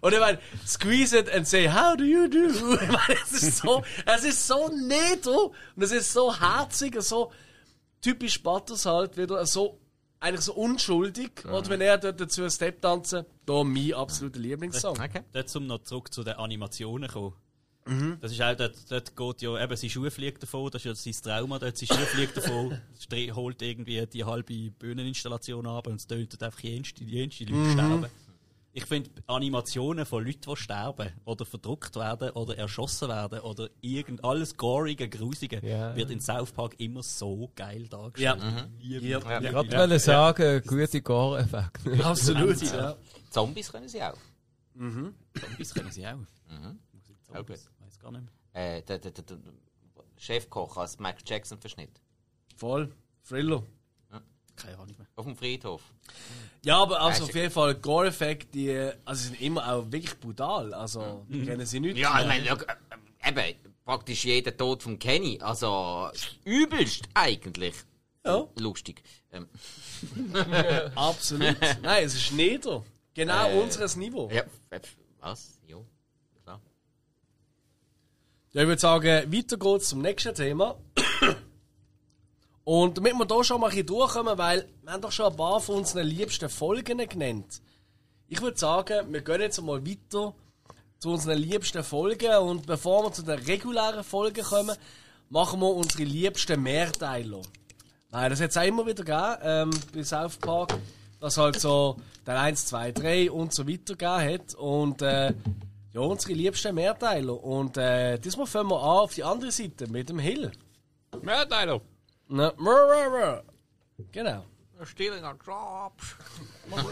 und ich meine, squeeze it and say, how do you do? Ich meine, es ist so, es ist so neto und es ist so herzig und so typisch Butters halt wieder, so, eigentlich so unschuldig. Und wenn er dort dazu einen Step tanzen, da mein absoluter Lieblingssong. Okay. Dort zum noch zurück zu den Animationen kommen. Mhm. Das ist auch, dort, dort geht ja, eben, sein Schuh fliegt davon, das ist ja sein Trauma, dort, sein Schuh fliegt davon, holt irgendwie die halbe Bühneninstallation ab und es tönt einfach jenste, jenste Leute Mhm. sterben. Ich finde Animationen von Leuten, die sterben oder verdruckt werden oder erschossen werden oder irgend alles gorige, grusige, Ja. wird in South Park immer so geil dargestellt. Ja. Ja. ich. Ja. Wollte ja. sagen, gute Gore-Effekte. Absolut, ja. Zombies können sie auch. Zombies können sie auch. Mhm. Zombies, weiß gar nicht mehr. Äh, der, der, der, der Chefkoch als Michael Jackson Verschnitt. Voll. Thriller. Keine Ahnung mehr. Auf dem Friedhof. Ja, aber also auf jeden Fall, Gore-Effekte, die, also sind immer auch wirklich brutal. Also, kennen sie nicht. Ja, ich meine, schau, äh, eben, praktisch jeder Tod von Kenny. Also, übelst eigentlich. Ja. Lustig. Ähm, Absolut. Nein, es ist nieder. Genau Äh, unseres Niveau. ja, äh, was? Jo. Ja, ich würde sagen, weiter geht's zum nächsten Thema. Und damit wir da schon mal ein durchkommen, weil wir haben doch schon ein paar von unseren liebsten Folgen genannt. Ich würde sagen, wir gehen jetzt mal weiter zu unseren liebsten Folgen und bevor wir zu den regulären Folgen kommen, machen wir unsere liebsten Mehrteiler. Nein, das hat es auch immer wieder gegeben, ähm, bei South Park, dass halt so der 1, 2, 3 und so weiter gegeben hat. Und äh, ja, unsere liebsten Mehrteiler. Und äh, diesmal fangen wir an auf die andere Seite mit dem Hill. Mehrteiler. Na, mrr, mrr. Genau. Stealing our drops.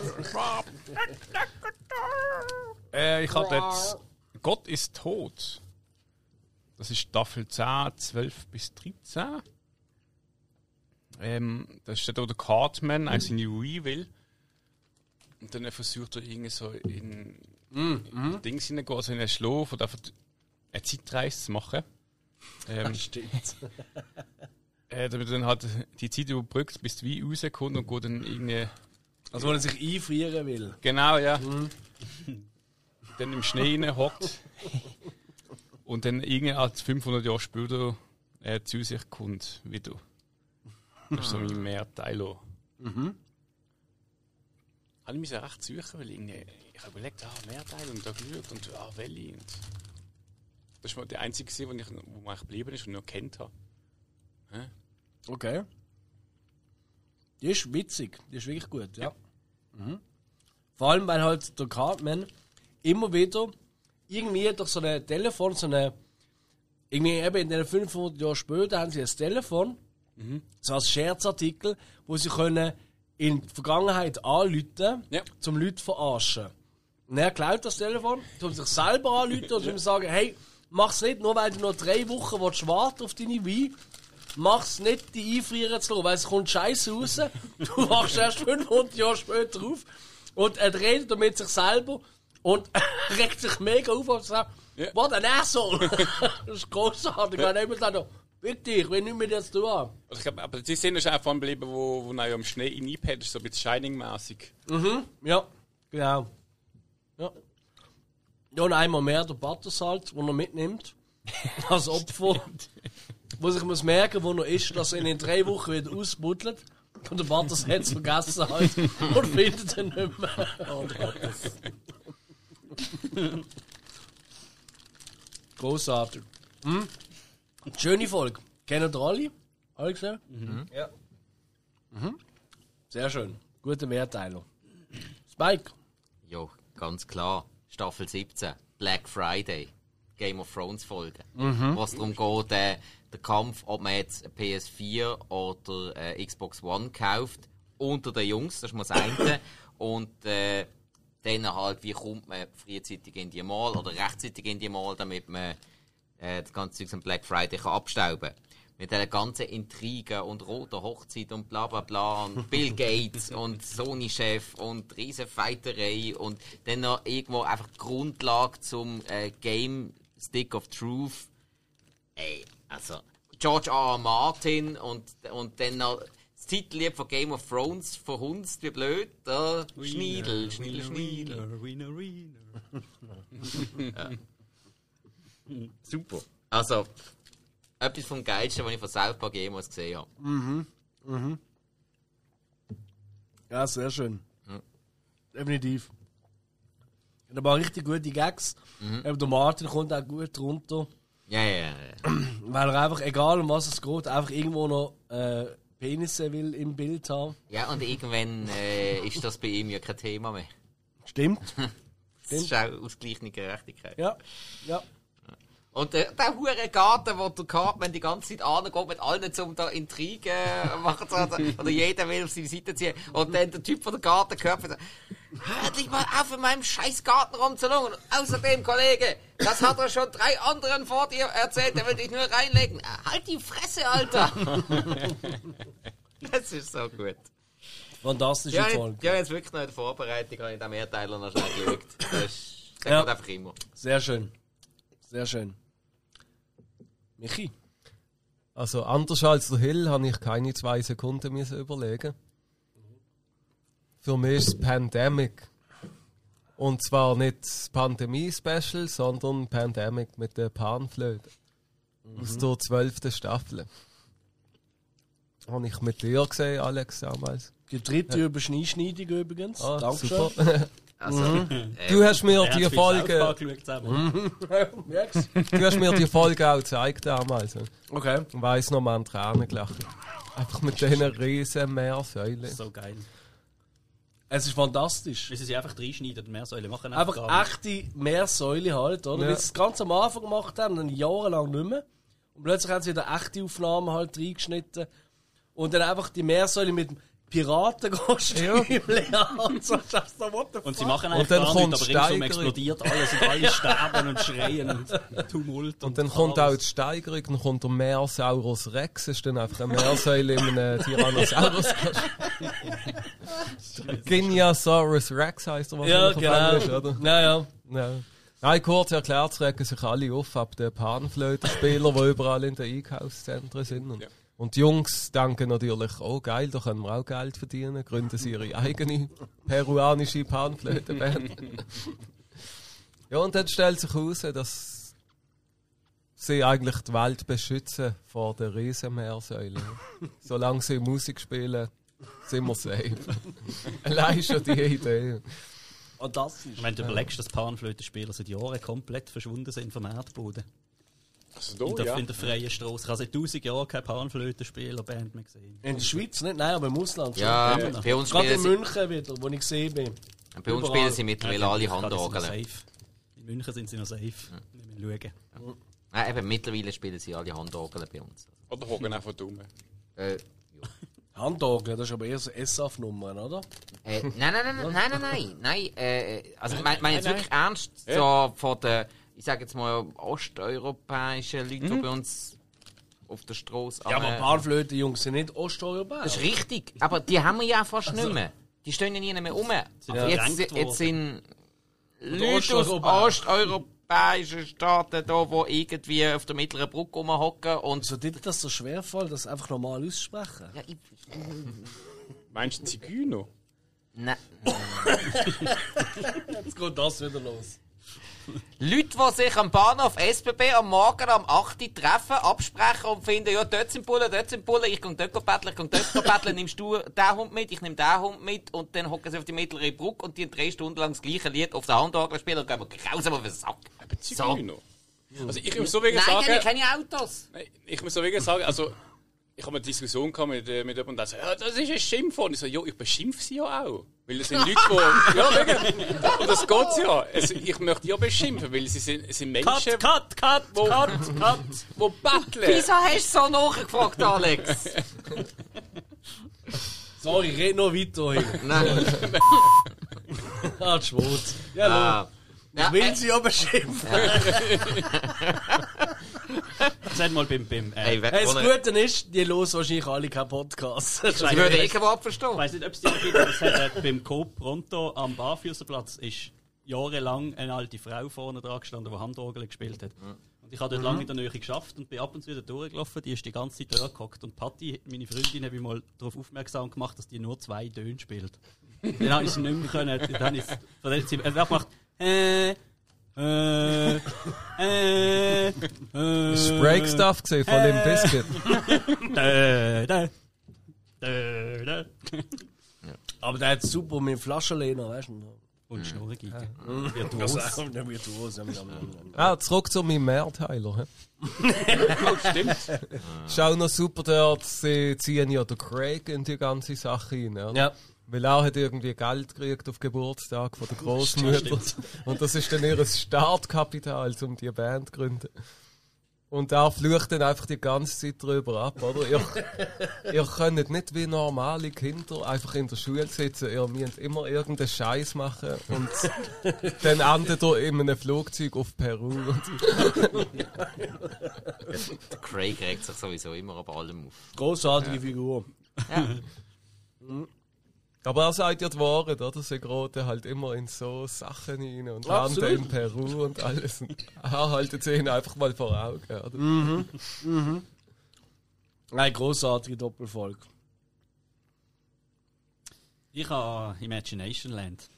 Äh, ich habe jetzt Gott ist tot. Das ist Staffel 10, 12 bis 13. Ähm, da steht auch der Cartman als in die will. Und dann versucht er irgendwie so in, in Dings hineingehen, also in einen Schlaf und einfach eine Zeitreise zu machen. Ähm, Stimmt. äh, damit dann halt die Zeit überbrückt, bis die Wein rauskommt und geht dann irgendwie. Also, wenn er sich einfrieren will. Genau, ja. dann im Schnee rein hockt. und dann irgendwie als 500 Jahre später äh, zu sich kommt wieder. Das ist so mein Mehrteil. Mhm. Habe ich mich so recht suchen, weil irgendwie, ich habe überlegt, ah, Mehrteil und da geschaut und ah, welche. Und das ist mal der einzige, wo, ich, wo eigentlich geblieben ist und noch kennt habe. Okay. Die ist witzig. Die ist wirklich gut, ja. Mhm. Vor allem, weil halt der Cartman immer wieder irgendwie durch so ein Telefon, so eine. Irgendwie eben in den 500 Jahren später haben sie ein Telefon, so als Scherzartikel, wo sie können in die Vergangenheit anrufen, Ja. zum Leute verarschen. Und er klaut das Telefon, tut sich selber anrufen und ihm sagen, hey, mach's nicht, nur weil du noch drei Wochen willst warten auf deine Wein, mach's nicht, die einfrieren zu lassen, weil es kommt scheiße raus. Du wachst erst 500 Jahre später auf und er redet mit sich selber und regt sich mega auf und sagt, Ja. what an asshole! das ist großartig, weil er immer sagt, bitte, ich will nicht dir zu tun. Also ich glaub, aber die Szene ist einfach geblieben, wo, wo ja im Schnee reingepennt ist, so ein bisschen Shining-mäßig. Ja, genau. Ja. Ja, und einmal mehr der Buttersalz, den er mitnimmt. Als Opfer. wo sich muss merken, wo er ist, dass er ihn in drei Wochen wieder ausbuddelt. Und der Butters hat es vergessen halt. Und findet ihn nicht mehr. Großartig. Hm? Schöne Folge. Kennen ihr alle? Alle gesehen? Ja. Mhm. Sehr schön. Guter Mehrteiler. Spike. Jo, ganz klar. Staffel 17. Black Friday. Game of Thrones Folge. Mhm. Was darum geht, äh, der Kampf, ob man jetzt eine PS4 oder äh, Xbox One kauft. Unter den Jungs, das ist mal das eine. Und äh, dann halt, wie kommt man frühzeitig in die Mall oder rechtzeitig in die Mall, damit man äh, das ganze Zeug am Black Friday kann abstauben mit der ganzen Intrigen und roter Hochzeit und bla bla bla und Bill Gates und Sony-Chef und Riesenfeiterei und dann noch irgendwo einfach die Grundlage zum äh, Game Stick of Truth. Ey, also George R. R. Martin und, und dann noch das Titellied von Game of Thrones verhunzt, wie blöd. Da. Schniedel, Schniedel, Schniedel. Wiener, Wiener. Super. Also, etwas vom Geilsten, was ich von South Park jemals gesehen habe. Ja, sehr schön. Definitiv. Da waren richtig gute Gags. Eben der Martin kommt auch gut runter. Ja, ja, ja. Weil er einfach, egal um was es geht, einfach irgendwo noch äh, Penisse will im Bild haben. Ja, und irgendwann äh, ist das bei ihm ja kein Thema mehr. Stimmt. Das ist auch ausgleichende Gerechtigkeit. Ja. Ja. Und der, der hure Garten, wo der Cartman die ganze Zeit angeht mit allen, um da Intrigen machen zu oder, oder jeder will auf seine Seite ziehen. Und dann der Typ von der Garten gehört und sagt, hör dich mal auf, in meinem scheiß Garten rumzulungen. Außerdem, Kollege, das hat er schon drei anderen vor dir erzählt, der will dich nur reinlegen. Halt die Fresse, Alter! das ist so gut. Fantastische Ja, Folge. ich, ja, jetzt wirklich noch in der Vorbereitung habe ich den Mehrteiler noch schnell geschaut. Das ist, Ja. geht einfach immer. Sehr schön. Sehr schön. Michi? Also anders als der Hill habe ich keine zwei Sekunden müssen überlegen. Für mich ist es Pandemic. Und zwar nicht das Pandemie-Special, sondern Pandemic mit der Panflöte. Aus der zwölften Staffel. Habe ich mit dir gesehen, Alex, damals. Die dritte Überschneidung übrigens. Ah, Dankeschön. Also, äh, Du hast mir die viel South Folge, Park geschaut zusammen. Merkst du hast mir die Folge auch gezeigt damals. Okay. Ich weiss noch mal an Tränen gelacht. Einfach mit diesen riesen Meersäulen. So geil. Es ist fantastisch. Wie sie einfach reinschneiden und mehr Säulen machen. Einfach, Einfach echte Meersäule halt, oder? Ja. Wie sie es ganz am Anfang gemacht haben, dann jahrelang nicht mehr. Und plötzlich haben sie wieder echte Aufnahmen halt reingeschnitten. Und dann einfach die Meersäule mit dem Piratengostüm ja. und so. Dachte so, what the Und sie fuck? machen Und einfach dann gar kommt nichts, aber ringsum Steigerung. explodiert alles und alle sterben und schreien und Tumult. Und dann kommt auch die Steigerung, dann kommt der Meersaurus Rex, ist dann einfach eine Meersäule in einem Tyrannosaurus. Geniasaurus Rex heisst er Ja, wahrscheinlich auf Englisch, genau. oder? Ja, ja. Ja. Nein, kurz erklärt, es regen sich alle auf ab den Panflötenspieler, die überall in den Einkaufszentren sind. Und, Ja. Und die Jungs denken natürlich, oh geil, da können wir auch Geld verdienen, gründen sie ihre eigene peruanische Panflötenband. ja, und dann stellt sich heraus, dass sie eigentlich die Welt beschützen vor der Riesenmeersäule. Solange sie Musik spielen, sind wir safe. Allein schon die Idee. Fantastisch. Wenn du überlegst, dass Panflötenspieler seit Jahren komplett verschwunden sind vom Erdboden. So, in, der, ja. in der freien Straße. Ich habe seit 1000 Jahren keine Panflötenspieler-Band mehr gesehen. In der Schweiz nicht, nein, aber im Ausland. Ja, ja. bei uns Gerade in München wieder, wo ich gesehen bin. Bei uns Überall. spielen sie mittlerweile ja, alle Handorgeln. In München sind sie noch safe. Ja. Wir schauen. Ja. Nein, eben, mittlerweile spielen sie alle Handorgeln bei uns. Oder hocken einfach dumm. Äh, Handorgel, das ist aber eher so SAF-Nummer, oder? Äh, nein, nein, nein, nein, nein, nein, nein. Äh, äh, also, ich meine jetzt wirklich ernst, so von der ich sage jetzt mal, osteuropäischen Leuten, die bei uns auf der Straße Ja, aber Panflöten-Jungs sind nicht Osteuropäer. Das ist richtig, aber die haben wir ja fast nicht mehr. Die stehen ja nie mehr rum. Jetzt, jetzt sind Leute aus osteuropäischen Staaten da, die irgendwie auf der mittleren Brücke rumhocken und Also dir das so schwerfällt, das einfach normal aussprechen? ja, ich, Meinst du Zigeuner? nein. Jetzt geht das wieder los. Leute, die sich am Bahnhof SBB am Morgen am 8. Uhr treffen, absprechen und finden, ja, dort sind Bullen, dort sind Bullen, ich gehe dort betteln, ich gehe dort betteln, nimmst du den Hund mit, ich nehme den Hund mit und dann hocken sie auf die mittlere Brücke und die drei Stunden lang das gleiche Lied auf der Handorgel spielen und gehen wir grausam auf den Sack. Zigeuner. Also ich muss so wegen Nein, sagen... die haben keine Autos. Nein, Ich muss so wegen sagen, also ich habe eine Diskussion gehabt mit, äh, mit jemandem, der sagt, ja, das ist ein Schimpfwort. Ich so, jo, ich beschimpfe sie ja auch. Weil das sind Leute, die... ja, wegen, und das geht's ja. Also, ich möchte ja beschimpfen, weil sie sind, es sind Menschen, Cut, cut, cut, Wo- cut, cut. die betteln. Wieso hast du so nachgefragt, Alex? Sorry, red noch weiter hier. Nein. Ah, schwarz. Ja, Ah, Ja, Ich will äh, sie aber schimpfen. Sag mal beim, beim äh, Hey, Hey, das Gute ist, die hören wahrscheinlich alle keinen Podcast. Sie würden irgendwo verstehen. Ich weiß nicht, ob es die noch gibt, aber es hat, äh, beim Coop Pronto am Barfüßerplatz ist jahrelang eine alte Frau vorne dran gestanden, die Handorgel gespielt hat. Und ich habe dort lange in der Nähe geschafft und bin ab und zu wieder durchgelaufen. Die ist die ganze Zeit dort gehockt. Und Patti, meine Freundin, habe ich mal darauf aufmerksam gemacht, dass die nur zwei Töne spielt. Dann habe ich sie nicht mehr können. Dann habe ich es- von der sie einfach gemacht. Äh, äh, äh, äh, Break Stuff gesehen von Limp Bizkit. Dä, dä, dä, dä. Aber der hat super mit Flaschenlehner, weißt du? Und Schnurrgeige. Virtuos. Der Virtuos. Ah, zurück zu meinem Mehrteiler. hä? Stimmt. Auch noch super dort, sie ziehen ja den Craig in die ganze Sache rein. Oder? Ja. Weil er hat irgendwie Geld gekriegt auf Geburtstag von der Großmutter. Und das ist dann ihr Startkapital, um die Band zu gründen. Und er flucht dann einfach die ganze Zeit drüber ab, oder? Ihr, ihr könnt nicht wie normale Kinder einfach in der Schule sitzen. Ihr müsst immer irgendeinen Scheiß machen und dann endet ihr in einem Flugzeug auf Peru. Und Der Craig regt sich sowieso immer ab allem auf. Großartige Figur. Aber er sagt ja die Wahrheit, oder? Sie geraten halt immer in so Sachen rein und Absolut. landen in Peru und alles. Und er haltet sie ihnen einfach mal vor Augen, oder? Eine großartige Doppelfolge. Ich habe Imagination Land.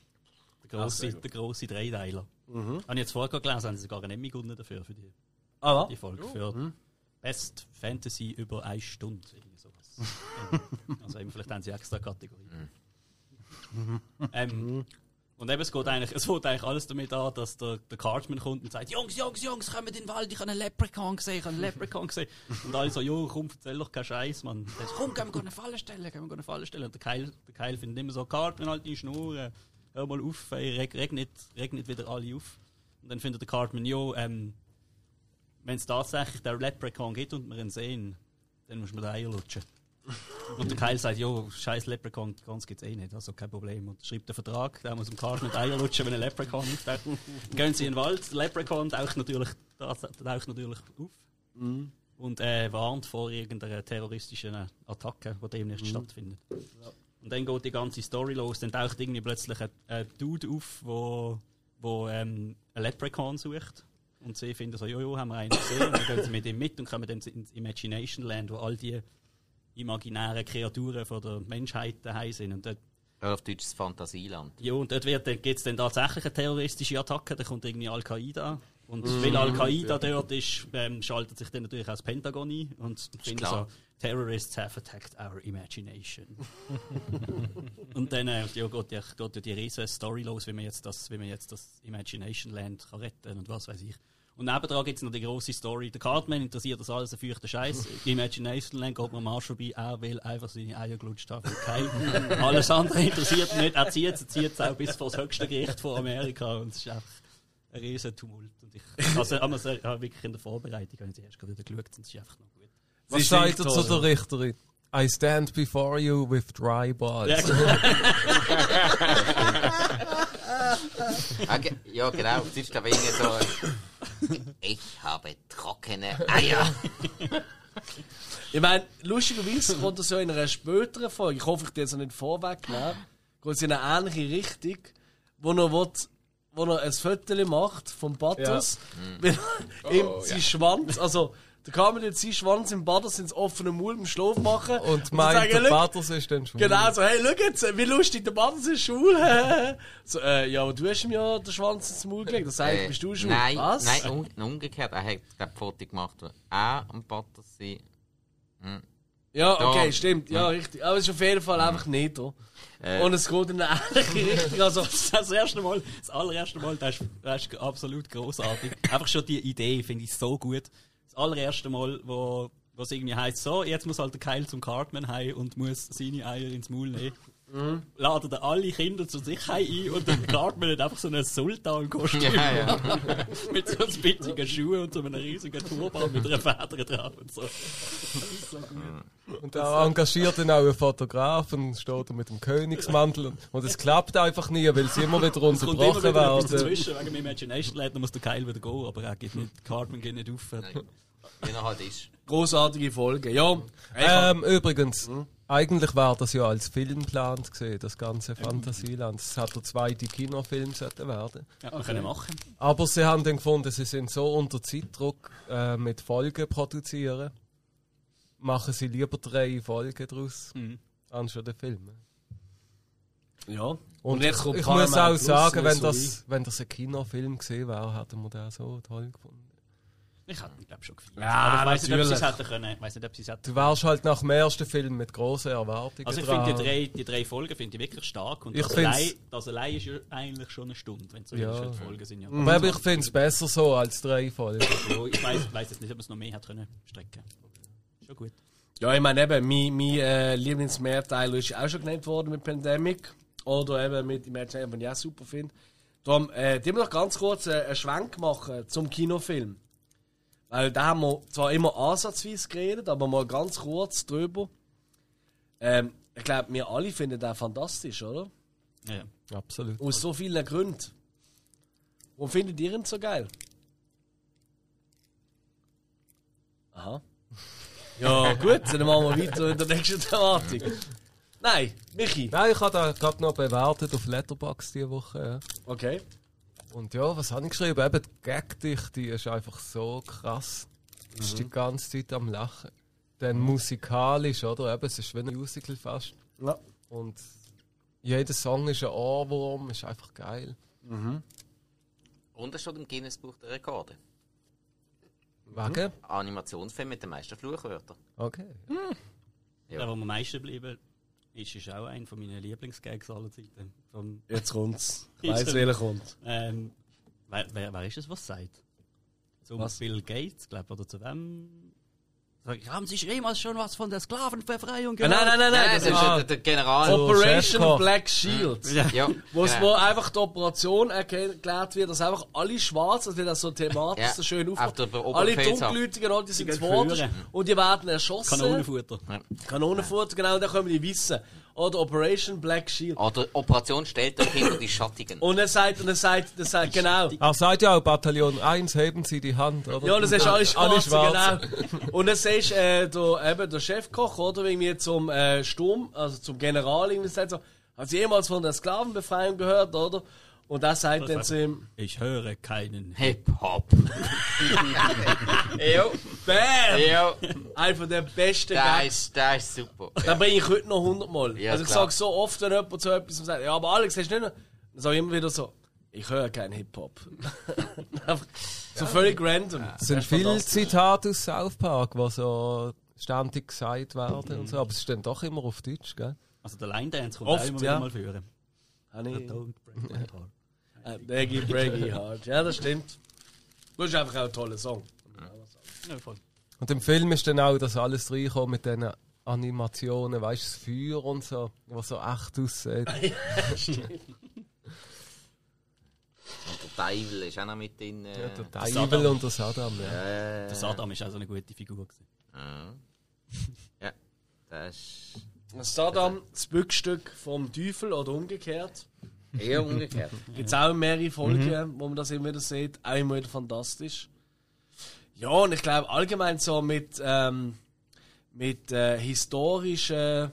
Der grosse, der grosse Dreiteiler. Habe ich jetzt vorher gelesen, haben sie sogar einen Emmy gewonnen dafür, für die, Ah, die Folge. Für Best Fantasy über eine Stunde. Irgendwie sowas. Ja. also eben, vielleicht haben sie extra Kategorie. ähm, und eben, es geht eigentlich, es fängt eigentlich alles damit an, dass der, der Cartman kommt und sagt, Jungs, Jungs, Jungs, kommt in den Wald, ich habe einen Leprechaun gesehen, ich habe einen Leprechaun gesehen. Und alle so, jo, komm, erzähl doch keinen Scheiß. Der so, komm, gehen wir eine Falle stellen, gehen wir eine Falle stellen. Und der Keil, der Keil findet immer so, Cartman, halt die Schnur, hör mal auf, ey, reg, reg, nicht, reg nicht wieder alle auf. Und dann findet der Cartman, jo, ähm, wenn es tatsächlich der Leprechaun gibt und wir ihn sehen, dann muss man den Eier lutschen. Und der Kyle sagt, jo, scheiß Leprechaun, ganz gibt's eh nicht, also kein Problem. Und schreibt den Vertrag, der muss im Cartman die Eier lutschen, wenn ein Leprechaun auftaucht. Dann gehen sie in den Wald, der Leprechaun taucht natürlich, taucht natürlich auf. Und äh, warnt vor irgendeiner terroristischen Attacke, die demnächst stattfindet. Und dann geht die ganze Story los. Dann taucht irgendwie plötzlich ein, ein Dude auf, wo, wo ähm, einen Leprechaun sucht. Und sie finden so, jojo, haben wir einen gesehen. Und dann gehen sie mit ihm mit und kommen dann ins Imagination Land, wo all die imaginären Kreaturen von der Menschheit daheim sind. Und dort, Ja, auf Deutsch das Fantasieland. ja, und dort wird, gibt es dann tatsächlich eine terroristische Attacke. Da kommt irgendwie Al-Qaida. Und weil Al-Qaida dort ist, ähm, schaltet sich dann natürlich auch das Pentagon ein und findet so. Terrorists have attacked our imagination. und dann äh, ja, geht, ja, geht ja die riesige Story los, wie man jetzt das, wie man jetzt das Imagination Land kann retten und was weiß ich. Und nebendran gibt es noch die grosse Story. Der Cartman interessiert das alles ein feuchter Scheiß. Imagination Land geht man am Arsch vorbei. Er will einfach seine Eier gelutscht haben. Kein, alles andere interessiert ihn nicht. Er zieht es, zieht es auch bis vor das höchste Gericht von Amerika. Und es ist einfach ein riesen Tumult. Und ich, also, aber sehr, ja, wirklich in der Vorbereitung habe ich erst gerade wieder geschaut und es ist einfach noch gut. Was Sie sagt er zu so. der Richterin? I stand before you with dry balls. Ja, genau. Ah, ja, genau. Glaube ich irgendwie so. Ich habe trockene Eier. Ich meine, lustigerweise kommt das ja in einer späteren Folge, ich hoffe, ich dir jetzt noch nicht vorwegnehmen, geht es in eine ähnliche Richtung, wo er, will, wo er ein Foto macht vom Butters, weil er ihm sein Schwanz, also der kann jetzt seinen Schwanz im Butters ins offene Maul im Schlaf machen Und meint, sagen, der «Schau, Butters ist dann schwul. Genau, so, hey, schau jetzt, wie lustig, der Butters ist schwul. so, äh, ja, aber du hast ihm ja den Schwanz ins Maul gelegt, das heißt, Äh, bist du schwul. Nein, Was? nein um, umgekehrt. Er hat glaub, ein Foto gemacht, wo er am Battersee. Ja, okay, Ja. stimmt, ja, richtig. Aber es ist auf jeden Fall einfach nicht da. Äh. Und es geht in eine ähnliche Richtung, also... Das erste Mal, das allererste Mal, das ist, das ist absolut großartig. Einfach schon die Idee finde ich so gut. Das allererste Mal, wo, es irgendwie heisst, so, jetzt muss halt der Keil zum Cartman heim und muss seine Eier ins Maul nehmen. laden dann alle Kinder zur Sicherheit ein und dann Cartman hat einfach so ein Sultan-Kostüm Ja, ja. mit so spitzigen Schuhen und so einem riesigen Turban mit einer Feder dran und so. Und er engagiert dann auch einen Fotograf und steht da mit dem Königsmantel. Und, und es klappt einfach nie, weil sie immer wieder unterbrochen werden. dazwischen, wegen dem Imagination Lab, muss der Keil wieder gehen, aber er geht nicht, Cartman geht nicht auf. Wie er halt ist. Großartige Folge. Ja, Ähm, übrigens, eigentlich war das ja als Film geplant gesehen, das ganze Fantasieland. Es hat der zweite Kinofilm sollten werden. Ja, wir können machen. Aber sie haben dann gefunden, sie sind so unter Zeitdruck äh, mit Folgen produzieren. Machen sie lieber drei Folgen daraus, Mhm. anstatt den Film. ja. Und, Und jetzt ich Paramount muss auch Plus, sagen, wenn so das, wenn das ein Kinofilm gesehen wäre, hätten wir den so toll gefunden. Ich hätte ihn, glaube schon gefeiert. Ja, aber ich weiß nicht, ob sie es können. Ich weiß nicht, ob sie es hätten Du wärst halt nach dem ersten Film mit grossen Erwartungen Also ich finde die drei, die drei Folgen finde ich wirklich stark und Ich das, allein, das allein ist ja eigentlich schon eine Stunde, wenn es so Ja. die Folgen sind ja. Aber eben, ich finde es besser so als drei Folgen. Ja, ich weiß, weiß jetzt nicht, ob man es noch mehr hat können strecken. Schon gut. Ja, ich meine eben, mein, mein äh, Lieblingsmehrteil ist auch schon genannt worden mit Pandemic. Oder eben mit Imagination, den ich auch super finde. Darum, äh, die noch ganz kurz äh, einen Schwenk machen zum Kinofilm. Weil da haben wir zwar immer ansatzweise geredet, aber mal ganz kurz drüber. Ähm, ich glaube, wir alle finden den fantastisch, oder? Ja. Absolut. Aus so vielen Gründen. Warum findet ihr ihn so geil? Aha. Ja, gut, dann machen wir weiter in der nächsten Thematik. Nein, Michi. Nein, ich habe da gerade noch bewertet auf Letterboxd diese Woche. Ja. Okay. Und ja, was habe ich geschrieben? Eben, die Gagdichte ist einfach so krass. Du bist die ganze Zeit am Lachen. Dann musikalisch, oder? Eben, es ist wie ein Musical fast. Ja. Und jeder Song ist ein Ohrwurm, ist einfach geil. Und er steht im Guinness-Buch der Rekorde. Wegen? Animationsfilm mit den meisten Fluchwörtern. Okay. Ja. Der, der am meisten geblieben ist, ist auch einer von meinen Lieblingsgags aller Zeiten. Vom, Jetzt kommt's. Ich weiss, welcher kommt. ähm, wer, wer, wer ist es, was sagt? Zum Was? Bill Gates, glaube ich, oder zu wem? Haben Sie jemals schon was von der Sklavenbefreiung gehört? nein, nein, nein, Nein, nein. das Das ist ja der, der General. Operation Chefkoch. Black Shield. Ja. Ja, Wo genau. wo einfach die Operation erklärt wird, dass einfach alle schwarz, das wird auch so thematisch Ja, so schön auf aufgebaut. der Alle. Dunkelhäutigen, die sind führen. und die werden erschossen. Kanonenfutter. Kanonenfutter, genau, da können die wissen. Oder Operation Black Shield. Oder Operation stellt euch hinter die Schattigen. Und er sagt, und er sagt, er sagt, genau. Er sagt ja auch, Bataillon 1, heben Sie die Hand, oder? Ja, das ist alles Alle schwarz, genau. Und dann siehst äh, der, eben der Chefkoch, oder, irgendwie zum äh, Sturm, also zum General, irgendwie sagt so, hat Sie jemals von der Sklavenbefreiung gehört, oder? Und er sagt dann zu ihm, Ich höre keinen. Hip-Hop. jo, BAM! jo. Einer der besten Der Gags. ist, der ist super. Dann bringe ich heute noch 100 Mal. Ja, also ich klar. sage so oft, wenn jemand zu etwas sagt, ja, aber Alex, hast du nicht noch? Dann sage ich immer wieder so, ich höre keinen Hip-Hop. Einfach so völlig random. Es sind viele. Zitate aus South Park, die so ständig gesagt werden und so, aber es ist dann doch immer auf Deutsch, gell? Also der Line Dance kommt Oft, auch immer ja. wieder mal führen. Ich- Don't break my heart. Äh, Baggy, Braggy, Hard. Ja, das stimmt. Das ist einfach auch ein toller Song. Ja, voll. Und im Film ist dann auch das alles reinkommt mit diesen Animationen, weißt du, das Feuer und so, was so echt aussieht. Und der Teufel ist auch noch mit drin. Äh, Ja, der. Teufel und der Saddam, ja. äh, Der Saddam ist auch so eine gute Figur. Gewesen. ja. ja, das ist Saddam, das Bückstück vom Teufel oder umgekehrt. Eher umgekehrt. Gibt es auch mehrere Folgen, wo man das immer wieder sieht. Auch immer wieder fantastisch. Ja, und ich glaube allgemein so mit, ähm, mit äh, historischen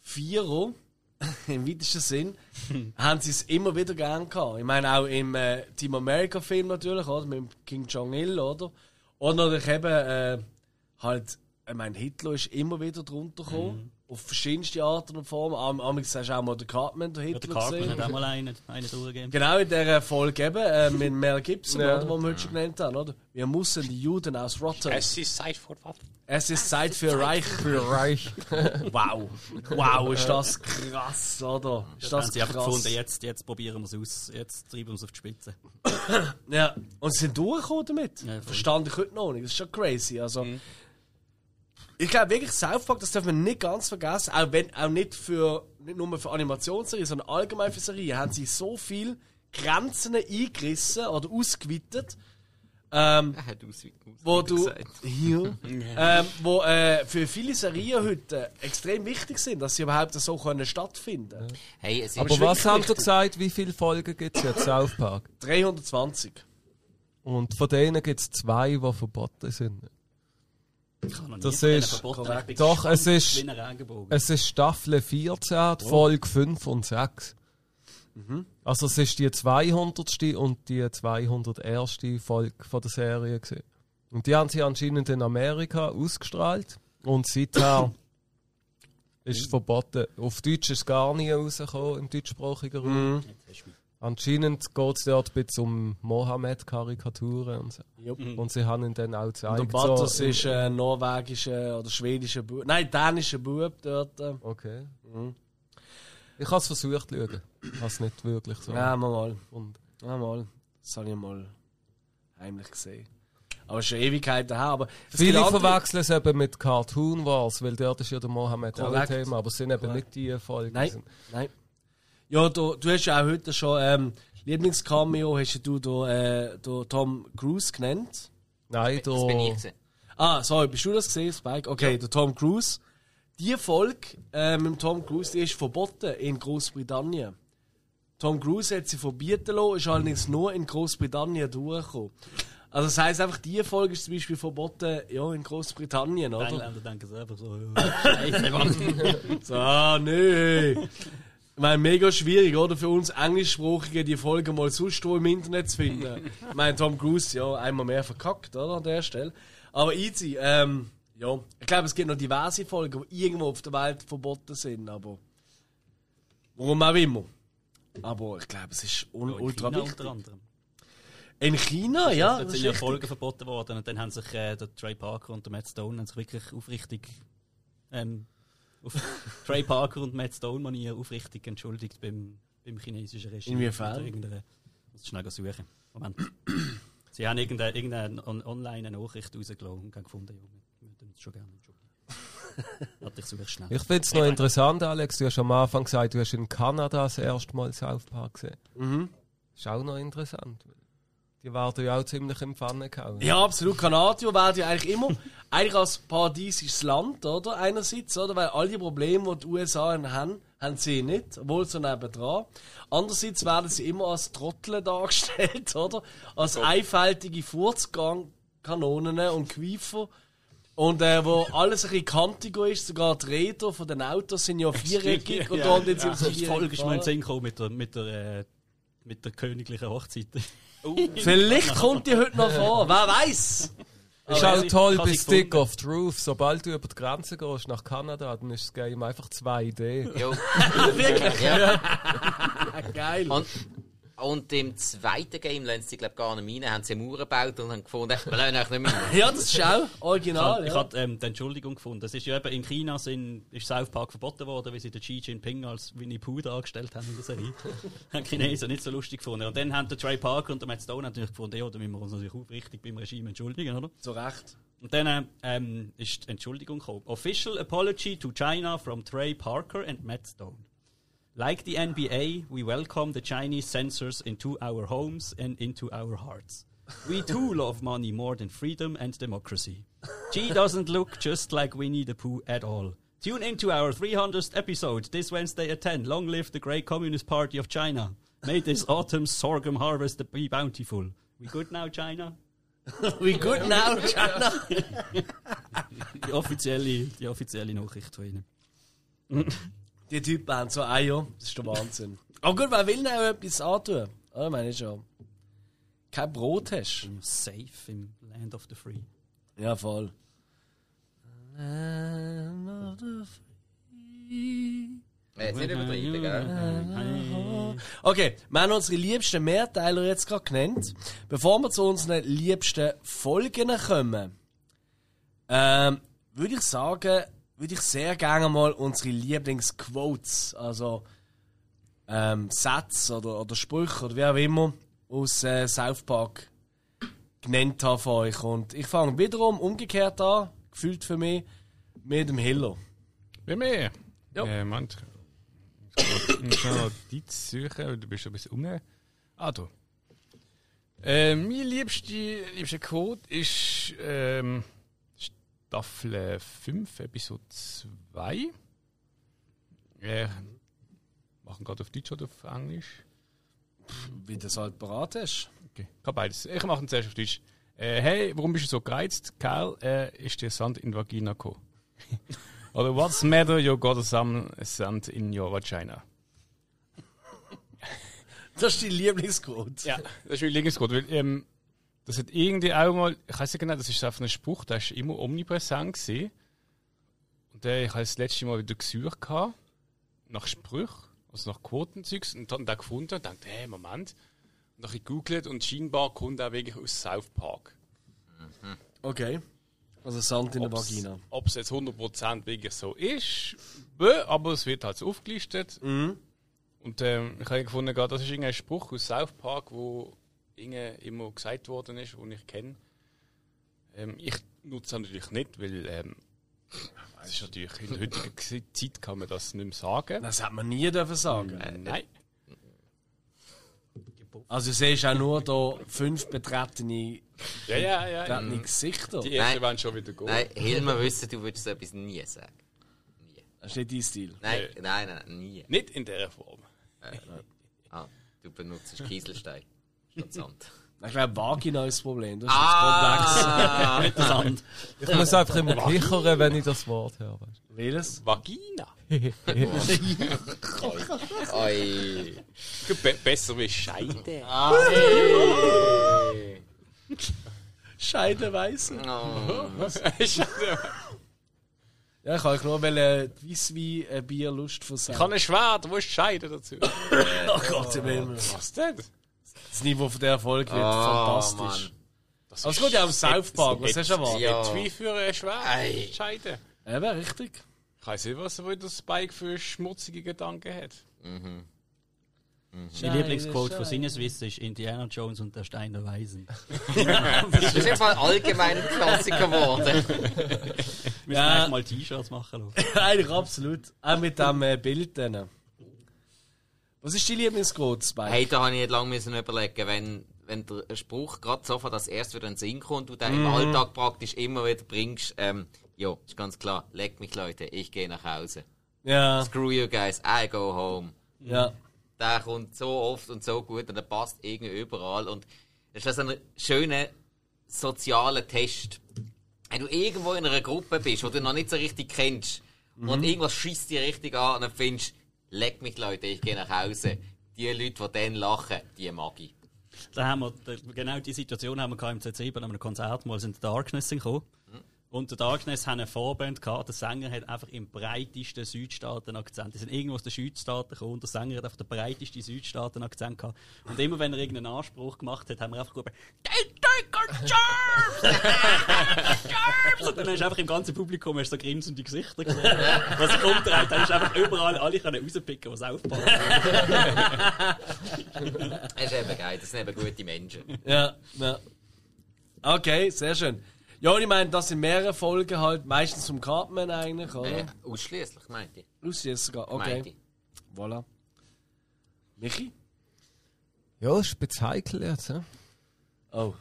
Vierer, im weitesten Sinn, haben sie es immer wieder gern gehabt. Ich meine auch im äh, Team America Film natürlich, oder? Mit King Jong-il, oder? Und natürlich eben äh, halt, ich meine, Hitler ist immer wieder drunter gekommen. Auf verschiedenste Arten und Formen. Am Am- hast du auch mal den Cartman, den Ja, Hitler der Cartman gesehen. hat auch mal einen, einen durchgegeben. Genau in dieser Folge eben, äh, mit Mel Gibson, Ja. oder, wo wir heute schon genannt haben, oder? Wir müssen die Juden ausrotten. Es, Es ist Zeit für was? ist Zeit für Reich. Für Reich. Wow. Wow, ist das krass, oder? Ist Das das haben sie einfach krass. gefunden, jetzt, jetzt probieren wir es aus, jetzt treiben wir es auf die Spitze. Ja. Und sie sind durchgekommen damit. Ja. Verstand ich heute noch nicht. Das ist schon crazy. Also, Ich glaube wirklich, South Park, das darf man nicht ganz vergessen, auch wenn, auch nicht für, nicht nur für Animationsserien, sondern allgemein für Serien, haben sie so viel Grenzen eingerissen oder ausgeweitet, ähm, Er hat wo du, gesagt. hier, ähm, wo äh, für viele Serien heute extrem wichtig sind, dass sie überhaupt so können stattfinden. Hey, Aber ist was ihr richtig. gesagt, wie viele Folgen gibt es jetzt, South Park? 320. Und von denen gibt es zwei, die verboten sind. Ich habe noch nie Das ist- Doch, es ist-. Es ist Staffel 14, die Folge 5 und 6. Also es ist die 200. und die 201. Folge von der Serie. Gewesen. Und die haben sie anscheinend in Amerika ausgestrahlt. Und seither ist es verboten. Auf Deutsch ist es gar nie rausgekommen, im deutschsprachigen Raum. Mich. Anscheinend geht es dort ein bisschen um Mohammed-Karikaturen und so. Jupp. Und sie haben ihn dann auch Der gezeigt. Batters so, ist ein norwegischer oder schwedischer Bub. Nein, dänischer Bub dort. äh. Okay. Ich habe es versucht zu schauen. Ich habe es nicht wirklich so. Ja, mal mal. Und Ja, mal. Das habe ich mal heimlich gesehen. Aber schon Ewigkeiten her. Aber Viele verwechseln es eben mit Cartoon Wars, weil dort ist ja der Mohammed auch. Thema, aber es sind eben nicht die Folgen. Nein, nein. Ja, du, du hast ja auch heute schon ähm, Lieblingscameo, hast ja du da, äh, da Tom Cruise genannt. Nein, Das bin ich da, gewesen. Ah, sorry, bist du das gesehen, Spike? Okay, der Tom Cruise. Die Folge äh, mit dem Tom Cruise, die ist verboten in Großbritannien. Tom Cruise hat sie verbieten lassen, ist allerdings nur in Großbritannien durchgekommen. Also das heisst einfach, die Folge ist zum Beispiel verboten ja, in Großbritannien, Die oder? Engländer denken sich einfach so, ja, Scheiße, Mann. So, ah, nee. Ich meine, mega schwierig, oder? Für uns Englischsprachige die Folge mal sonst wo im Internet zu finden. Ich meine, Tom Cruise, ja, einmal mehr verkackt, oder? An der Stelle. Aber easy, ähm, ja. Ich glaube, es gibt noch diverse Folgen, die irgendwo auf der Welt verboten sind, aber. Warum auch immer. Aber ich glaube, es ist un In ultra China wichtig. unter anderem. In China, ja. Dort das sind ja. Folgen verboten worden und dann haben sich äh, der Trey Parker und der Matt Stone haben sich wirklich aufrichtig ähm, auf Trey Parker und Matt Stone Manier aufrichtig entschuldigt beim, beim chinesischen Regime. Inwiefern? Muss ich schnell suchen. Moment. Sie haben irgendeine, irgendeine on online eine Nachricht rausgelassen und gefunden, ja, wir würden uns schon gerne entschuldigen. Warte, ich suche schnell. ich finde es noch interessant, Alex. Du hast am Anfang gesagt, du hast in Kanada das erste Mal South Park gesehen. Mhm. Ist auch noch interessant. Die werden ja auch ziemlich im Pfanne gehauen. Ja, absolut. Kanadier werden ja eigentlich immer eigentlich als paradiesisches Land, oder? Einerseits, oder? Weil all die Probleme, die die USA haben, haben sie nicht, obwohl sie nebendran. Andererseits werden sie immer als Trottel dargestellt, oder? Als einfältige Furzkanonen und Quiefer. Und äh, wo alles ein bisschen kantiger ist, sogar die Räder von den Autos sind ja viereckig und da haben jetzt Ja, immer so die Folge ist mir in den viereckig Sinn mit der, mit der, äh, mit der königlichen Hochzeit. Vielleicht kommt die heute noch vor, wer weiß? Ist Aber auch ich- toll bei Stick of Truth. Sobald du über die Grenze gehst nach Kanada, dann ist das Game einfach 2D. Jo. Wirklich? Ja. Geil. Und, und im zweiten Game lassen sie glaube gar nicht rein, haben sie Mauern gebaut und haben gefunden, wir lassen euch nicht mehr rein. Ja, das ist auch Ich original. habe ja. hab, ähm, die Entschuldigung gefunden. Es ist ja eben in China sind, ist South Park verboten worden, weil sie den Xi Jinping als Winnie Pooh dargestellt haben in der Serie. haben die Chinesen nicht so lustig gefunden. Und dann haben der Trey Parker und der Matt Stone natürlich gefunden, ja, da müssen wir uns natürlich aufrichtig beim Regime entschuldigen, oder? Zu Recht. Und dann ähm, ist die Entschuldigung gekommen. Official apology to China from Trey Parker and Matt Stone. Like the NBA, we welcome the Chinese censors into our homes and into our hearts. We too love money more than freedom and democracy. G doesn't look just like Winnie the Pooh at all. Tune into our 300th episode this Wednesday at 10. Long live the great Communist Party of China. May this autumn's sorghum harvest be bountiful. We good now, China? We good now, China? Die offizielle, die offizielle Nachricht von ihnen. Die Typen haben so Eier. Das ist der Wahnsinn. Aber gut, wer will denn auch etwas antun? Oder? Ich meine schon. Kein Brot hast. Safe im Land of the Free. Ja, voll. Land of the free. Äh, Jetzt nicht übertreiben, gell? Okay, wir haben unsere liebsten Mehrteiler jetzt gerade genannt. Bevor wir zu unseren liebsten Folgen kommen, ähm, würde ich sagen, würde ich sehr gerne mal unsere Lieblingsquotes, also ähm, Sätze oder, oder Sprüche oder wie auch immer aus äh, South Park genannt haben von euch. Und ich fange wiederum umgekehrt an, gefühlt für mich. Mit dem Hiller. Wie mehr? Ja. Äh, Moment. Ich muss noch Notiz suchen, weil du bist ein bisschen um. Ah, da. Äh, mein liebste, liebster Code ist ähm, Staffel 5, Episode 2. Äh, machen gerade auf Deutsch oder auf Englisch? Wie du es halt parat hast. Okay, kann beides. Ich mache ihn zuerst auf Deutsch. Äh, hey, warum bist du so gereizt? Kerl, äh, ist dir Sand in die Vagina gekommen? Oder what's matter? You got some sand in your vagina. Das ist dein Lieblingscode. Ja, das ist mein Lieblingscode, weil ähm, das hat irgendwie auch mal, ich weiß nicht genau, das ist einfach ein Spruch, der ist immer omnipräsent gewesen. Und der, ich habe das letzte Mal wieder gesucht gehabt, nach Sprüchen, also nach Quotenzeugs, und dann den gefunden und dachte, hey, Moment. Und dann habe ich gegoogelt und scheinbar kommt er wirklich aus South Park. Okay. Also Sand in der Ob's- Vagina. Ob es jetzt 100% wirklich so ist, aber es wird halt so aufgelistet. Mhm. Und ähm, ich habe gefunden, das ist irgendein Spruch aus South Park, wo irgendwie immer gesagt worden ist, den ich kenne. Ähm, ich nutze es natürlich nicht, weil ähm, es ist natürlich in der heutigen Zeit kann man das nicht mehr sagen. Das hat man nie dürfen sagen. Äh, nein. Also du siehst auch nur da fünf betretene, Ja, ja, ja. betretene Gesichter. Die ersten Nein. werden schon wieder gehen. Nein, Hilmer wissen, du würdest so etwas nie sagen. Das ist nicht dein Stil. Nein, Nee. nein, nein, nie. Nicht in dieser Form. Ah, du benutzt Kieselstein Sand. Ich glaube, Vagina ist das Problem. Das ist ah. Mit der Sand. Ich muss einfach immer kichern, wenn ich das Wort höre. weißt Welches? Vagina. Oi. Be besser wie Scheide. Scheidenweise. Oh. Ja, ich kann euch nur wollen, äh, äh, Bier, Lust von Ich sein. habe ein Schwert, wo ist Scheide dazu? Oh Gott, im Himmel. Was denn? Das Niveau von der Folge wird fantastisch. Das Aber es geht ja auf South Park, was hast du erwartet? Ja. Wie für ein Schwert? Ei. Scheide. Eben, richtig. Ich weiß nicht, was wohl das Spike für schmutzige Gedanken hat. Mein Lieblingsquote von Sinneswissen ist Indiana Jones und der Stein der Weisen. Das ist einfach allgemein ein Klassiker geworden. Wir Ja. müssen mal T-Shirts machen lassen. Eigentlich absolut. Auch mit dem äh, Bild dann. Was ist dein Lieblingsquote, Spike? Hey, da habe ich nicht lange müssen überlegen, wenn, wenn der Spruch gerade sofort das erst wieder in den Sinn kommt und du den im Alltag praktisch immer wieder bringst, ähm, ja, ist ganz klar, leck mich Leute, ich gehe nach Hause. Ja, Screw you guys, I go home. ja. Der kommt so oft und so gut und der passt irgendwie überall und das ist so ein schöner sozialer Test. Wenn du irgendwo in einer Gruppe bist, wo du noch nicht so richtig kennst und irgendwas schießt dir richtig an und dann findest, leck mich Leute, ich gehe nach Hause. Die Leute, die dann lachen, die mag ich. Da haben wir, genau die Situation haben wir im C7 an einem Konzert mal sind Darkness gekommen. Und der Darkness hat eine Vorband gehabt. Der Sänger hat einfach im breitesten Südstaaten-Akzent. Die sind irgendwo aus den Südstaaten gekommen der Sänger hat einfach den breitesten Südstaaten-Akzent gehabt. Und immer wenn er irgendeinen Anspruch gemacht hat, haben wir einfach gerufen, "They take our jobs! Jobs!" Und dann hast du einfach im ganzen Publikum hast so grinsende Gesichter gesehen. Was sich umdreht, dann hast du einfach überall alle können rauspicken, was aufpasst. Das ist eben geil, das sind eben gute Menschen. Ja, ja. Okay, sehr schön. Ja, und ich meine, das sind mehrere Folgen halt, meistens vom Cartman eigentlich, Äh, oder? ausschließlich, meinte ich. Aus jetzt sogar. Meinte Okay, ich. voilà. Michi? Ja, ist ein bisschen heikel jetzt. Ja? Oh.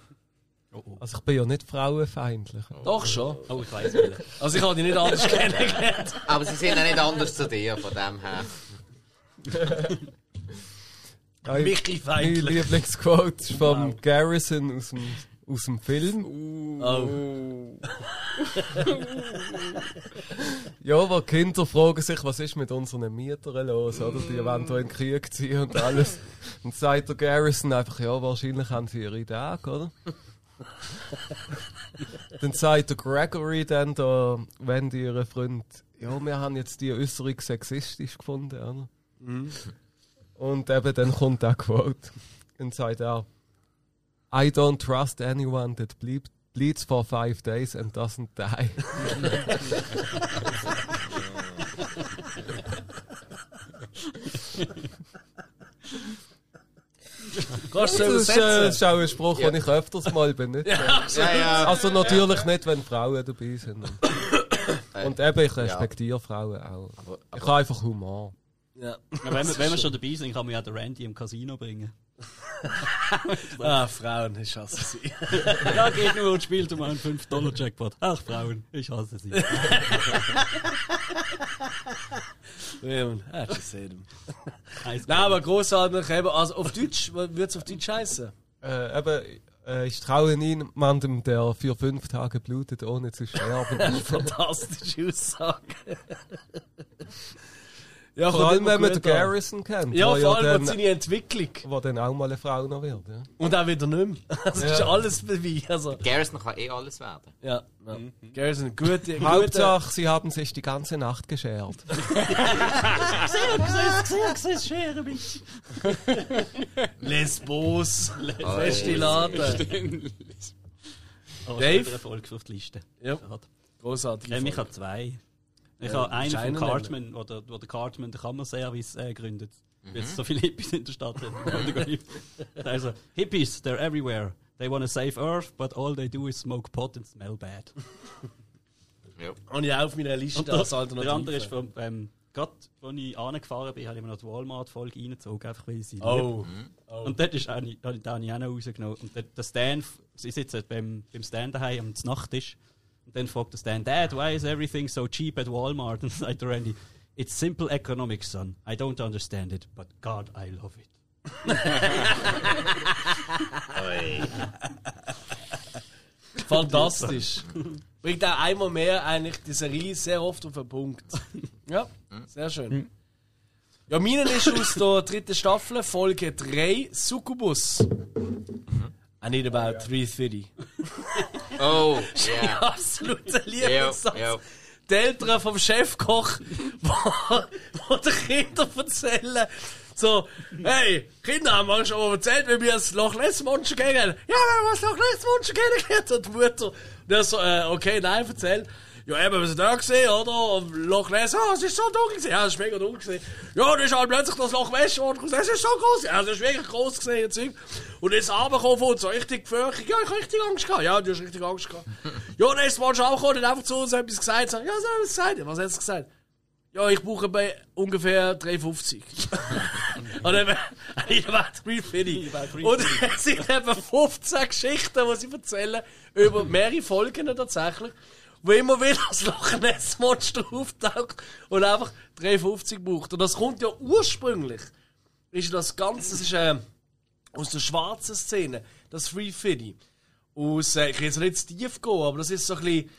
Also ich bin ja nicht frauenfeindlich. Doch schon. Oh, ich weiß nicht. Also ich habe dich nicht anders kennengelernt. Aber sie sind ja nicht anders zu dir, von dem her. Michi mein feindlich. Lieblingsquote ist vom Garrison aus dem, aus dem Film. Oh. Ja, wo Kinder fragen sich, was ist mit unseren Mietern los, oder? Die wollen hier in den Krieg ziehen und alles. Und sagt der Garrison einfach, ja, wahrscheinlich haben sie ihre Tage, oder? dann sagt der Gregory dann da, wenn die ihre Freund, ja, wir haben jetzt die Äußerung sexistisch gefunden, oder? Und eben dann kommt der Quote und sagt er, I don't trust anyone that bleed, bleeds for five days and doesn't die. Kannst du Das ist, äh, ist auch ein Spruch, den ich öfters mal benutze. Ja, ja. Also natürlich nicht, wenn Frauen dabei sind. Äh, Und eben, ich respektiere Frauen auch. ich habe einfach Humor. Ja. Ja, wenn, wir, wenn wir schon dabei sind, kann man ja den Randy im Casino bringen. Ah, Frauen, ich hasse sie. Ja, geht nur und spielt um einen 5-Dollar-Jackpot. Ach, Frauen, ich hasse sie. Ja, man, hast du gesehen. Nein, aber großartig, eben, also auf Deutsch, würde es auf Deutsch heißen? Äh, eben, äh, ich traue niemandem, der für fünf Tage blutet, ohne zu sterben. Fantastische Aussage. Ja, Vor allem, wenn man den. Garrison kennt. Ja, vor allem dann, und seine Entwicklung. wo dann auch mal eine Frau noch wird. Ja. Und auch wieder nicht mehr. Das ist Ja. alles dabei. Also, Garrison kann eh alles werden. ja, ja. Garrison, gute, gute Hauptsache, sie haben sich die ganze Nacht geschert. schere mich. Lesbos, Festiladen. Oh, Dave? Erfolg auf die Liste. Ja. Großartig. Ich habe zwei. Ich habe einen von Cartman, wo der, wo der Cartman den Kammerservice äh, gründet. Mhm. Weil es so viele Hippies in der Stadt hat. also, Hippies, they're everywhere. They want to save Earth, but all they do is smoke pot and smell bad. Ja. Und ich auch auf meiner Liste als der, Alternative. der andere ist vom, ähm, gerade als ich angefahren bin, habe ich mir noch die Walmart-Folge reingezogen, einfach weil ich sie liebe. Oh. Und dort ist eine, da habe ich auch noch rausgenommen. Und der, der Stan, sie sitzen beim, beim Stan daheim am Nachttisch. Dann fragt der Stan, Dad, why is everything so cheap at Walmart? Und sagt der Randy, It's simple economics, son. I don't understand it, but God, I love it. Fantastisch. Bringt auch einmal mehr eigentlich die Serie sehr oft auf den Punkt. Ja, sehr schön. Ja, meinen ist aus der dritten Staffel, Folge 3, Succubus. I need about 330. Oh, ja. Absoluter Ja, Lieblingssatz. ja. Die Eltern vom Chefkoch, wo, wo den Kindern erzählen, so, hey, Kinder, haben wir schon mal erzählt, wie wir das Loch Ness Monster kennengelernt Ja, wir haben das Loch Ness Monster kennengelernt. Und die Mutter, der so, äh, okay, nein, erzähl. Ja, eben, wir sind da gesehen, oder? Und Loch Ness, ah, es ist so dunkel gewesen. Ja, es ist mega dunkel gewesen. Ja, dann ist halt plötzlich das Loch Ness und es ist so groß. Ja, das ist wirklich groß gesehen, Zeug. Und jetzt runtergekommen von uns, so richtig gefürchtet. Ja, ich hab richtig Angst gehabt. Ja, du hast richtig Angst gehabt. ja, dann ist das Monster auch gekommen und hat einfach zu uns etwas gesagt. So, ja, was hat gesagt? Ja, Was hat er gesagt? Ja, ich brauche bei ungefähr 3,50. Und dann ich war 3,50. Und es sind eben 15 Geschichten, die sie erzählen, über mehrere Folgen tatsächlich, wo immer wieder das Loch Ness Monster auftaucht und einfach 3,50 braucht. Und das kommt ja ursprünglich, ist das Ganze, das ist äh, aus der schwarzen Szene, das Free Fiddy. Aus, äh, ich will jetzt nicht tief gehen, aber das ist so ein bisschen,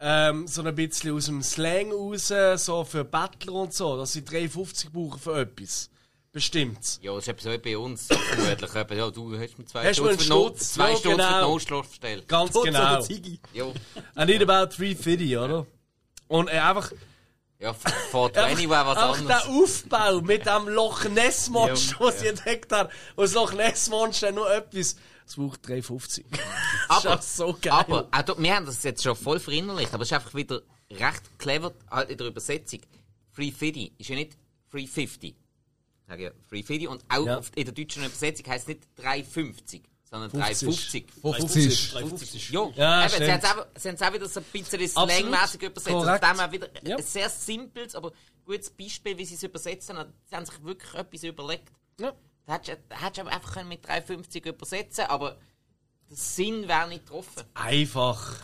ähm, so ein bisschen aus dem Slang raus, so für Battler und so, dass sie 3,50 brauchen für etwas. Bestimmt. Ja, das ist etwas wie bei uns. vermutlich. Eben, ja, du hast mir zwei Hast du mir Stutz für, einen no Stutz? zwei Ja, Stutz für genau. die Notschlafstelle. Ganz Tutz genau. Ja. I need about 350, oder? Und äh, einfach, Ja, vor 20 war was anderes. der Aufbau mit dem Loch Ness Monster, Ja, was sie entdeckt haben. Und das Loch Ness Monster nur etwas, es braucht 3,50. Das ist Aber, auch so geil. aber auch da, wir haben das jetzt schon voll verinnerlicht, aber es ist einfach wieder recht clever halt in der Übersetzung. Free 50 ist ja nicht Free 50. Ich sage ja Free 50 und auch Ja. in der deutschen Übersetzung heisst es nicht 350, sondern 50. 350. 50. 50. Ja, Ja, eben, sie haben es auch, wieder so ein bisschen slangmäßig übersetzt. Also Korrekt. dem her wieder Ja. ein sehr simples, aber gutes Beispiel, wie sie es übersetzt haben. Sie haben sich wirklich etwas überlegt. Ja. Da hättest du aber einfach mit 350 übersetzen aber der Sinn wäre nicht getroffen. Einfach.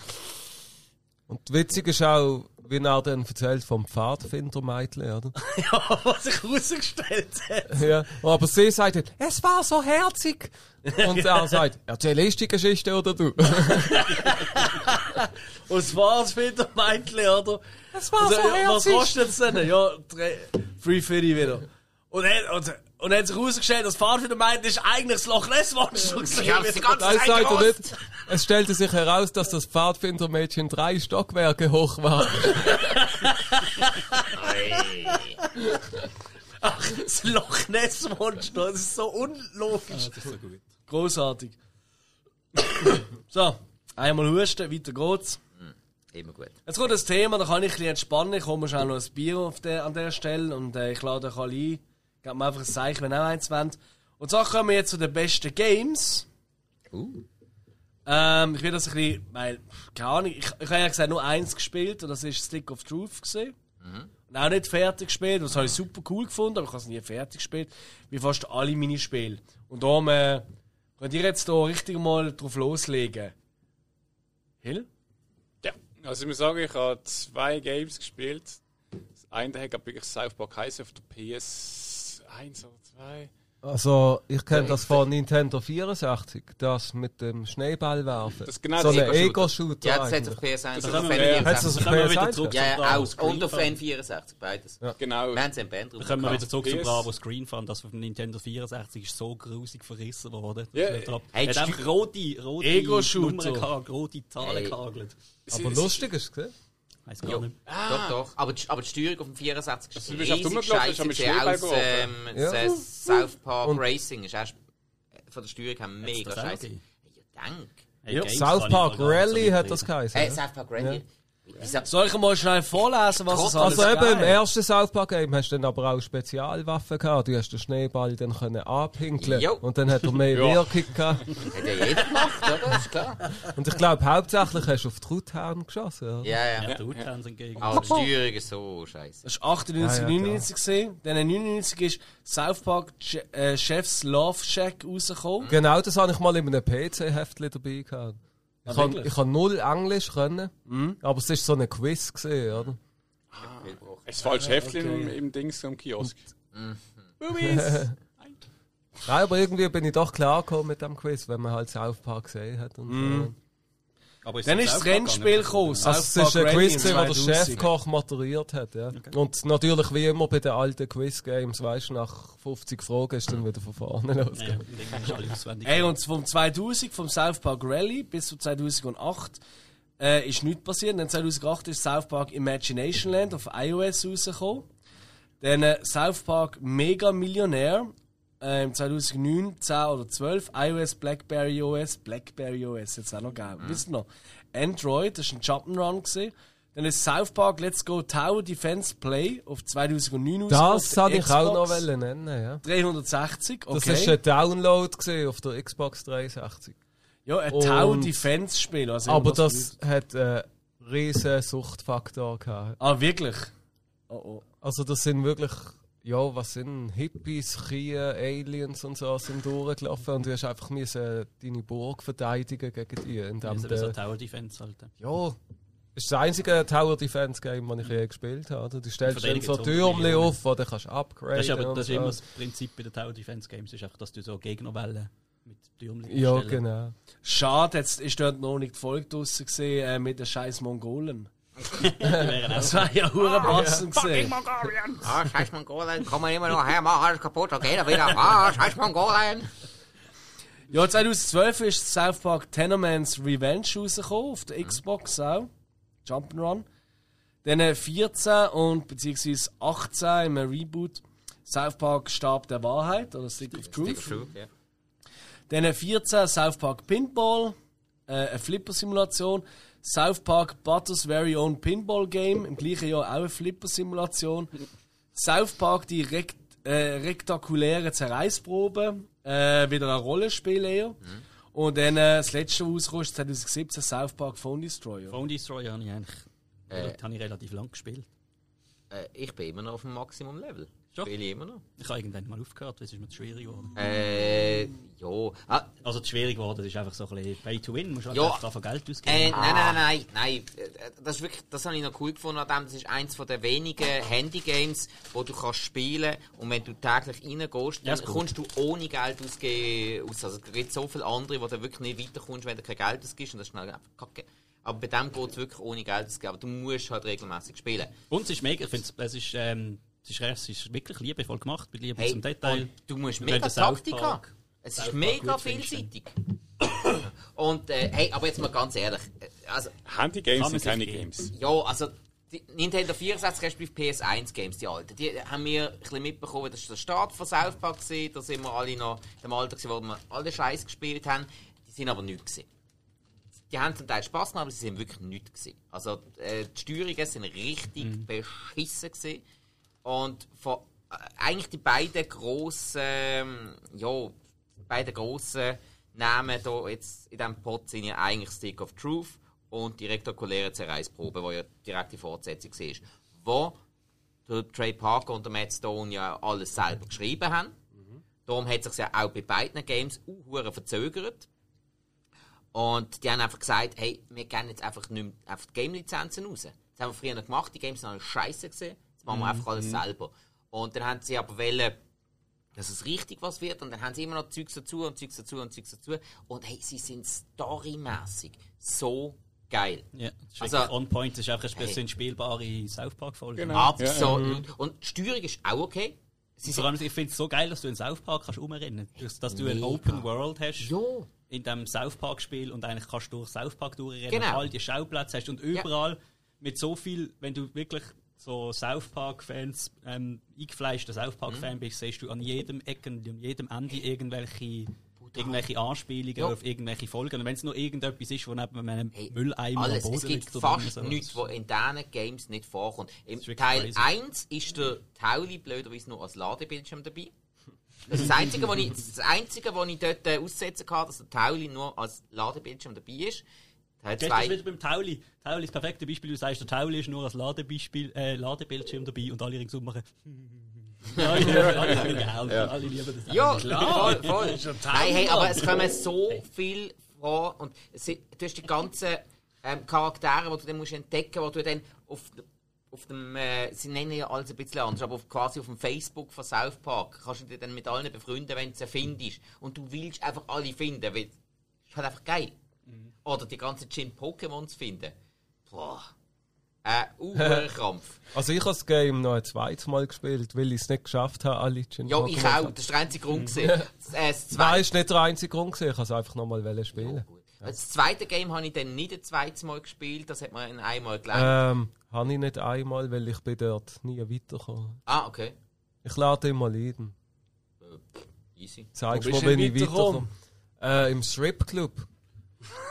Und witzig ist auch, wie er dann erzählt vom Pfadfindermädchen, oder? Ja, was sich herausgestellt hat. Ja. Aber sie sagt dann, es war so herzig. Und er sagt, erzähl ich die Geschichte oder du? Und es war wieder, Mädchen, oder? Es war Also, so ja, was herzig. kostet es denn? Ja, 350 wieder. Und dann, und, und dann hat sich herausgestellt, das Fahrrad wieder meint, ist eigentlich das Loch Ness Monster. Ich hab's die ganze Das Zeit sagt er nicht. Es stellte sich heraus, dass das Pfadfindermädchen drei Stockwerke hoch war. Ach, das Loch Ness Monster, das ist so unlogisch. Das ist so gut. Großartig. so, einmal husten, weiter geht's. Immer gut. Jetzt kommt das Thema, da kann ich ein bisschen entspannen. Ich komme schon noch ein Bier auf der, an der Stelle und äh, ich lade euch alle ein. Gebt mir einfach ein Zeichen, wenn ihr auch eins wollt. Und so kommen wir jetzt zu den besten Games. Uh. Ähm, ich will das ein bisschen, weil, keine Ahnung, ich, ich habe ja gesagt, nur eins gespielt und das ist Stick of Truth gesehen. Und auch nicht fertig gespielt, das habe ich super cool gefunden, aber ich habe es nie fertig gespielt, wie fast alle meine Spiele. Und darum äh, könnt ihr jetzt hier richtig mal drauf loslegen. Hill? Ja, also ich muss sagen, ich habe zwei Games gespielt. Das eine hat glaub ich, wirklich South Park heißen auf der PS1 oder 2. Also, ich kenne das von Nintendo 64, das mit dem Schneeball werfen. Das ist genau so das ein Ego-Shooter. Ja, das hat es auf eigentlich. PS1 Das und auf wir- N64. Hat's das auf Dann kommen wir wieder PS1? zurück Ja, zum ja, auch. Und auf Screen N64, beides. Genau. Wir haben es im Band Dann kommen wir wieder zurück zum. Bravo Screen Fun, das auf dem Nintendo 64 ist so grusig verrissen worden. Ja, Das hat hey, hat einfach rote, rote Ego-Shooter. Nummern gehabt, rote Zahlen Hey. gehagelt. Aber lustig ist es, gesehen? Weiss gar Jo. nicht. Doch, doch. Aber die, aber die Steuerung auf dem 64 ist du bist auf riesig scheiße geworfen. ähm, Ja. das South Park Und- Racing ist erst von der Steuerung her mega scheiße. gegeben? Ja, dank. Hey, Ja. South Park Rally hat das geheißen. Äh, ja. South Park Rally. Soll ich mal schnell vorlesen, was es alles Also eben im gab? ersten South Park Game hast du dann aber auch Spezialwaffen gehabt. Du hast den Schneeball dann können anpinkeln Jo. und dann hat er mehr Ja. Wirkung gehabt. Hat ja jeder gemacht, oder? Ist klar. Und ich glaube hauptsächlich hast du auf die Truthahn geschossen. Oder? Ja, ja. Ja, die Outlands entgegen. Aber die Steuerung ist so scheiße. Das war 98, Ah, ja, 99 gesehen. Dann 99 ist South Park äh, Chef's Love Shack rausgekommen. Genau, das habe ich mal in einem PC-Heftchen dabei gehabt. Ich Ah, kann, wirklich? ich kann null Englisch können, aber es ist so ein Quiz gesehen, oder? Das falsche Heftchen im, im Dings am Kiosk. Bubis! Nein, aber irgendwie bin ich doch klar gekommen mit dem Quiz, wenn man halt South Park gesehen hat. Und so. Aber Dann ist das Rennspiel gekommen. Also es ist ein Quiz, gewesen, wo der 2000. Chefkoch moderiert hat. Ja. Und natürlich wie immer bei den alten Quiz-Games, weißt du, nach 50 Fragen ist dann wieder von vorne Ja, losgegangen. auswendig. Ey, und vom 2000, vom South Park Rally bis zu 2008 äh, ist nichts passiert. Dann 2008 ist South Park Imagination Land auf iOS rausgekommen. Dann äh, South Park Mega Millionär äh, im 2009, 10 oder 12 iOS, Blackberry OS, Blackberry OS jetzt auch noch gegeben. Wisst ihr noch? Android, das war ein Jump'n'Run. gewesen. Dann ist South Park Let's Go Tower Defense Play auf 2009 Das der ich auch noch nennen. Ja. 360, okay. Das war ein Download auf der Xbox 360. ja, ein und- Tower Defense Spiel. Also Aber das hat einen riesen Suchtfaktor gehabt. Ah, wirklich? Oh, oh. Also das sind wirklich, ja, was sind Hippies, Kühe, Aliens und so sind durchgelaufen und du hast einfach müssen deine Burg verteidigen gegen die. Das ist so du, Tower Defense halt. ja, das ist das einzige Tower Defense Game, das ich je gespielt habe. Du stellst dann so so Türmchen Millionen. auf, wo du kannst upgraden Das ist aber das ist so. immer das Prinzip bei den Tower Defense Games, ist einfach, dass du so Gegnerwellen mit Türmchen Ja, genau. Schade, jetzt ist dort noch nicht die Folge draussen gesehen äh, mit den scheiß Mongolen. Das war ja hure passend gesehen. Ah, scheiß Mongolen, kommen immer noch her, mach alles kaputt, okay, dann wieder. Ah, scheiß Mongolen. Ja, 2012 ist South Park Tenorman's Revenge rausgekommen, auf der Xbox auch. Jump'n'Run. Dann äh, 14 und beziehungsweise 18 im Reboot South Park Stab der Wahrheit oder Stick of Truth. Ja. Dann äh, 14 South Park Pinball, äh, eine Flipper-Simulation. South Park Butters Very Own Pinball Game, im gleichen Jahr auch eine Flipper-Simulation. South Park die rekt, äh, rektakuläre Zerreißprobe, äh, wieder ein Rollenspiel eher. Und dann äh, das letzte, was rauskommt, ist 2017 South Park Phone Destroyer. Phone Destroyer habe ich eigentlich Äh. habe ich relativ lang gespielt. Äh, ich bin immer noch auf dem Maximum-Level. Schon? Spiele ich immer noch. Ich habe irgendwann mal aufgehört, weil es ist mir zu schwierig geworden. Äh, ja. Ah, Also zu schwierig geworden, das ist einfach so ein bisschen Pay to Win, musst halt Ja. einfach davon Geld ausgeben. Äh, nein, nein, nein, nein, nein. Äh, Das ist wirklich, das habe ich noch cool gefunden an dem. Das ist eins von der wenigen Handy-Games, wo du kannst spielen und wenn du täglich reingehst, Ja, dann ist gut. kommst du ohne Geld ausgeben aus. Also es gibt so viele andere, wo du wirklich nicht weiterkommst, wenn du kein Geld ausgibst und das ist schnell einfach kacke. Aber bei dem geht es wirklich ohne Geld auszugeben. Aber du musst halt regelmäßig spielen. Und es ist mega, ich finde es ist, ähm, es ist, es ist wirklich liebevoll gemacht, mit Liebe Hey, zum Detail. du musst mega Taktik haben. Es ist mega vielseitig. und äh, hey, aber jetzt mal ganz ehrlich. äh, Also, Handy-Games sind keine. Games. Ja, also die Nintendo 64 respektive PS1 Games, die alten, die haben wir ein bisschen mitbekommen, das war der Start von South Park, gewesen, da sind wir alle noch im Alter, gewesen, wo wir alle Scheiß gespielt haben, die sind aber nichts gewesen. Die haben zum Teil Spaß gemacht, aber sie sind wirklich nichts gewesen. Also äh, die Steuerungen sind richtig beschissen gewesen. Und von, äh, eigentlich die beiden grossen, ähm, ja, beiden grossen nehmen hier jetzt in diesem Pod sind ja eigentlich Stick of Truth und die rektakuläre Zerreißprobe, die ja direkte Fortsetzung war. Wo der Trey Parker und der Matt Stone ja alles selber geschrieben haben. Darum hat es sich ja auch bei beiden Games uh, verzögert. Und die haben einfach gesagt, hey, wir geben jetzt einfach nicht mehr einfach die Game-Lizenzen raus. Das haben wir früher noch gemacht, die Games sind alle scheiße gesehen. Jetzt machen wir einfach alles selber. Und dann haben sie aber wollen, dass es richtig was wird. Und dann haben sie immer noch Zeugs dazu und Zeugs dazu und Zeugs dazu. Und hey, sie sind storymäßig so geil. Ja, das ist Also- on point. Das ist einfach ein Hey. bisschen spielbare South Park-Folge. Genau. Absolut. Und die Steuerung ist auch okay. Sie Vor allem, ich finde es so geil, dass du in South Park kannst umrennen kannst. Dass du ein. Open World hast Ja. in diesem South Park-Spiel und eigentlich kannst du durch South Park durchrennen Genau. und all die Schauplätze hast und überall mit so viel, wenn du wirklich so South Park-Fans, ähm, eingefleischter South Park-Fan Mhm. bist, siehst du an jedem Ecken an jedem Ende irgendwelche, irgendwelche Anspielungen Ja. auf irgendwelche Folgen. Und wenn es nur irgendetwas ist, wo neben einem Hey, Mülleimer alles. am Es Boden gibt liegt fast so. nichts, was in diesen Games nicht vorkommt. Im Teil crazy. 1 ist der Tauli blöderweise nur als Ladebildschirm dabei. Das das Einzige, was ich, das, ist das Einzige, was ich dort äh, aussetzen kann, dass der Tauli nur als Ladebildschirm dabei ist. Teil du das 2 wieder beim Tauli? Tauli ist das perfekte Beispiel. Du sagst, der Tauli ist nur als Ladebeispiel, äh, Ladebildschirm dabei und alle ringsum machen. lieben alle gern, alle lieben das. Ja, Klar. voll, voll. ist ja Nein, hey, aber es kommen so viel vor und es du hast die ganzen ähm, Charaktere, die du dann musst entdecken musst, die du dann auf, auf dem, äh, sie nennen ja alles ein bisschen anders, aber auf, quasi auf dem Facebook von South Park kannst du dich dann mit allen befreunden, wenn du sie findest. Und du willst einfach alle finden, weil es ist halt einfach geil. Oder die ganzen Gym-Pokémons finden. Boah. Äh, uh, Krampf. Also ich habe das Game noch ein zweites Mal gespielt, weil ich es nicht geschafft habe, alle Gin Ja, ich auch. Das war der einzige Grund. gewesen. Das, äh, das Nein, ist nicht der einzige Grund gewesen. Ich habe es einfach noch mal spielen. Gut. Das zweite Game habe ich dann nicht ein zweites Mal gespielt, das hat man in einmal gelernt. Ähm, habe ich nicht einmal, weil ich bin dort nie weitergekommen. Ah, okay. Ich lade immer ein. Easy. Zeigst Wo mir, wenn du ich weiterkomme. Äh, Im Stripclub. Dort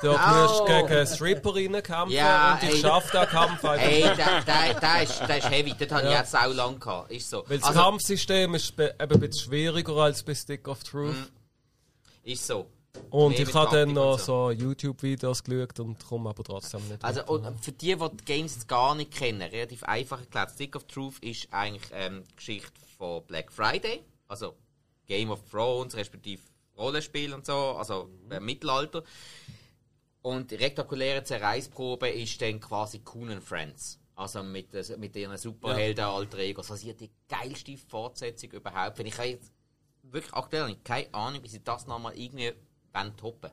Oh. musst du gegen Stripperinnen kämpfen Ja, und ich ey. schaffe den Kampf einfach. Hey, der, der, der, ist, der ist heavy, das habe ich jetzt auch lang gehabt. Ist so. Weil das Also, Kampfsystem ist be- eben ein bisschen schwieriger als bei Stick of Truth. ist so. Und Mehr ich habe dann noch und so YouTube-Videos geschaut und komme aber trotzdem nicht Also für die, die die Games gar nicht kennen, relativ einfach erklärt. Stick of Truth ist eigentlich ähm, die Geschichte von Black Friday, also Game of Thrones, respektive Rollenspiel und so, also äh, Mittelalter. Und die rektakuläre Zerreißprobe ist dann quasi Coon Friends. Also mit, mit ihren Superhelden alter Egos. Also die geilste Fortsetzung überhaupt. Wenn ich habe jetzt wirklich aktuell keine Ahnung, wie sie das nochmal irgendwie toppen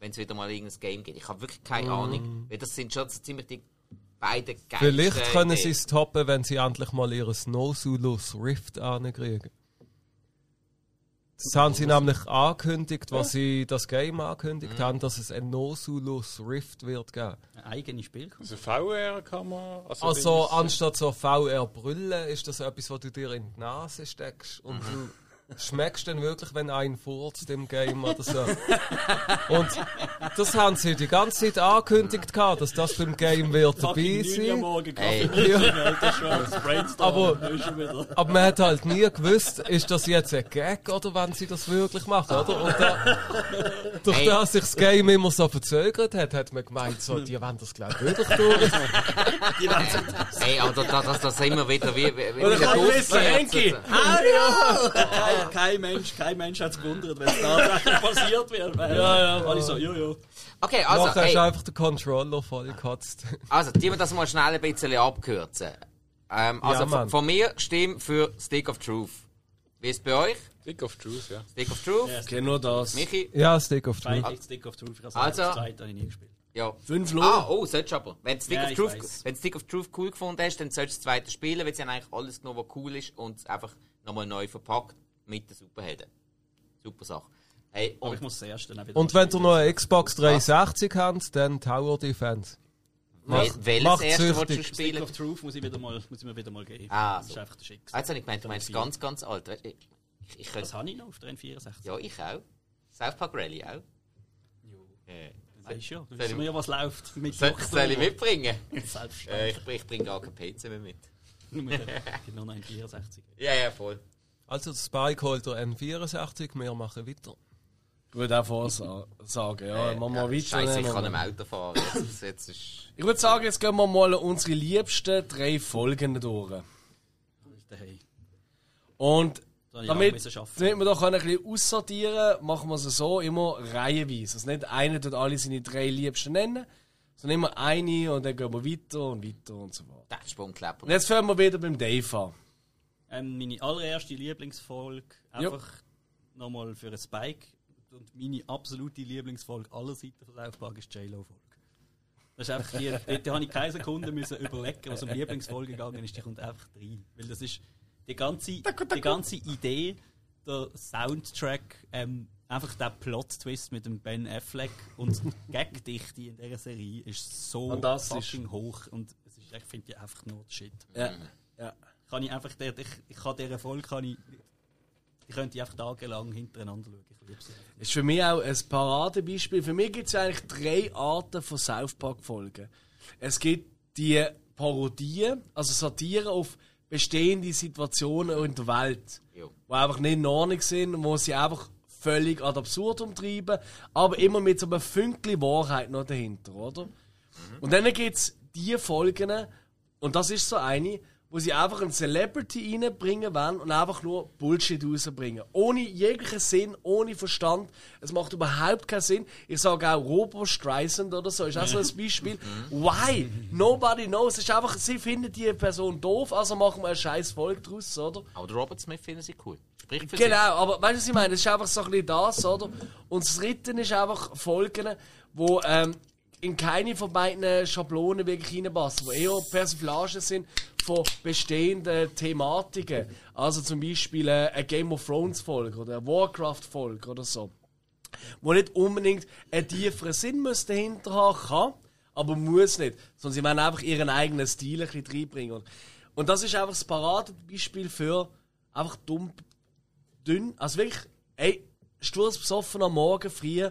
wenn es wieder mal irgendein Game gibt. Ich habe wirklich keine Ahnung. Weil das sind schon ziemlich die beiden geilsten Vielleicht können sie es toppen, wenn sie endlich mal ihr Nosulus Rift ankriegen. Das haben sie nämlich angekündigt, was sie das Game angekündigt haben, dass es ein Nosulus Rift wird geben. Eine eigene Spielkonsole. Also VR kann man. Also, Also anstatt so VR-Brille ist das etwas, was du dir in die Nase steckst und du schmeckst dann wirklich, wenn ein furzt im Game oder so. Und das haben sie die ganze Zeit angekündigt, gehabt, dass das beim Game wird dabei sein. Morgen Ey. Ja. Aber- Aber Aber man hat halt nie gewusst, ist das jetzt ein Gag oder wenn sie das wirklich machen, oder? Und da, durch Hey. das sich das Game immer so verzögert hat, hat man gemeint, so, die wollen das glaube ich wirklich durch. Hey, aber da, da, da sind wir wieder wie, wie, wie Oder kann ich wissen, Henki? Kein, kein Mensch, kein Mensch hat es gewundert, wenn es tatsächlich passiert wird. Ja, ja. Alle so, jojo. Okay, also, Nachher hast du einfach den Controller voll gekotzt. also, die wir das mal schnell ein bisschen abkürzen. Ähm, also, Ja, von, mir Stimme für Stick of Truth. Wie ist es bei euch? Stick of Truth, ja. Stick of Truth? Yes. Okay, nur das. Michi? Ja, Stick of Truth. Beide Stick of Truth. Also, Also- zweite habe ich nie gespielt. Ja. Fünf Lo. Ah, oh, solltest du aber. Wenn du Stick, Ja, of ich Truth, wenn du Stick of Truth cool gefunden hast, dann solltest du das zweite spielen, weil sie haben eigentlich alles genommen, was cool ist und es einfach nochmal neu verpackt mit den Superhelden. Super Sache. Hey, Aber ich und, muss das erste dann Und wenn du noch eine Xbox 360 hast, dann Tower Defense. wel, welches macht erste willst du süchtig. Stick spielen? of Truth muss ich, wieder mal, muss ich mir wieder mal geben. Ah, das ist so. einfach der Schicksal. Ah, Jetzt habe ich gemeint, du meinst ganz, ganz alt. Ich, ich, ich Das habe ich noch auf der N64. ja, ich auch. South Park Rally auch. Ja. Weißt du ja, du weißt mir ja, was läuft. Mit Soll, soll ich mitbringen? Selbstverständlich. Äh, ich ich bringe gar keinen PC mehr mit. Nur noch N64. Ja, ja, voll. Also, der Spike holt der N64, wir machen weiter. Ich würde auch vorsagen, ja. Machen wir weiter. Scheiße, ich kann mehr Auto fahren. Jetzt, jetzt ist... Ich würde sagen, jetzt gehen wir mal unsere liebsten drei Folgen durch. Hey. Und damit, damit wir können ein bisschen aussortieren machen wir es so immer reihenweise. Also nicht einer tut alle seine drei Liebsten nennen, sondern immer eine und dann gehen wir weiter und weiter und so weiter. Der Sprungklepper. Und jetzt fangen wir wieder beim Dave an. Ähm, meine allererste Lieblingsfolge, einfach nochmal für einen Spike. Und meine absolute Lieblingsfolge aller Seiten Park ist J-Lo-Folge. Das ist einfach die, dort habe ich keine Sekunde müssen überlegen, was um Lieblingsfolge gegangen ist. Die kommt einfach rein. Weil das ist die ganze, die ganze Idee, der Soundtrack, ähm, einfach der Plot-Twist mit dem Ben Affleck und die Gagdichte in dieser Serie ist so Fantastisch. fucking hoch. Und ist, ich finde die einfach nur Shit Ja. ja. Kann ich einfach, der, ich, ich kann dieser Folge, kann ich, ich könnte einfach tagelang hintereinander schauen. Ich liebe sie. ist für mich auch ein Paradebeispiel. Für mich gibt es eigentlich drei Arten von South Park-Folgen. Es gibt die Parodien, also Satire auf bestehende Situationen in der Welt, Jo. die einfach nicht in Ordnung sind, wo sie einfach völlig ad absurdum treiben, aber immer mit so einem Fünkchen Wahrheit noch dahinter, oder? Und dann gibt es die Folgen, und das ist so eine, wo sie einfach einen Celebrity reinbringen wollen und einfach nur Bullshit rausbringen. Ohne jeglichen Sinn, ohne Verstand. Es macht überhaupt keinen Sinn. Ich sage auch Robo Streisand oder so, ist auch so ein Beispiel. Why? Nobody knows. Es ist einfach, sie finden die Person doof, also machen wir eine scheiß Folge draus, oder? Aber Robert Smith finden sie cool. Sprich für Genau, aber weißt du, was ich meine? Es ist einfach so ein bisschen das, oder? Und das Dritte ist einfach Folgen, wo ähm, in keine von beiden Schablonen wirklich reinpassen, wo eher Persiflagen sind von bestehenden Thematiken. Also zum Beispiel äh, eine Game of Thrones Folge oder eine Warcraft Folge oder so. Wo nicht unbedingt einen tieferen Sinn dahinter haben kann, aber muss nicht. Sondern sie wollen einfach ihren eigenen Stil ein bisschen reinbringen. Und, das ist einfach das Paradebeispiel für einfach dumm dünn. Also wirklich, ey, sturzbesoffen am Morgen früh,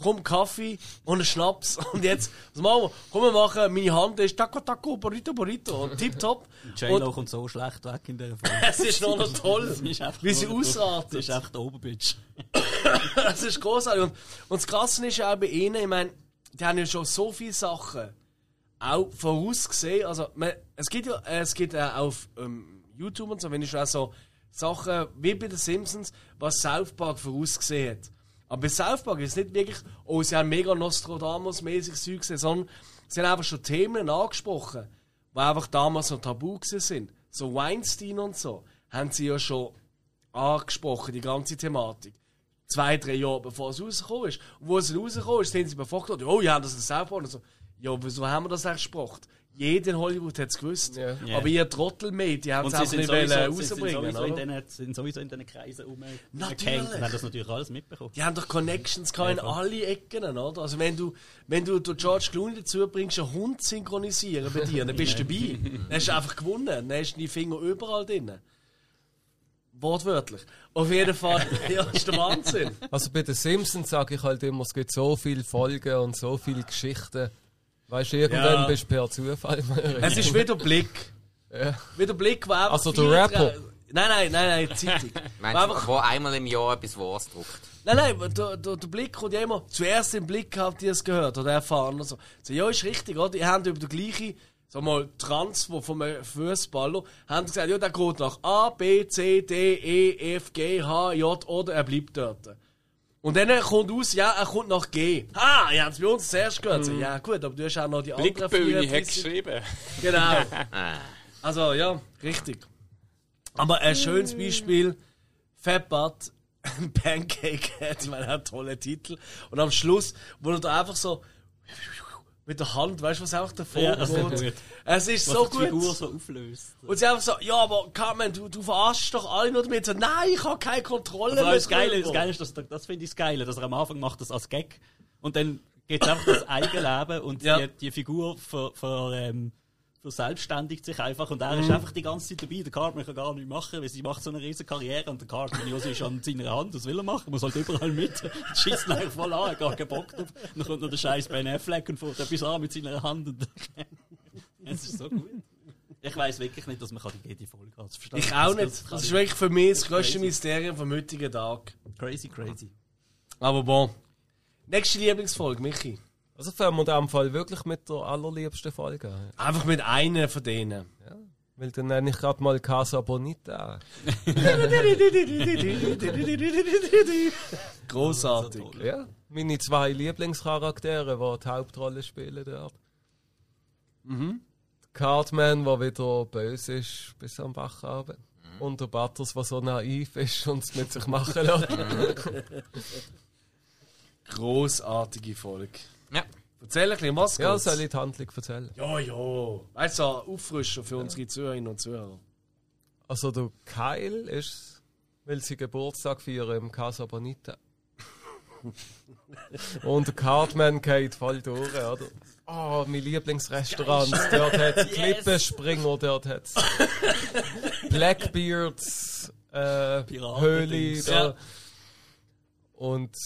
komm Kaffee und einen Schnaps. Und jetzt, was machen wir? Komm, wir machen, meine Hand ist Taco Taco, Burrito Burrito und tipptopp. J-Lo Und kommt so schlecht weg in dieser Folge. es ist noch, noch toll, wie sie ausartet. ist einfach der Oberbitch. Das ist großartig. Und, und das Krasse ist ja auch bei ihnen, ich meine, die haben ja schon so viele Sachen auch vorausgesehen. Also, man, es gibt ja, es gibt äh, auf ähm, YouTube und so, wenn ich schon auch so Sachen wie bei den Simpsons, was South Park vorausgesehen hat. Aber bei South Park ist nicht wirklich, oh, sie haben mega Nostradamus-mäßig Zeug gesehen, sondern sie haben einfach schon Themen angesprochen, die einfach damals noch tabu sind. So Weinstein und so, haben sie ja schon angesprochen, die ganze Thematik. Zwei, drei Jahre bevor es rausgekommen ist. Und wo es rausgekommen ist, sind sie befragt oh ja, das ist South Park. Und so, ja, wieso haben wir das eigentlich gesprochen? Jeder in Hollywood hat es gewusst. Ja. Ja. Aber ihr Trottelmedien haben es sind nicht sowieso, wollen sie sind rausbringen. sowieso, in oder? diesen, sind sowieso in diesen Kreisen rumgehängt. Natürlich. Und haben das natürlich alles mitbekommen. Die haben doch Connections gehabt in alle Ecken, oder? Also wenn du, wenn du, du George Clooney dazu bringst, einen Hund zu synchronisieren bei dir, dann bist du dabei. Dann hast du einfach gewonnen. Dann hast du die Finger überall drin. Wortwörtlich. Auf jeden Fall, ja, das ist der Wahnsinn. Also bei den Simpsons sage ich halt immer, es gibt so viele Folgen und so viele Geschichten. Weißt du, irgendwann Ja. bist du per Zufall Es ist wieder Blick. Ja. Wieder Blick, der einfach Also der Rapper. Nein, nein, nein, nein, die Zeitung. Meinst einfach- du, wo einmal im Jahr etwas Wahres druckt? Nein, nein, der, der, der Blick kommt ja immer, zuerst im Blick habt ihr es gehört oder erfahren oder so. so. Ja, ist richtig, oder? Ihr habt über den gleichen, sag mal, Transfer vom Fußballer, haben gesagt, ja, der geht nach A, B, C, D, E, F, G, H, J oder er bleibt dort. Und dann kommt aus, ja, er kommt nach G. Ah, ihr habt es bei uns zuerst gehört. So, ja, gut, aber du hast auch noch die anderen früher- hat geschrieben. Genau. Also ja, richtig. Aber ein schönes Beispiel: Fatbutt, Pancake hat, ich meine, hat einen tollen Titel. Und am Schluss, wo er da einfach so mit der Hand, weißt du, was auch davor Ja, das ist gut. Es ist Was so die Figur gut. so auflöst. Und sie einfach so, ja, aber Carmen, du, du verarschst doch alle nur damit. So, nein, ich habe keine Kontrolle mehr das Geile, das. Geile ist, dass, das finde ich das Geile, dass er am Anfang macht das als Gag und dann geht es einfach das eigene Leben und Ja. die, die Figur ver, ver, ähm, verselbstständigt sich einfach und er Mhm. ist einfach die ganze Zeit dabei. Der Cartman kann gar nichts machen, weil sie macht so eine riesen Karriere und der Cartman, ja, sie ist an seiner Hand, was will er machen? Muss halt überall mit. Schießt ihn einfach voll an, hat gar keinen Bock drauf. Dann kommt noch der scheiß Ben Affleck und fährt etwas an mit seiner Hand. Und es ist so gut. Ich weiss wirklich nicht, dass man die jede Folge hat. Ich auch nicht. das ist ich- wirklich für mich das crazy. Mysterium vom heutigen Tag. Crazy, crazy. Aber bon. Nächste Lieblingsfolge, Michi. Also fangen wir in dem Fall wirklich mit der allerliebsten Folge an. Einfach mit einer von denen. Weil dann nenne ich gerade mal Casa Bonita. Großartig. Ja, meine zwei Lieblingscharaktere, die die Hauptrolle spielen dort. Mhm. Der Cartman, der wieder böse ist bis am Bachabend. Und der Butters, der so naiv ist und es mit sich machen lässt. Großartige Folge. Ja. Erzähl ein bisschen, was ja, geht's? soll ich die Handlung erzählen? Ja, ja. Weißt du, so auffrischen für unsere Zuhörerinnen und Zuhörer. Also der Kyle ist, weil sie Geburtstag feiern im Casa Bonita. Und der Cartman geht voll durch, oder? Oh, mein Lieblingsrestaurant. Dort hat es Klippenspringer, dort hat es Blackbeards äh, Höhle. Da. Ja. Und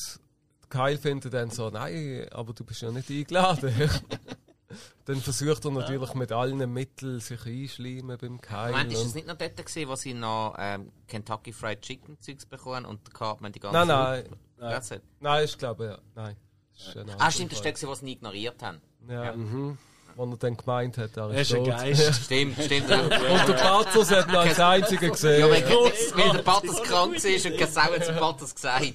Kyle findet dann so, nein, aber du bist ja nicht eingeladen. dann versucht er natürlich mit allen Mitteln sich einschleimen beim Kyle. Moment, ist es nicht noch dort gewesen, wo sie noch ähm, Kentucky Fried Chicken Zeugs bekommen und der Cartman die ganze Nein, nein. It. Nein, ich glaube, ja. Nein. Ist ein Ah, stimmt, das war der, was sie ignoriert haben. Ja. Wo er dann gemeint hat, er Er ist ist ein. Geist. Stimmt, stimmt. ja, Und der Patos hat ihn als einziger gesehen. weil, weil der Patters krank war und keine Sau hat zu Patters gesagt.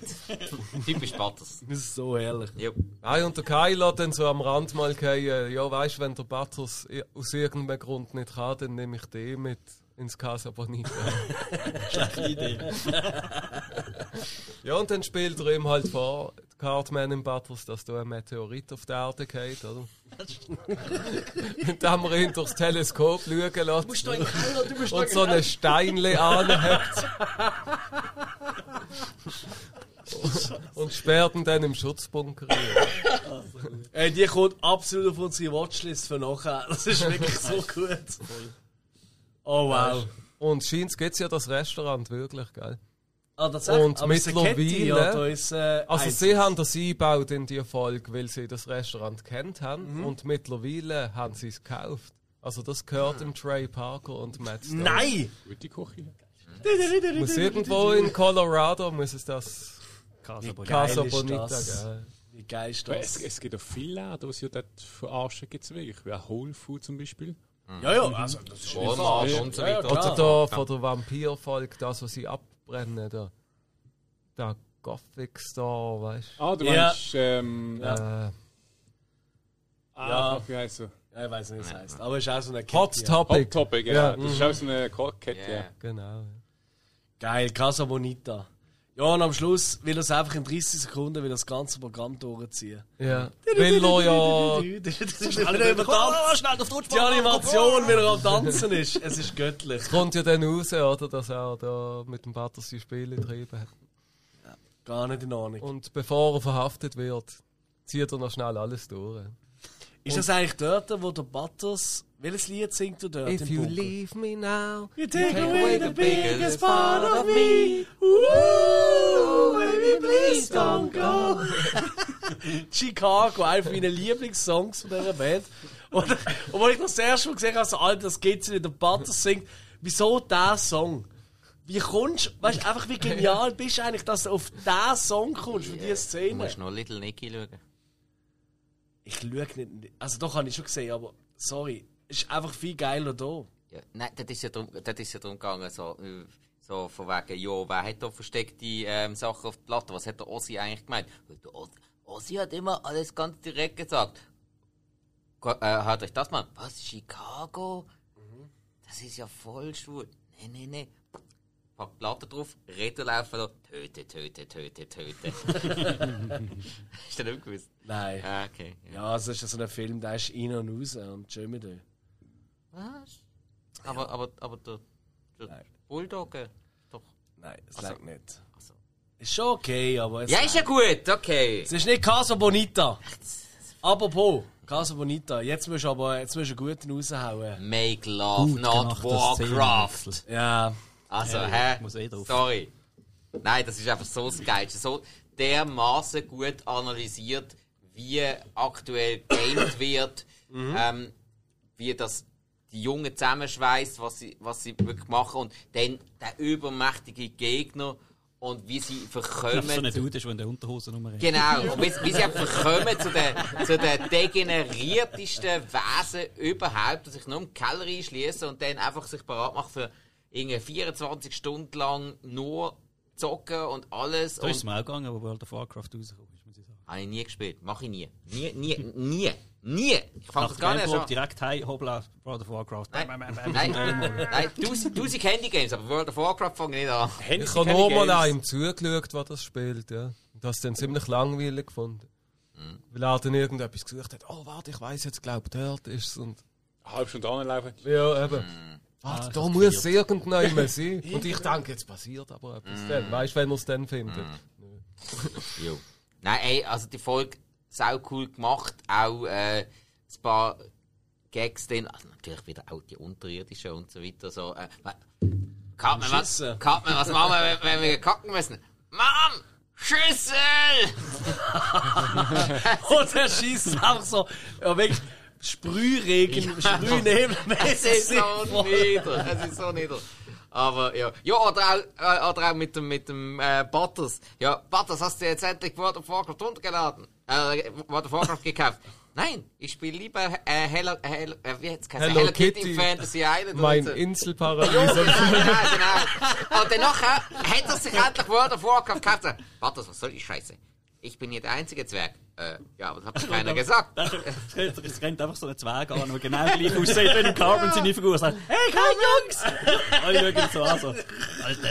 Typisch Patters. Das ist so herrlich. Ja. Nein, und der Kyle hat dann so am Rand mal gehen, ja, weißt du, wenn der Patos i- aus irgendeinem Grund nicht kann, dann nehme ich den mit ins Casa Bonita. Schlechte Idee. ja, und dann spielt er ihm halt vor, der Cartman im Battles, dass da ein Meteorit auf die Erde geht, oder? und dann haben wir ihn durchs Teleskop schauen lassen. und so ein Steinle anhebt. und sperrt ihn dann im Schutzbunker. Ey, die kommt absolut auf unsere Watchlist für nachher. Das ist wirklich so gut. Oh wow. Und scheint gibt es ja das Restaurant wirklich, gell? Ah, das Und aber es ist eine Kette, mittlerweile- ist, äh, Also sie haben das eingebaut in die Folge, weil sie das Restaurant kennt haben Mhm. und mittlerweile haben sie es gekauft. Also das gehört dem Trey Parker und Matt Stone. Nein! Gute Küche. Muss irgendwo in Colorado muss es das Casa Bonita. Das? geben. Wie geil ist Aber Es, das? es gibt auch viele Läden, die sie dort verarschen gibt, wie Whole Food zum Beispiel. Ja, ja, also das ist Walmart falsch. und so weiter. Oder da von der Vampir-Folge, das, was sie abbrennen, da. Der Gothic Store, weißt Ah, du Ja. meinst, ähm, du? Äh, ah, Ja. wie heißt er? Ja, ich weiß nicht, wie es heißt. Aber es ist auch so eine Kette. Hot ja. Topic. Hot Topic, ja. Ja. Das ist auch so eine Kette, ja. Yeah. Genau. ja. Geil, Casa Bonita. Ja, und am Schluss will er es einfach in 30 Sekunden will das ganze Programm durchziehen. Ja. Weil er ja Das ist alle über Tanz. Die Animation, wie er am Tanzen ist. Es ist göttlich. kommt ja dann raus, oder, dass er da mit dem Butters die Spiele getrieben hat. Gar nicht in Ordnung. Und bevor er verhaftet wird, zieht er noch schnell alles durch. Ist das eigentlich dort, wo der Butters. Welches Lied singt du dort? If you Bunker? leave me now, You take away the biggest part of me. Ooh, baby, please don't go. Chicago, einer meiner Lieblingssongs von dieser Band. Und, und als ich das erste Mal gesehen habe, so, Alter, das geht's nicht, der Butters singt. Wieso dieser Song? Wie kommst du, weißt du, einfach wie genial bist du eigentlich, dass du auf diesen Song kommst, für diese Du Szene? musst noch Little Nicky schauen. Ich schaue nicht, also doch habe ich schon gesehen, aber sorry, ist einfach viel geiler da. Ja, nein, das ist ja darum, das ist ja darum gegangen, so, so von wegen, ja, wer hat da versteckte ähm, Sachen auf der Platte? Was hat der Ossi eigentlich gemeint? Der Ossi, Ossi hat immer alles ganz direkt gesagt. Go- Äh, hört euch das mal. Was, Chicago? Das ist ja voll schwul. Nee, nee, nee. Pack die Platte drauf, Reden laufen da. Töte, töte, töte, töte. Hast du das nicht gewusst? Nein. Ah, okay. Ja. Ja, also ist ja so ein Film, der ist rein und raus und schön mit dir. Was? Aber, aber, aber der, der Nein. Bulldog, äh, doch. Nein, es Also- nicht. Also. Ist schon okay, aber es, Ja, ist ja gut, okay. es ist nicht Casa Bonita. Apropos, Casa Bonita, jetzt musst du aber jetzt musst du einen guten raushauen. Make love, Gut not Warcraft. Ja, Also, hä? muss eh drauf. Sorry. Nein, das ist einfach so das Geilste. So dermaßen gut analysiert, wie aktuell gamed wird, ähm, wie das die Jungen zusammenschweißt, was sie, was sie wirklich machen und dann der übermächtige Gegner und wie sie verkommen. so ein Dude ist, der in der Unterhose rumrennt. Genau, und wie, wie sie verkommen zu den, zu den degeneriertesten Wesen überhaupt, die sich nur im Keller einschließen und dann einfach sich bereit machen für irgendwie 24 Stunden lang nur zocken und alles. So ist es mir auch gegangen, wo World of Warcraft rausgekommen habe ich nie gespielt, mache ich nie. Nie, nie, nie, nie. Ich fange Nach das gar nicht an. direkt heim, hoppla, World of Warcraft. Nein, Bam, bam, bam, nein, bam. nein, tausend, tausend Handy-Games, aber World of Warcraft fange ich nicht an. Handy Ich habe nur mal einem zugeschaut, der das spielt, ja. Und das dann ziemlich langweilig gefunden. Weil er dann irgendetwas gesucht hat. Oh, warte, ich weiß jetzt, glaube dort ist es. Und halbe Stunde anlaufen. ja, eben. Mm. Warte, Ah, da das muss es irgendjemand sein. Und ich denke, jetzt passiert aber etwas Mm. dann. Weißt du, wenn er es dann findet? Jo. Nein, ey, also die Folge sau cool gemacht. Auch äh, ein paar Gags drin. Also natürlich wieder auch die unterirdischen und so weiter. So, äh, Cartman, was. Cartman, was machen wir, wenn, wenn wir kacken müssen? Mom! Schüssel! Und er schießt einfach so, ja, wirklich Sprühregen, Sprühnebelmäßig. Es ist so nieder. Es ist so nieder. Aber ja. Ja, oder auch, äh, oder auch mit dem, mit dem äh, Butters. Ja, Butters, hast du jetzt endlich World of Warcraft runtergeladen? Äh, World of Warcraft gekauft? Nein, ich spiele lieber äh, Hello, Hello, äh, wie geheißen? Hello Hello Kitty, Kitty. Fantasy Island. Mein so. Inselparadies. Ja, genau, genau. Und danach hat er sich endlich World of Warcraft gekauft. Butters, was soll die Scheiße? Ich bin hier der einzige Zwerg. Äh, ja, aber das hat mir keiner gesagt. Es rennt- einfach so ein Zwerg an, der genau gleich aussieht wie im Carbon seine Figur. und Sagt, hey, komm, Jungs! Alle schauen so an, so, Alter.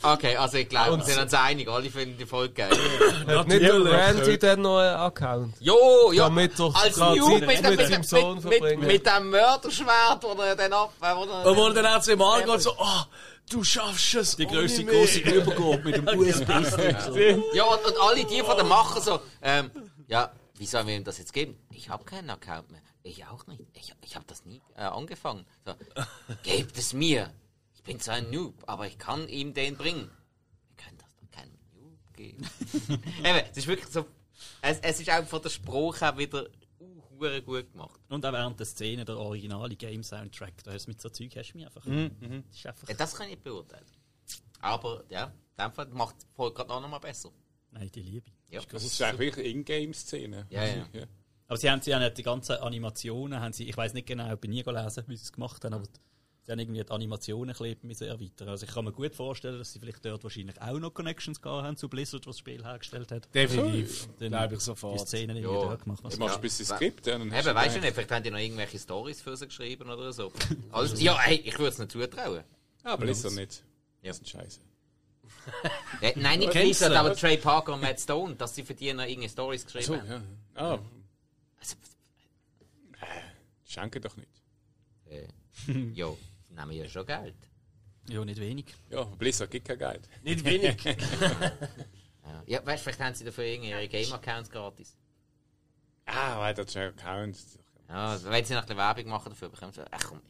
Okay, also ich glaube, wir sind uns einig. Alle finden die Folge geil. Hat nicht der Randy dann noch einen Account? Jo, ja. Damit doch als Zeit mit, mit mit, seinem mit, Sohn mit, verbringen. mit, mit dem Mörderschwert, wo er dann ab... Wo er, Und wo er dann auch zu angeht, so, oh, du schaffst es. Die grösste große Übergabe mit dem USB-Stick. So. ja, und, und alle die von den Macher so, ähm, ja, wie sollen wir ihm das jetzt geben? Ich habe keinen Account mehr. Ich auch nicht. Ich, ich habe das nie äh, angefangen. So, gebt es mir. Ich bin zwar ein Noob, aber ich kann ihm den bringen. Wir können das doch keinem Noob geben. Eben, es ist wirklich so, es, es ist auch von der Sprache her wieder hure gut gemacht. Und auch während der Szene der originale Game-Soundtrack, da hast du mit so Zeug hast du mich einfach. Das ist einfach. Ja, das kann ich nicht beurteilen. Aber, ja, in dem Fall macht die Folge gerade noch mal besser. Nein, die Liebe. Ja. Das ist eigentlich wirklich Ingame-Szene. Ja, ja. Aber sie haben, sie haben die ganzen Animationen, haben sie, ich weiß nicht genau, ich bin nie gelesen, wie sie es gemacht haben, aber haben irgendwie die Animationen ein bisschen erweitern. Also ich kann mir gut vorstellen, dass sie vielleicht dort wahrscheinlich auch noch Connections gehabt haben zu Blizzard, was das Spiel hergestellt hat. Definitiv. Dann Glaube ich Die sofort. Szenen irgendwie Ja. dort gemacht. Was Du machst ein bisschen Skript, ja, dann Eben, weißt du nicht, vielleicht haben die noch irgendwelche Stories für sie geschrieben oder so. Also, ja, hey, ich würde es nicht zutrauen. Ah, Blizzard nicht. Ja. Das sind scheiße. Ja, nein, nicht Blizzard, aber Trey Parker und Matt Stone, dass sie für die noch irgendeine Stories geschrieben So, haben. ja. Ah, Also, schenke doch nicht. äh, ja, sie nehmen ja schon Geld. Ja, nicht wenig. Ja, Blizzard gibt kein Geld. Nicht wenig. Ja, ja weißt, vielleicht haben sie dafür irgendwie ihre Game-Accounts gratis. Ah, weil das ist ein Account. Ja, also, wenn sie noch ein bisschen Werbung machen dafür, bekommen sie. Ach komm.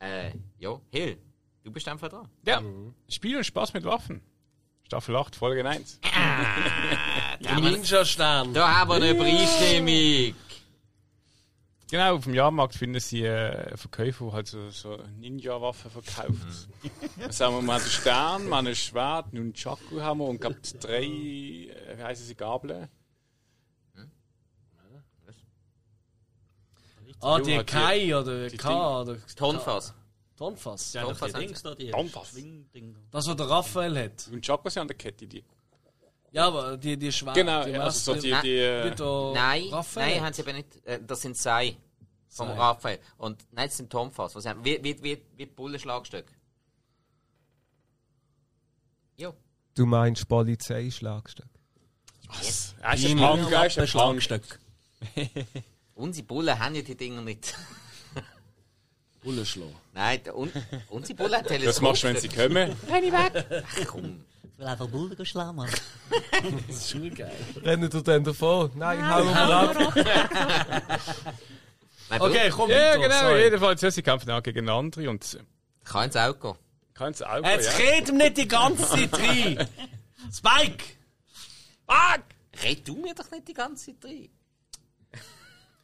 Äh, ja, Hill, du bist einfach dran. Ja, Spiel und Spaß mit Waffen. Staffel 8, Folge 1. Ninja-Stern. Da haben wir eine Übereinstimmung. Genau, auf dem Jahrmarkt finden sie äh, Verkäufer, die halt so, so Ninja-Waffen verkauft. Dann sagen wir, wir haben einen Stern, wir haben ein Schwert, nun Chaku haben wir und gab drei, äh, wie heißen sie, Gabeln. Ah, Jo, die die- Kai oder die K oder Tonfass. Tonfass. Ja, Tonfass haben Tonfass. Das, was der Raphael hat. Und Chaku sind an der Kette, die. Ja, aber die, die Schwere. Genau, die ja, also so die, die, äh, der Nein, Raphael. nein, haben sie aber nicht. Äh, das sind Sei. Vom Sei. Raphael. Und nein, das sind Tomfass. Was haben. Wie, wie, wie, wie Bullenschlagstück. Jo. Du meinst Polizeischlagstück? was? Ist ein Punk, ist ein. Schlagstück. Unsere Bullen haben ja die Dinger nicht. Bullenschlag. Nein, der- un, unsere Bullen haben Teleskop. Das machst du, wenn sie kommen. Ach komm. Ich will einfach Bullen schlagen, Mann. Das ist schon geil. Rennen du denn davon? Nein, hau mal ab. Okay, komm Ja, weiter. genau, sorry. jedenfalls, ja, sie kämpfen auch gegen andere und Kann ins Auto gehen. kann es auch, Jetzt ja. red ihm nicht die ganze Zeit rein. Spike! Spike! Red du mir doch nicht die ganze Zeit rein.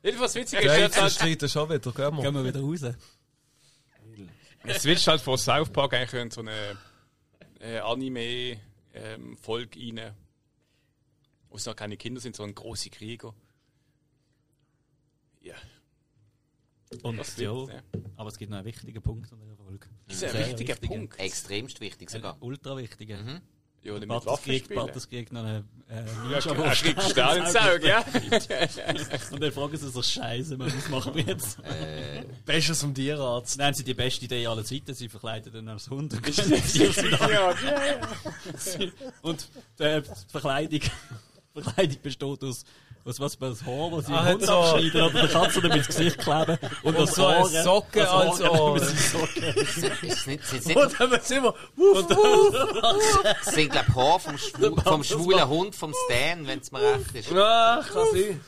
Jedenfalls witzig ist jetzt halt, streiten schon wieder, gehen wir. Gehen wir wieder raus. willst du halt vor South Park eigentlich so eine äh, Anime-Folge rein. Wo es noch keine Kinder sind, sondern große Krieger. Ja. Und Das ja, ja. aber es gibt noch einen wichtigen Punkt an dieser Folge. Das ist ein wichtiger wichtiger. Punkt. Extremst wichtig sogar. Ultra wichtiger. Ja, oder mit Bartos Waffen kriegt, spielen. Bartos kriegt noch eine äh, Ja, Ninja er kriegt Stern ins Auge, ja. Und dann fragen sie sich, Scheiße, man, was machen wir jetzt? Bestes vom Tierarzt. Haben sie die beste Idee aller Zeiten, sie verkleiden dann als Hund. und ja, Und äh, die Verkleidung, Verkleidung besteht aus, aus was das Haar, das sie Ah, Hund so- abschneiden oder der Katze damit ins Gesicht kleben. Und, Und so eine Socke als Ohr. Und dann sind wir, wuff, wuff. das sind glaub Haare vom, Schwu vom schwulen Hund vom Stan, wenn es mir recht ist. Ja, kann sein.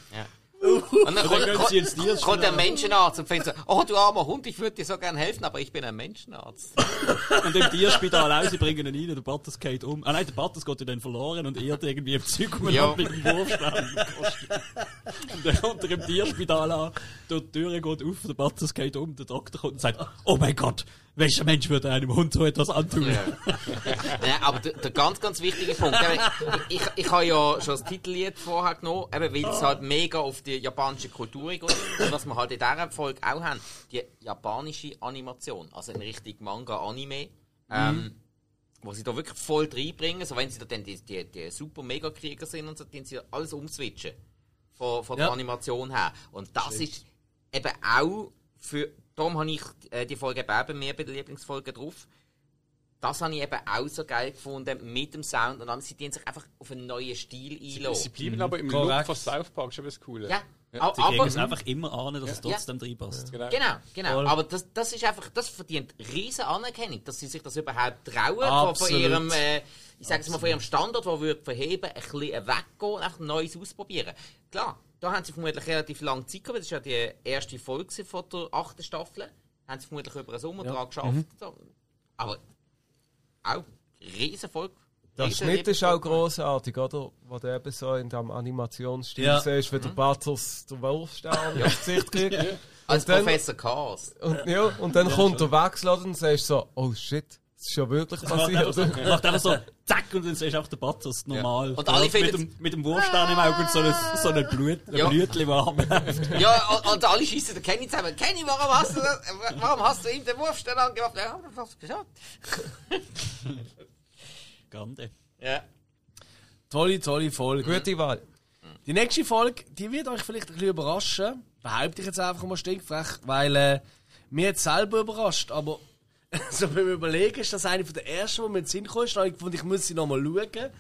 Und dann kommt, gehen sie ins Tierspital. kommt der Menschenarzt und fängt so, oh du armer Hund, ich würde dir so gern helfen, aber ich bin ein Menschenarzt. Und im Tierspital auch, sie bringen ihn rein, der Bartos geht um. Ah nein, der Bartos geht ja dann verloren und irrt irgendwie im Ja. mit dem Wurfstein. und dann kommt er im Tierspital an, die Tür geht auf, der Bartos geht um, der Doktor kommt und sagt, oh mein Gott, welcher Mensch würde einem Hund so etwas antun? Ja. ja, aber der, der ganz, ganz wichtige Punkt, ich, ich, ich habe ja schon das Titellied vorher genommen, eben weil es halt mega auf die japanische Kultur geht. Und was wir halt in dieser Folge auch haben, die japanische Animation, also in Richtung Manga-Anime, ähm, wo sie da wirklich voll reinbringen, so wenn sie da dann die, die, die super Mega-Krieger sind und so, dann sie alles umswitchen. Von, von der Ja. Animation her. Und das ist eben auch für, darum habe ich äh, die Folge eben auch bei mir bei der Lieblingsfolge drauf. Das habe ich eben auch so geil gefunden mit dem Sound und dann sie tun sich einfach auf einen neuen Stil Sie einlassen. bleiben aber im Korrekt. Look von South Park, schon das Coole. Ja, Ja, Sie kriegen aber es einfach immer an, dass es Ja. trotzdem reinpasst. Genau. Genau, genau. Aber das, das ist einfach, das verdient riesen Anerkennung, dass sie sich das überhaupt trauen, von, von Absolut. ihrem, äh, ich sage es mal, von ihrem Standard, wo wir verheben, ein bisschen weggehen und einfach Neues ausprobieren. Klar, da haben sie vermutlich relativ lange Zeit gehabt, das ist ja die erste Folge von der achten Staffel. Haben sie vermutlich über den Sommer dran geschafft. So. Aber auch riesen Folge. Der Schnitt ist auch grossartig, oder? Wo du eben so in dem Animationsstil Ja. siehst, wie der Bartos den Wurfstern ins Gesicht kriegt. Als Und dann- Professor Chaos. Und, ja, und dann kommt der Wechsel und dann sagst du so, oh shit, das ist ja wirklich passiert. Er macht einfach so, zack, und dann siehst du auch den Batzos normal. Und alle mit, finden- dem, mit dem Wurfstein im Auge und so ein, so ein Blut, ein Ja. Blütchen, das abläuft. Ja, und, und alle schießen den Kenny zusammen. Kenny, warum hast du, das, warum hast du ihm den Wurfstern angemacht? Ja, du gesagt. Gande. Ja. Tolle, tolle Folge. Gute Wahl. Die nächste Folge, die wird euch vielleicht ein bisschen überraschen. Behaupte ich jetzt einfach mal stinkfrech, weil äh, mir jetzt selber überrascht. Aber so beim Überlegen ist das eine von der ersten, die mir in den Sinn kam. ist. Da habe ich gefunden, ich muss sie nochmal schauen.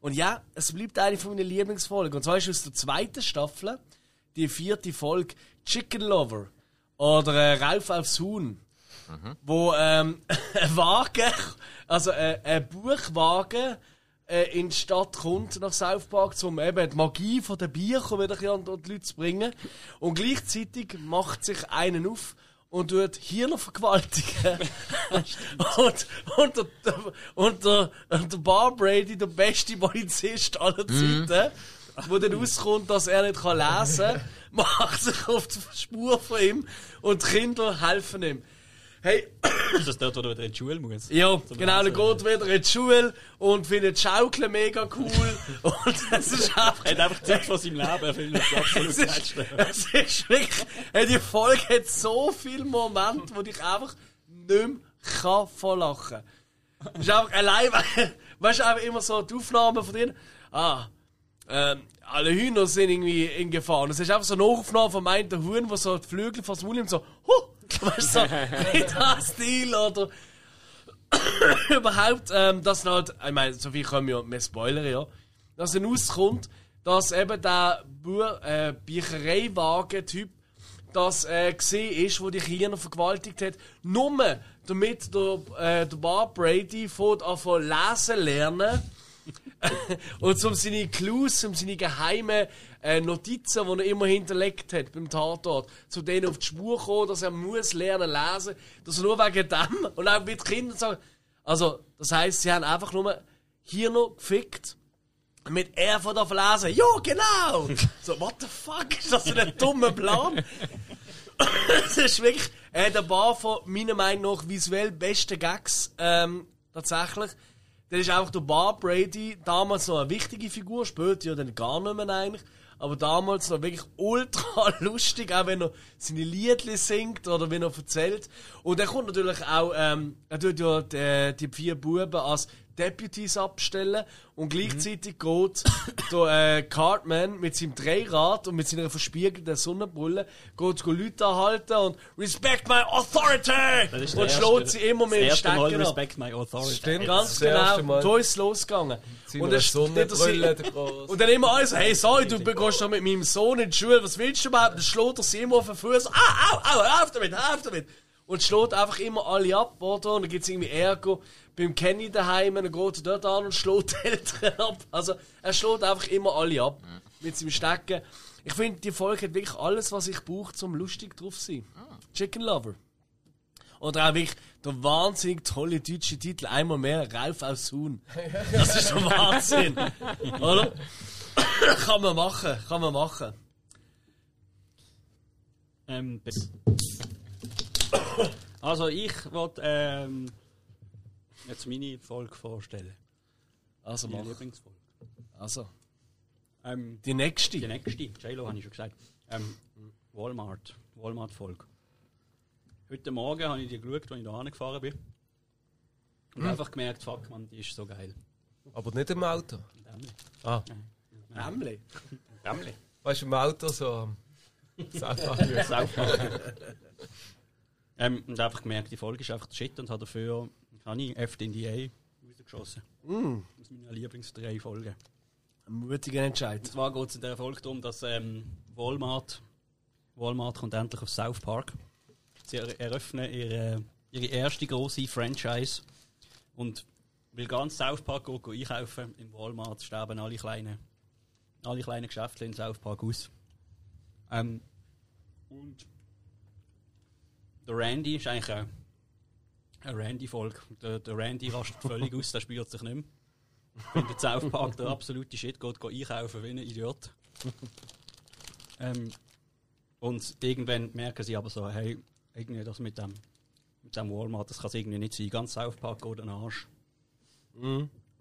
Und ja, es bleibt eine von meinen Lieblingsfolgen. Und zwar ist aus der zweiten Staffel die vierte Folge Chicken Lover. Oder äh, Rauf aufs Huhn. Wo ähm, ein Wagen, also äh, ein Buchwagen, äh, in die Stadt kommt nach South Park, um eben die Magie von der Bier wieder an die Leute zu bringen. Und gleichzeitig macht sich einen auf und tut Hirn vergewaltigen. und, und, der, und, der, und der Bar Brady, der beste Polizist aller Zeiten, wo dann rauskommt, dass er nicht kann lesen kann, macht sich auf die Spur von ihm und die Kinder helfen ihm. Hey, Ist das dort, wo du wieder in die Schule musst? ja, genau, er geht wieder in die Schule und findet Schaukeln mega cool. und es ist einfach. Er hat einfach Zeit von seinem Leben, er findet es absolut Es ist, es ist wirklich. Hey, die Folge hat so viele Momente, wo ich einfach nicht mehr kann von lachen Es ist einfach allein, weißt du, einfach immer so die Aufnahmen von denen. Ah, ähm, alle Hühner sind irgendwie in Gefahr. Und es ist einfach so eine Nachaufnahme von meinem Huhn, wo so die Flügel von Mund nimmt, so, huh! Weißt du, so, das Stil oder überhaupt, ähm, dass dann halt, ich meine, so viel können wir, wir spoilern ja, dass dann rauskommt, dass eben der äh, Büchereiwagen-Typ das äh, gesehen ist, wo die Kinder vergewaltigt hat, nur damit der, äh, der Bar Brady von lesen lernen und um seine Clues, um seine geheimen äh, Notizen, die er immer hinterlegt hat beim Tatort, zu denen auf die Spur kommen, dass er muss lernen lesen, dass er nur wegen dem und auch mit Kindern sagen, also das heißt, sie haben einfach nur hier noch gefickt mit er von der lesen. Ja, genau! so, what the fuck? Ist das ein dummer Plan? Es ist wirklich, er hat ein paar von meiner Meinung nach visuell besten Gags, ähm, tatsächlich. Dann ist einfach der Bar Brady damals noch eine wichtige Figur, später ja dann gar nicht mehr eigentlich. Aber damals noch wirklich ultra lustig, auch wenn er seine Liedli singt oder wenn er erzählt. Und er kommt natürlich auch, ähm, er tut ja die, die vier Buben als Deputies abstellen und gleichzeitig geht der äh, Cartman mit seinem Dreirad und mit seiner verspiegelten Sonnenbrille geht, geht Leute anhalten und Respect my authority! Das Und schlägt sie immer mit das Stecken ab. Respect my authority. Stimmt. Ganz Das genau, da ist es losgegangen. Und dann steht Sonnenbrille, und dann immer alles, hey, sorry, du gehst doch mit meinem Sohn in die Schule, was willst du überhaupt? Dann schlägt er sie immer auf den Fuß, ah, au, au, hör auf damit, hör auf damit. Und schlägt einfach immer alle ab, oder? Und dann gibt es irgendwie Ärger beim Kenny daheim, dann geht er dort an und schlägt die Eltern ab. Also, er schlägt einfach immer alle ab. Mit seinem Stecken. Ich finde, die Folge hat wirklich alles, was ich brauche, zum lustig drauf zu sein. Chicken Lover. Oder auch wirklich der wahnsinnig tolle deutsche Titel, einmal mehr, Ralf aus Huhn. Das ist der Wahnsinn. Oder? kann man machen, kann man machen. Ähm, bis- also ich wollte ähm, jetzt meine Folge vorstellen. Also Meine. Lieblingsfolge. Also, Ähm, die nächste. die nächste, JLo habe ich schon gesagt. Ähm, Walmart, Walmart-Folge. Heute Morgen habe ich die geschaut, als ich da gefahren bin. Und einfach gemerkt, fuck man, die ist so geil. Aber nicht im Auto. Ah, Nämlich. Gamle. weißt du, im Auto so Saufen. Saufmachen. ähm, und einfach gemerkt, die Folge ist einfach Shit und habe dafür habe ich FNDA rausgeschossen. Mm, Das sind meine Lieblings drei Folgen. ein mutiger Entscheid. Und zwar geht es in der Folge darum, dass ähm, Walmart, Walmart kommt endlich auf South Park. Sie er eröffnen ihre, ihre erste große Franchise. Und weil ganz South Park geht, geht einkaufen, im Walmart sterben alle kleinen, alle kleinen Geschäfte in South Park aus. Ähm, und der Randy ist eigentlich eine, eine Randy-Folge. Der, der Randy rastet völlig aus, der spürt sich nicht mehr. Findet South Park der absolute Shit, geht, geht einkaufen wie ein Idiot. ähm, und irgendwann merken sie aber so, hey, irgendwie das mit dem, mit dem Walmart, das kann es irgendwie nicht sein. Ganz South Park geht den Arsch.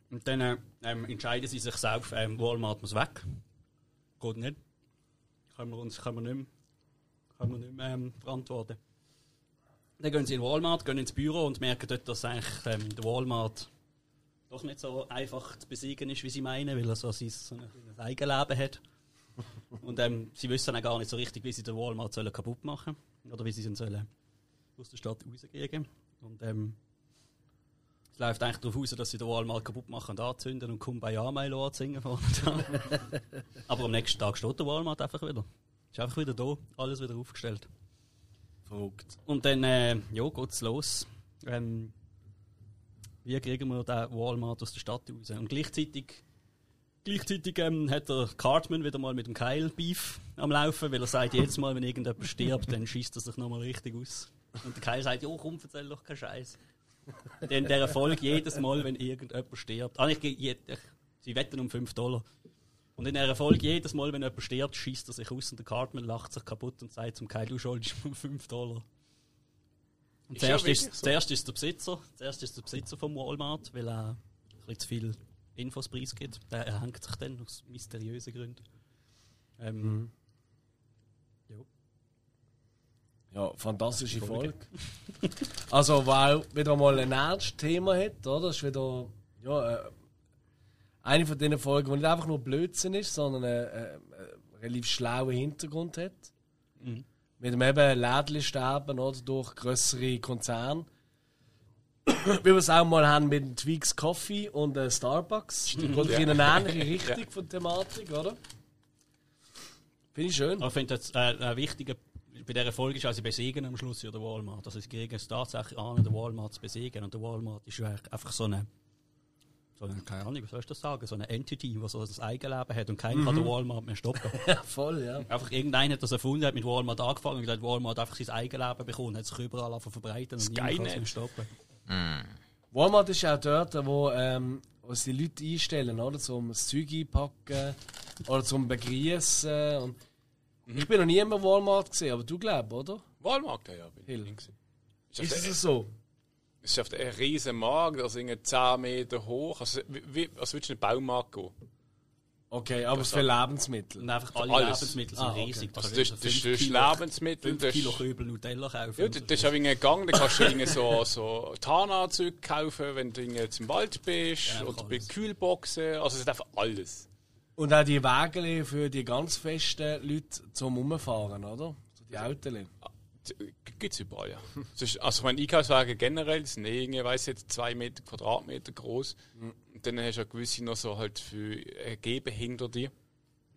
Und dann äh, ähm, entscheiden sie sich selbst, ähm, Walmart muss weg. Geht nicht. Können wir uns können wir nicht mehr, können wir nicht mehr ähm, verantworten. Dann gehen sie in Walmart, gehen ins Büro und merken dort, dass eigentlich ähm, der Walmart doch nicht so einfach zu besiegen ist, wie sie meinen, weil er so sein, so ein Eigenleben hat. Und ähm, sie wissen auch gar nicht so richtig, wie sie den Walmart sollen kaputt machen oder wie sie ihn sollen aus der Stadt rauskriegen. Und ähm, es läuft eigentlich darauf aus, dass sie den Walmart kaputt machen und anzünden und Kumbaya Milo dran. Aber am nächsten Tag steht der Walmart einfach wieder. Ist einfach wieder da, alles wieder aufgestellt. Verrückt. Und dann, äh, ja, geht's los. Ähm, wie kriegen wir den Walmart aus der Stadt raus? Und gleichzeitig, gleichzeitig ähm, hat der Cartman wieder mal mit dem Kyle Beef am Laufen, weil er sagt, jedes Mal, wenn irgendjemand stirbt, dann schießt er sich nochmal richtig aus. Und der Kyle sagt, jo, komm, erzähl doch keinen Scheiß. Dann der Erfolg jedes Mal, wenn irgendjemand stirbt. Ah, ich, ich, ich, sie wetten um 5 Dollar. Und in der Erfolg jedes Mal, wenn jemand stirbt, schießt er sich aus und der Cartman lacht sich kaputt und sagt zum Kyle, du schuldest mir 5 Dollar. Und Ist ja zuerst, wirklich ist, so. zuerst ist der Besitzer, zuerst ist der Besitzer vom Walmart, weil er ein bisschen zu viel Infos preisgibt. Der erhängt sich dann aus mysteriösen Gründen. Ähm, ja. Ja, fantastische Folge. also, weil wieder mal ein ernstes Thema hat, oder? Das ist wieder ja, äh, eine von diesen Folgen, die nicht einfach nur Blödsinn ist, sondern einen äh, äh, relativ schlauen Hintergrund hat. Mit dem eben Lädchen sterben oder durch größere Konzerne. Wie wir es auch mal haben mit dem Tweaks Coffee und äh, Starbucks. Die geht in eine ähnliche Richtung von der Thematik, oder? Finde ich schön. Ich finde jetzt äh, ein wichtiger bei dieser Folge ist, also sie besiegen am Schluss ja Walmart. Also sie kriegen es tatsächlich an, den Walmart zu besiegen. Und der Walmart ist ja einfach so eine, so eine, keine Ahnung, was soll ich das sagen, so eine Entity, die so ein Eigenleben hat und keiner kann den Walmart mehr stoppen. Ja, voll, ja. einfach irgendeiner hat das erfunden, hat mit Walmart angefangen und hat Walmart einfach sein Eigenleben bekommen, hat sich überall einfach verbreitet und niemand kann es mehr stoppen. Walmart ist auch dort, wo, ähm, wo sie die Leute einstellen, oder? Zum das Zeug einpacken oder zum Begrüßen. Und Ich bin noch nie im Walmart gesehen, aber du glaubst, oder? Walmart, ja, bin Hill. ich. Ist Ist das es so? Es ist auf ein riesen Markt, also irgendwie 10 Meter hoch. Also, wie, als würdest du in einen Baumarkt gehen. Okay, aber für Lebensmittel. Und einfach alle Alles. Lebensmittel sind Ah, okay. riesig. Also, Du das, kannst das, fünf das ist Kilo- Lebensmittel. fünf Das Kilo ist, Köbel Nutella kaufen. ja, das, das ist auch gegangen. Da kannst du irgendwie so, so Tarnanzüge kaufen, wenn du irgendwie jetzt im Wald bist. Ja, oder bei. Kühlboxen. Also, es ist einfach alles. Und auch die Wägele für die ganz festen Leute zum Umfahren, oder? So die Autos. Gibt es überall, ja. Ist, also, meine Einkaufswagen generell sind eh irgendwie, weiss jetzt, zwei Meter Quadratmeter groß. Und dann hast du auch gewisse noch so halt für äh, Gehbehinderte.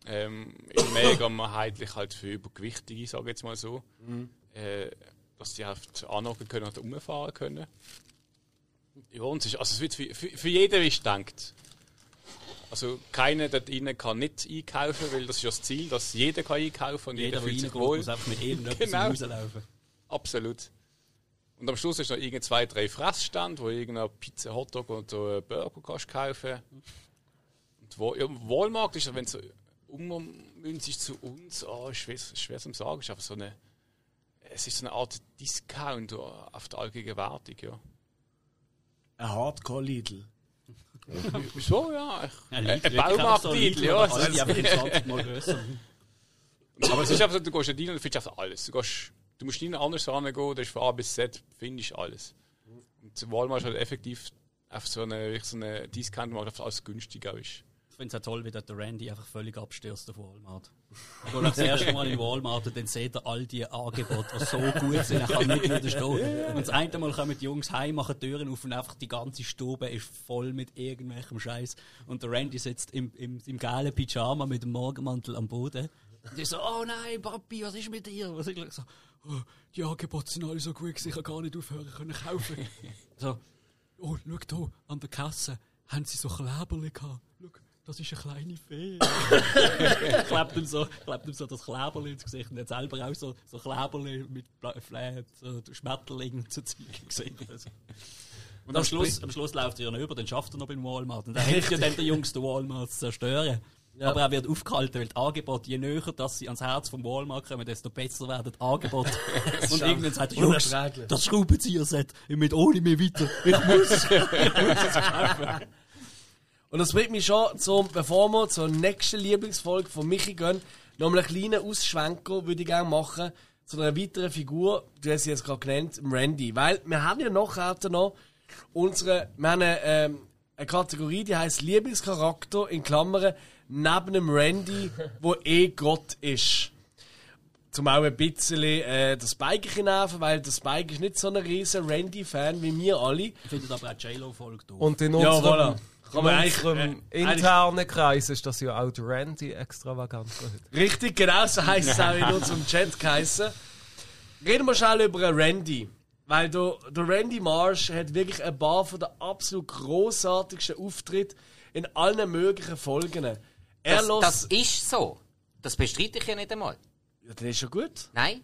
Ähm, in mega mehrheitlich halt für Übergewichtige, sage ich jetzt mal so. Äh, dass die halt anhocken können oder umfahren können. Ja, und es, ist, also es wird für, für, für jeden, wie es denkt. Also keiner dort drinnen kann nicht einkaufen, weil das ist ja das Ziel, dass jeder kann einkaufen und jeder, Jeder, der fühlt sich wohl. muss einfach mit irgendetwas Genau. rauslaufen. Absolut. Und am Schluss ist noch irgend zwei, drei Fressstände, wo irgendeine Pizza, Hotdog und so einen Burger kannst kaufen. Und wo, ja, Walmart ist, wenn es so ummünzig zu uns, oh, schwer, schwer zu sagen, ist einfach so eine, es ist so eine Art Discount auf der allgegenwärtig, ja. Ein Hardcore-Lidl. So, ja. Ja, Ein so Baumarkt-Lidl, Lidl, ja. aber alle, die einfach in 20 Mal grösser. Aber es ist einfach so, du gehst da rein und du findest einfach alles. Du, gehst, du musst nie anders rangehen, das ist von A bis Z, findest alles. Und Walmart ist halt effektiv auf so eine, wirklich so eine Discount, wo einfach alles günstiger ist. Ich finde es auch toll, wie der Randy einfach völlig abstürzt auf Walmart. Ich gehe das erste Mal in Walmart und dann seht ihr all die Angebote, die so gut sind, er kann nicht widerstehen. Und das eine Mal kommen die Jungs heim, machen die Türen auf und einfach die ganze Stube ist voll mit irgendwelchem Scheiß. Und der Randy sitzt im, im, im geilen Pyjama mit dem Morgenmantel am Boden. Und ich so, oh nein, Papi, was ist mit dir? Was ich so, oh, die Angebote sind alle so gut, ich kann gar nicht aufhören können kaufen. so, oh, schau hier, an der Kasse haben sie so Kleberli gehabt. Das ist eine kleine Fee. klebt ihm so, klebt ihm so das Kleberli ins Gesicht und er hat selber auch so, so Kleberli mit Bla- Fla- so Schmetterlingen zu Zeug gesehen. Und am Schluss, am Schluss läuft er ja über, dann schafft er noch beim Walmart. Und dann hilft ja dann der Jungs, den Walmart zu zerstören. Aber er wird aufgehalten, weil die Angebote, je näher dass sie ans Herz vom Walmart kommen, desto besser werden die Angebote. und irgendwann sagt er, Jungs, das Schraubenzieher-Set, ich mit ohne mich weiter. Ich muss. Und das bringt mich schon zum, bevor wir zur nächsten Lieblingsfolge von Michi gehen, noch einen kleinen Ausschwenker würde ich gerne machen zu einer weiteren Figur, du hast sie jetzt gerade genannt, dem Randy. Weil wir haben ja nachher noch unsere, wir haben eine, ähm, eine Kategorie, die heißt Lieblingscharakter in Klammern neben dem Randy, wo eh Gott ist. Zum auch ein bisschen äh, das Spike nerven, weil der Spike ist nicht so ein riesen Randy-Fan wie wir alle. Ich finde aber auch J-Lo-Folge doof. Und in Ja, unserem, voilà. Kann man in eigentlich, unserem äh, internen Kreis ist das ja auch der Randy extravagant. Richtig, genau so heisst es auch in unserem Chat geheißen. Reden wir schnell über einen Randy. Weil der, der Randy Marsh hat wirklich ein paar von den absolut grossartigsten Auftritte in allen möglichen Folgen. Er Das, los. das ist so. Das bestreite ich ja nicht einmal. ja, das ist schon gut. Nein.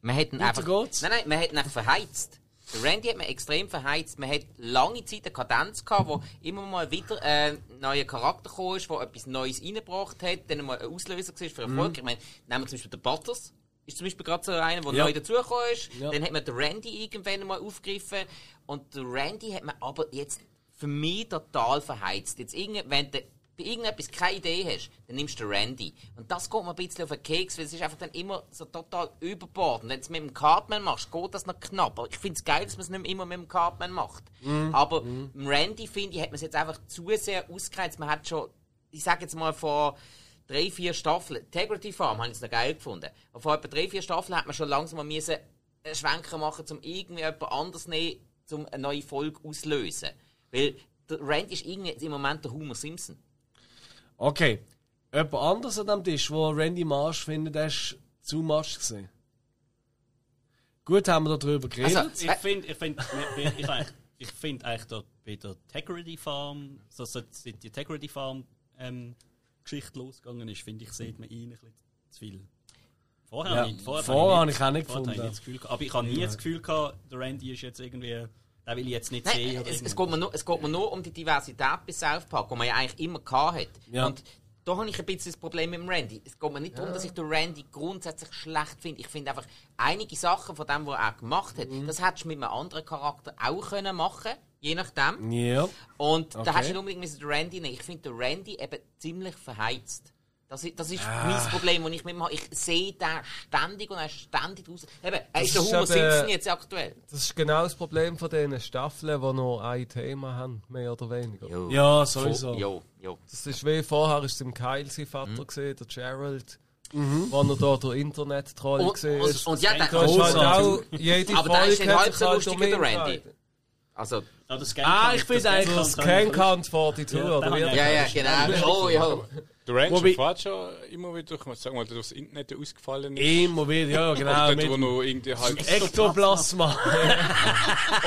Man hat ihn einfach. Nein, nein, man hat ihn einfach verheizt. Der Randy hat man extrem verheizt. Man hat lange Zeit eine Kadenz gehabt, wo immer mal wieder äh, ein neuer Charakter gekommen ist, der etwas Neues reingebracht hat, dann mal ein Auslöser war für Mhm. Erfolg. Ich meine, nehmen wir zum Beispiel den Butters. Ist zum Beispiel gerade so einer, der Ja. neu dazugekommen ist. Ja. Dann hat man den Randy irgendwann mal aufgegriffen. Und den Randy hat man aber jetzt für mich total verheizt. Jetzt irgend, wenn du bei irgendetwas keine Idee hast, dann nimmst du Randy. Und das geht mir ein bisschen auf den Keks, weil es ist einfach dann immer so total überbordend. Wenn du es mit dem Cartman machst, geht das noch knapp. Aber ich finde es geil, dass man es nicht immer mit dem Cartman macht. Aber mit dem Randy, finde ich, hat man es jetzt einfach zu sehr ausgereizt. Man hat schon, ich sage jetzt mal vor drei, vier Staffeln, Integrity Farm habe ich es noch geil gefunden. Aber vor etwa drei, vier Staffeln hat man schon langsam mal müssen einen Schwenker machen, um irgendwie jemand anders nehmen, um eine neue Folge auszulösen. Weil der Randy ist irgendwie im Moment der Homer Simpson. Okay. Jemand anderes an dem Tisch, wo Randy Marsh findet, der ist zu much gesehen. Gut, haben wir darüber geredet. Also, Ich finde, ich finde, ich, ich, finde eigentlich dort bei der Tegrity Farm, so seit seit die Tegrity Farm ähm, Geschichte losgegangen ist, finde ich, sieht man ihn ein bisschen zu viel. Vorher, Ja, ich, vorher, vorher habe ich auch nicht vorher habe ich gefunden. nicht das Gefühl gehabt. Aber ich habe nie das Gefühl gehabt, der Randy ist jetzt irgendwie, den will ich jetzt nicht sehen. Nein, Oder es, es, irgendwas. geht mir nur, es geht mir nur um die Diversität bei South Park, die man ja eigentlich immer gehabt hat. Ja. Und da habe ich ein bisschen das Problem mit dem Randy. Es geht mir nicht darum, dass ich den Randy grundsätzlich schlecht finde. Ich finde einfach, einige Sachen von dem, was er gemacht hat, Mhm. das hättest du mit einem anderen Charakter auch können machen je nachdem. Ja. Und da Okay. hast du nicht unbedingt den Randy nehmen. Ich finde den Randy eben ziemlich verheizt. Das ist, das ist Ah. mein Problem, das ich mit ihm habe. Ich sehe den ständig und er ist ständig raus. Eben, er ist der Homer Simpson jetzt aktuell. Das ist genau das Problem von diesen Staffeln, die noch ein Thema haben, mehr oder weniger. Jo. Ja, sowieso. Jo, jo. Das ist wie vorher, ist es im Kyle sein Vater Mhm. gesehen, der Gerald, wo er da der Internet-Troll Und, gesehen und, ist. und ja, der, Da ist halt auch jede Aber der ist Folge nicht halb so halt lustig wie der ihn Randy. also, Ja, Ah, ich finde eigentlich- Das Scan-Count 42, Ja, oder da wie? ja, ja, genau. Oh, ja. Der Ranch Wobei- fährt schon immer wieder durch, sag mal, durchs Internet ausgefallen ist. Immer wieder, ja, genau. Oder dort, wo Mit noch irgendwie halt, Ektoplasma.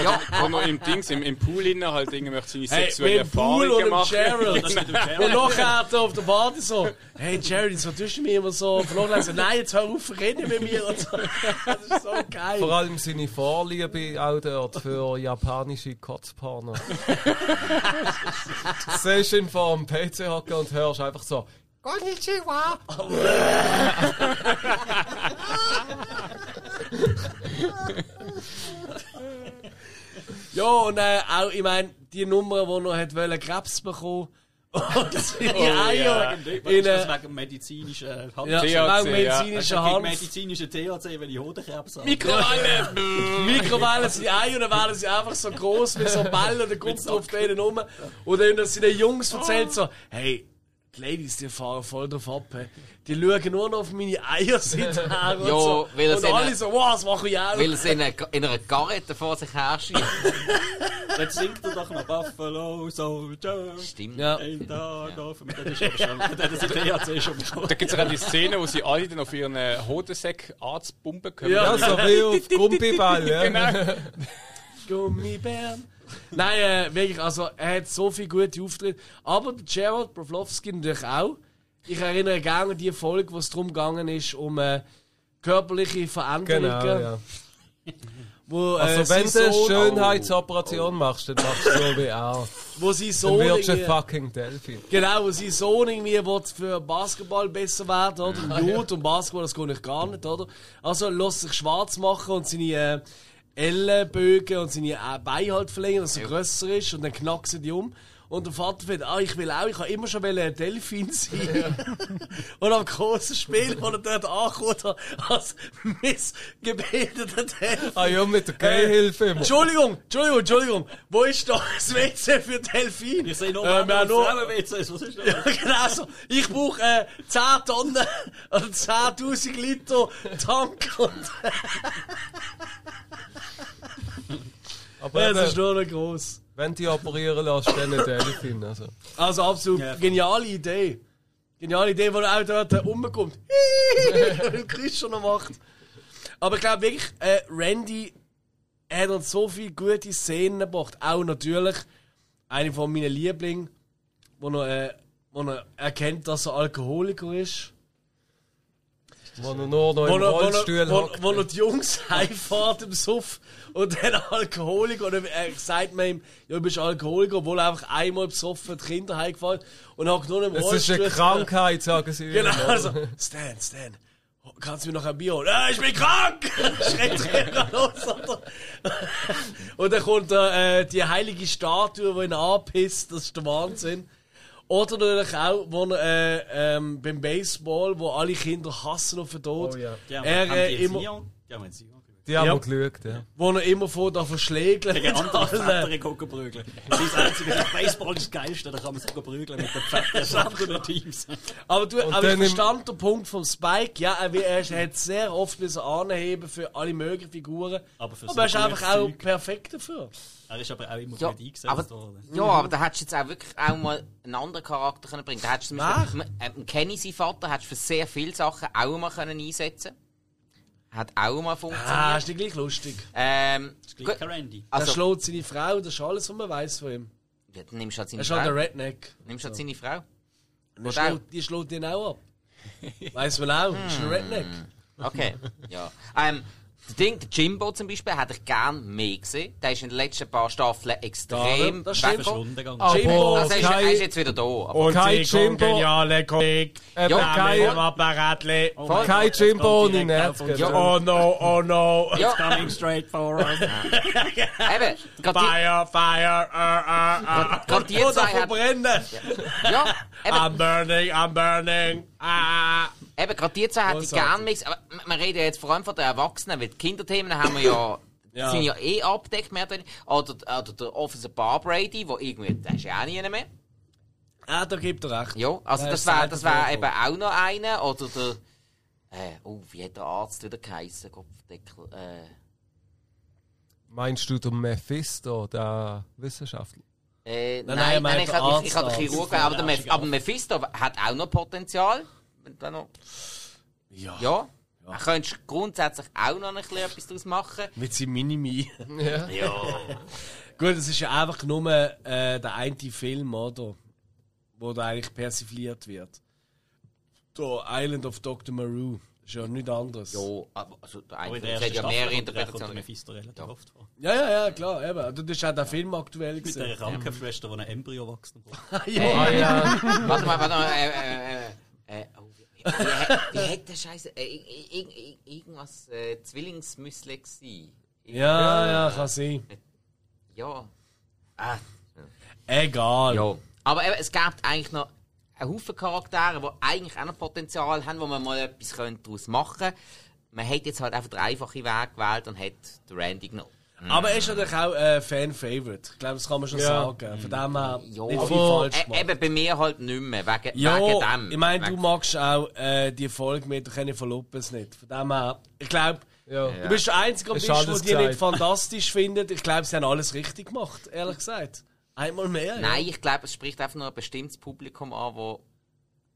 ja. wo noch im Dings, im, im Pool innen halt irgendwie seine Hey, sexuelle mit dem Pool machen. Gerald. Dem Und nachher da auf der Party so, hey Jerry, so tust du mich immer so verloren. Also, nein, jetzt hör auf, reden mit mir. So. Das ist so geil. Vor allem seine Vorliebe auch dort für japanische Kotzporno. du siehst ihn vor dem PC hocken und hörst einfach so. Konnichiwa! Ja, und äh, auch, ich meine, die Nummer, die noch hat wollen, Krebs bekommen und seine Eier in Ist das äh, wegen medizinischer Hand? ja, THC, wegen ja. medizinischer Gegen Hand. medizinische THC, wenn ich Hodenkrebs habe. Mikrowelle! Mikrowelle sind Eier und dann werden sie einfach so groß wie so Bälle und dann kommt auf denen rum. Und dann sind die Jungs erzählt so, hey, die Ladies, die fahren voll drauf ab. Hey. Die schauen nur noch auf meine Eier seither und Ja, so. weil Und alle ihnen- so, wow, das mache ich auch. Weil es in einer, in einer Garette vor sich herschiebt. Dann singt er doch noch Buffalo Soldier. Stimmt. Ja. Ein Tag auf. Mit dem ist aber schon, dem ist THC schon bekommen. Da gibt es auch die Szene, wo sie alle dann auf ihren äh, Hodensack Arzt pumpen können. Ja. Ja, so wie auf Gumpiball, ja. Genau. Gummibären. Nein, äh, wirklich, also er hat so viele gute Auftritte. Aber der Gerald Broflovski natürlich auch. Ich erinnere gerne an die Folge, wo es darum gegangen ist, um äh, körperliche Veränderungen. Genau, ja. Wo, äh, Also wenn du eine Schönheitsoperation machst, dann machst du so wie er. wo Dann Sohn wirst du fucking Delfin. genau, wo sein Sohn irgendwie will für Basketball besser werden, oder? Und Jude und Basketball, das geht ich gar nicht, oder? Also lässt sich schwarz machen und seine äh, Ellenbögen und seine äh, Beine halt verlängern, dass er grösser ist und dann knacksen die um. Und der Vater findet, ah, ich will auch, ich habe immer schon ein Delfin sein. und am großen Spiel, wo er dort ankommt, als missgebildeter Delfin. Ah ja, mit der Gehhilfe immer. Entschuldigung, Entschuldigung, Entschuldigung. Wo ist da das WC für Delfin? Ich sehe nur äh, wir haben nur, Frauen-WCs, was ist das? ja, genau so. Ich brauche äh, 10 Tonnen oder 10.000 Liter Tank und Aber ja, das ist nur noch gross. Wenn du dich operieren lässt, dann ein Delfin. Also. Also absolut Ja. geniale Idee. Geniale Idee, wo er auch dort rumkommt. und Christian noch macht. Aber ich glaube wirklich, äh, Randy hat uns so viele gute Szenen gebracht. Auch natürlich eine von meinen Lieblingen, wo er, äh, wo er erkennt, dass er Alkoholiker ist. Wo er nur noch Wo im wo, Rollstuhl er, wo, wo er die Jungs heimfährt im Suff und dann Alkoholiker und er sagt man ihm, ja, du bist Alkoholiker, obwohl er einfach einmal besoffen die Kinder heimgefahren und hockt nur im Es ist Rollstuhl. eine Krankheit, sagen sie. Genau, ihm, oder? also, Stan, Stan, kannst du mir noch ein Bier holen? Ja, ich bin krank! Schreit er los, oder? Und dann kommt äh, die heilige Statue, die ihn anpisst, das ist der Wahnsinn. Oder natürlich auch, wo er, äh, ähm, beim Baseball, wo alle Kinder hassen auf den Tod. Oh ja. Er, äh, immer- Sion? Die haben Ja. wir geschaut, ja. Wo er immer von da verschlägt. Gegen andere Väter gucken prügeln. Das ist das Einzige, das Baseball ist das Geilste, da kann man sich prügeln mit den fetten anderen Teams. Aber, du, aber dann ich verstand den Punkt vom Spike. Ja, er, er hat sehr oft müssen anheben für alle möglichen Figuren. Aber für aber so er ist einfach auch perfekt dafür. Er ist aber auch immer Ja, gut eingesetzt aber, worden. ja, aber da hättest du jetzt auch wirklich auch mal einen anderen Charakter können bringen. Da hättest du zum. Beispiel, ähm, Kenny, sein Vater, hättest du für sehr viele Sachen auch mal können einsetzen Hat auch mal Ah, funktioniert. ist nicht gleich lustig. Ähm, Das ist gleich gut, Randy. Er also, schlägt seine Frau, das ist alles, was man weiß von ihm. ja, dann nimmst du halt Er seine ist halt Frau. der Redneck. Nimmst halt seine Frau. Die Oder schlägt, die schlägt ihn auch ab. Weiß man auch, ist ein Redneck. Okay, ja. Ähm, Das Ding, der Jimbo zum Beispiel, hätte ich gern mehr gesehen. Der ist in den letzten paar Staffeln extrem weggekommen. Verschwunden gegangen. Jimbo, Also er ist, er ist jetzt wieder da. Aber Und Kein Jimbo. kongeniale Kolleg. Eben Ja, kein, Apparatli. Oh kein Jimbo ohne Nerv. Ja. genau. Oh no, oh no. ja, Coming straight for us. eben, Fire, fire, uh, uh, uh. Gerade die oh, zwei verbrennen. ja, eben, I'm burning, I'm burning. Ah. eben gerade die zwei hätte ich gern gesehen. Aber wir reden ja jetzt vor allem von den Erwachsenen, weil die Kinderthemen haben wir ja, Ja. sind ja eh abgedeckt, mehr oder. Oder, der Officer Bar Brady, wo irgendwie, der ist ja auch nie mehr. Ah, da gibt er recht. Ja, also das wäre das wär eben auch noch einer. Oder der, äh, oh, wie hat der Arzt wieder geheißen? Kopfdeckel, äh, Meinst du den Mephisto, der Wissenschaftler? Äh, Nein, nein, nein, ich, der ich, ich, habe Arzt. Chirurg, aber, der Meph aber Mephisto hat auch noch Potenzial. Wenn noch, Ja. ja. Er könnte grundsätzlich auch noch ein bisschen etwas daraus machen. Mit seinem Minimi. Ja. Gut, es ist ja einfach nur äh, der eine Film, oder? Wo da eigentlich persifliert wird. Der Island of Dr. Maru. Ist ja nichts anderes. Ja, aber also, der Aber in der ersten hat ja mehrere kommt- kommt der Interpretationen. Mephisto relativ oft vor. Ja, ja, ja, klar. Eben. Also, Das ist auch der Film aktuell Mit gesehen. der Krankenschwester, die ein Embryo wachsen braucht. ja. Ah, ja. Warte mal, warte mal. Äh, äh, äh, äh, oh, wie, wie, wie, hat der Scheiße. Äh, ir- ir- ir- irgendwas äh, Zwillingsmüsli gewesen? ja, ja, kann sein. Ja. Ah, Egal. Ja. Aber eben, es gibt eigentlich noch einen Haufen Charaktere, die eigentlich auch noch Potenzial haben, wo man mal etwas daraus machen könnte. Man hat jetzt halt einfach den einfachen Weg gewählt und hat den Randy genommen. Aber er ist natürlich auch äh, Fan-Favorite. Ich glaube, das kann man schon Ja. sagen. Von dem her Ja, nicht viel falsch e gemacht. eben bei mir halt nicht mehr, wegen, Ja, wegen dem. ich meine, du magst auch äh, die Folge mit Kenny von Lopez nicht. Von dem her, ich glaube, Ja. du bist der Einzige am Ist Tisch, der die nicht fantastisch findet. Ich glaube, sie haben alles richtig gemacht, ehrlich gesagt. Einmal mehr. Nein, Ja. ich glaube, es spricht einfach nur ein bestimmtes Publikum an, wo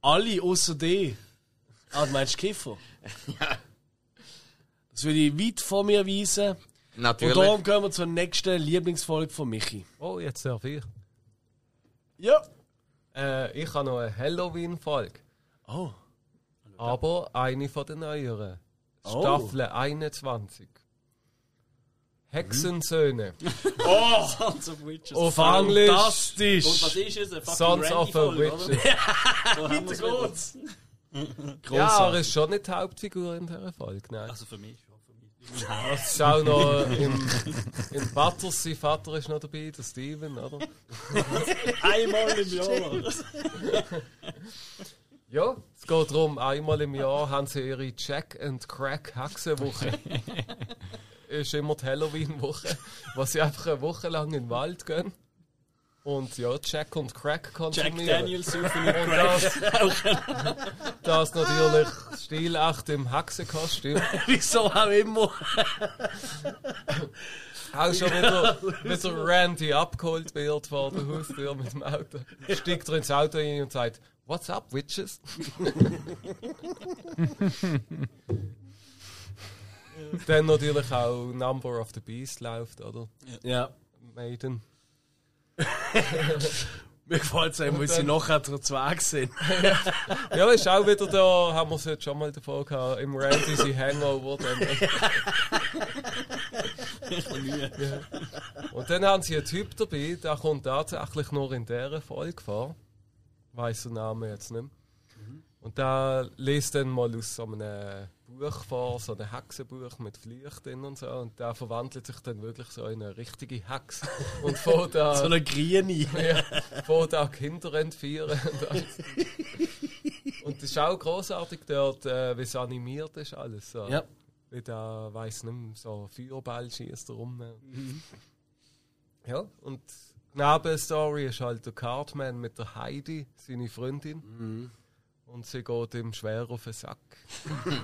Alle außer die. Ah, du meinst Kiffer? Das würde ich weit von mir weisen. Und natürlich. darum gehen wir zur nächsten Lieblingsfolge von Michi. Oh, jetzt darf ich. Ja. Äh, ich habe noch eine Halloween-Folge. Oh. Aber eine von den neueren. Oh. Staffel 21. Hexensöhne. Sons of Witches. Auf Englisch. Fantastisch. Und was ist es? Fucking Sons of a Witches. wieder. Geht's? Ja, er ist schon nicht die Hauptfigur in dieser Folge. Nein. Also für mich schon. Für mich. Es ist auch noch im, im Butters, sein Vater ist noch dabei, der Steven, oder? Einmal im Jahr. Ja, es geht darum, einmal im Jahr haben sie ihre Jack and Crack Hexenwoche. Ist immer die Halloween-Woche, wo sie einfach eine Woche lang in den Wald gehen. Und ja, Jack und Crack Jack konsumieren. Daniels suchen mit Und Crack. das, das natürlich stilecht im Hexenkostüm. Wieso auch immer. Auch schon wieder, wieder Randy abgeholt wird vor der Haustür mit dem Auto. Steigt er ins Auto rein und sagt, What's up, Witches? Dann natürlich auch Number of the Beast läuft, oder? Ja. Maiden. Mir gefällt es einem, weil sie nachher zu Zweig sind. Ja, ist auch wieder da, haben wir es jetzt schon mal davon gehabt, im Randy sein Hangover. Dann. ja. Und dann haben sie einen Typ dabei, der kommt tatsächlich nur in dieser Folge vor. Weiss den Namen jetzt nicht mehr. Und der liest dann mal aus so einem Buch vor, so einem Hexenbuch mit drin und so. Und der verwandelt sich dann wirklich so in eine richtige Hex. Und fängt da, So eine Grüne. ja, fängt da Kinder entführen. Und, alles. und das ist auch großartig dort, äh, wie es animiert ist alles. So. Ja. Wie der, weiss nicht mehr, so Feuerball schießt rum. Ja, und die Nebenstory ist halt der Cartman mit der Heidi, seine Freundin. Und sie geht ihm schwer auf den Sack.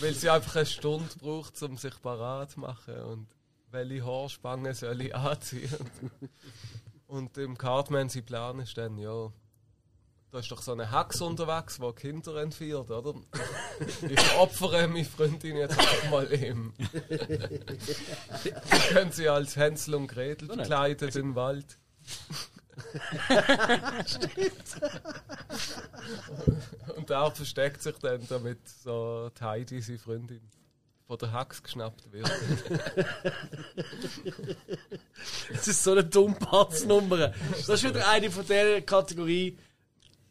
Weil sie einfach eine Stunde braucht, um sich parat zu machen. Und welche Haarspange soll ich anziehen? Und im Cartman sein Plan ist dann, ja, da ist doch so eine Hex unterwegs, die Kinder entführt, oder? Ich opfere meine Freundin jetzt einfach mal ihm. Können sie als Hänsel und Gretel verkleidet im Wald. Und er versteckt sich dann, damit so die Heidi, seine Freundin, von der Hex geschnappt wird. Das ist so eine Dummpatsnummer. Das ist wieder eine von der Kategorie.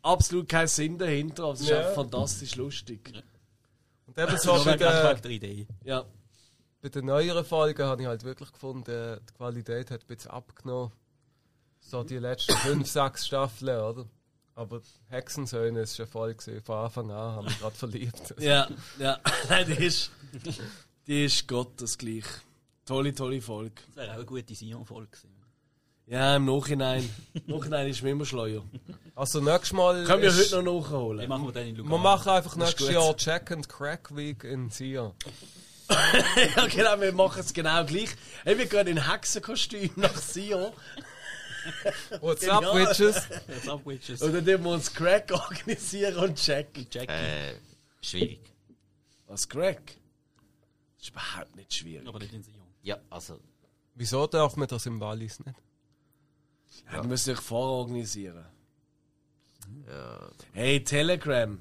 Absolut keinen Sinn dahinter, aber es ist Ja. einfach fantastisch lustig. Und eben so bei der Idee. Ja. bei den neueren Folgen habe ich halt wirklich gefunden, die Qualität hat ein bisschen abgenommen. So die letzten fünf, sechs Staffeln, oder? Aber Hexensöhne ist schon voll gewesen. Von Anfang an haben wir gerade verliebt. Ja, ja. Nein, die ist, die ist gottesgleich. Tolle, tolle Folge. Das wäre auch eine gute Sion-Folge gewesen. Ja, im Nachhinein. Im Nachhinein ist man immer schleuer. Also nächstes Mal. Können wir ist- heute noch nachholen? machen wir dann in Wir Lugano. machen einfach nächstes. Jahr Check and Crack Week in Sion. ja, genau, wir machen es genau gleich. Hey, wir gehen in Hexenkostüm nach Sion. What's up, Genial. Witches? Jetzt ab, Witches. Und dann wir uns Crack organisieren und checken. Jackie. Äh, schwierig. Was, Crack? Das ist überhaupt nicht schwierig. Aber nicht in Sion. Ja, also. Wieso darf man das im Wallis nicht? Ja, du musst dich vororganisieren. Ja. Hey, Telegram.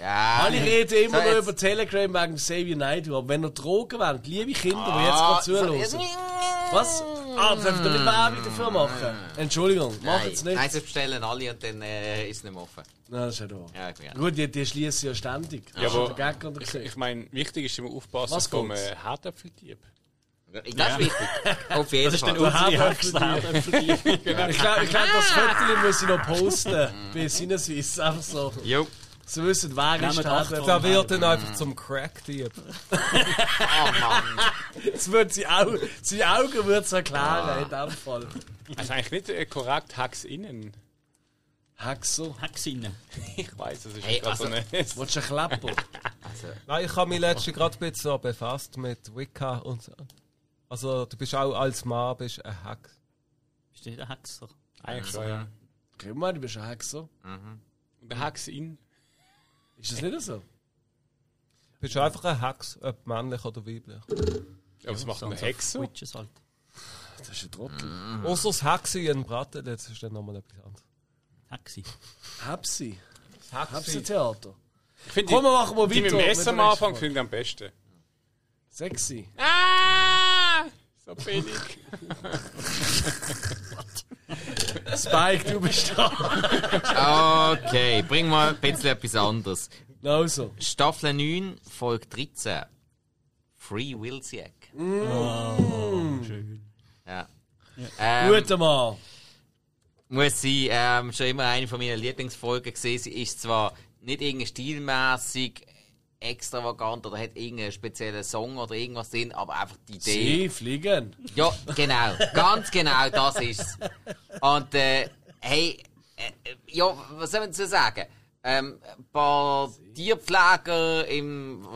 ja. Alle reden immer So, noch jetzt- über Telegram wegen Xavier Naidoo, aber wenn ihr Drogen wollt, liebe Kinder, die jetzt Ah, gerade zuhören. Was? Ah, darf ich da nicht Werbung dafür machen? Entschuldigung, mach Nein, jetzt nicht. Nein, sie bestellen alle und dann äh, ist es nicht mehr offen. Nein, das ist ja da. Ja, ja. Gut, die, die schließen ja ständig. Ja, aber Gag oder ich, ich meine, wichtig ist immer aufpassen Was vom äh, Herdäpfeldieb. Das ist wichtig. Auf jeden Das ist dann Fall. unsere Herdöpfel- Hexe. Ich glaube, glaub, das Foto muss ich noch posten bei Sinneswiss. Einfach so. Jo. Sie wissen, wer ist Nehmt der acht. Da wird dann einfach zum Crack-Dieb. Oh Mann. Das wird sie Au seine Augen wird es erklären, in dem Fall. Also eigentlich nicht äh, korrekt Hacks innen. Hexo. Hexine. Ich weiß, das ist Hey, gerade so also- eine. Willst du einen Klepper? Nein, ich habe mich letztens gerade ein bisschen so befasst mit Wicca und so. Also, du bist auch als Mann bist ein Hack. Bist du nicht ein Hexer? Eigentlich schon, ja. Okay, mal, du bist ein Hexo. Und der Hacks in. Ist das nicht so? Du bist einfach ein Hex, ob männlich oder weiblich. Ja, was macht eine Hexe? Witches halt. Das ist ein Trottel. Außer das Hexi in Braten, das ist dann nochmal etwas anderes. Hexi. Hepsi. Hepsi-Theater. Ich finde Komm, wir machen mal die mit Messer am Anfang finde ich am besten. Sexy. Ah! So billig. Spike, du bist da. Okay, bring mal ein bisschen etwas anderes. Also. Staffel 9, Folge 13. Free Wilsiak. Schön. Ja. Ähm, Guter Mann. muss sie ähm, schon immer eine von meinen Lieblingsfolgen gesehen. Sie ist zwar nicht irgendwie stilmäßig extravagant oder hat irgendeinen speziellen Song oder irgendwas drin, aber einfach die Idee. Sie fliegen. Ja, genau. Ganz genau, das ist's. Und, äh, hey, äh, äh, ja, was soll man dazu sagen? Ähm, ein paar Tierpfleger im,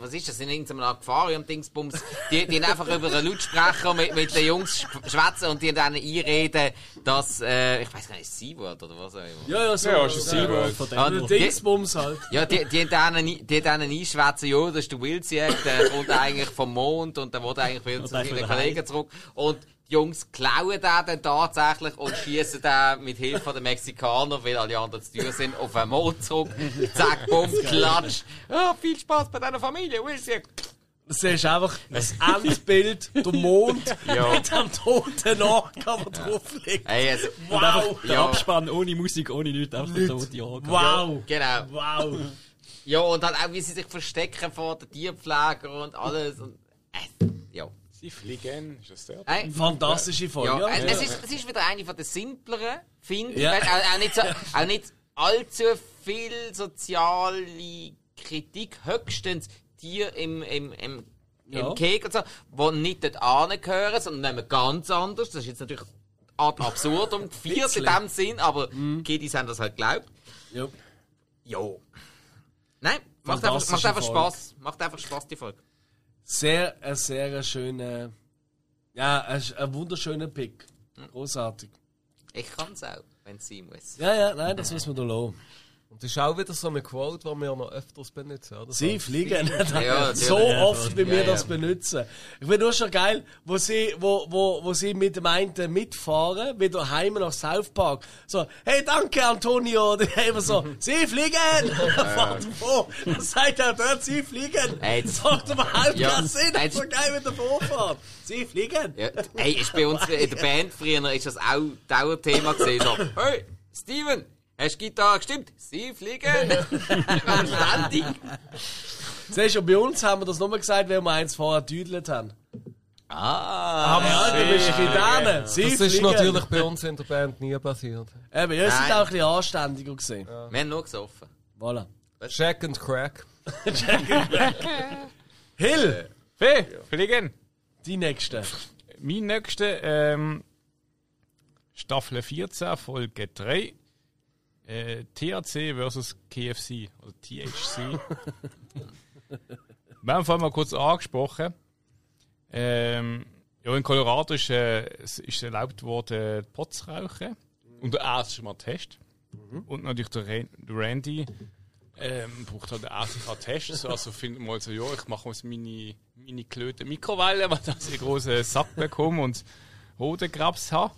was ist das, in irgendeinem Aquarium-Dingsbums, die, die haben einfach über einen Lautsprecher mit, mit den Jungs sch- schwätzen und die dann einreden, dass, äh, ich weiß gar nicht, Seaword oder was auch immer. Ja, ja, so. Ja, ist ein Seaword. Von dem Ah, Der die- Dingsbums halt. Ja, die, die denen, die denen einschwätzen, ja, das ist der Wilsiak, der kommt eigentlich vom Mond und der will eigentlich wieder zu dann seinen Kollegen zurück. Und die Jungs klauen den dann tatsächlich und schießen den mit Hilfe der Mexikaner, weil alle anderen zu teuer sind, auf den Mond zurück. Zack, bumm, klatsch. Ah, viel Spaß bei deiner Familie, Wilsiak. Du siehst einfach das Endbild, der Mond Ja. mit dem toten Orca, der drauf liegt. Hey, also, Wow! Der Ja. Abspann ohne Musik, ohne nichts, einfach der tote Orga. Wow! genau. Wow! Ja, und dann auch, wie sie sich verstecken vor den Tierpflegern und alles. Und, äh, ja. Sie fliegen. Ist das der? Hey, Fantastische Folge. Ja, Ja, Es, ist, es ist wieder eine von den simpleren, finde ich. Ja. Auch, auch, nicht so, auch nicht allzu viel soziale Kritik, höchstens die im, im, im, Ja. im Keg und so, die nicht dort angehören, sondern nehmen ganz anders. Das ist jetzt natürlich ad absurdum gefeiert in dem Sinn, aber Mhm. Kiddies haben das halt geglaubt. ja. Jo. Nein, macht einfach, macht einfach. Spaß. Macht einfach Spaß, die Folge. Sehr, ein sehr schöner, ja, ein, ein wunderschöner Pick. Großartig. Ich kann es auch, wenn es sein muss. Ja, ja, nein, das müssen wir da lassen. Und das ist auch wieder so eine Quote, die wir noch öfters benutzen, oder? Sie fliegen Ja, so ja, oft, wie wir Ja, ja. das benutzen. Ich finde nur schon geil, wo sie, wo, wo, wo sie mit dem einen mitfahren, wieder heim nach South Park. So, hey, danke, Antonio. Und immer so, sie fliegen! Fahrt wo? Dann sagt er dort, sie fliegen. Ey, Das macht überhaupt Ja. keinen Sinn. Das Ey, ist so geil mit der Vorfahrt. Sie fliegen. Ja, hey, ist bei uns in der Band früher ist das auch Dauerthema gewesen. So, hey, Steven, hast du Gitarre gestimmt? Sie fliegen! Ständig! Siehst du, bei uns haben wir das nur gesagt, weil wir eins vorher gedüdelt haben. Ah! Ja, du bist. Sie Das fliegen. ist natürlich bei uns in der Band nie passiert. Eben, ihr seid auch ein bisschen anständiger gesehen. Wir haben nur gesoffen. Voilà. Check and Crack. Hill, Fee, fliegen! die nächste. Mein nächster, ähm, Staffel 14, Folge 3. Äh, THC versus KFC oder THC. Wir haben vorhin mal kurz angesprochen. Ähm, ja, in Colorado ist, äh, es ist erlaubt worden, Pot zu rauchen. Und der erste Mal Test. Und natürlich der, Ran- der Randy ähm, braucht halt erst einen Test. Also findet mal so, ja, ich mache uns meine, meine Klöte Mikrowelle, weil ich einen großen Sack bekomme und Hodenkrebs habe.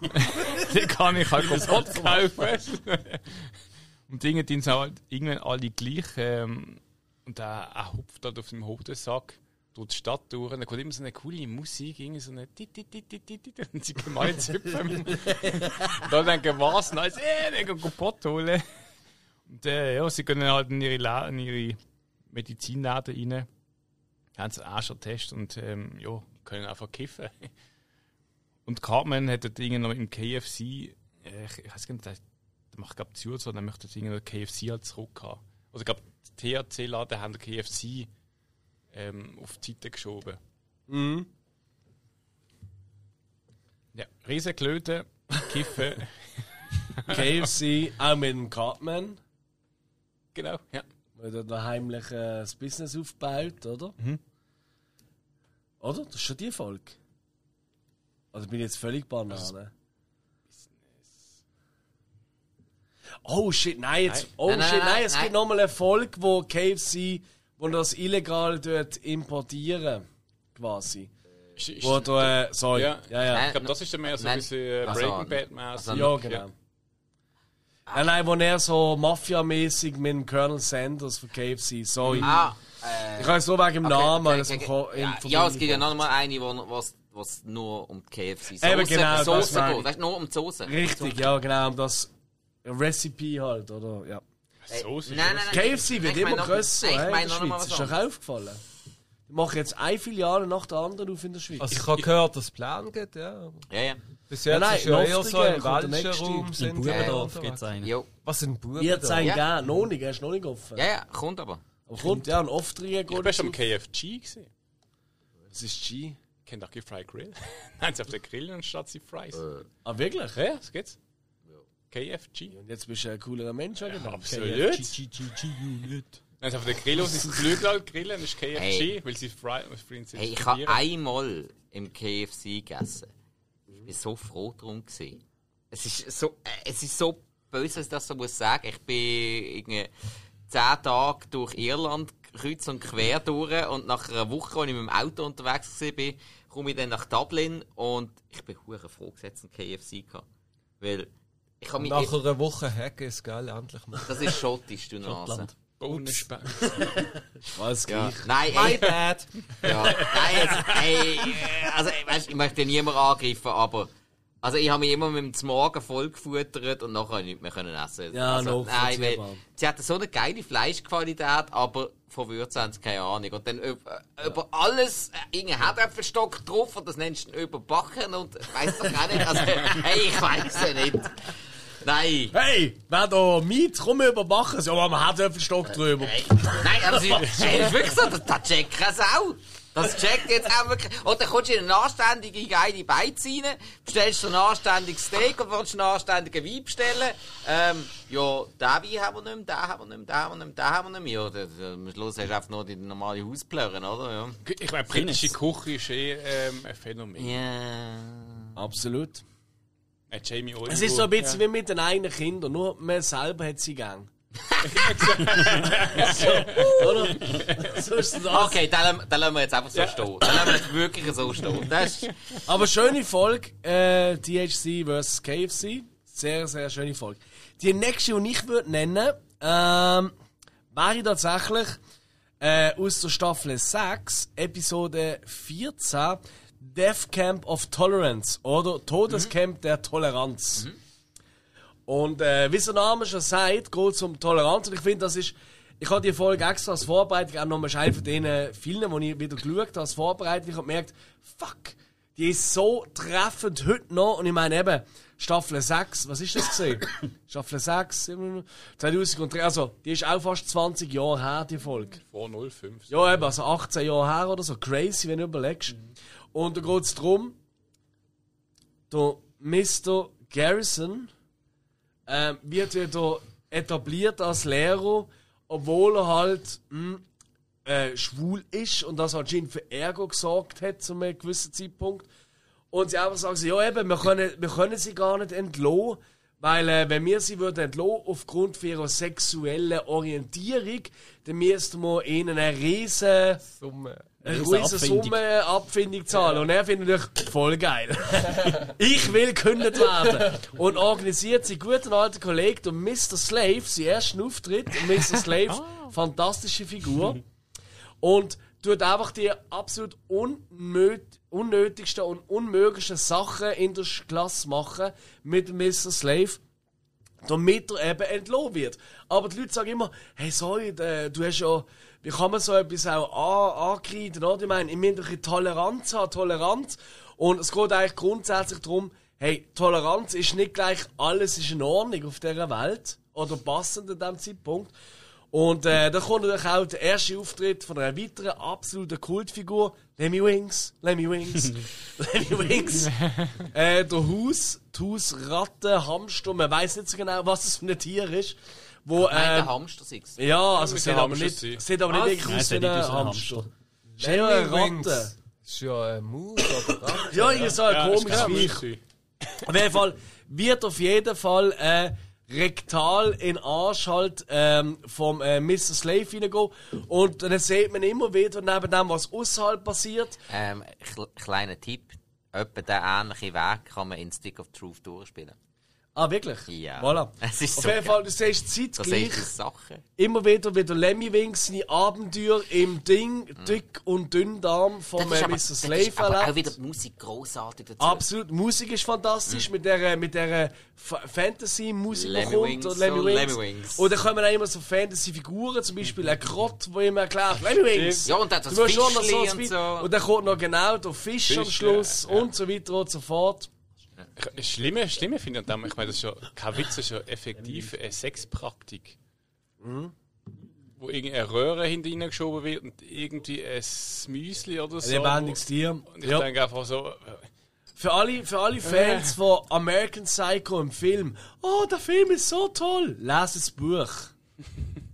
Den kann ich halt kaputt kaufen. und die sind halt irgendwann alle gleich. Ähm, und er, er hupft halt auf dem Hodensack durch die Stadt durch. Und dann kommt immer so eine coole Musik, irgendwie so eine tit, tit, tit, tit, tit, tit, und sie gemein hüpfen. und dann denken, was? Nice, äh, dann gehen kaputt holen. Und äh, ja, sie gehen halt in ihre, La in ihre Medizinläden rein, haben so einen ersten Test und ähm, ja, können einfach kiffen. Und Cartman hat das Ding noch im KFC, äh, ich, ich weiß gar nicht, der der macht glaube zu, so, dann möchte das Ding noch KFC halt zurück haben. Also ich glaube, die THC-Laden haben den KFC ähm, auf die Seite geschoben. Mhm. Ja, Riesenklöte, kiffen, KFC, auch mit dem Cartman. genau, ja. Weil er da heimlich äh, das Business aufbaut, oder? Oder? Das ist schon die Folge. Also bin ich jetzt völlig Banane. Oh shit, nein, jetzt. Oh Nein, nein, shit, nein, nein, es nein. gibt nochmal eine Folge, wo KFC, wo das illegal dort importieren. Quasi. Ist, ist, Wo da, äh, sorry. Ja. Ja, ja. ich glaube, das ist dann mehr so ein Nein. bisschen äh, Also, Breaking Bad mäßig also, Ja, genau. Nein, nein, wo er so Mafia-mäßig mit dem Colonel Sanders von KFC, sorry. Ah, äh, Ich kann es nur wegen dem okay, Namen, okay, okay, ja, ja, es gibt ja noch mal eine, wo was, was nur um die KFC Soße, Eben genau, das Soße meine geht. ich. Das ist nur um die Soße. Richtig, ja, genau, um das Recipe halt, oder? Ja. So ist es. Nein, nein, nein. KFC wird ich immer grösser, ich hey, in meine der Schweiz. was Ist anderes. aufgefallen. Die machen jetzt eine Filiale nach der anderen auf in der Schweiz. Also ich habe gehört, dass es Plan geht, ja. Ja, ja. Bis Ja, jetzt nein, ist ja eher so im nächste. Raum In Bubendorf gibt es einen. Jo. Was sind Buben Wird es da? einen Ja. Noch nicht, er ist noch nicht offen. Ja, ja, kommt aber. Aber kommt, ja, ein oft drin Ich geht bin schon am es KFG gesehen. Das ist G. Kentucky Fried Grill. Nein, sie auf der Grill anstatt sie Fries. Ah, wirklich? Ja, das geht's. KFG. Und jetzt bist du ein coolerer Mensch, oder? Absolut. Nein, sie auf der Grill, sie das Glühglas grillen, ist KFG, Hey. weil sie Fry, Fries sind. Hey, ich habe einmal im KFC gegessen. Ich bin so froh drum gewesen. Es ist so, äh, es ist so böse, dass ich das so muss sagen. Ich bin irgendwie zehn Tage durch Irland kreuz und quer durch und nach einer Woche, als ich mit dem Auto unterwegs war, komme ich dann nach Dublin und ich bin hure froh, dass es einen KFC hatte. Weil ich habe mich... Nach einer Woche Hack ist geil, endlich mal. Das ist schottisch, du Nase. Schottland. Bohnenspeck. Alles Ja. gleich. Nein, ey, bad. Ja, nein, jetzt, ey, also, weißt, ich möchte niemanden angreifen, aber, also, ich habe mich immer mit dem Morgen vollgefuttert und nachher nicht mehr können essen. Ja, also, nein, weil, sie hatten so eine geile Fleischqualität, aber von Würze haben sie keine Ahnung. Und dann über, über alles, äh, irgendein Herdöpfelstock drauf und das nennst du überbacken und, weiss doch auch nicht, also, hey, ich weiss ja nicht. Nein. Hey, wer da Miet, komm übermachen. Ja, aber man hat einen Stock drüber. Hey, nein, aber sie, hey, ist wirklich so, das, das checkt es auch. Das checkt jetzt auch wirklich. Und dann kommst du in eine anständige, geile Beiz rein, bestellst du ein anständiges Steak und willst einen anständigen Wein bestellen. Ähm, ja, den Wein haben wir nicht mehr, den haben wir nicht mehr, den haben wir nicht mehr, den haben wir nicht mehr. Ja, das- am Schluss hast du einfach nur die normale Hausplörren, oder? Ja. Ich meine, britische Küche ist eh ähm, ein Phänomen. Ja. Absolut. Äh, Jamie Oliver. Es ist so ein bisschen wie mit den eigenen Kindern, nur man selber hat sie gern. Oder? So ist das. Okay, dann, lassen- lassen wir jetzt einfach so stehen. Dann lassen wir jetzt wirklich so stehen. Das ist, Aber schöne Folge, äh, THC vs. KFC. Sehr, sehr schöne Folge. Die nächste, die ich würde nennen, ähm, wäre tatsächlich äh, aus der Staffel 6, Episode 14, Death Camp of Tolerance oder Todescamp der Toleranz. Und äh, wie der Name schon sagt, geht es um Toleranz. Und ich finde, das ist. Ich habe die Folge extra als Vorbereitung auch nochmal eine von den Filmen, die ich wieder geschaut habe, als Vorbereitung. Ich habe gemerkt, fuck, die ist so treffend heute noch. Und ich meine eben, Staffel 6, was ist das gesehen? Staffel 6, 2003, also die ist auch fast 20 Jahre her, die Folge. Vor 05. Ja, eben, also 18 Jahre her oder so. Crazy, wenn du überlegst. Und da geht es darum, der Mr. Garrison ähm, wird wieder etabliert als Lehrer, obwohl er halt mh, äh, schwul ist und das anscheinend für Ärger gesorgt hat zu einem gewissen Zeitpunkt. Und sie einfach sagen, sie, ja eben, wir können, wir können sie gar nicht entlassen, weil äh, wenn wir sie würden entlassen aufgrund ihrer sexuellen Orientierung, dann müssten wir ihnen eine riesen, Summe. Eine riesen riesen Abfindung. Summe Abfindung zahlen. Und er findet natürlich voll geil. ich will gekündigt werden. Und organisiert sie guten alten Kollegen und Mr. Slave, sein ersten Auftritt. Und Mr. Slave, fantastische Figur. Und tut einfach die absolut unnöt unnötigsten und unmöglichsten Sachen in der Klasse machen mit Mr. Slave damit er eben entlohnt wird. Aber die Leute sagen immer, hey, sorry, äh, du hast ja, wie kann man so etwas auch an, ankreiden, oder? Ich meine, ich muss doch eine Toleranz haben, Toleranz. Und es geht eigentlich grundsätzlich darum, hey, Toleranz ist nicht gleich alles ist in Ordnung auf dieser Welt, oder passend an diesem Zeitpunkt. Und äh, da kommt natürlich auch der erste Auftritt von einer weiteren absoluten Kultfigur, Lemmy Wings, Lemmy Wings, Lemmy Wings. äh, der Haus, die Hausratte, Hamster, man weiß nicht so genau, was das für ein Tier ist. Wo, nein, der äh, Hamster sieht's. ja, also mit sieht aber nicht, sein. sieht aber nicht wirklich aus wie ein Hamster. Ja eine. Ratte. ist ja ein Maus oder Ratte. Ja, irgendwie so ein Ja, das komisches Viech. Auf jeden Fall wird auf jeden Fall äh, rektal in den Arsch halt ähm, vom äh, Mr. Slave hineingehen. Und dann sieht man immer wieder neben dem, was außerhalb passiert. Ähm, kle- kleiner Tipp. Etwa den ähnlichen Weg kann man in Stick of Truth durchspielen. Ah, wirklich? Ja. Voilà. Es ist Auf so jeden. Fall, du siehst zeitgleich Sachen. immer wieder, wie der Lemmy Wings seine Abenteuer im Ding, dick und dünn Darm äh, aber, Mr. Slave ist aber auch erlebt. wieder die Musik grossartig dazu. Absolut, Musik ist fantastisch mit der mit der Fa- Fantasy-Musik, die Lemmy kommt und Lemmy Wings. Lemmy Wings. Und dann kommen auch immer so Fantasy-Figuren, zum Beispiel ein Krott, wo immer erklärt, Lemmy Wings. Ja, und dann das Fischli ein und so. Und dann kommt noch genau der Fisch, am Fisch, Schluss ja, ja. und so weiter und so fort. Ich- Schlimme, schlimme finde ich dem, ich meine, das ist ja kein Witz, das ist ja effektiv eine Sexpraktik. Wo irgendeine Röhre hinter ihnen geschoben wird und irgendwie ein Müsli oder so. lebendiges Tier. Und ich Ja. denke einfach so, äh, Für alle, für alle Fans von American Psycho im Film, oh, der Film ist so toll, lese das Buch.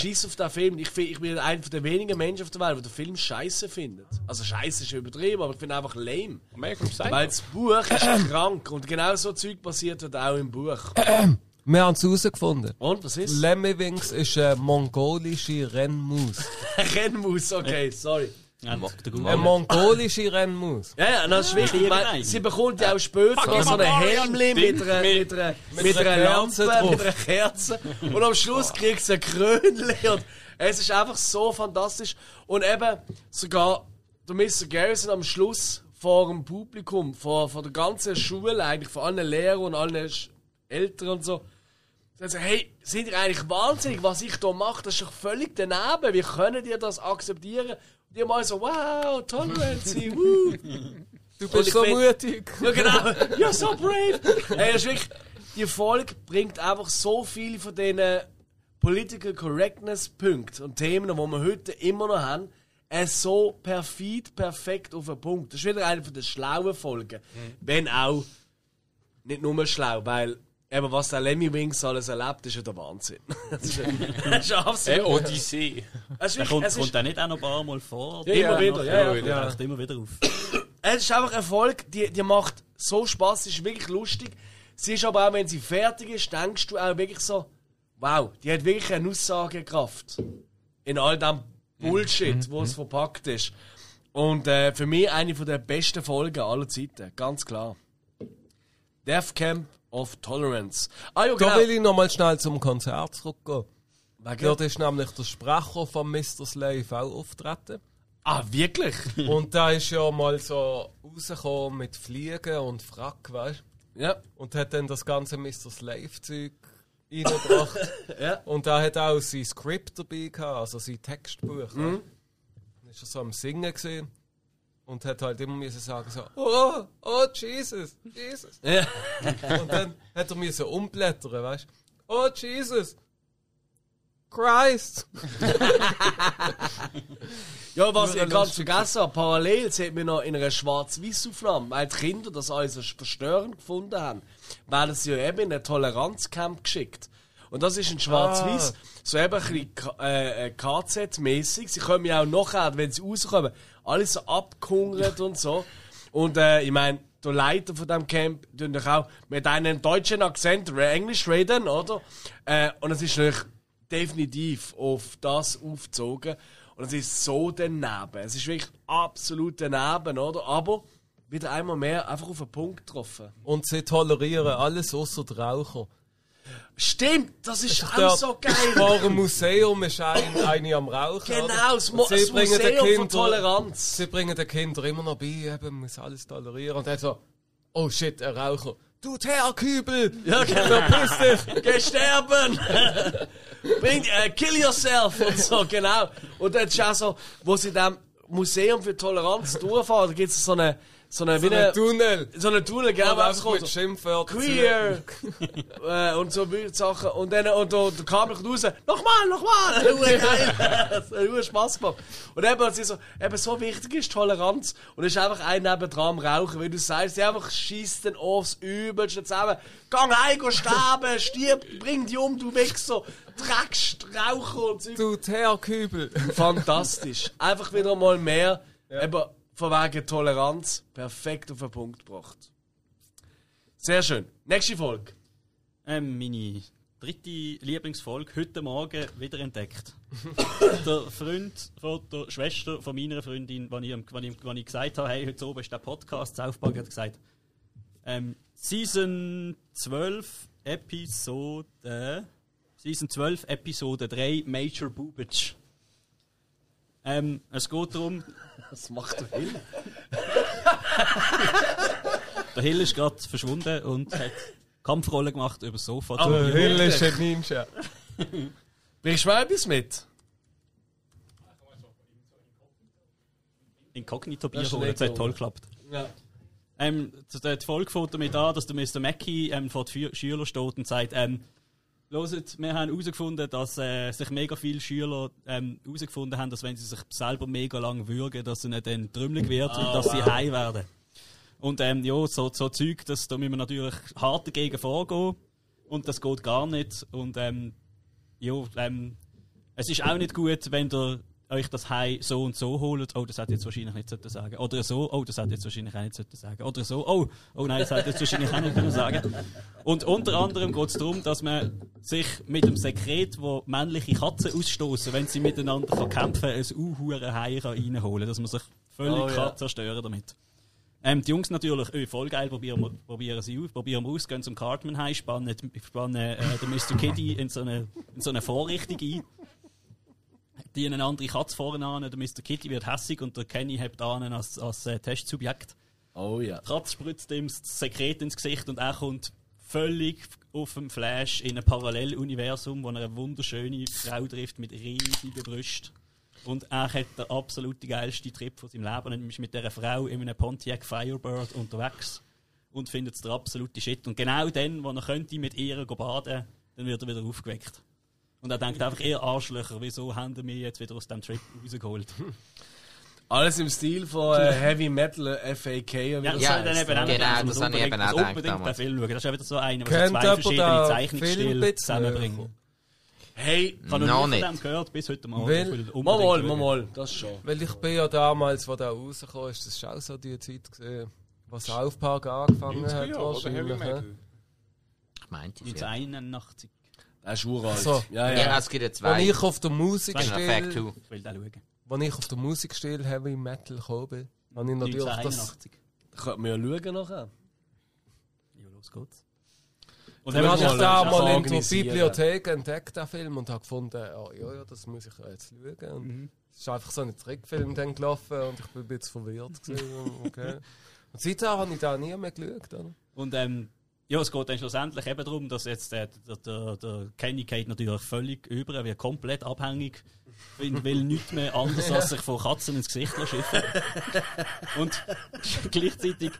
Scheiß auf den Film. Ich, find- ich bin einer der wenigen Menschen auf der Welt, der den Film scheiße findet. Also scheiße ist übertrieben, aber ich finde einfach lame. Weil das Buch ist krank und genau so Zeug passiert wird auch im Buch. Wir haben es herausgefunden. Und was ist? Lemmy Wings ist eine mongolische Rennmaus. Rennmaus, okay, sorry. Ja, Eine mongolische Rennmaus. Ja, ja, das ist wichtig, weil irgendein. sie bekommt ja auch später so einen Helm mit einer, mit einer, mit einer einer Lampe, mit einer Kerze. Und am Schluss kriegt sie ein Krönchen. Und es ist einfach so fantastisch. Und eben sogar der Mr. Garrison am Schluss vor dem Publikum, vor, vor der ganzen Schule, eigentlich vor allen Lehrern und allen Eltern und so, sagen sie, hey, sind ihr eigentlich wahnsinnig, was ich da mache? Das ist doch völlig daneben. Wie können ihr das akzeptieren? Die mal so, wow, Tolerance, woo. Du bist so find- mutig. Ja, genau. You're so brave. Ey, das ist wirklich, die Folge bringt einfach so viele von diesen Political Correctness Punkten und Themen, die wir heute immer noch haben, äh, so perfid, perfekt auf den Punkt. Das ist wieder eine von den schlauen Folgen. Wenn auch nicht nur schlau, weil eben was der Lemmy Wings alles erlebt, ist ja der Wahnsinn. Das ist, das ist absolut. Odyssee. Es ist, kommt, es ist, kommt der nicht auch noch ein paar Mal vor? Ja, immer wieder, ja, ja. Der taucht immer wieder auf. Es ist einfach Erfolg, die, die macht so Spaß, ist wirklich lustig. Sie ist aber auch, wenn sie fertig ist, denkst du auch wirklich so, wow, die hat wirklich eine Aussagekraft. In all dem Bullshit, Mhm. wo es verpackt ist. Und äh, für mich eine von der besten Folgen aller Zeiten, ganz klar. Death Camp of Tolerance. Ah ja, Da genau. will ich noch mal schnell zum Konzert zurückgehen. Wegen- Dort ist nämlich der Sprecher von Mr. Slave auch auftreten. Ah, wirklich? Und da ist ja mal so rausgekommen mit Fliegen und Frack, weißt ja. Und hat dann das ganze Mr. Slave-Zeug reingebracht. Ja. Und da hat auch sein Skript dabei gehabt, also sein Textbuch. Mhm. Dann ist er so am Singen gesehen und hat halt immer müssen sagen so, oh, oh, Jesus, Jesus. Ja. Und dann hat er müssen umblättern, weißt Oh, Jesus. Christ. Ja, was ich ganz vergessen habe, parallel sieht man noch in einer Schwarz-Weiß-Aufnahme, weil die Kinder das alles verstörend gefunden haben, werden sie ja eben in ein Toleranzcamp geschickt. Und das ist in Schwarz-Weiß, so eben ein bisschen äh, äh, KZ-mäßig. Sie kommen ja auch nachher, wenn sie rauskommen, alles so abgehungert und so. Und äh, ich meine, der Leiter von dem Camp tun doch auch mit einem deutschen Akzent Englisch reden, oder? Äh, und es ist natürlich definitiv auf das aufgezogen. Und es ist so daneben. Es ist wirklich absolut daneben, oder? Aber wieder einmal mehr einfach auf den Punkt getroffen. Und sie tolerieren alles außer die Raucher. Stimmt, das ist auch so geil. Vor dem Museum ist ein, eine am Rauchen. Genau, das, Mo das Museum von Kindern- Toleranz. Sie bringen den Kindern immer noch bei, eben, man muss alles tolerieren. Und er so, oh shit, ein Raucher. Du Teerkübel! Ja, genau. Verpiss dich! Geh sterben! Bring, äh, kill yourself! Und so, genau. Und dann ist auch so, wo sie in dem Museum für Toleranz durchfahren, da gibt es so eine, so eine, So eine, ein Tunnel. so eine Tunnel, genau, wo einfach mit so, Schimpfwörtern. Queer! äh, und so Sachen. Und dann, und der, der Kabel kommt raus, nochmal, nochmal! Hure geil! Hure Spass gemacht. Und eben, sie so, eben so wichtig ist Toleranz. Und es ist einfach ein nebendran am Rauchen, weil du sagst, die einfach schießt den aufs Übelste zusammen. Gang heim, geh sterben, stirb, bring dich um, du Wichser! Dreckst, Raucher und so. Du Teerkübel. Fantastisch. Einfach wieder mal mehr, eben von wegen Toleranz, perfekt auf den Punkt gebracht. Sehr schön. Nächste Folge. Ähm, meine dritte Lieblingsfolge heute Morgen wiederentdeckt. der Freund von der Schwester von meiner Freundin, wenn ich, ihm- wenn ich, wenn ich gesagt habe, hey, heute oben ist der Podcast, Park hat gesagt, ähm, Season 12, Episode, Season 12, Episode 3, Major Boobage. Ähm, es geht darum, Was macht der Hill? der Hill ist gerade verschwunden und hat Kampfrolle gemacht über das Sofa. Ah, Der Hill ist ein Ninja. Bringst du mir etwas mit? Inkognito-Bier Das ist holen, das hat toll geklappt. Ja. Ähm, die Folge fängt damit an, dass der Mr. Mackey ähm, vor den Schülern steht und sagt, ähm, Loset, wir haben herausgefunden, dass äh, sich mega viele Schüler ähm, herausgefunden haben, dass wenn sie sich selber mega lang würgen, dass sie nicht dann trümmelig wird und dass sie heim werden. Und ähm, ja, so, so Zeug, das, da müssen wir natürlich hart dagegen vorgehen. Und das geht gar nicht. Und ähm, ja, ähm, es ist auch nicht gut, wenn ihr euch das Hai so und so holt. Oh, das hätte ich jetzt wahrscheinlich nicht sollten sagen. Oder so, oh, das hätte ich jetzt wahrscheinlich auch nicht sollten sagen. Oder so, oh, oh nein, das hätte ich jetzt wahrscheinlich auch nicht können sagen. Und unter anderem geht es darum, dass man sich mit dem Sekret, wo männliche Katzen ausstoßen, wenn sie miteinander kann kämpfen ein unhure Hai reinholen kann. Dass man sich völlig Oh, ja. kann zerstören damit. Ähm, die Jungs natürlich, öh, voll geil, probieren, wir- probieren sie aus, probieren wir aus, gehen zum Cartman heim, spannen, spannen äh, den Mr. Kitty in so eine, in so eine Vorrichtung ein. Die eine andere Katze vorne an, der Mr. Kitty wird hässig und der Kenny hebt an als, als äh, Testsubjekt. Oh ja. Die Katze spritzt ihm das Sekret ins Gesicht und er kommt völlig auf dem Flash in ein Paralleluniversum, wo er eine wunderschöne Frau trifft mit riesigen Brüsten. Und er hat den absolut geilsten Trip von seinem Leben. Er ist mit dieser Frau in einem Pontiac Firebird unterwegs und findet es der absolute Shit. Und genau dann, wo er könnte mit ihr baden, dann wird er wieder aufgeweckt. Und er denkt einfach, ihr Arschlöcher, wieso haben mich jetzt wieder aus dem Trip rausgeholt? Alles im Stil von äh, Heavy Metal FAK. Ja, das Ja, habe ich dann eben auch genau, das habe ich eben auch gedacht unbedingt den. Film schauen. Das ist eben so einer, Kennt zwei verschiedene den Zeichnungsstile Film zusammenbringen. Hey, Ich habe Noch nie nicht. von dem gehört, bis heute Morgen. Weil- mal mal, mal mal, das schon. Weil ich bin ja damals, wo der rausgekommen ist, das ist auch so die Zeit gesehen, wo South Park angefangen 90er hat Jahre oder Heavy wahrscheinlich. Metal. Ich meinte es ja. 1981. Das ist uralt. So. Ja, Ja, ja. es gibt ja Wenn zwei. ich auf der 2. Ich will den schauen. wenn ich auf der Musikstil Heavy Metal gekommen bin, habe ich natürlich das. 1981. Da könnte man ja schauen nachher. Ja, los geht's. Und dann habe ich da das mal in der. Bibliothek entdeckt, den Film, und habe gefunden, oh, ja, ja, das muss ich jetzt schauen. Und Mhm. Es ist einfach so ein Trickfilm dann gelaufen und ich bin ein bisschen verwirrt. gewesen. okay. Und seitdem habe ich da nie mehr geschaut. Oder? Und ähm, ja, es geht dann schlussendlich eben darum, dass jetzt der, der, der, Kenny geht natürlich völlig über, er wird komplett abhängig, will, will nichts mehr anderes als sich von Katzen ins Gesicht schiffen. Und gleichzeitig,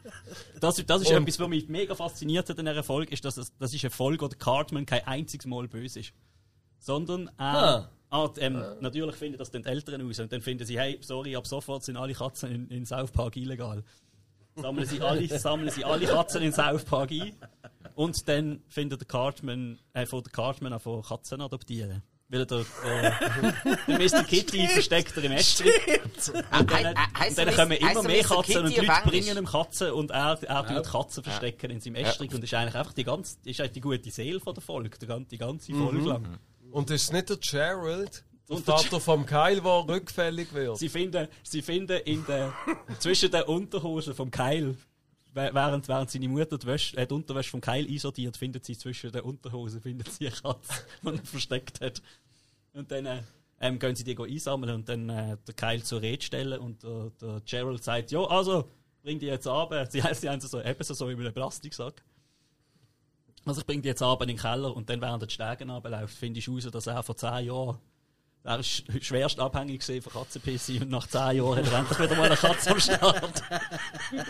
das, das ist Und- etwas, was mich mega fasziniert hat in dieser Folge, ist, dass es, das ist eine Folge, wo der Cartman kein einziges Mal böse ist. Sondern er, ah, ähm, natürlich finden das dann die Eltern aus und dann finden sie, hey, sorry, ab sofort sind alle Katzen in, in South Park illegal sammeln sie alle, sammeln sie alle Katzen in South Park ein. Und dann findet der Cartman, äh, von der Cartman an von Katzen adoptieren. Weil der, äh, der Mr. Kitty versteckt er im Estrich. Und dann, heisst und dann kommen immer mehr. Katzen und Leute bringen ihm Katzen und er, er tut Katzen verstecken in seinem Estrich und ist eigentlich einfach die ganze, ist eigentlich die gute Seele von der Folge, die ganze, die ganze Folge lang. Und ist es nicht der Gerald, der Und der Vater vom Kyle, der rückfällig wird? Sie finden, sie finden in der, zwischen den Unterhosen vom Keil, während, während seine Mutter die, Wäsche, äh, die Unterwäsche vom Keil einsortiert, findet sie zwischen den Unterhosen findet sie eine Katze, die er versteckt hat. Und dann äh, ähm, gehen sie die einsammeln und dann äh, der Keil zur Rede stellen und der, der Gerald sagt, ja, also, bring die jetzt ab. Sie, sie haben sie so, ebenso so in einem Plastiksack. Also ich bring die jetzt ab in den Keller und dann während er die Stegen runterläuft, finde ich raus, dass er vor 10 Jahren er ist schwerst abhängig von Katzenpissi und nach 10 Jahren hat er endlich wieder mal eine Katze am Start.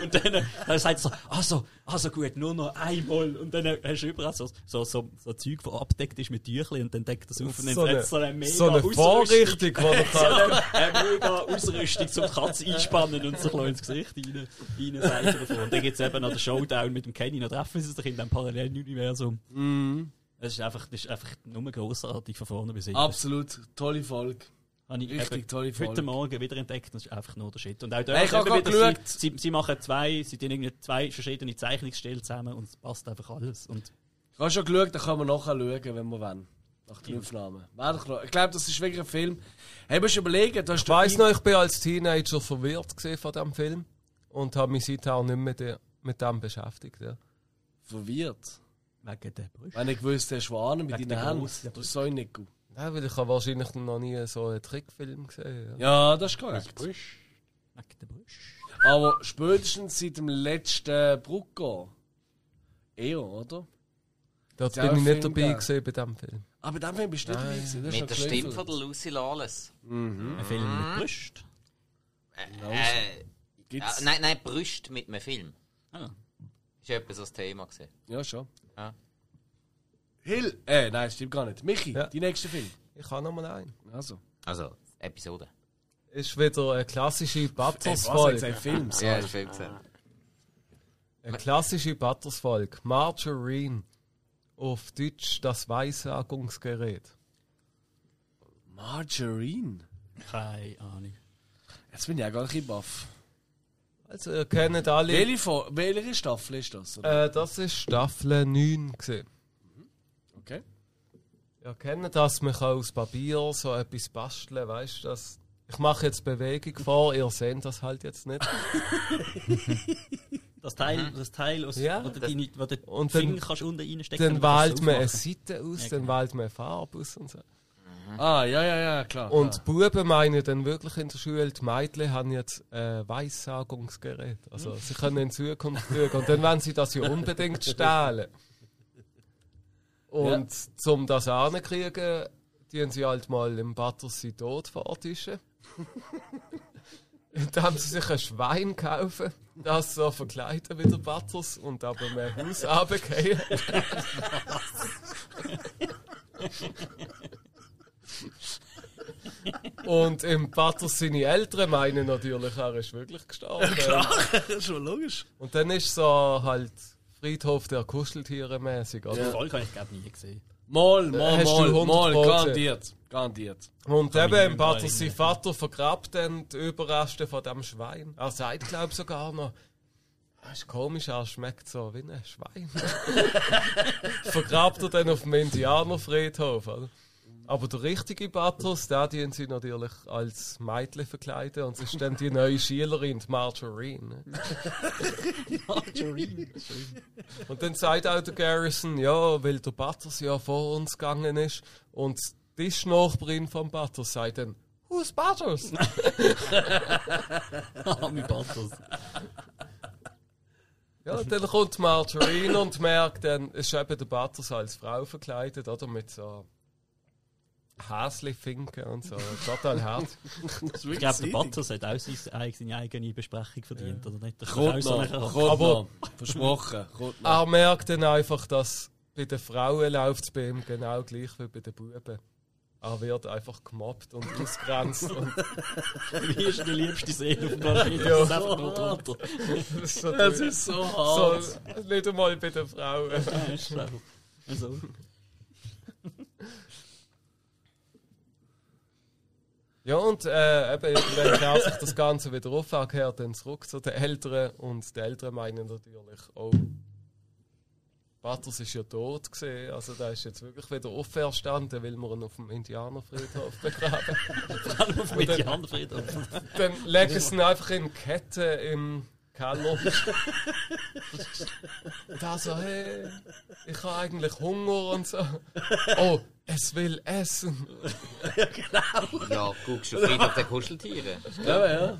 und dann, dann sagt er so, also, also gut, nur noch einmal. Und dann hast du überall so, so, so, so Zeug, das abdeckt ist mit Tüchli und dann deckt das auf und dann So hat so eine mega so eine. Vorrichtung, die er So kann. eine, mega Ausrüstung zum Katze einspannen und sich ins Gesicht rein, reinseiten davon. Und dann gibt es eben noch den Showdown mit dem Kenny, dann treffen sie sich in diesem Paralleluniversum. Mhm. Es ist einfach, das ist einfach nur grossartig von vorne bis hinten. Absolut. Tolle Folge. Habe ich Richtig tolle Folge. heute Morgen wieder entdeckt. Das ist einfach nur der Shit. Und auch dort ich hab eben grad wieder, sie, sie, sie machen zwei, sie tun irgendwie zwei verschiedene Zeichnungsstile zusammen und es passt einfach alles. Und Ich habe schon geschaut, dann können wir nachher schauen, wenn wir wollen. Nach den Aufnahmen. Ich glaube, das ist wirklich ein Film. Hey, musst du überlegen, du hast Ich weiss noch, ich bin als Teenager verwirrt gewesen von diesem Film und habe mich seither auch nicht mehr mit dem beschäftigt. Ja. verwirrt. Wegen der Brüste. Wenn ich gewusst der Schwane mit Wegen deinen der Händen. grossen Das soll nicht gut. Ja, weil ich habe wahrscheinlich noch nie so einen Trickfilm gesehen. Ja. Ja, das ist korrekt. Wegen der Brüste. Aber spätestens seit dem letzten Brucko. Eher, oder? Dort bin ich Film nicht dabei gewesen bei diesem Film. Aber dann Film bist du nicht dabei gewesen. Das ist Mit der. Stimme von der Lucy Lawless. Ein Film mit Brüsten. Äh, Gibt's? äh, nein, nein, Brüste mit einem Film. Ah. Ist etwas das Thema gesehen. Ja, schon. Ja. Hill. Äh, nein, stimmt gar nicht. Michi, Ja. die nächste Film. Ich habe noch mal einen. Also. Also, Episode. Ist wieder eine klassische Butters-Folge. ein Film? Ja, Ja. das Film gesehen. Eine klassische Butters-Folge. Margarine. Auf Deutsch das Weissagungsgerät. Margarine. Keine Ahnung. Jetzt bin ich ja gar nicht baff. Also, kennt alle. Welche, welche Staffel ist das? Oder? Äh, das ist Staffel 9 gewesen. Okay. Ihr kennt das, man kann aus Papier so etwas basteln, weißt du? Das ich mache jetzt Bewegung vor, ihr seht das halt jetzt nicht. Das Teil, das Teil aus, Ja, wo du das- deine, wo du und den dann- Finger kannst unten reinstecken Dann wählt man eine. Seite aus, Ja, dann genau. wählt man eine Farbe aus und so. Ah, ja, ja, ja, klar. Und klar. Buben meinen dann wirklich in der Schule, die Mädchen haben jetzt ein Weissagungsgerät. Also sie können in Zukunft schauen. Und dann wollen sie das ja unbedingt stehlen. Und zum das anzukriegen, tun sie halt mal im Battersee tot vortischen. Indem sie sich ein Schwein kaufen, das so verkleiden wie der Butters und aber mehr Haus runtergehen. Und im Butters seine Eltern meinen natürlich, er ist wirklich gestorben. schon logisch. Und dann ist so halt Friedhof der Kuscheltiere mäßig, Die oder? Folge habe ich glaube nie gesehen. Mal, mal, du mal, 100 mal, garantiert. Garantiert. Und Kann eben im mehr sein Vater vergrabt dann die Überreste von dem Schwein. Er sagt, glaube ich, sogar noch, Das ist komisch, er schmeckt so wie ein Schwein. Vergrabt er dann auf dem Indianerfriedhof, oder? Aber der richtige Batos, der dient sie natürlich als Mädchen verkleiden und es ist dann die neue Schülerin, die Marjorie. Ne? Und dann sagt auch der Garrison, ja, weil der Batos ja vor uns gegangen ist und die Tischnachbarin vom Batos sagt dann, Who's Batos? Arme Battles. Ja, dann kommt Marjorie und merkt dann, es ist eben der Batos als Frau verkleidet, oder? Mit so Häsli-Finken und so. Total hart. Ich glaube, der Battles hat auch seine, seine eigene Besprechung verdient, oder nicht? Der Kommt so noch, nachher- kommt Aber-. Versprochen, kommt noch. Er merkt dann einfach, dass bei den Frauen läuft es bei ihm genau gleich wie bei den Buben. Er wird einfach gemobbt und ausgrenzt. und Wie ist die liebste Seele auf dem Planeten? Ja. Das ist einfach nur drunter. das ist so, Das ist so hart. so nicht einmal bei den Frauen. Ja, ist so. Also, Ja, und äh, eben, irgendwann klärt sich das Ganze wieder auf, er kehrt dann zurück zu den Eltern und die Eltern meinen natürlich, oh, Batters ist ja tot gesehen, also der ist jetzt wirklich wieder auferstanden, weil wir ihn auf dem Indianerfriedhof begraben. auf dem Indianerfriedhof. dann legen sie ihn einfach in Ketten im Keller. und er so, hey, ich habe eigentlich Hunger und so. Oh, es will essen. Ja, guckst du Friedhof der Kuscheltiere? Ja, ja.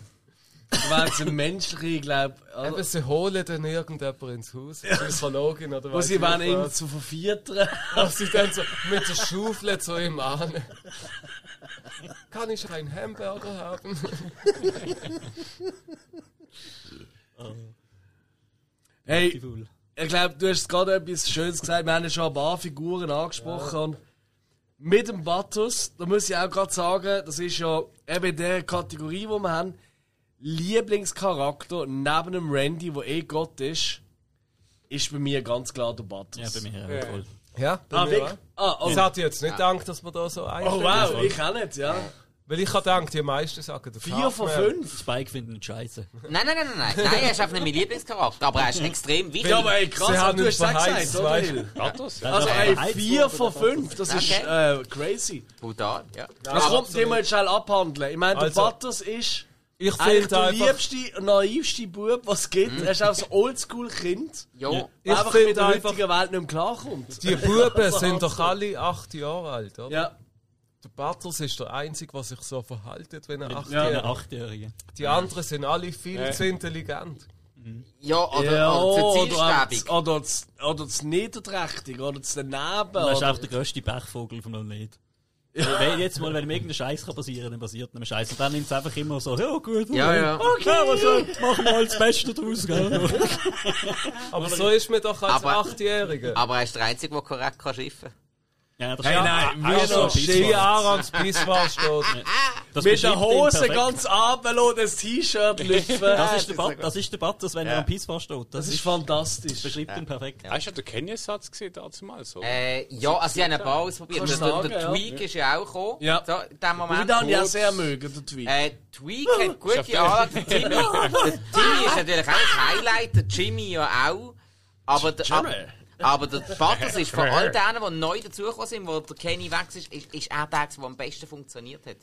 Weil es ein menschliche, glaube Eben, sie holen dann irgendjemand ins Haus, eine Psychologin oder Wo weiss sie ich wollen ihn was. zu verviertern. Was sie dann so mit der Schaufel zu ihm an. Kann ich einen Hamburger haben? Hey, Cool. ich glaube, du hast gerade etwas Schönes gesagt. Wir haben ja schon ein paar Figuren angesprochen. Und mit dem Battus, da muss ich auch gerade sagen, das ist ja eben in der Kategorie, die wir haben, Lieblingscharakter neben dem Randy, der eh Gott ist, ist bei mir ganz klar der Battus. Ja, bei mir auch voll. Ja, bei Ah, mir. Ah, oh. Ich hatte jetzt nicht gedacht, dass wir da so oh einstellen. wow, ich auch nicht, ja. Weil ich habe gedacht, die meisten sagen der Vier von fünf. Spike findet ihn scheiße. Nein, nein, nein, nein, nein. Nein, er ist einfach nicht mein Lieblingscharakter, aber er ist extrem wichtig. Ja, aber ey, krass, Sie aber haben du hast verheizt, gesagt, oder? Hill? Also, ey, vier von fünf, das ist äh, crazy. Brutal, ja. Das kommt den mal schnell abhandeln. Ich meine, der Also, Battus ist Ich finde der liebste, naivste Bub, was es gibt. Er ist auch so ein Oldschool-Kind. Ja. ich der einfach mit der heutigen Welt nicht mehr klarkommt. die Buben sind doch alle acht Jahre alt, oder? Ja, Der Butters ist der Einzige, der sich so verhaltet, wenn er acht Ja. Achtjährige. Die anderen sind alle viel zu intelligent. Ja, oder, ja oder oder, Zielstäbig. oder, das, oder das Niederträchtig, oder das Daneben. Du bist auch der grösste Pechvogel vom Planet. Wenn jetzt mal, wenn ihm irgendein Scheiß kann passieren, dann passiert einem Scheiß. Und dann nimmt es einfach immer so, ja gut, Ja, ja. okay, was soll, machen wir halt das Beste draus, gell? Aber so ist man doch als Achtjähriger. Aber er ist der Einzige, der korrekt kann schiffen Ja, das Hey, nein, wir Pisswort. Arams Bisswar steht. Das mit der Hose perfekt. ganz runterlassen, das T-Shirt lüpfen. Das ist der das ist der Batters, wenn er am Pisswar steht. Das, Das ist fantastisch. beschreibt ihn perfekt. Hast du den Kenya-Satz gesehen, dazu mal so? Äh, ja, also sie haben ein paar ausprobiert. Der, du der, der sagen, Tweak ist ja auch gekommen. Ja. So, in dem Und ich Moment. dann ja sehr mögen, der Tweet. Äh, Tweak hat gute Anlagen. Der Timmy, ist natürlich auch ein Highlight, der Jimmy ja auch. Aber der, aber der Butters ist von all denen, die neu dazugekommen sind, wo der Kenny weg ist, ist, ist er der, der am besten funktioniert hat.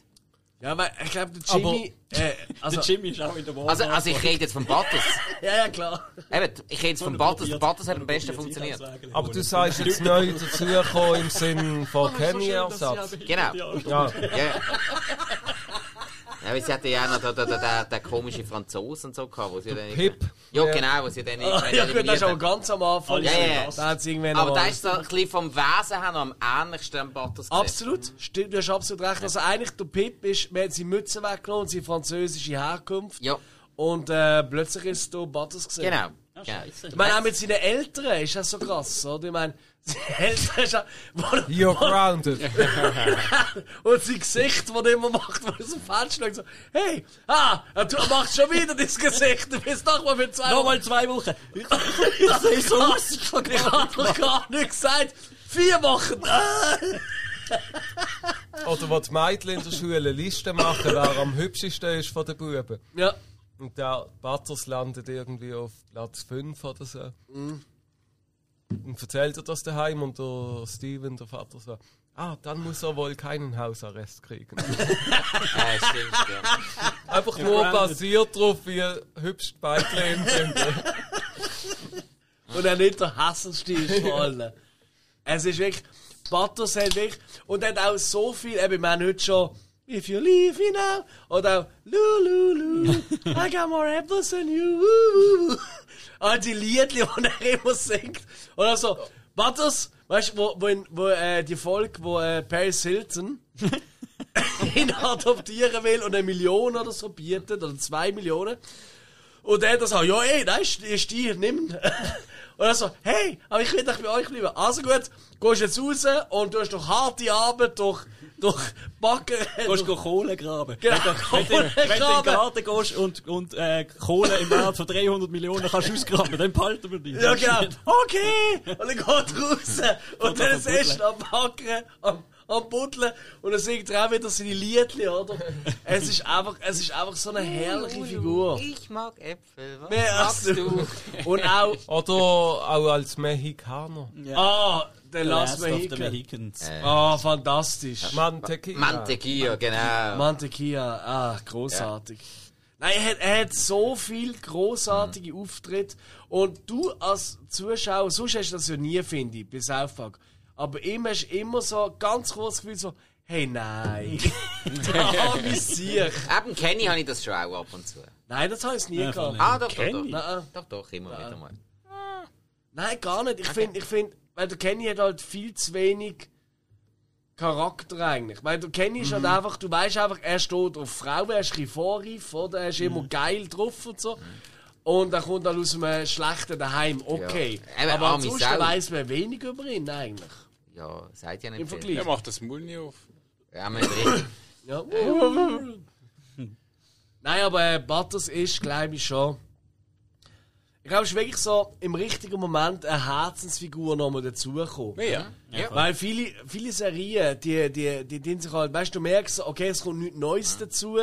Ja, weil ich glaube, der Jimmy. äh, also, der Jimmy ist auch in der Wahl. Also, also ich rede jetzt von Butters. ja, ja, klar. Eben, ich rede jetzt von Butters. Der Butters hat am besten funktioniert. Aber du sagst jetzt neu dazugekommen im Sinn von Kenny-Ersatz. Genau. Ja. Ja. Ja, weil sie hatte ja noch den, den, den, den komischen Franzosen und so gehabt, wo sie dann... Pip. Ja, Ja. genau, wo sie dann Ah, irgendwann ja, gut, das ist aber ganz am Anfang. Ja, ja, ja. Da irgendwann haben. Aber da ist so ein bisschen vom Wesen her noch am ähnlichsten am Butters. Absolut, stimmt, du hast absolut recht. Also eigentlich der Pip ist, man hat seine Mütze weggenommen, seine französische Herkunft. Ja, Und äh, plötzlich ist da Butters gesehen. genau. Ah, genau. Ich meine, auch mit seinen Eltern ist das so krass, oder? Ich meine, You're grounded. und sein Gesicht, das er immer macht, wo er so falsch schaut, so, hey, ah, du machst schon wieder das Gesicht, du bist doch mal für zwei Nochmal zwei Wochen. Ich, ich sehe so aus. Ich kann Ich hab doch gar nicht gesagt, vier Wochen. Oder wo die Mädchen in der Schule Listen machen, wer am hübschesten ist von den Buben. Ja, Und der Butters landet irgendwie auf Platz 5 oder so. Und erzählt er das daheim und der Steven, der Vater, so: Ah, dann muss er wohl keinen Hausarrest kriegen. Ja, stimmt, ja. Einfach nur basiert darauf, wie hübsch die Beiträge sind. Und er nicht der hässlichste ist von allen. Es ist wirklich, Butters hat wirklich, und er hat auch so viel, eben, wir haben heute schon, If you leave me now, oder auch, Lu, Lu, Lu, I got more apples than you, woo, woo. All die Liedli, die er immer singt. Oder so, Butters, weißt du, wo, wo, in, wo äh, die Folge, wo äh, Paris Hilton ihn adoptieren will und eine Million oder so bietet, oder zwei Millionen. Und er hat so, ja, ey, da ist, die, nimm. Und er so, hey, aber ich will doch bei euch bleiben. Also gut, gehst jetzt raus und du hast doch harte Arbeit durch, durch Backen. Du gehst Kohle graben. Genau, Wenn du, wenn du in den. Garten gehst und, und äh, Kohle im Wert von 300 Millionen kannst ausgraben, dann behalten wir dich. Ja, genau. Okay! Und dann geht raus. Und dann ist am er erst am Backen, am, am Buddeln. Und dann singt er auch wieder seine Liedli, oder? Es ist einfach, es ist einfach so eine herrliche Figur. Ich mag Äpfel. Was Wer magst du? Und auch, Oder auch als Mexikaner. ah, der Last Last of the Mohican. Mohicans. Ah, fantastisch. Mantequilla. Mantequilla, genau. Mantequilla, ah, großartig. Nein, er hat, er hat so viel großartige Auftritte und du als Zuschauer, sonst hast du das ja nie, finde ich, bei South Park. Aber immer hast du immer so ganz kurz das Gefühl so, hey nein, da hab ich sich. Eben Kenny habe ich das schon auch ab und zu. Nein, das habe ich nie Ja, gehabt. Ah, doch, doch, Kenny? doch. Nein, Doch, doch, immer wieder mal. nein, gar nicht. Ich finde, ich find, weil der Kenny hat halt viel zu wenig Charakter eigentlich. Weil der Kenny ist halt einfach, du weißt einfach, er steht auf Frauen, er ist ein bisschen vorreif, oder? Er ist immer geil drauf und so. Und er kommt dann aus einem schlechten Daheim, okay. Ja. Eben, Aber arme ansonsten weiss man wenig über ihn eigentlich. Ja, seid ja nicht Im viel. Vergleich. Er macht das Maul nie auf. Ja, man richtig. Ja. Nein, aber äh, Butters ist, glaube ich, schon. Ich glaube, es ist wirklich so im richtigen Moment eine Herzensfigur nochmal dazugekommen. Ja. Ja. Weil viele, viele Serien, die, die, die, die sich halt, weißt du, du merkst, okay, es kommt nichts Neues dazu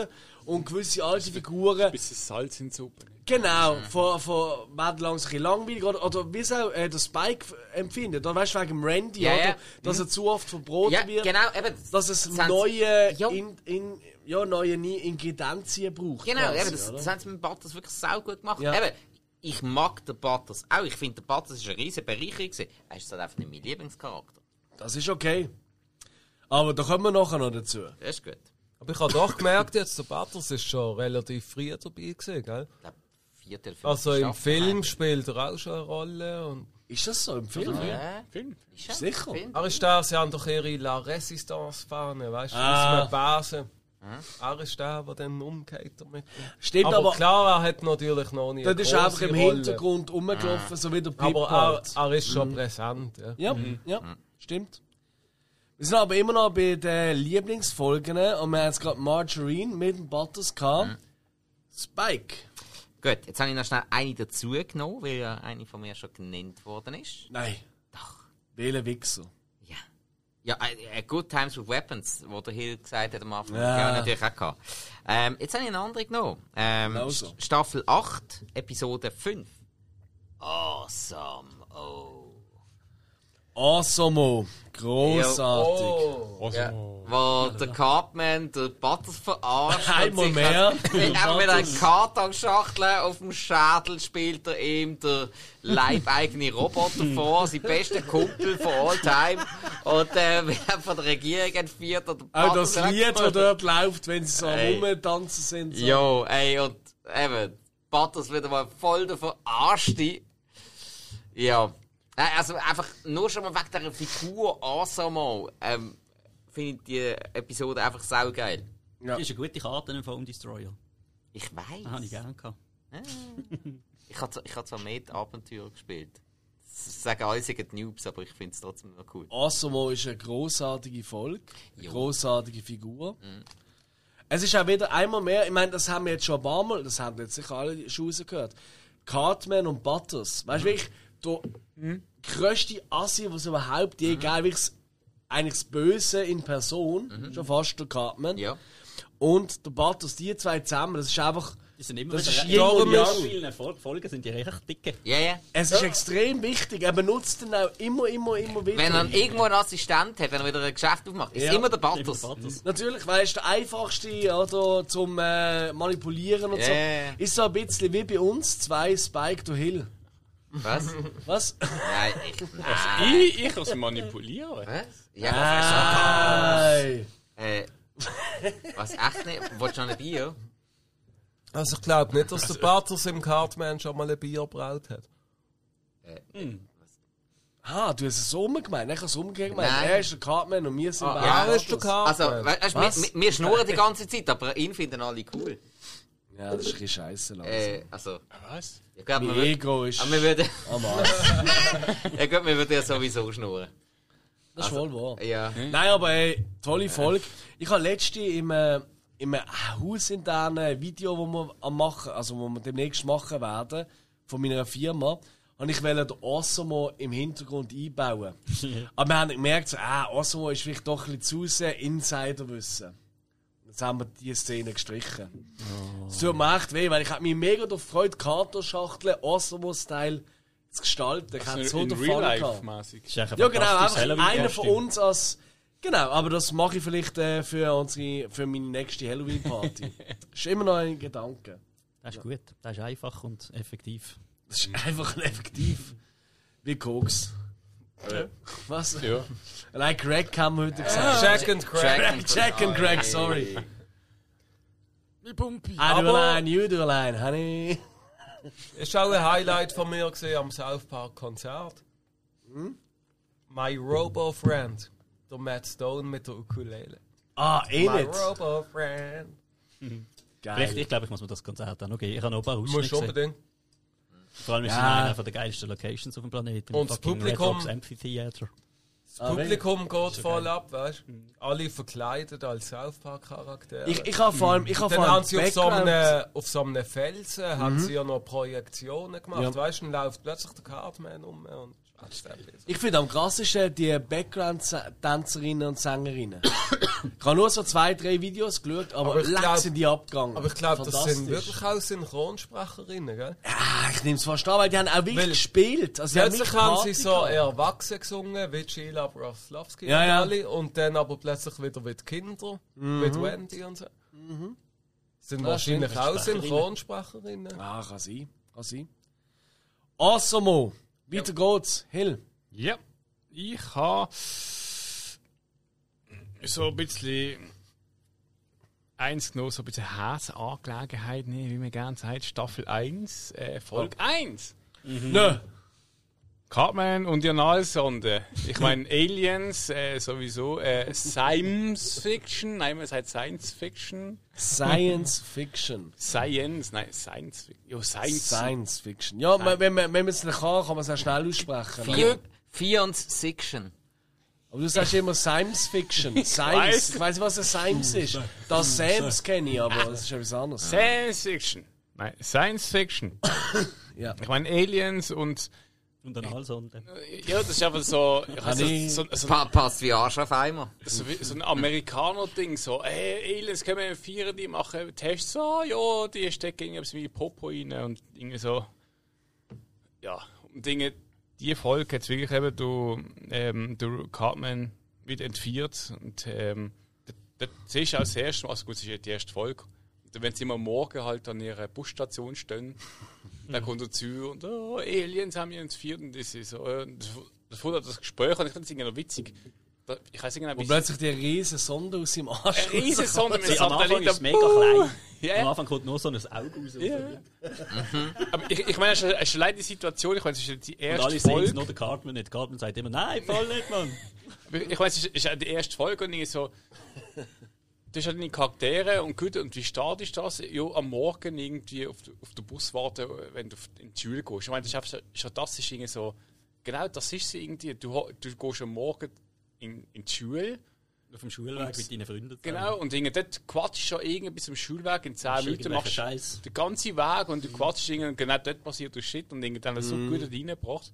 und gewisse alte Figuren, Bisschen Salz in die Suppe. genau, von, von werden lang ein bisschen langweilig oder, oder wie es auch äh, der Spike empfindet, oder weißt du, wegen dem Randy, Ja, oder, ja. dass er zu oft verboten Ja, wird, genau, eben. dass es neue, Ja. in, in, ja, neue Ingredienzien braucht. Genau, quasi, eben, das, oder? das haben sie mit Butters wirklich sau gut gemacht. Ja. Eben, ich mag den Butters auch. Ich finde, der Butters ist eine riesige Bereicherung. gewesen. Er ist halt einfach nicht mein Lieblingscharakter. Das ist okay. Aber da kommen wir nachher noch dazu. Das ist gut. Aber ich habe doch gemerkt, jetzt der Butters ist schon relativ früh dabei gewesen, gell? Ich glaube, vierte oder fünfte Also im Film spielt er auch schon eine Rolle. Und Ist das so im Film? ich. Äh, Film. ist er? Sicher? Film? ist da, sie haben doch ihre La Resistance-Fahne, weißt du, Ah. aus einer Base. Er ist der, der dann umgeht damit. Stimmt, aber, aber, klar, er hat natürlich noch nie das ist einfach im Rolle. Hintergrund rumgelaufen, so wie der Pip Aber halt. er, er ist schon präsent. Ja. Ja, ja, stimmt. Wir sind aber immer noch bei den Lieblingsfolgen und wir haben jetzt gerade Margarine mit dem Butters gehabt. Spike. Gut, jetzt habe ich noch schnell eine dazu genommen, weil ja eine von mir schon genannt worden ist. Nein. Doch. Wähle Wichser. Ja. Ja, äh, äh, Good Times with Weapons, wo der Hill gesagt hat am Anfang. Ja. Natürlich auch gehabt. Ähm, jetzt habe ich eine andere genommen. Ähm, so. St- Staffel 8, Episode 5. Awesome. Oh. Awesome. Grossartig. Oh. Ja. Wo der Cartman der Butters verarscht. Einmal mehr. hat- Einfach mit einer Kartonschachtel auf dem Schädel spielt er ihm der leibeigene Roboter vor, sein bester Kumpel von all time. Und äh, wird von der Regierung entführt. Und der Auch das Lied, das dort läuft, wenn sie so Ey. Rumtanzen sind. So. Jo, ey, und eben, Butters wieder mal voll der Verarschte. Ja. Nein, Also einfach nur schon mal wegen dieser Figur Asamo ähm, finde ich die Episode einfach saugeil. Ja. Das ist eine gute Karte im Foam Destroyer. Ich weiß. Das habe ich gerne gehabt. Ich habe ich hab zwar mit Abenteuer gespielt. Das sagen alle, sie sind Noobs, aber ich finde es trotzdem noch cool. Asimo ist eine grossartige Folge, eine Jo. grossartige Figur. Es ist auch wieder einmal mehr, ich meine, das haben wir jetzt schon ein paar Mal, das haben jetzt sicher alle schon rausgehört. Cartman und Butters. Weißt du, wirklich, der grösste Assi, was überhaupt je gab, wirklich das- eigentlich das Böse in Person, schon fast der Cartman. Ja. Und der Butters, die zwei zusammen, das ist einfach Die sind immer Das ist ganz Yang. vielen Fol- Folgen sind die recht dicke. Ja, ja. Es ist extrem wichtig. Er benutzt ihn auch immer, immer, immer wieder. Wenn er irgendwo einen Assistent hat, wenn er wieder ein Geschäft aufmacht, ist Ja. immer der Bartos. Bartos. Natürlich, weil er ist der einfachste oder, zum äh, Manipulieren und so. Ja, ja, ja. Ist so ein bisschen wie bei uns zwei Spike to Hill. Was? Was? Nein, ich, nein. Ich, ich als manipulieren. Was? Ja, Nein. Äh, was, echt nicht? Wolltest du noch ein Bier? Also ich glaube nicht, dass der Bartos im Cartman schon mal ein Bier braut hat. Ah, du hast es so gemeint. Ich habe es umgekehrt gemeint. Er ist der Cartman und wir sind Ah, ja, Er ist der. Cartman. Also, weißt, du, Was? wir, wir schnurren die ganze Zeit, aber ihn finden alle cool. Ja, das ist ein bisschen scheiße. Äh, also, Was? Ich glaube, mein wir, würden- Ego ist aber wir würden, am Arsch. ich glaube, wir würden ja sowieso schnurren. Das ist wohl wahr. Ja. Nein, aber ey, tolle Folge. Ich habe letzte im, äh, im äh, hausinternen Video, das wir am machen, also wo wir demnächst machen werden, von meiner Firma, und ich wollte den Osimo im Hintergrund einbauen. Aber wir haben gemerkt, so, ah, Osimo ist vielleicht doch ein bisschen zu sehr Insiderwissen. Jetzt haben wir diese Szene gestrichen. Es tut mir echt weh, weil ich hab mich mega darauf gefreut, Kartonschachteln, Osimo-Style zu gestalten. Ich hatte so in den Fall gehabt. Ja, genau, einfach einer von uns als. Genau, aber das mache ich vielleicht äh, für, unsere, für meine nächste Halloween-Party. ist immer noch ein Gedanke. Das ist gut. Das ist einfach und effektiv. Das ist einfach effektiv. Wie Koks. Was? Ja. Nein, Craig haben wir heute gesagt. Jack and Crack. Jack Jack and Craig, sorry. Wie Pumpi. I do Aber- a line, you do line, honey. Ist auch ein Highlight von mir gesehen am South Park Konzert. My Robo Friend. Der Matt Stone mit der Ukulele. Ah, eh My nicht. Robo Friend. Vielleicht, Geil. ich glaube, ich muss mir das Konzert noch geben. Ich habe noch ein paar Ausschnitte Musst du unbedingt. Vor allem ist es Ja. einer der geilsten Locations auf dem Planeten. Und das Publikum- Amphitheater. Das Ah, Publikum geht voll ab, weißt du? Alle verkleidet als South Park Charaktere. Ich, ich habe vor allem, ich habe Dann haben sie auf so, einem, auf so einem Felsen haben sie ja noch Projektionen gemacht. Ja. Weißt du, dann läuft plötzlich der Cartman um und Ich finde am krassesten die Background-Tänzerinnen und Sängerinnen. ich habe nur so zwei, drei Videos geschaut, aber, Aber leck sind die abgegangen. Aber ich glaube, das sind wirklich auch Synchronsprecherinnen, gell? Ah, ich nehme es fast an, weil die haben auch wirklich Weil- gespielt. Also haben Plötzlich haben Party sie so erwachsen gesungen, wie Sheila Broslowski Ja, und ja. und dann aber plötzlich wieder wie die Kinder, wie die Wendy und so. Sind Ja, wahrscheinlich auch Synchronsprecherinnen. Ah, kann sein. Kann sein. Asomo. Weiter geht's. Hill. Ja. Ich habe so ein bisschen eins genommen, so ein bisschen Herzangelegenheit, wie man gerne sagt, Staffel 1, äh, Folge 1. Nö. Cartman und die Analsonde. Ich meine, Aliens äh, sowieso, äh, Science Fiction, nein, man sagt Science Fiction. Science Fiction. Science, nein, Science Fiction. Ja, Science. Science Fiction. Ja, man- wenn man wenn man es nicht kann, kann man es auch schnell aussprechen. Vier, Fiance Fiction. Aber du sagst immer Science Fiction. Science. Ich weiß nicht, was ein Science ist. Das Sams kenne ich, aber das ist etwas anderes. Science Fiction. Nein, Science Fiction. Ja. Ich meine, Aliens und Und dann Allsonde. Ja, das ist einfach so. Kann so, so, so, Pa passt wie Arsch auf einmal. so, so ein Amerikaner-Ding. So, hey, Aliens können wir feiern, die machen Tests. So, ah, ja, die stecken irgendwas wie Popo rein und irgendwie so. Ja, und Dinge. Die Folge hat wirklich eben du, ähm, der Cartman wird entführt und ähm, das, siehst du auch das erste Mal, also gut, das ist ja die erste Folge. Und wenn sie immer morgen halt an ihrer Busstation stehen, dann kommt er zu und oh, Aliens haben mich entführt und das ist so. Das, das wurde das Gespräch und ich finde es irgendwie noch witzig. Ich weiß irgendwie Wo plötzlich die riesige Sonde aus seinem Arsch eine riesige Sonde mit am Anfang ist mega klein. Ja, Am ja. Anfang kommt nur so ein Auge raus. Aber ich, ich meine, es ist- allein die Situation, ich meine, es ist die Und erste alle sehen es, Folge. nur der Cartman nicht. Cartman sagt immer, nein, voll nicht, Mann. Ich meine, es ist, ist die erste Folge und irgendwie so. Du hast halt deine Charaktere und gut, und wie stark ist das? Ja, am Morgen irgendwie auf, auf den Bus warten, wenn du in die Schule gehst. Ich meine, das ist einfach schon das ist irgendwie so. Genau, das ist es irgendwie. Du, du gehst am Morgen in, in die Schule. Auf dem Schulweg mit deinen Freunden. Genau, und irgendwie dort quatschst du schon irgendwie bis zum Schulweg in 10 Minuten, machst Scheiß. den ganzen Weg und du quatschst irgendwie und genau dort passiert der Shit und irgendwie dann so gut reingebracht.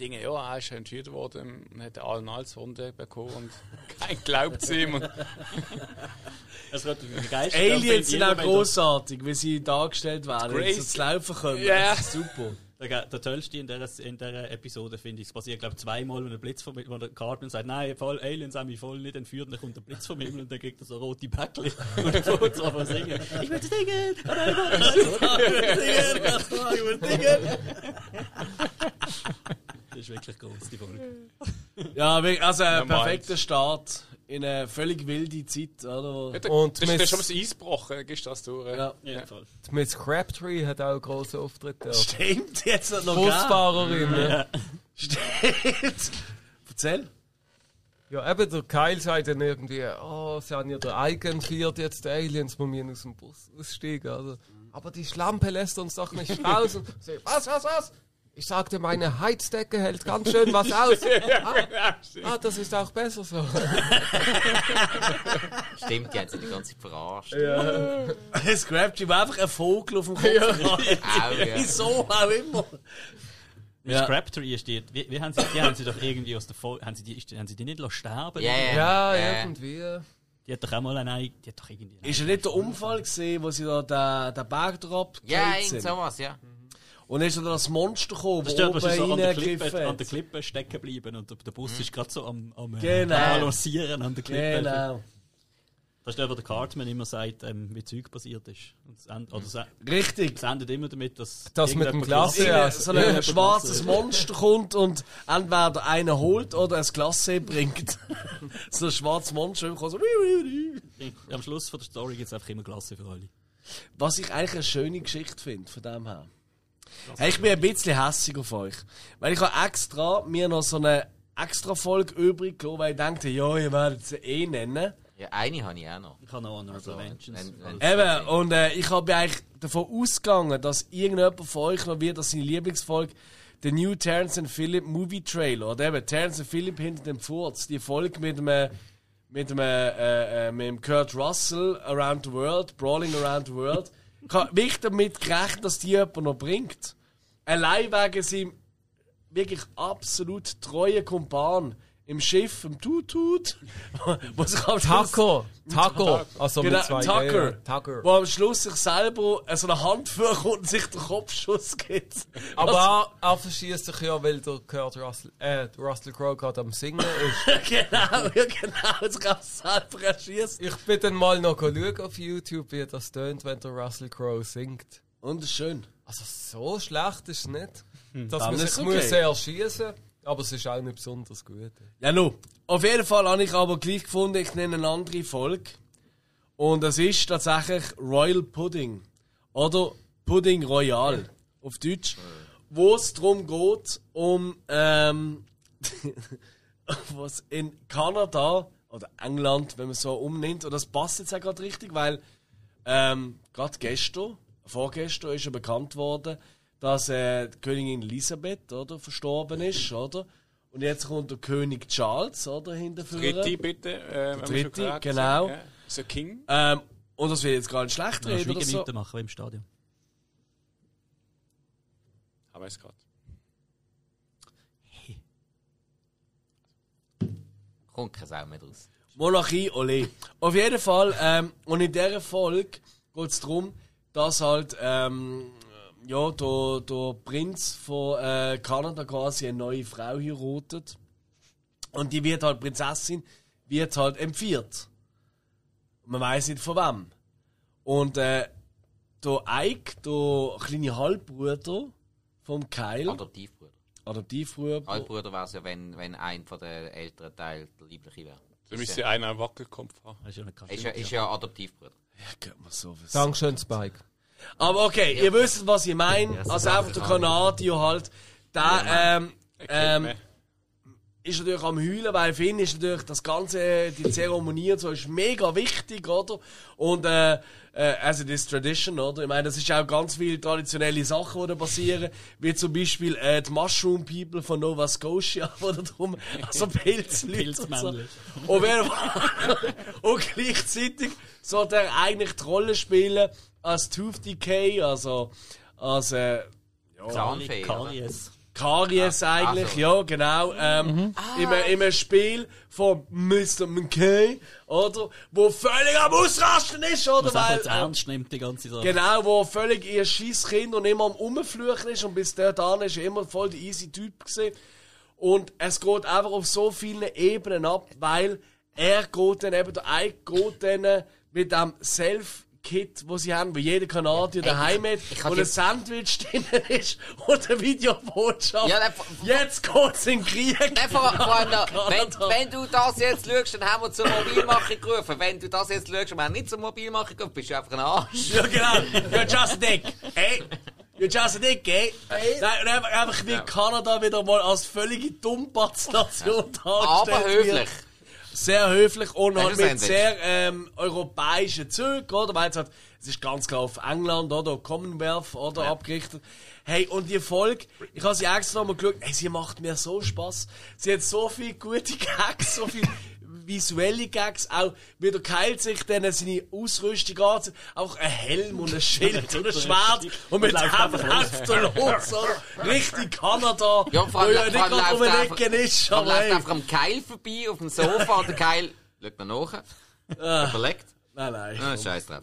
Dinge, ja, er ist entführt worden und hat allen als Hunde bekommen und kein glaubt es ihm. Es wird begeistert. Aliens sind auch großartig, wie sie dargestellt werden. Wenn sie laufen können. Ja. Das ist super. Der, der tollste in dieser, in dieser Episode finde ich, es passiert glaube ich zweimal, wenn der Blitz vom Himmel, wo der Cartman sagt, nein, voll, Aliens haben mich voll nicht entführt, dann kommt der Blitz vom Himmel und dann kriegt er so rote Päckchen und dann fängt er an singen. Ich will singen! Oh nein, ich will singen! Das ist wirklich groß, die Folge. Ja, also ein Normal. perfekter Start in eine völlig wilde Zeit, oder? Ja, der, Und der, der mit- ist schon mal das Eis gebrochen, gehst du das durch. Ja. Ja. Miss Crabtree hat auch einen grossen Auftritt gehabt. Stimmt, jetzt noch gar. Busfahrerin, ja. Stimmt. Erzähl. Ja, eben, der Kyle sagt dann irgendwie, oh, sie haben ja den Icon entführt, jetzt die Aliens, wir müssen aus dem Bus aussteigen. Also. Aber die Schlampe lässt uns doch nicht raus. Und sie, was, was, was? Ich sagte, meine Heizdecke hält ganz schön was aus. Ah, ah, das ist auch besser so. Stimmt, die haben sie die ganze Zeit verarscht. Scraptree war einfach ein Vogel auf dem Kopf. ja. Wieso auch immer. Ja. Ja. Scraptree ist die, wie, wie haben sie, die haben sie doch irgendwie aus der Folge, haben sie die, ist- haben sie die nicht lassen sterben? Ja, ja. Ja, Äh. irgendwie. Die hat doch auch mal eine, die hat doch irgendwie Ist ja nicht der Unfall gesehen, wo sie da den, den Berg drauf Ja, irgend sowas, ja. Und dann ist da das Monster gekommen, Das stört, oben so an der, Klippe, an der. Klippe stecken geblieben und der, Bus ist gerade so am, am Genau. balancieren an der Klippe. Genau. Das ist der, wo der Cartman immer sagt, ähm, wie Zeug passiert ist. End, oder es, Richtig. es endet immer damit, dass. Das mit dem Glas, Glas- ja. So ein Ja, schwarzes. Monster kommt und entweder einen holt oder ein Glacé bringt. so ein schwarzes Monster und kommt so. Am Schluss von der Story gibt es einfach immer Klasse für alle. Was ich eigentlich eine schöne Geschichte finde, von dem her. Hey, ich bin ein bisschen hässig auf euch. Weil ich habe extra mir noch so eine extra Folge übrig gelassen, weil ich dachte, ja, ihr werdet sie eh nennen. Ja, eine habe ich auch noch. Ich habe noch Honorable Mentions. wenn- wenn- Eben, und äh, ich habe eigentlich davon ausgegangen, dass irgendjemand von euch noch wird, dass seine Lieblingsfolge der New Terrence and Phillip Movie Trailer, oder eben Terrence and Phillip hinter dem Furz, die Folge mit dem, äh, mit dem, äh, äh, mit dem Kurt Russell Around the World, Brawling Around the World. Wirklich damit gerechnet, dass die jemand noch bringt. Allein wegen seinem wirklich absolut treuen Kumpan im Schiff, im Tutut, wo sich am Schluss- Taco. Taco. Also Genau, mit zwei Tucker. G. Tucker. Wo am Schluss sich selber äh, so eine Hand vorkommt und sich den Kopfschuss gibt. Aber er, er verschießt sich ja, weil der Kurt Russell, äh, Russell Crowe gerade am Singen ist. genau, ja genau, sich auch selber erschießt. Ich bin dann mal noch schauen auf YouTube, wie das tönt, wenn der Russell Crowe singt. Und schön. Also so schlecht ist es nicht. Dass Dann man ist sich okay. muss erschießen aber es ist auch nicht besonders gut. Ja, nu. Auf jeden Fall habe ich aber gleich gefunden, ich nenne eine andere Folge. Und das ist tatsächlich Royal Pudding. Oder Pudding Royal. Auf Deutsch. Wo es darum geht, um, ähm, was in Kanada oder England, wenn man es so umnimmt, und das passt jetzt auch gerade richtig, weil ähm, gerade gestern, vorgestern ist ja bekannt worden, dass äh, die Königin Elisabeth oder, verstorben ist, oder? Und jetzt kommt der König Charles, oder, hinterführen. Dritte bitte. Äh, schon Dritte, genau. sagen, Ja. So King. Ähm, und das will ich jetzt gar nicht schlecht Ja, reden oder so. Machen wir im Stadion. Aber es gerade. Kommt keine Sau mehr raus. Monarchie, ole. Auf jeden Fall, ähm, und in dieser Folge geht es darum, dass halt, ähm, ja, der, der Prinz von äh, Kanada quasi eine neue Frau heiratet. Und die wird halt Prinzessin, wird halt empfiehlt. Man weiß nicht von wem. Und äh, der Ike, der kleine Halbbruder vom Kyle, Adoptivbruder. Adoptivbruder, Halbbruder wäre es ja, wenn, wenn ein von der älteren Teil der liebliche wäre. Da Ist müsste ja, einer Wackelkopf haben. Ist ja ist ja, ist ja Adoptivbruder. Geht mir sowas. Dankeschön, Spike. Aber okay, ihr wisst, was ich meine. Ja, so also einfach der. Kanadier halt. Der ähm, ähm, Ähm, ist natürlich am Heulen, weil für ihn ist natürlich das ganze, die Zeremonie und so ist mega wichtig, oder? Und äh, äh, also das Tradition, oder? Ich meine, das ist auch ganz viele traditionelle Sachen, die da passieren, wie zum Beispiel äh, die Mushroom People von Nova Scotia, da drum, also Pilzleute und so. Und, wer- und gleichzeitig sollte er eigentlich die Rolle spielen als Tooth Decay, also als äh, ja, Zahnfee? Karies. Karies eigentlich, ja, genau. Ähm, in, einem, in einem Spiel von Mr. McKay, oder? Wo völlig am Ausrasten ist, oder? Was Weil, jetzt äh, ernst nimmt, die ganze Sache. Genau, wo völlig ihr scheiß Kind und immer am Umfluchen ist und bis der da ist er immer voll der easy Typ gewesen. Und es geht einfach auf so vielen Ebenen ab, weil er geht dann eben, der Ike geht dann mit dem Self-Kit, wo sie haben, wo jeder Kanadier daheim hat, ich wo ein Sandwich drin ist und eine Videobotschaft. Ja, dann- Jetzt geht's in den Krieg. Nein, vor, vor allem noch, wenn, wenn du das jetzt schaust, dann haben wir zur Mobilmachung gerufen. Wenn du das jetzt schaust und wir haben nicht zur Mobilmachung gerufen, bist du einfach ein Arsch. Ja, genau. You're just a dick. Ey. You're just a dick, ey. Nein, und einfach, einfach wie Kanada wieder mal als völlige Dummpatsnation Aber dargestellt höflich. wird. Sehr höflich und halt mit sehr ähm, europäischen Zügen, oder? Weil es, halt, es ist ganz klar auf England, oder? Commonwealth, oder? Abgerichtet. Hey, und die Folge, ich habe sie extra nochmal geschaut, hey, sie macht mir so Spaß. Sie hat so viele gute Gags, so viele visuelle Gags, auch wie der Keil sich dann seine Ausrüstung an, auch ein Helm und ein Schild und ein Schwert und mit dem läuft er los, oder? Richtig Kanada, Ja, vor wo allem, ja nicht gerade um den er Ecken ist, aber läuft einfach am Keil vorbei auf dem Sofa und der Keil schaut mir nach. Überlegt. Nein, nein. Ah, scheiß drauf.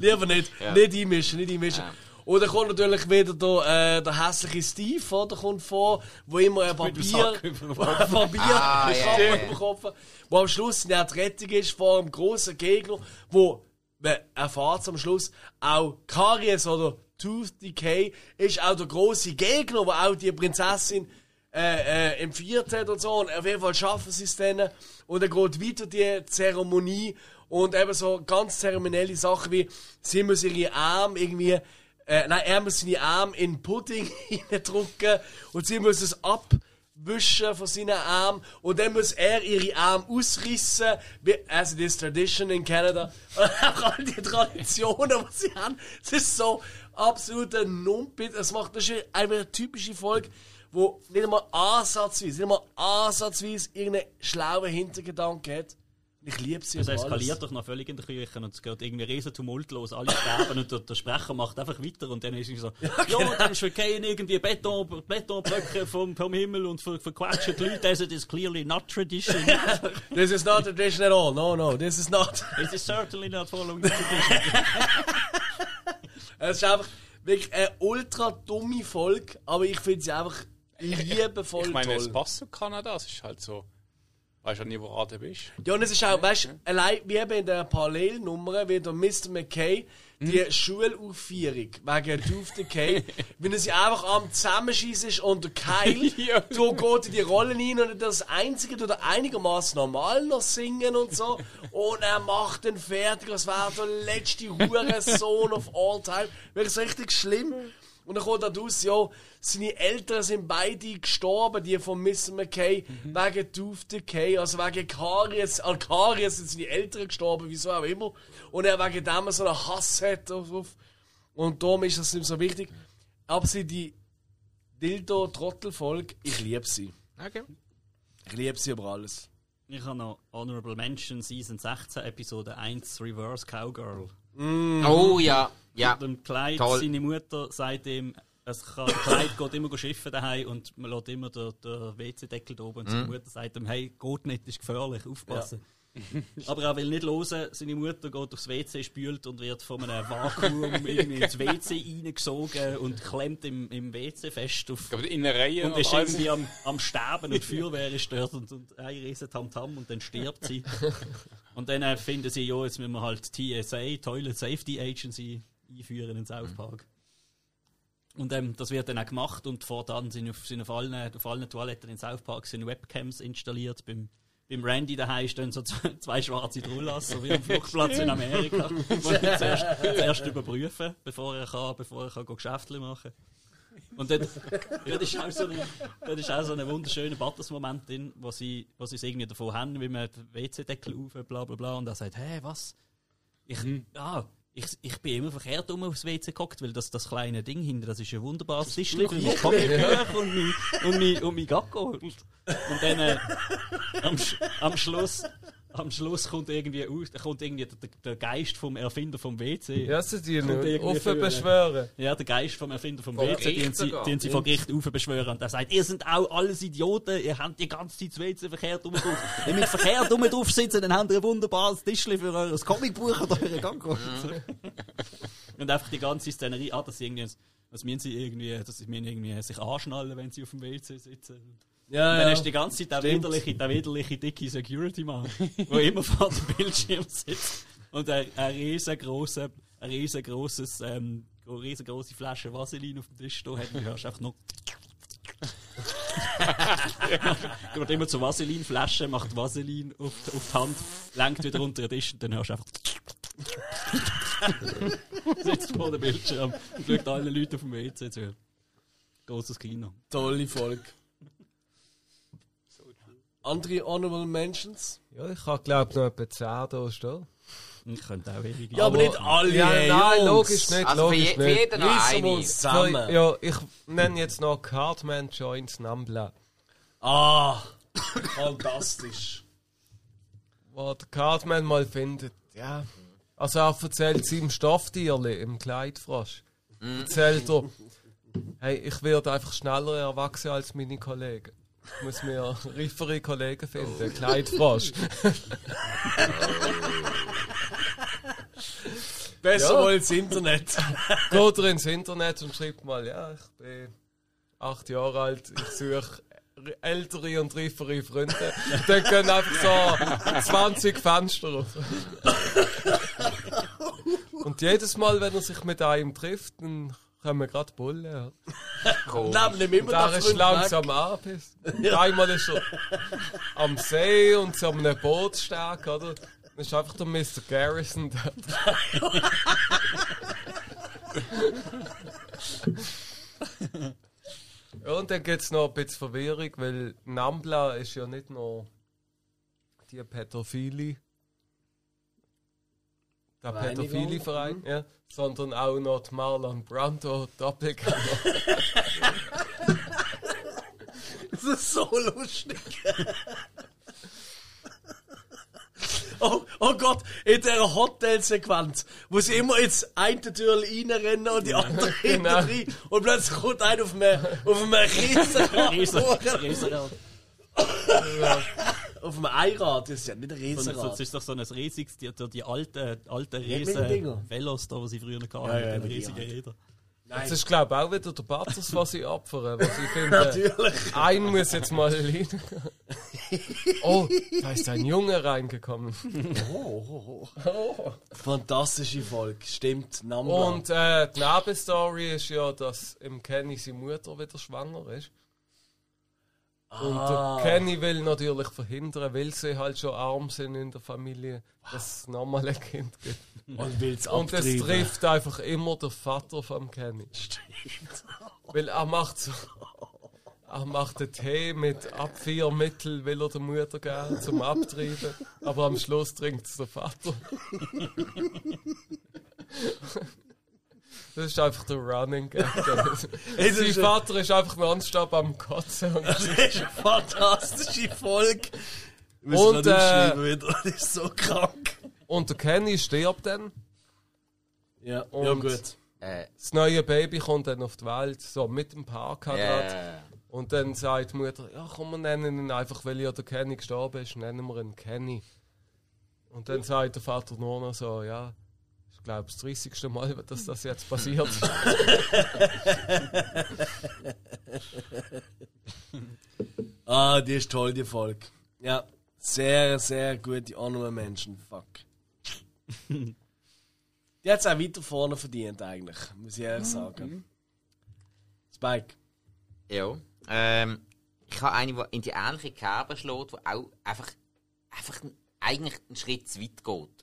Lieber nicht. Ja. Nicht einmischen, nicht einmischen. Ja. Und dann kommt natürlich wieder der, äh, der hässliche Steve, oder? Kommt vor, wo immer ein Papier, Papier Ah, über den Kopf, wo am Schluss die Rettung ist vor einem grossen Gegner, wo, man erfahrt am Schluss, auch Karies oder Tooth Decay ist auch der grosse Gegner, wo auch die Prinzessin äh, äh, empfiehlt hat und so. Und auf jeden Fall schaffen sie es dann. Und dann geht weiter die Zeremonie und eben so ganz zeremonielle Sachen wie, sie müssen ihre Arme irgendwie, äh, nein, er muss seine Arme in Pudding hineindrücken und sie müssen es abwischen von seinen Armen und dann muss er ihre Arme ausrissen, as it is tradition in Canada. Auch all die Traditionen, die sie haben, es ist so absoluter Numpit. Es macht das ist eine typische Folge, wo nicht einmal ansatzweise, nicht einmal ansatzweise irgendeinen schlauen Hintergedanken hat. Ich liebe sie Es über eskaliert alles. doch noch völlig in der Küche und es geht irgendwie riesen Tumult los, alle sterben und der, der Sprecher macht einfach weiter und dann ist er so, ja, genau. dann verkehren irgendwie Beton, Betonblöcke vom, vom Himmel und ver, verquatschen die Leute, also das is clearly not tradition. This is not tradition at all. No, no, this is not. This is certainly not following tradition. Es ist einfach wirklich eine ultra dumme Folge, aber ich finde sie einfach liebevoll Ich meine, es toll. passt zu Kanada, es ist halt so. Weißt du nie, wo du bist? Ja, und es ist auch, weißt du, allein wie eben in der Parallelnummer, wie der Mr. McKay, die Schulaufführung wegen Tooth Decay, wenn er sie einfach am Zusammenschießen ist und der Keil, Ja. du geht in die Rollen rein und das Einzige, tut er einigermaßen normal noch singen und so, und er macht den fertig, als wäre der letzte Hurensohn of all time. Wirklich so richtig schlimm. Und dann kommt da raus, ja, seine Eltern sind beide gestorben, die von Mr. McKay, wegen Tooth Decay, also wegen Karies. An Karies sind seine Eltern gestorben, wieso auch immer. Und er wegen dem so einen Hass hat auf. Und darum ist das nicht so wichtig. Aber sie, die Dildo-Trottel-Folge, ich liebe sie. Okay. Ich liebe sie über alles. Ich habe noch Honorable Mention Season 16, Episode 1, Reverse Cowgirl. Oh ja, ja. Und dem Kleid, Toll. seine Mutter sagt ihm, es kann, Kleid geht immer schiffen daheim und man lässt immer den, den WC-Deckel da oben und Mhm. seine Mutter sagt ihm, hey, geht nicht, ist gefährlich, aufpassen. Aber er will nicht hören, seine Mutter geht aufs WC, spült und wird von einem Vakuum irgendwie ins WC reingesogen und klemmt im, im WC fest auf. In der Reihe Und ist irgendwie am, am Sterben und die Feuerwehr ist dort und, und ein riesen Tamtam und dann stirbt sie. Und dann äh, finden sie, ja, jetzt müssen wir halt TSA, Toilet Safety Agency, einführen in South Park. Und ähm, das wird dann auch gemacht und fortan sind auf, sind auf, allen, auf allen Toiletten in South Park sind Webcams installiert. Beim, beim Randy daheim stehen so zwei schwarze Trullas, so wie am Flugplatz in Amerika, wo ich zuerst, zuerst überprüfen, bevor er kann, bevor er kann Geschäfte machen und dort, dort, ist auch so ein, dort ist auch so ein wunderschöner Butters-Moment drin, wo sie, wo sie es irgendwie davon haben, wie man den WC-Deckel auf, bla bla bla. Und er sagt, hä, was? Ich, ja, ich, ich bin immer verkehrt um aufs WC geguckt, weil das, das kleine Ding hinten, das ist ein wunderbares Tischchen für mein Comicbuch und mein, und mein, und mein Gacko. Und, und dann, äh, am, am Schluss, am Schluss kommt irgendwie aus, kommt irgendwie der, der Geist vom Erfinder vom WC. Ja, sie die offen beschwören. Ja, der Geist vom Erfinder vom Vor WC, den sie, den sie vor Gericht aufbeschwören. Und der sagt, ihr seid auch alles Idioten, ihr habt die ganze Zeit das WC verkehrt rum drauf. Wenn ihr verkehrt rum drauf sitzen, dann habt ihr ein wunderbares Tischchen für euer Comicbuch oder euren Gang. Und einfach die ganze Szenerie, ah, sie irgendwie, was müssen sie irgendwie, dass sie irgendwie sich anschnallen, wenn sie auf dem WC sitzen. Ja, Und dann ja. ist die ganze Zeit der Stimmt. widerliche, der widerliche dicke Security-Mann, der immer vor dem Bildschirm sitzt und ein, ein riesengroßes, ein riesengroßes, ähm, eine riesengroße Flasche Vaseline auf dem Tisch stehen hat und du hörst einfach noch. Er wird immer zur Vaseline-Flasche, macht Vaseline auf, die- auf die Hand, lenkt wieder unter den Tisch und dann hörst du einfach. sitzt vor dem Bildschirm und schaut allen Leuten auf dem WC zu. Großes Kino. Tolle Folge. Andere Honorable Mentions? Ja, ich habe glaube noch etwa 10 da stehen. Ich könnte auch ewig. Ja, aber, nicht alle, Ja, nein, Jungs. logisch nicht, Also für, logisch je, für nicht. jeden noch eine. uns zusammen. Ja, ich nenne jetzt noch Cardman Joins Nambla. Ah, fantastisch. Wo der Cardman mal findet, ja. Also er erzählt seinem Stofftierli im Kleidfrosch. Erzählt er, hey, ich werde einfach schneller erwachsen als meine Kollegen. Ich muss mir reifere Kollegen finden, Kleidfrosch. Besser Ja. wohl ins Internet. Geht er ins Internet und schreibt mal, ja, ich bin acht Jahre alt, ich suche ältere und reifere Freunde. Dann gehen einfach so 20 Fenster auf. Und jedes Mal, wenn er sich mit einem trifft, dann kommen gerade Bullen. Ja. Nehmen nicht immer Da das ist langsam angepisst. Einmal ist er am See und so einem Bootssteg, oder? Dann ist einfach der Mr. Garrison dort. und dann gibt es noch ein bisschen Verwirrung, weil Nambla ist ja nicht nur die Pädophilie. Der Vereinigung, Pädophilie-Verein, ja, sondern auch noch die Marlon Brando Doppelgänger. Das ist so lustig. Oh, oh Gott, in dieser Hotelsequenz, wo sie immer ins eine Tür reinrennen und die andere Genau. hinten rein. Und plötzlich kommt einer auf einem, auf einem. Riesen. Riesenrad. Auf einem Einrad, das ist ja nicht ein So, Riesenrad. das ist doch so ein riesiges, die, die, alten, alten riesen. Velos da, die sie früher hatten, Ja, ja, mit den riesigen. Rädern. Das ist, glaube ich, auch wieder der Batters, was sie opfern. Was ich finde, Natürlich. ein muss jetzt mal rein. Oh, da ist ein Junge reingekommen. Fantastische Folge, stimmt. Nambla. Und äh, die Nebenstory ist ja, dass im Kenny seine Mutter wieder schwanger ist. Und Ah. der Kenny will natürlich verhindern, weil sie halt schon arm sind in der Familie, dass es nochmal ein Kind gibt. und will's Und es trifft einfach immer der Vater vom Kenny. Weil er macht so. Er macht den Tee mit Abwehrmittel, will er der Mutter geben, zum Abtreiben. Aber am Schluss trinkt es der Vater. Das ist einfach der Running Gag. ist Sein ein- Vater ist einfach nonstop am Kotzen. Und Das ist eine fantastische Folge. Müssen Und, wir äh. Das ist so krank. Und der Kenny stirbt dann. Ja, Und- ja gut. Äh, Das neue Baby kommt dann auf die Welt, so mit dem Parkquadrat. äh, Und dann sagt die Mutter, ja komm, wir nennen ihn einfach, weil ja der Kenny gestorben ist, nennen wir ihn Kenny. Und dann sagt der Vater nur noch so, ja, glaube das 30. Mal, dass das jetzt passiert. Ah, die ist toll, die Folge. Ja, sehr, sehr gute Honorable Menschen. Fuck. die hat es auch weiter vorne verdient, eigentlich, muss ich ehrlich sagen. Spike. ja. Ähm, ich habe eine, die in die ähnliche Kerbe schlägt, die auch einfach, einfach eigentlich einen Schritt zu weit geht.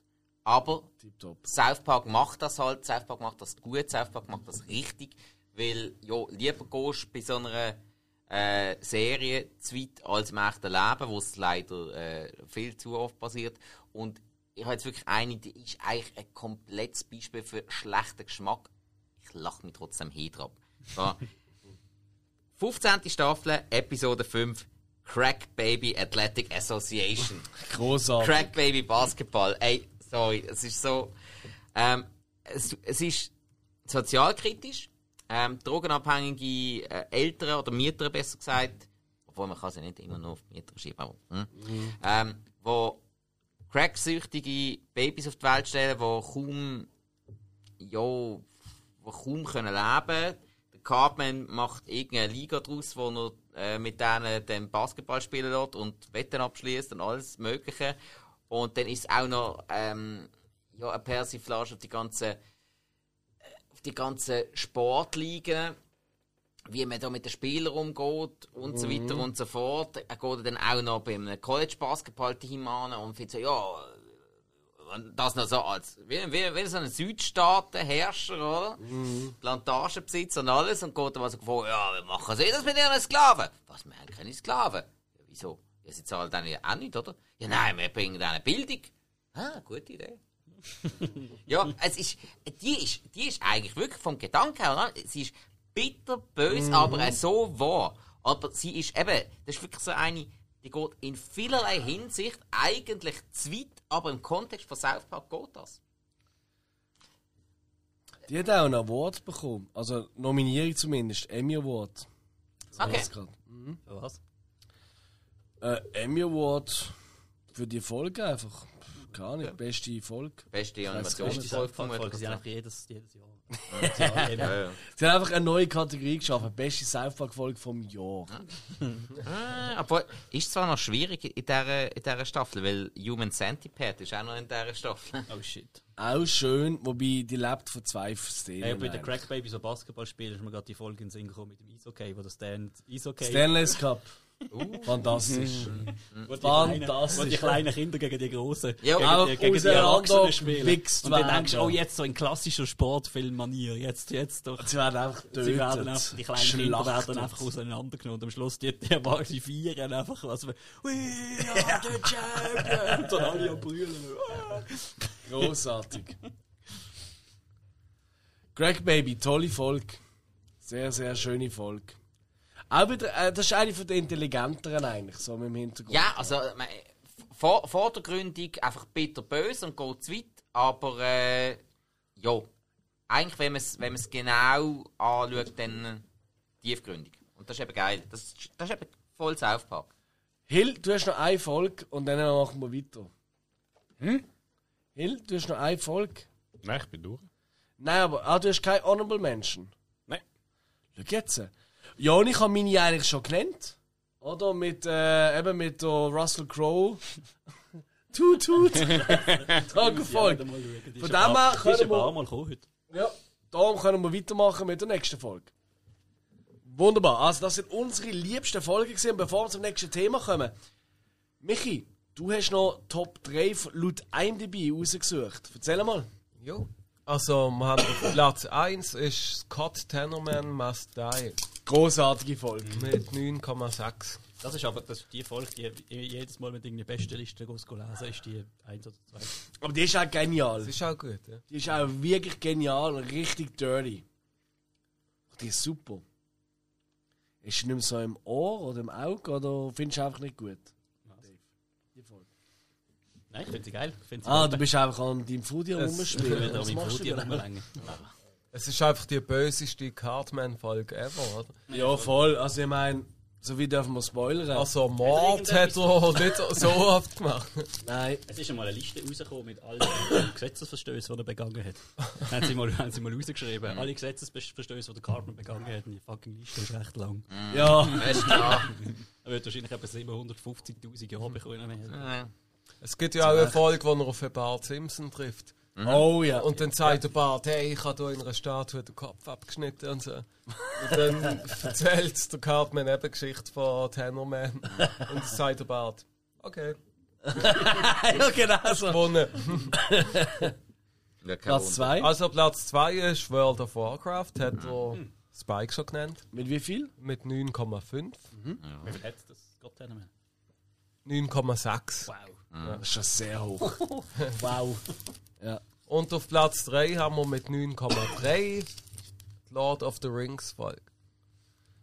Aber Tipptopp. South Park macht das halt, South Park macht das gut, South Park macht das richtig, weil ja, lieber gehst du bei so einer äh, Serie zu weit als im echten Leben, wo es leider äh, viel zu oft passiert. Und ich habe jetzt wirklich eine, die ist eigentlich ein komplettes Beispiel für schlechten Geschmack. Ich lache mich trotzdem drauf. So. 15. Staffel, Episode 5, Crack Baby Athletic Association. Großartig. Crack Baby Basketball. Ey, sorry, es ist so. Ähm, es, es ist sozialkritisch. Ähm, drogenabhängige äh, Eltern oder Mieter, besser gesagt, obwohl man kann sie nicht immer nur auf Mieter schieben, aber, hm? ähm, wo cracksüchtige Babys auf die Welt stellen, die kaum, ja, wo kaum können leben. Der Cartman macht irgendeine Liga draus, wo er äh, mit denen den Basketball spielen lässt und Wetten abschließt und alles Mögliche. Und dann ist auch noch ähm, ja, eine Persiflage auf die ganze auf die ganzen Sportligen, wie man da mit den Spielern umgeht und so weiter und so fort. Er geht dann auch noch beim College-Basketball-Team an und findet so, ja, das noch so als, wie, wie, wie so ein Südstaaten-Herrscher, oder? Plantagenbesitzer und alles und geht dann also vor, ja, wir machen Sie das mit Ihren Sklaven? Was, wir haben keine Sklaven? Ja, wieso? Ja, sie zahlen dann ja auch nicht, oder? Ja, nein, wir bringen denen Bildung. Ah, gute Idee. Ja, es ist, die ist, die ist eigentlich wirklich vom Gedanken her, sie ist bitterbös, aber auch so wahr. Aber sie ist eben, das ist wirklich so eine, die geht in vielerlei Hinsicht eigentlich zu weit, aber im Kontext von South Park geht das. Die hat auch einen Award bekommen. Also Nominierung zumindest. Emmy Award. Das Okay. Für was? Äh, Emmy Award für die Folge einfach. Keine Ahnung, beste Folge. Beste Animationsfolge von Folge, sie einfach jedes, jedes Jahr. ja. Ja, ja. Sie haben einfach eine neue Kategorie geschaffen. Beste South Park Folge vom Jahr. Ah, Obwohl, ist zwar noch schwierig in dieser, in dieser Staffel, weil Human Centipede ist auch noch in dieser Staffel. Oh shit. Auch schön, wobei die lebt von zwei Szenen. Hey, bei den eigentlich. Crack Baby so Basketball spielen, ist mir gerade die Folge in den Sinn gekommen mit dem Eishockey, wo der Stan Eishockey. Stanley's Cup. Fantastisch. wo die, kleinen, Fantastisch. wo die kleinen Kinder gegen die Großen, Ja, gegen, auch die, gegen die Erwachsenen spielen. Und dann denkst du, oh, jetzt so in klassischer Sportfilm-Manier, jetzt, jetzt doch. Sie werden einfach Sie werden einfach, die kleinen Kinder werden einfach auseinandergenommen. Und am Schluss, die, die, die, feiern einfach, was wir, we are the champions! Und dann alle am brüllen. Großartig. Greg Baby, tolle Folge. Sehr, sehr schöne Folge. Auch wieder, äh, das ist eine von den intelligenteren eigentlich, so mit dem Hintergrund. Ja, also man, vor, vordergründig einfach bitterbös und geht zu weit, aber äh, ja, eigentlich, wenn man es wenn man's genau anschaut, dann äh, tiefgründig. Und das ist eben geil. Das, ist- das ist eben voll South Park. Hill, du hast noch eine Folge und dann machen wir weiter. Hm? Hill, du hast noch eine Folge. Nein, ich bin durch. Nein, aber ah, du hast kein Honorable Mention. Nein. Schau jetzt. Ja, und ich habe meine eigentlich schon genannt. Oder? Mit, äh, eben mit äh, Russell Crowe. tut, tut. Tagefolge. Von dem her Können wir... mal kommen heute. Ja, darum können wir weitermachen mit der nächsten Folge. Wunderbar. Also, das sind unsere liebsten Folgen gewesen. Bevor wir zum nächsten Thema kommen. Michi, du hast noch Top 3 laut IMDb rausgesucht. Erzähl mal. Jo. Also, wir haben auf Platz 1 ist Scott Tenorman Must Die Großartige Folge. mit 9,6. Das ist aber das die Folge, die jedes Mal mit irgendeiner besten Liste lesen, ist die 1 oder 2. Aber die ist auch genial. Das ist auch gut, ja. Die ist auch wirklich genial und richtig dirty. Die ist super. Ist sie nicht mehr so im Ohr oder im Auge oder findest du einfach nicht gut? Nein, ich finde sie geil. Ich finde sie Ah, gut. du bist einfach an deinem Foodie rumspielen. Was am machst du Foodie rumlängen. Es ist einfach die böseste Cartman-Folge ever, oder? Ja, voll. Also ich meine, so wie dürfen wir spoilern? Also, Mord hat er nicht so oft gemacht. Nein. Es ist einmal eine Liste rausgekommen mit allen Gesetzesverstößen, die er begangen hat. haben, sie mal, haben sie mal rausgeschrieben. Alle Gesetzesverstöße, die der Cartman begangen hat. Und die fucking Liste ist recht lang. Ja. Du, ja. Er wird wahrscheinlich etwa 750'000 Jahre bekommen. Es gibt ja auch eine Folge, wo er auf Bart Simpson trifft. Oh ja. Und dann sagt der Bart, hey, ich habe hier in einer Statue den Kopf abgeschnitten und so. Und dann erzählt der Cartman eben Geschichte von Tenorman. Und dann sagt der Bart, okay, ja, genau so. gewonnen. ja, Platz Wunder. 2. Also Platz 2 ist World of Warcraft, hat er Spike schon genannt, Mit wie viel? mit 9,5. Wie viel hat das Gott mehr? 9,6. Wow. Das ist schon sehr hoch. wow. Ja. Und auf Platz 3 haben wir mit 9,3 die Lord of the Rings Folge.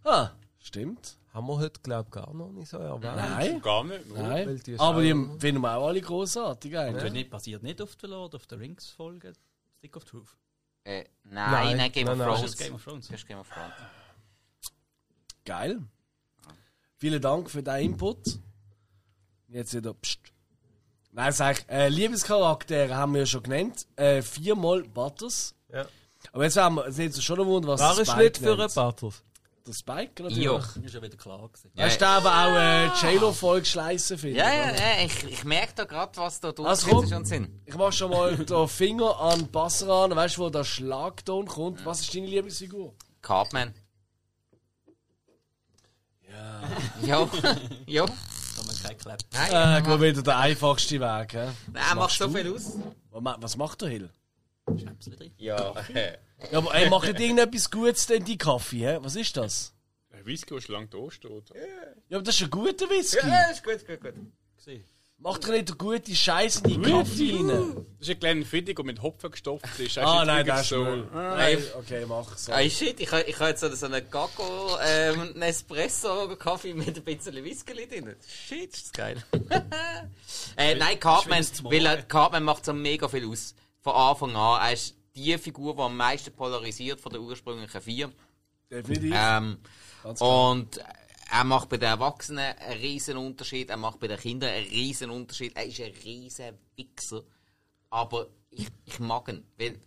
Ah, stimmt. haben wir heute, glaube ich, gar noch nicht so erwähnt. Nein, Gar nicht. nein. Weil die Aber die finden wir auch alle großartig Das eigentlich. nicht, basiert nicht auf der Lord of the Rings Folge Stick of Truth. Äh, nein, Nein, nein, Game nein, of nein. Thrones. Das ist Game of Thrones. Das ist Game of Thrones. Geil. Vielen Dank für deinen Input. Jetzt wieder pst. Nein, sag ich, äh, Liebescharaktere haben wir ja schon genannt. Äh, viermal Butters. Ja. Aber jetzt haben wir jetzt jetzt schon ein Wunder, was War ist Spike nicht für einen nennt. Butters. Der Spike natürlich. Jo. Das ist ja wieder klar gewesen. Ja, Hast du aber auch äh, J-Lo-Folge schleißen finden? Ja, ja, oder? ja, ich, ich merke da gerade, was da Also, komm. schon Sinn. Ich mach schon mal den Finger an Basser an, weißt du, wo der Schlagton kommt. Was ist deine Lieblingsfigur? Cartman. Ja. ja. ja. Kann man kein Clap. Nein, Äh, gut, wieder der einfachste Weg. Hä? Nein, er macht so du? viel aus. Was ma- Was macht der Hill? Schnäpsel drin. Ja. Ja, aber ey, macht irgendetwas Gutes denn die Kaffee? Hä? Was ist das? Ein Whisky, der schon lange da steht. Ja, aber das ist ein guter Whisky. ja, ist gut, gut, gut. Gesehen. Macht doch nicht eine gute Scheiße in die Kaffee rein. Das ist ein kleiner Fitti, der mit Hopfen gestopft ist. Ah, nein, das ist so. Nein, okay, mach so. Ah, shit, ich, ich habe jetzt so einen Gaggo ähm, Nespresso Kaffee mit ein bisschen Whisky drin. Shit, ist das geil. äh, nein, Cartman, weil Morgen. Cartman macht so mega viel aus. Von Anfang an. Er ist die Figur, die am meisten polarisiert von den ursprünglichen vier. Definitiv. Ähm, Ganz klar. und er macht bei den Erwachsenen einen riesen Unterschied, er macht bei den Kindern einen riesen Unterschied. Er ist ein riesen Wichser. Aber ich, ich mag ihn. Weil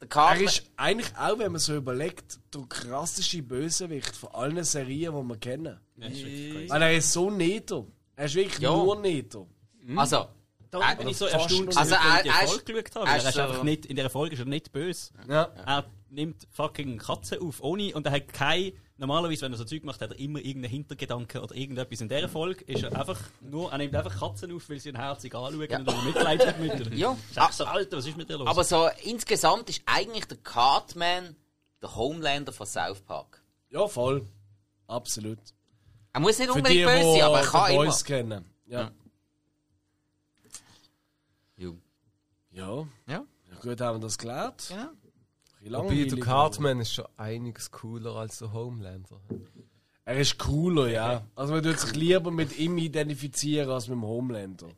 der Er ist eigentlich auch, wenn man so überlegt, der krasseste Bösewicht von allen Serien, die wir kennen. Ja. Weil er ist so neto. Er ist wirklich Ja. nur neto. also, Da Äh, bin ich so erstaunt, nur- dass Also, ich er- die ist- Folge geschaut habe. er ist einfach nicht, in dieser Folge ist er nicht böse. Ja. Er nimmt fucking Katzen auf, ohne, und er hat kein, normalerweise, wenn er so Zeug macht, hat er immer irgendeinen Hintergedanke oder irgendetwas. In dieser Folge ist er einfach nur, er nimmt einfach Katzen auf, weil sie ihn herzig anschauen Ja. und er Mitleid hat mit ihnen. Ja. Ist echt so, Alter, was ist mit dir los? aber so insgesamt ist eigentlich der Cartman der Homelander von South Park. Ja, voll. Absolut. Er muss nicht unbedingt die, böse sein, aber er kann immer. Kennen. Ja. Ja. Ja. Ja, ja. Gut, haben wir das gelernt. genau. Der Cartman ist schon einiges cooler als der Homelander. Er ist cooler, ja. Also man tut sich lieber mit ihm identifizieren als mit dem Homelander.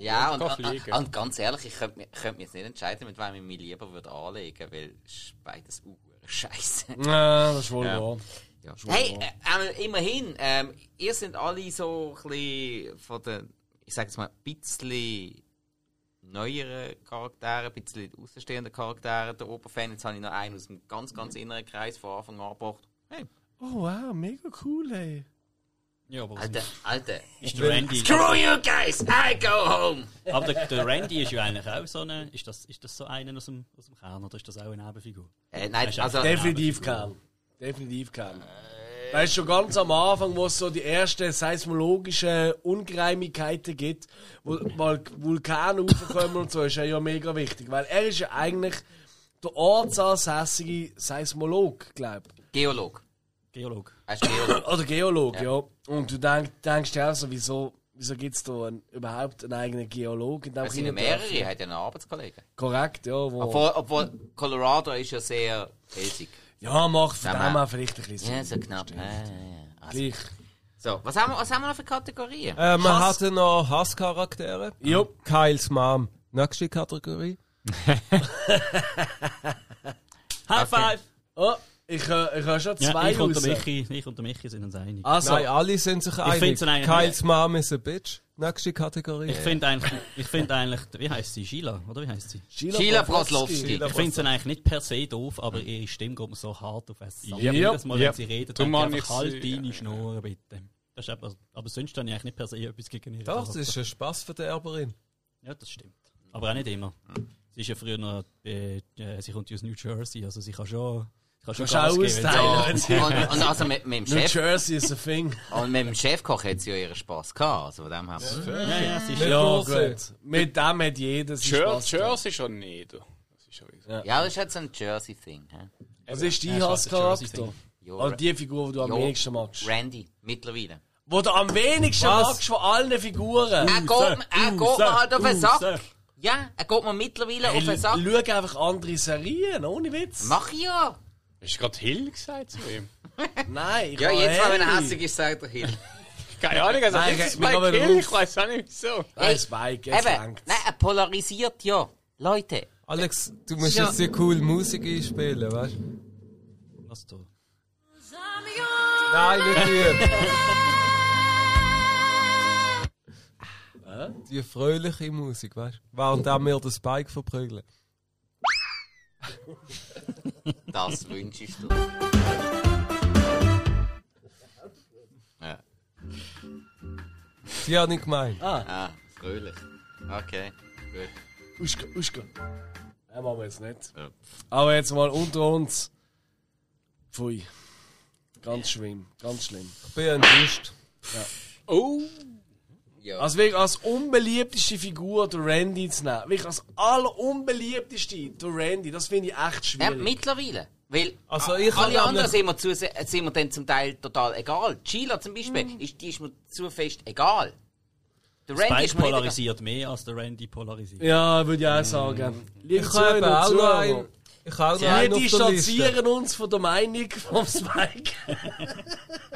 Ja, und, und, und ganz ehrlich, ich könnte mich, könnte mich jetzt nicht entscheiden, mit wem ich mich lieber würde anlegen würde, weil es ist beides uh, scheiße. Ja, das ist wohl Ja. wahr. Ja. Schon Hey, wahr. äh, äh, immerhin, ähm, ihr sind alle so ein bisschen von den, ich sag jetzt mal, ein bisschen neueren Charakteren, ein bisschen außenstehenden Charakteren der Oberfan. Jetzt habe ich noch einen aus dem ganz, ganz inneren Kreis von Anfang an gebracht. Hey, Oh wow, mega cool, ey. ja, aber, Alter, Alter. ist der Randy, Screw you guys, I go home! aber der, der Randy ist ja eigentlich auch so eine, ist das, ist das so einer aus dem, aus dem Kern oder ist das auch eine Nebenfigur? Äh, nein, Ist also, Definitiv kein. Definitiv kein. Da ist schon ganz am Anfang, wo es so die ersten seismologischen Ungereimigkeiten gibt, wo mal Vulkane raufkommen und so, ist er ja mega wichtig. Weil er ist ja eigentlich der ortsansässige Seismolog, glaub Geolog. Geolog. Er ist Geolog. Oder Geolog, ja. Und du denk, denkst dir auch so, wieso, wieso gibt es da einen, überhaupt einen eigenen Geolog in diesem Es sind ja mehrere, er hat ja einen Arbeitskollegen. Korrekt, ja. Wo, Obwohl, obwohl Colorado ist ja sehr felsig. Ja, macht von Ja, dem auch vielleicht ein bisschen Ja, so knapp. Ja, ja, ja. Also, Gleich. so, was haben, wir, was haben wir noch für Kategorien? Äh, man Hass. hatte noch Hasscharaktere. Jo. Kyles Mom. Nächste Kategorie. High five! Oh, ich, äh, ich habe schon Ja, zwei ich und, raus. Michi, ich und der Michi sind uns einig. Also, Nein, alle sind sich einig. Kyles Mom is a bitch. Nächste Kategorie. Ich finde eigentlich, ich finde eigentlich, wie heißt sie? Sheila, oder wie heißt sie? Sheila Broslowski. Sheila Ich finde sie eigentlich nicht per se doof, aber ihre Stimme geht mir so hart auf es. Yep. Jedes Mal, wenn Yep. sie redet, ich einfach, ich halt sie- deine Schnur, bitte. Das ist aber, aber sonst habe ich eigentlich nicht per se etwas gegen ihre Doch, das Charakter. ist eine Spaßverderberin. Ja, das stimmt. Aber auch nicht immer. Sie ist ja früher noch, äh, äh, sie kommt ja aus New Jersey, also sie kann schon, sie kann schon Kannst auch austeilen, sie- Und, und also mit, mit dem New Chef, Jersey is a thing. und mit dem Chefkoch hat sie ja ihren Spaß gehabt. Also von dem her. Ja, ja, sie ist Ja, gut. Mit dem hat jeder seinen gehabt. Jersey schon nicht. du. Das ist schon wirklich- Ja, das ist jetzt ein Jersey-Thing. hä? Was ist dein Ja, Hasscharakter? Ja, Also die Figur, die du am Ja. wenigsten magst. Randy, mittlerweile. Wo du am wenigsten Was? magst von allen Figuren. Er geht, mir- er geht mir halt auf den. Sack. Ja, er geht mir mittlerweile Hey, auf den Sack. schau einfach andere Serien, ohne Witz. Mach ich ja. Hast du gerade Hill gesagt zu ihm? Nein, ich Ja, jetzt, mal, wenn er Harry. hässlich ist, sagt er Hill. Keine Ahnung, also Nein, wir Spike kommen Hill, ich weiß auch nicht wieso. Nein, Spike, jetzt Eben, nein, er polarisiert ja. Leute. Alex, du musst Ja. jetzt die coole Musik einspielen, weißt du? Was da? Nein, nicht die. Die fröhliche Musik, weißt du? Während wir den Spike verprügeln. Das wünschst du. Ja. Die habe ich gemeint. Ah, fröhlich. Okay, gut. Uschka, Uschka. Nein, machen wir jetzt nicht. Ja. Aber jetzt mal unter uns. Pfui. Ganz schlimm, ganz schlimm. Ich bin enttäuscht. Oh, Ja. Also wirklich als unbeliebteste Figur der Randy zu nehmen. Wirklich als allerunbeliebteste der Randy. Das finde ich echt ja, schwierig. mittlerweile. Weil Also ich alle habe anderen sind mir, zu, sind mir dann zum Teil total egal. Sheila zum Beispiel, Mhm. ist, die ist mir zu fest egal. Der Randy Spike ist egal. polarisiert mehr als der Randy polarisiert. ja, würde ich auch sagen. Liebe Ich habe Zuhörer auch noch einen. Ich habe auch noch Wir einen auf der Liste. distanzieren uns von der Meinung vom Spike.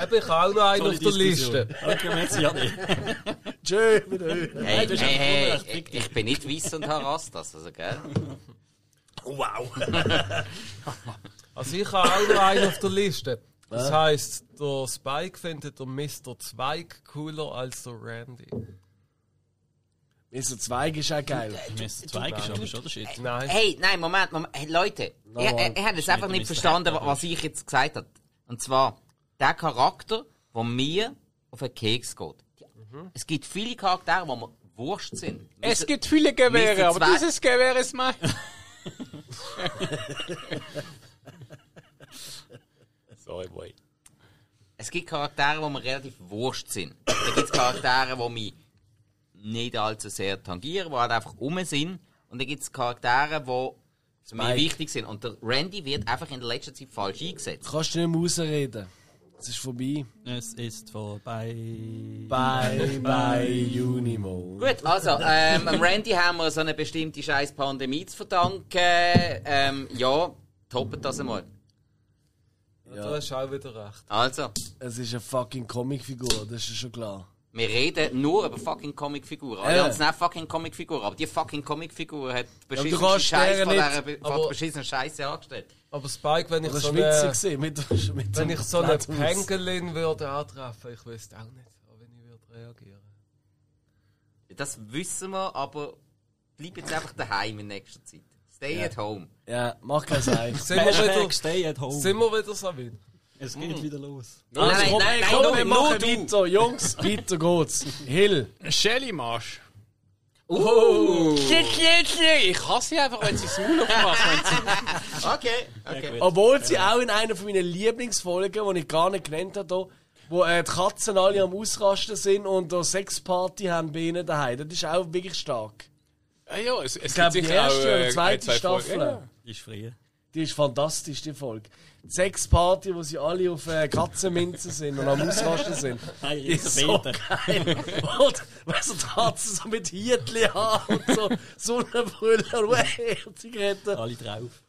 Eben, Ich habe auch noch einen auf der. Liste. Okay, merci, Adi. Tschö, wieder. Hey, hey, hey, das ich, ich bin nicht weiss und habe Rastas, also gell? Wow. Also ich habe auch noch einen auf der Liste. Das heisst, der Spike findet der Mr. Zweig cooler als der Randy. Mr. Zweig ist auch geil. Mr. Zweig ist aber schon der Shit. Nein. Hey, nein, Moment, Moment. Hey, Leute, ich, ich, ich habe jetzt einfach Mr. nicht verstanden, was ich jetzt gesagt habe. Und zwar, der Charakter, der mir auf den Keks geht. Die- Es gibt viele Charaktere, die mir wurscht sind. es gibt viele Gewehre, aber dieses Gewehr ist mein. Sorry, boy. Es gibt Charaktere, die mir relativ wurscht sind. Da gibt es Charaktere, die mich nicht allzu sehr tangieren, die halt einfach um sind. Und dann gibt es Charaktere, die Spike. wichtig sind. Und der Randy wird einfach in der letzten Zeit falsch eingesetzt. Kannst du nicht mehr rausreden. Es ist vorbei. Es ist vorbei. Bye, bye, Unimo. Gut, also, ähm, am Randy haben wir so eine bestimmte scheiß Pandemie zu verdanken. Ähm, ja, toppet das einmal. Ja. Du hast auch wieder recht. Also, Es ist eine fucking Comicfigur, das ist schon klar. Wir reden nur über fucking Comicfiguren. Alle Ja. anderen sind fucking Comicfiguren, aber die fucking Comicfigur hat du beschissene kannst Scheiße deren von nicht- beschissenen Scheiße angestellt. Aber Spike, wenn ich Das so eine, mit, mit wenn ich so eine. Pangolin würde antreffen, ich wüsste auch nicht, wie ich würde reagieren. Das wissen wir, aber bleib jetzt einfach daheim in nächster Zeit. Stay at home. Ja, mach kein Sein. Sind wir wieder, stay at home. sind wir wieder so weit? Es geht wieder los. Also, nein, komm, nein, nein, komm, nur- wir machen weiter. Jungs, weiter geht's. Hill. Shelly Marsch. Uh, Ich hasse sie einfach, wenn sie das Maul aufmachen. okay, okay. Obwohl sie auch in einer von meinen Lieblingsfolgen, die ich gar nicht genannt habe, wo äh, die Katzen alle am Ausrasten sind und eine Sexparty haben bei ihnen daheim. Das ist auch wirklich stark. Ah, ja, es, es Ich glaube, die sicher erste auch, oder äh, zweite ein, zwei Staffel. Ja. Die ist frei. Die ist fantastisch, die Folge. Sexparty, wo sie alle auf äh, Katzenminzen sind und am Ausrasten sind. Hey, Die ist so beten. geil. Und weißt du, die Katzen so mit Hietli haben und so Sonnenbrille und hey, Zigaretten. Alle drauf.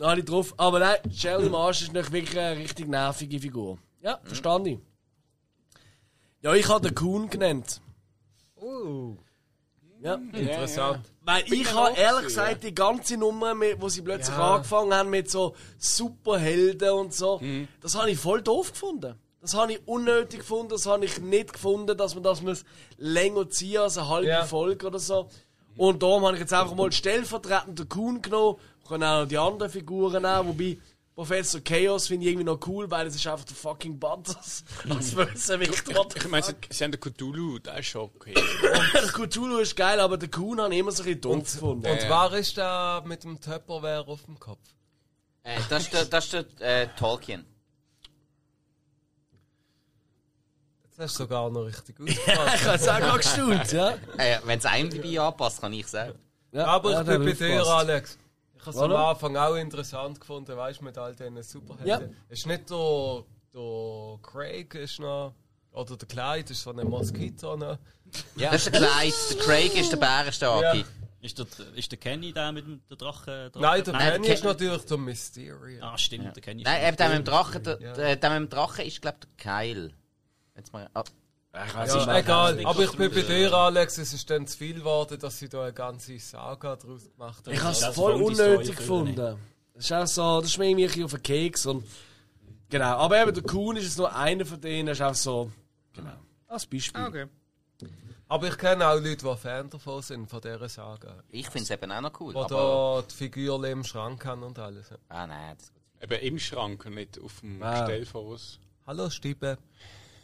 Alle drauf. Aber nein, Shelley Marsh ist nicht wirklich eine richtig nervige Figur. Ja, verstand ich. Ja, ich habe den Kuhn genannt. Ja. Interessant. Weil ich habe ehrlich gesagt die ganze Nummer, mit, wo sie plötzlich Ja. angefangen haben mit so Superhelden und so, das habe ich voll doof gefunden. Das habe ich unnötig gefunden, das habe ich nicht gefunden, dass man das muss länger ziehen als eine halbe Ja. Folge oder so. Und darum habe ich jetzt einfach mal stellvertretend den Kuhn genommen. Ich kann auch noch die anderen Figuren nehmen, wobei Professor Chaos finde ich irgendwie noch cool, weil es ist einfach der fucking Butters als Bösewicht. Ich meine, sie, sie haben den Cthulhu, der ist schon okay. der Cthulhu ist geil, aber den Kuhn habe ich immer so ein bisschen doof gefunden. Und wer ist da mit dem Tupperware auf dem Kopf? Äh, das ist der, das ist der äh, Tolkien. Das hast du sogar noch richtig ich ausgefasst. habe es auch gerade gestaunt, ja. Äh, Wenn es einem dabei anpasst, kann ich sagen. ja Aber ja, ich der bin bei hat dir. Alex. Ich habe es am? Anfang auch interessant gefunden, weißt du, mit all diesen Superhelden. Es ist nicht der, der Craig ist noch, oder der Clyde ist so ein Moskito noch. Das ist der Clyde, der Craig ist der Bärenstarke. Ist der, ist der Kenny der mit dem der Drache? Drache Nein, der Nein, Penny der ist natürlich der Mysterio. Ah, stimmt, der Kenny. Nein, eben der mit dem Drachen, der, Ja. der, der mit dem Drachen ist, glaube ich, der Kyle. Jetzt mal, ah, Ich weiss Ja, nicht egal. Aber ich bin bei dir, Alex. Es ist dann zu viel geworden, dass sie da eine ganze Saga draus gemacht haben. Ich habe es voll unnötig gefunden. Das ist auch so, das ist mir auf den Keks und genau. Aber eben der Kuhn ist jetzt nur einer von denen, das ist auch so, genau. Als Beispiel. Aber ich kenne auch Leute, die Fan davon sind, von dieser Saga. ich finde es eben auch noch cool. Die aber, da die Figur im Schrank haben und alles. ah, nein, das Eben im Schrank und nicht auf dem Ah. Gestell vor uns. Hallo, Stiebe.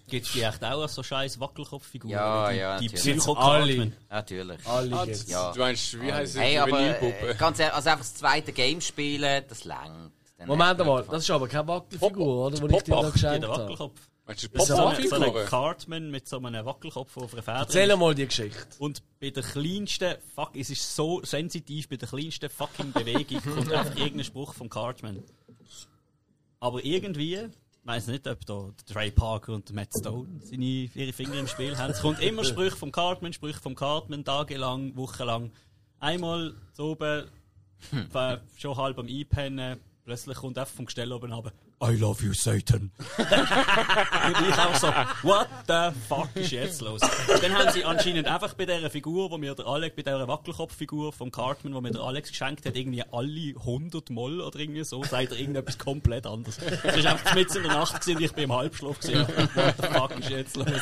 Gibt es die echt auch als so scheiß Wackelkopffiguren? Ja, die, ja, Die natürlich. psycho Alle. natürlich. Alle Ah, jetzt. Ja. Du meinst, wie heisst? Hey, aber äh, ganz ehrlich, also einfach das zweite Game spielen, das langt. Dann Moment mal, das ist aber keine Wackelfigur, oder? Die ich dir da geschenkt habe. Wackelkopf. Meinst du Das ist So so ein Pop-Up-Figuren? Cartman mit so einem Wackelkopf auf einer Feder. Erzähl mal die Geschichte. Und bei der kleinsten, fuck, es ist so sensitiv, bei der kleinsten fucking Bewegung kommt einfach irgendein Spruch vom Cartman. Aber irgendwie, ich weiss nicht, ob da Trey Parker und Matt Stone seine, ihre Finger im Spiel haben. Es kommt immer Sprüche vom Cartman, Sprüche vom Cartman, tagelang, wochenlang. Einmal so oben, war schon halb am Einpennen, plötzlich kommt einfach vom Gestell oben runter, I love you, Satan. Und ich auch so, what the fuck ist jetzt los? Dann haben sie anscheinend einfach bei dieser Figur, wo mir der Alex, bei dieser Wackelkopffigur vom Cartman, wo mir der Alex geschenkt hat, irgendwie alle 100 Moll oder irgendwie so, sagt er irgendetwas komplett anderes. Es ist einfach mitten in der Nacht gewesen, und ich bin im Halbschlaf gewesen. What the fuck ist jetzt los?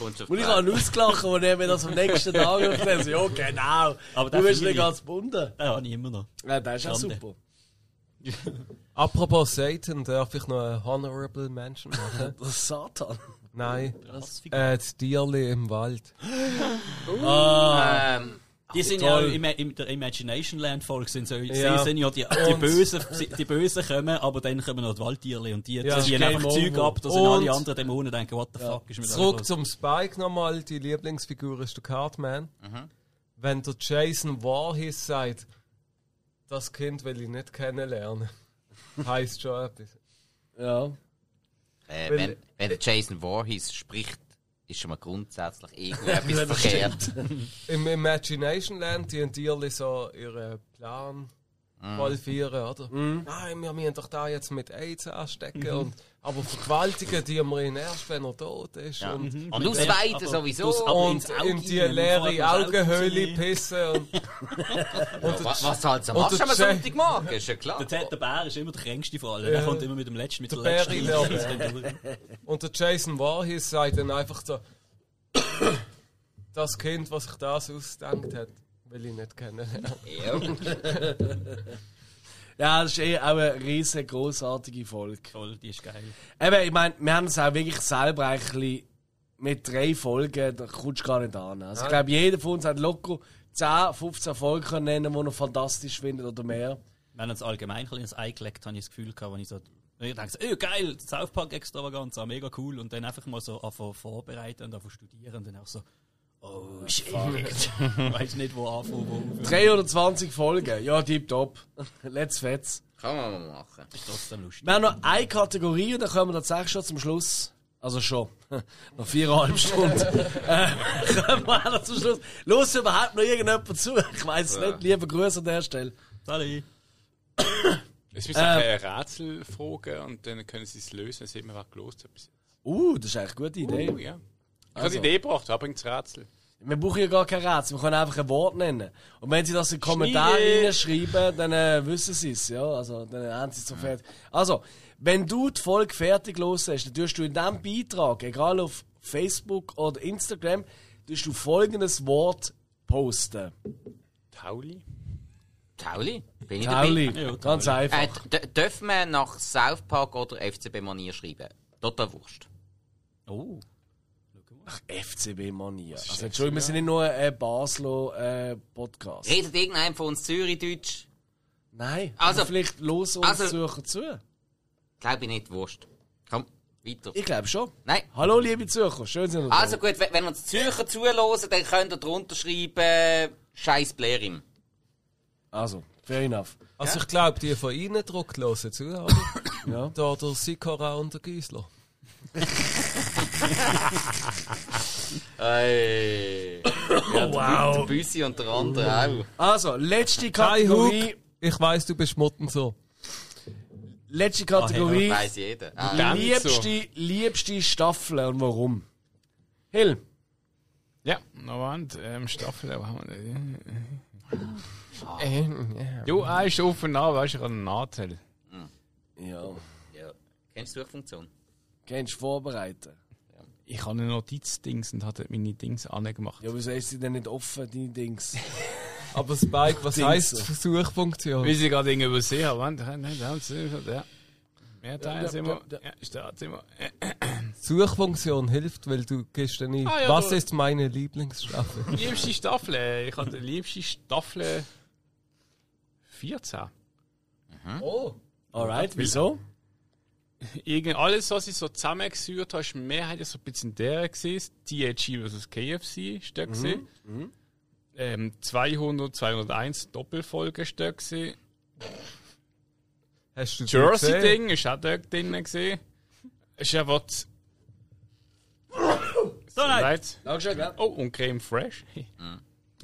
Und ich die habe ihn ausgelacht, als er mir das am nächsten Tag hat. Ja, genau. Aber du bist nicht ich. ganz gebunden. Ja, habe ich immer noch. Ja, das ist auch super. Apropos Satan, darf ich noch eine Honorable Mention machen? Das ist Satan. Nein. Äh, das Tierli im Wald. ähm, Die sind toll. ja im, im der Imagination Land Folge sind so, Ja. sie sind ja die, die Bösen, die Bösen kommen, aber dann kommen noch die Waldtierli und die Ja, ziehen einfach Zeug ab, da sind Und- alle anderen Dämonen denken, what the fuck ist mit Zurück zum Spike nochmal. Die Lieblingsfigur ist der Cartman. Wenn der Jason Voorhees sagt, das Kind will ich nicht kennenlernen, heisst schon etwas. Ja. äh, wenn, wenn der Jason Voorhees spricht, ist schon mal grundsätzlich irgendetwas verkehrt. Im Imagination Land, die Tierli so ihren Plan Mhm. vollführen, oder? Nein, wir müssen doch da jetzt mit AIDS anstecken. Und, aber vergewaltigen die wir ihn erst, wenn er tot ist. Ja. Und, Und Mit ausweiten sowieso. und in die und leere Augenhöhle pissen. Und, Ja, wa- was halt so und machst der am Sonntagmorgen, ist ja klar. Der, der Bär ist immer der kränkste von allen. Ja. Der kommt immer mit dem letzten, mit der, Der letzten. Und der Jason Voorhees sagt dann einfach so, das Kind, was sich das ausgedacht hat, will ich nicht kennenlernen. Ja. Ja, das ist eh auch eine riesen großartige Folge. Voll, die ist geil. Eben, ich meine, wir haben es auch wirklich selber eigentlich mit drei Folgen, da kommst du gar nicht an. Also ich glaube, jeder von uns hat locker 10, 15 Folgen können nennen, die er fantastisch findet oder mehr. Wenn uns allgemein ein ins Ei gelegt, habe ich das Gefühl gehabt, wenn ich so, ich denke so, oh, geil, South Park Extravaganza, mega cool. Und dann einfach mal so anfangen vorbereiten und anfangen studieren und dann auch so, oh shit. Weiß nicht, wo anfangen, wo aufhören. 3 oder 20 Folgen, ja, tipptopp. Let's fetz. Kann man mal machen. Ist trotzdem lustig. Wir haben noch eine Kategorie und dann kommen wir tatsächlich schon zum Schluss. Also schon. noch viereinhalb Stunden. äh, kommen wir auch noch zum Schluss. Los überhaupt noch irgendjemand zu? Ich weiß es nicht. Liebe Grüße an der Stelle. Sali. Es müssen auch äh, Rätsel fragen und dann können sie es lösen, dann sieht man, was gelost hat. Uh, das ist eigentlich eine gute Idee. Oh, ja. Ich Also. habe die Idee gebracht, aber das Rätsel. Wir brauchen ja gar kein Rätsel, wir können einfach ein Wort nennen. Und wenn Sie das in die Kommentare reinschreiben, dann äh, wissen Sie es, ja. Also, dann haben Sie es so fertig. Also, wenn du die Folge fertig los hast, dann tust du in diesem Beitrag, egal auf Facebook oder Instagram, tust du folgendes Wort posten. Tauli? Tauli? Bin ich Tauli. dabei? Ja, Ganz Äh, einfach. d- dürfen wir nach South Park oder FCB-Manier schreiben? Total Wurst. Oh. FCB-Manier. Also, Entschuldigung, wir sind nicht nur ein äh, Podcast. Redet irgendein von uns Zürich-Deutsch? Nein, Also- vielleicht los uns also- Zürcher zu. Glaube ich nicht, Wurst. Komm, weiter. Ich glaube schon. Nein. Hallo, liebe Zürcher, schön sind ihr da. Also gut, wenn wenn uns Zürcher zuhören, dann könnt ihr drunter schreiben, Scheiß Blairim. Also, fair enough. Also ich glaube, die von Ihnen druckt hören zu, oder? Ja. Da der Sikora und der Giesler. Ey. Ja, wow. Der Büsi und der andere auch. Also, letzte Kategorie. ich weiss, du bist Mutten so. Letzte Kategorie. weiss jeder. Ah, Dann so. liebste, liebste Staffel und warum? Hill. Ja, noch Wand, ähm, Staffel, wo haben wir denn? Ähm, Jo, er ist offen an, weißt du, ich habe einen Nachteil. Ja. ja. Kennst du die Suchfunktion? Kennst du vorbereiten? Ich habe eine Notizdings und hatte meine Dings angemacht. Ja, wieso ist sie denn nicht offen, deine Dings? Aber Spike, was Dings. heisst Suchfunktion? Wie sie gerade Dinge übersehen haben. Wand, da haben sie, ja. Ja, da Ja, sind ja, wir. Ja, da sind wir. Suchfunktion hilft, weil du gehst dann ein. Ah, ja, was du- ist meine Lieblingsstaffel? Liebste Staffel, ich habe die liebste Staffel 14. oh. Alright, wieso? Irgend alles, was ich so zusammengeführt habe, ist mehrheitlich so ein bisschen der gewesen. THG vs. KFC ist der gewesen. Ähm, 200, 201 Doppelfolge ist der gewesen. Hast du Jersey gesehen? Ding ist auch dort drin gewesen. Ist einfach. z- So, nein. Right. Dankeschön, gell? Oh, und Creme Fresh. Ich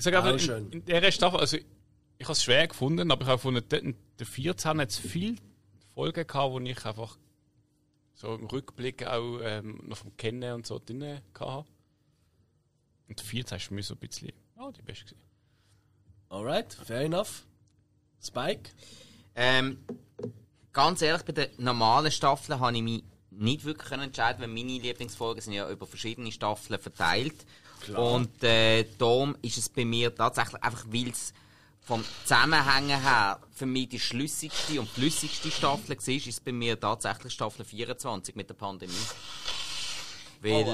sage einfach, Auch schön. in, in der Staffel, also ich habe es schwer gefunden, aber ich habe gefunden, dort in der 14 hat es viele Folgen gehabt, wo ich einfach so im Rückblick auch ähm, noch vom Kennen und so drin hatte. Und der 14 ist für mich so ein bisschen oh, die beste gewesen. Alright, fair enough. Spike? Ähm, ganz ehrlich, bei den normalen Staffeln habe ich mich nicht wirklich entscheiden, weil meine Lieblingsfolgen sind ja über verschiedene Staffeln verteilt. Und äh, darum ist es bei mir tatsächlich einfach, weil es vom Zusammenhängen her für mich die schlüssigste und flüssigste Staffel war, ist es bei mir tatsächlich Staffel 24 mit der Pandemie. Weil,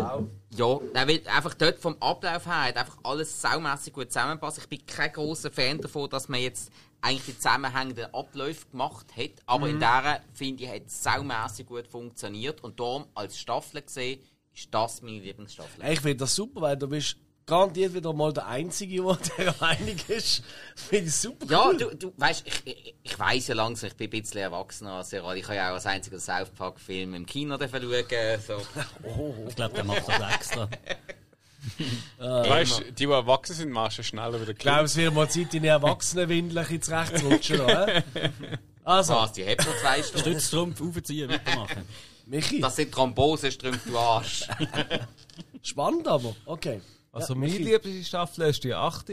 ja, nein, weil einfach dort vom Ablauf her hat einfach alles saumässig gut zusammenpasst. Ich bin kein großer Fan davon, dass man jetzt eigentlich die zusammenhängenden Abläufe gemacht hat. Aber in der finde ich, hat es saumässig gut funktioniert. Und darum, als Staffel gesehen, ist das meine Lieblingsstaffel. Ich finde das super, weil du bist garantiert wieder mal der Einzige, der der einig ist. Finde ich super Ja, cool. du, du weißt, ich, ich, ich weiss ja langsam, ich bin ein bisschen erwachsener als ihr alle. Ich habe ja auch als einziger South Park-Film im Kino schauen. So. Ich glaube, der macht das extra. weißt du, die, die erwachsen sind, machst du schneller wieder Ich glaube, es wird mal Zeit, deine Erwachsenenwindel ein bisschen zurechtzurutschen. oder? Also, Was, die hat nur zwei Stunden. Stützstrumpf aufziehen, weitermachen. Michi, Das sind Thrombosestrümpfe, du Arsch. spannend aber. Okay. Also Ja, meine liebste Staffel ist die 8.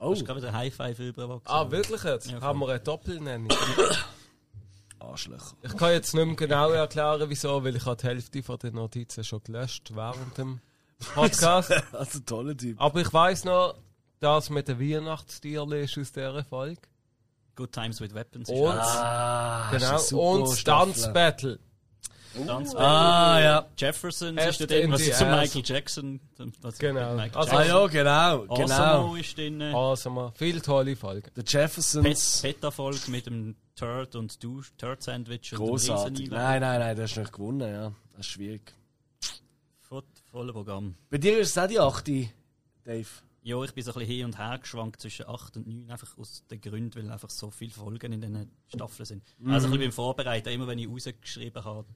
Oh, Das ist gerade wieder High Five über Erwachsene. Ah, wirklich jetzt? Ja, Haben wir eine Doppelnennung? Arschlöcher. Ich kann jetzt nicht mehr genau erklären, wieso, weil ich habe die Hälfte von den Notizen schon gelöscht während dem Podcast. Also, toller Typ. Aber ich weiss noch, das mit der Weihnachtstierle ist aus dieser Folge. Good Times with Weapons. Und, Ah, genau, ist eine super und Staffel. Dance Battle. Ganz Ah, ja. Jefferson Erst ist dort irgendwas zu. Michael Jackson. Das- Genau. Michael Also- Ah, Jackson. ja, genau. Osamo Genau. ist drin. Also mal, viele tolle Folgen. Der Pet Jeffersons. Peta-Folge mit dem Turd und du Turd-Sandwich und dem Großartig. Nein, nein, nein, der ist nicht gewonnen, ja. Das ist schwierig. Voll, volle Programm. Bei dir ist es auch die 8. Dave. Ja, ich bin so ein bisschen hin und her geschwankt zwischen 8 und 9, einfach aus den Gründen, weil einfach so viele Folgen in diesen Staffeln sind. Also ein bisschen beim Vorbereiten, immer wenn ich rausgeschrieben habe,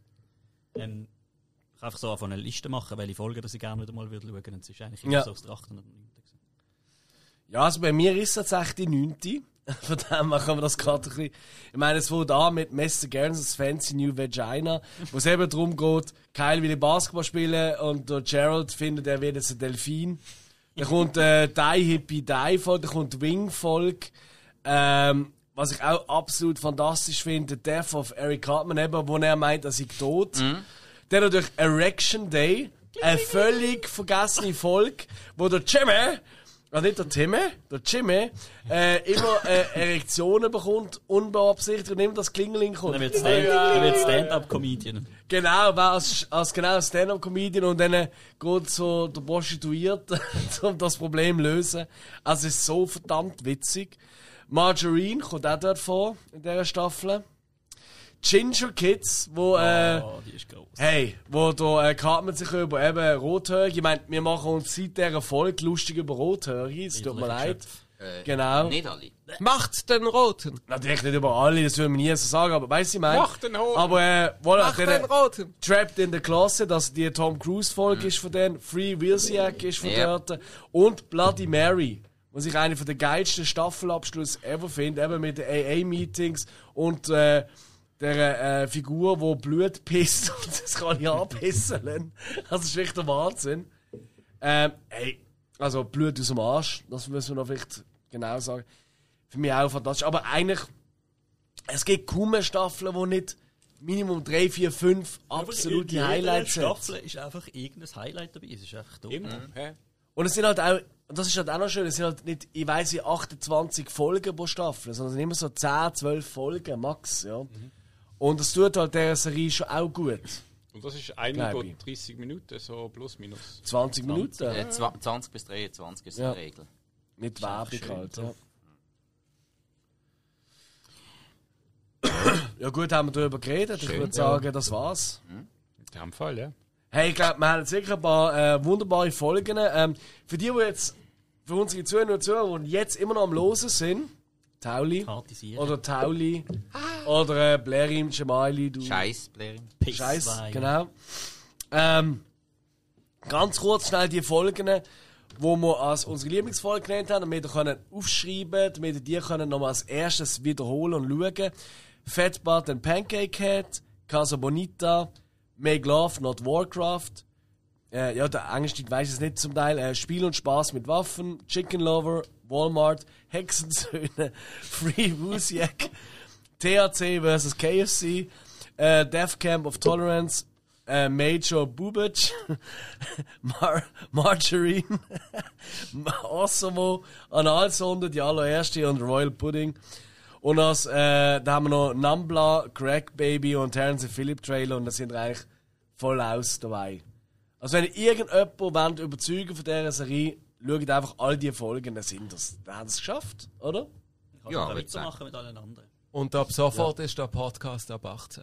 ähm, ich einfach so von einer Liste machen, welche Folgen dass ich gerne wieder mal würde schauen es ist eigentlich immer Ja. so aus der 8. und 9. gewesen. Ja, also bei mir ist es tatsächlich die 9. Von dem kann man das gerade ein bisschen. Ich meine, es fängt an mit Mr. Gerns' Fancy New Vagina, wo es eben darum geht, Kyle will Basketball spielen und der Gerald findet, er wird jetzt ein Delfin. Dann kommt äh, Die Hippie Die Folge, dann kommt Wing Folge. Ähm, was ich auch absolut fantastisch finde, The Death of Eric Cartman, eben, wo er meint, er sei tot. Dann natürlich Erection Day, eine völlig vergessene Folge, wo der Jimmy, also nicht der Timmy, der Jimmy, äh, immer äh, Erektionen bekommt, unbeabsichtigt und immer das Klingeling kommt. Dann wird Stand-Up-Comedian. Genau, war als, als genau Stand-Up-Comedian und dann äh, geht so der Prostituierte, um das Problem zu lösen. Also es ist so verdammt witzig. Margarine kommt auch dort vor, in dieser Staffel. Ginger Kids, wo, äh, Oh, die ist groß. hey, wo da äh, Cartman sich über eben Rothörige, ich meine, wir machen uns seit dieser Folge lustig über Rothörige, es tut mir leid. Äh, Genau. Nicht alle. Macht den Roten! Natürlich nicht über alle, das würde man nie so sagen, aber weißt du, ich meine. Mach den Hoden! Aber, äh, voilà, Macht den der, Roten! Trapped in the Closet, dass die Tom Cruise-Folge ist von denen, Free Wilsiak ist von Ja. dort und Bloody Mary, was ich eine von der geilsten Staffelabschluss ever finde, eben mit den AA-Meetings und äh, der äh, Figur, wo Blut pisst und das kann ich anpisseln. Das ist echt der Wahnsinn. Ähm, hey, also Blut aus dem Arsch, das müssen wir noch vielleicht genau sagen. Für mich auch fantastisch. Aber eigentlich, es gibt kaum eine Staffel, die nicht Minimum 3, 4, 5 absolute Highlights hat. Staffel ist einfach irgendein Highlight dabei. Es ist einfach dumm. Immer. hä? Und es sind halt auch, und das ist halt auch noch schön, es sind halt nicht, ich weiss, wie 28 Folgen pro Staffel, sondern es sind immer so 10, 12 Folgen, max, ja. Und das tut halt der Serie schon auch gut. Und das ist eine Glaub Go ich. 30 Minuten, so plus minus. 20 Minuten. Äh, zwa- 20 bis 23 ist Ja. die Regel. Mit Werbung halt, ja. ja gut, haben wir darüber geredet. Ich Schön, würde sagen, das war's. In dem Fall, ja. Hey, ich glaube, wir haben jetzt wirklich ein paar äh, wunderbare Folgen. Ähm, für die, die jetzt, für unsere Zuhörer und Zuhörer, die jetzt immer noch am Losen sind, Tauli oder Tauli oder äh, Blerim, Jemaili, du Scheiß, Blaring. Piss Scheiß, zwei. genau. Ähm, ganz kurz schnell die Folgen, wo wir als unsere Lieblingsfolge genannt haben, damit ihr können aufschreiben, damit ihr die können noch mal als erstes wiederholen und schauen. Fat Butt and Pancake Head, Casa Bonita, Make Love, Not Warcraft. Äh, ja, der englische weiß es nicht zum Teil. Äh, Spiel und Spaß mit Waffen, Chicken Lover, Walmart, Hexensöhne, Free Wusiak, THC vs. KFC, äh, Death Camp of Tolerance, äh, Major Bubic, Mar Margarine, Osimo, Analsonde, die allererste und Royal Pudding. Und als, äh, da haben wir noch Nambla, Crack Baby und Terence Phillip Trailer und da sind eigentlich voll aus dabei. Also wenn ihr irgendjemanden wollt überzeugen von dieser Serie, schaut einfach all die Folgen, dann sind das. Dann haben sie es geschafft, oder? Kannst Ja, weitermachen mit allen anderen. Und ab sofort ist der Podcast ab 18.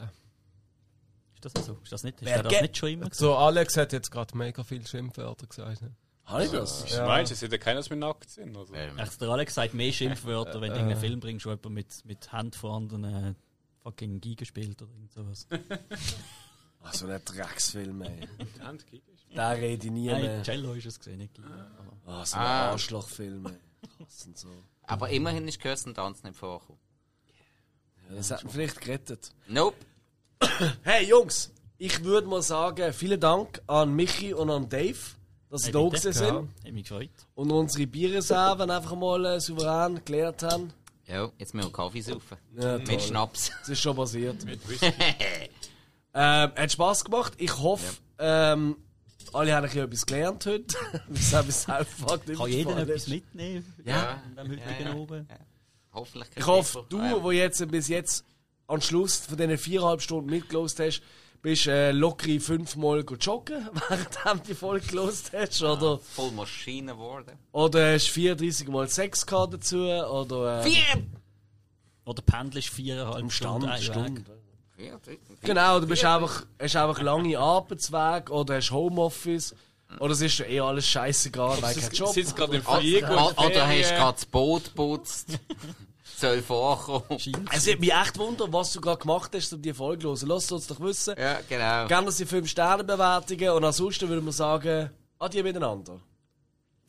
Ist das so? Ist das nicht, ist Wer der das geht- nicht schon immer So, Alex hat jetzt gerade mega viel Schimpfwörter gesagt. Ne? Habe ich das? Was meinst du, es hat ja keiner, wir nackt sind? Also. Ähm, Echt, der Alex sagt mehr Schimpfwörter, wenn du irgendeinen Film bringst, wo jemand mit, mit Hand vor anderen äh, fucking Giga spielt oder irgend sowas. Ach, so ein Drecksfilm, ey. Hand kicken. Da rede ich nie Nein, mehr. Cello ist es gesehen, nicht. Aber Ah, so ein Ah. Arschlochfilm, ey. Das sind so. aber immerhin ist Kirsten Tanz nicht vorgekommen. Ja, das hat mich vielleicht gerettet. Nope. Hey Jungs, ich würde mal sagen, vielen Dank an Michi und an Dave, dass sie Hey, da gewesen sind Hat mich gefreut. und unsere Bierreserven einfach mal äh, souverän geklärt haben. Ja, jetzt müssen wir Kaffee saufen. Ja, Mit toll. Schnaps. Das ist schon passiert. ähm, hat Spaß gemacht. Ich hoffe, ähm, alle haben ein bisschen etwas gelernt heute. Was auch bis Southpark nicht Kann jeder etwas mitnehmen? Ja. Heutigen Ja, ja. Oben? Hoffentlich Ich hoffe, du, Pfeffer. wo jetzt bis jetzt am Schluss von diesen viereinhalb Stunden mitgelost hast, bist äh, locker fünfmal go joggen, während du die Folge gelost hast, oder, Voll Maschine geworden. oder hast 34 mal Sex gehabt dazu, oder äh, Vier! Oder pendelst viereinhalb im Stunden Vier. Genau, du bist einfach, hast einfach lange Arbeitsweg oder hast Homeoffice. Oder es ist eh alles scheißegal, weil kein Job. sitzt gerade im O- Flieger. o- und Oder hast gerade das Boot geputzt? Soll vorkommen. Es würde mich echt wundern, was du gerade gemacht hast, um die Folge zu hören. Lass uns doch wissen. Ja, genau. Gerne, dass die 5-Sterne-Bewertungen und ansonsten würde man sagen, adieu miteinander.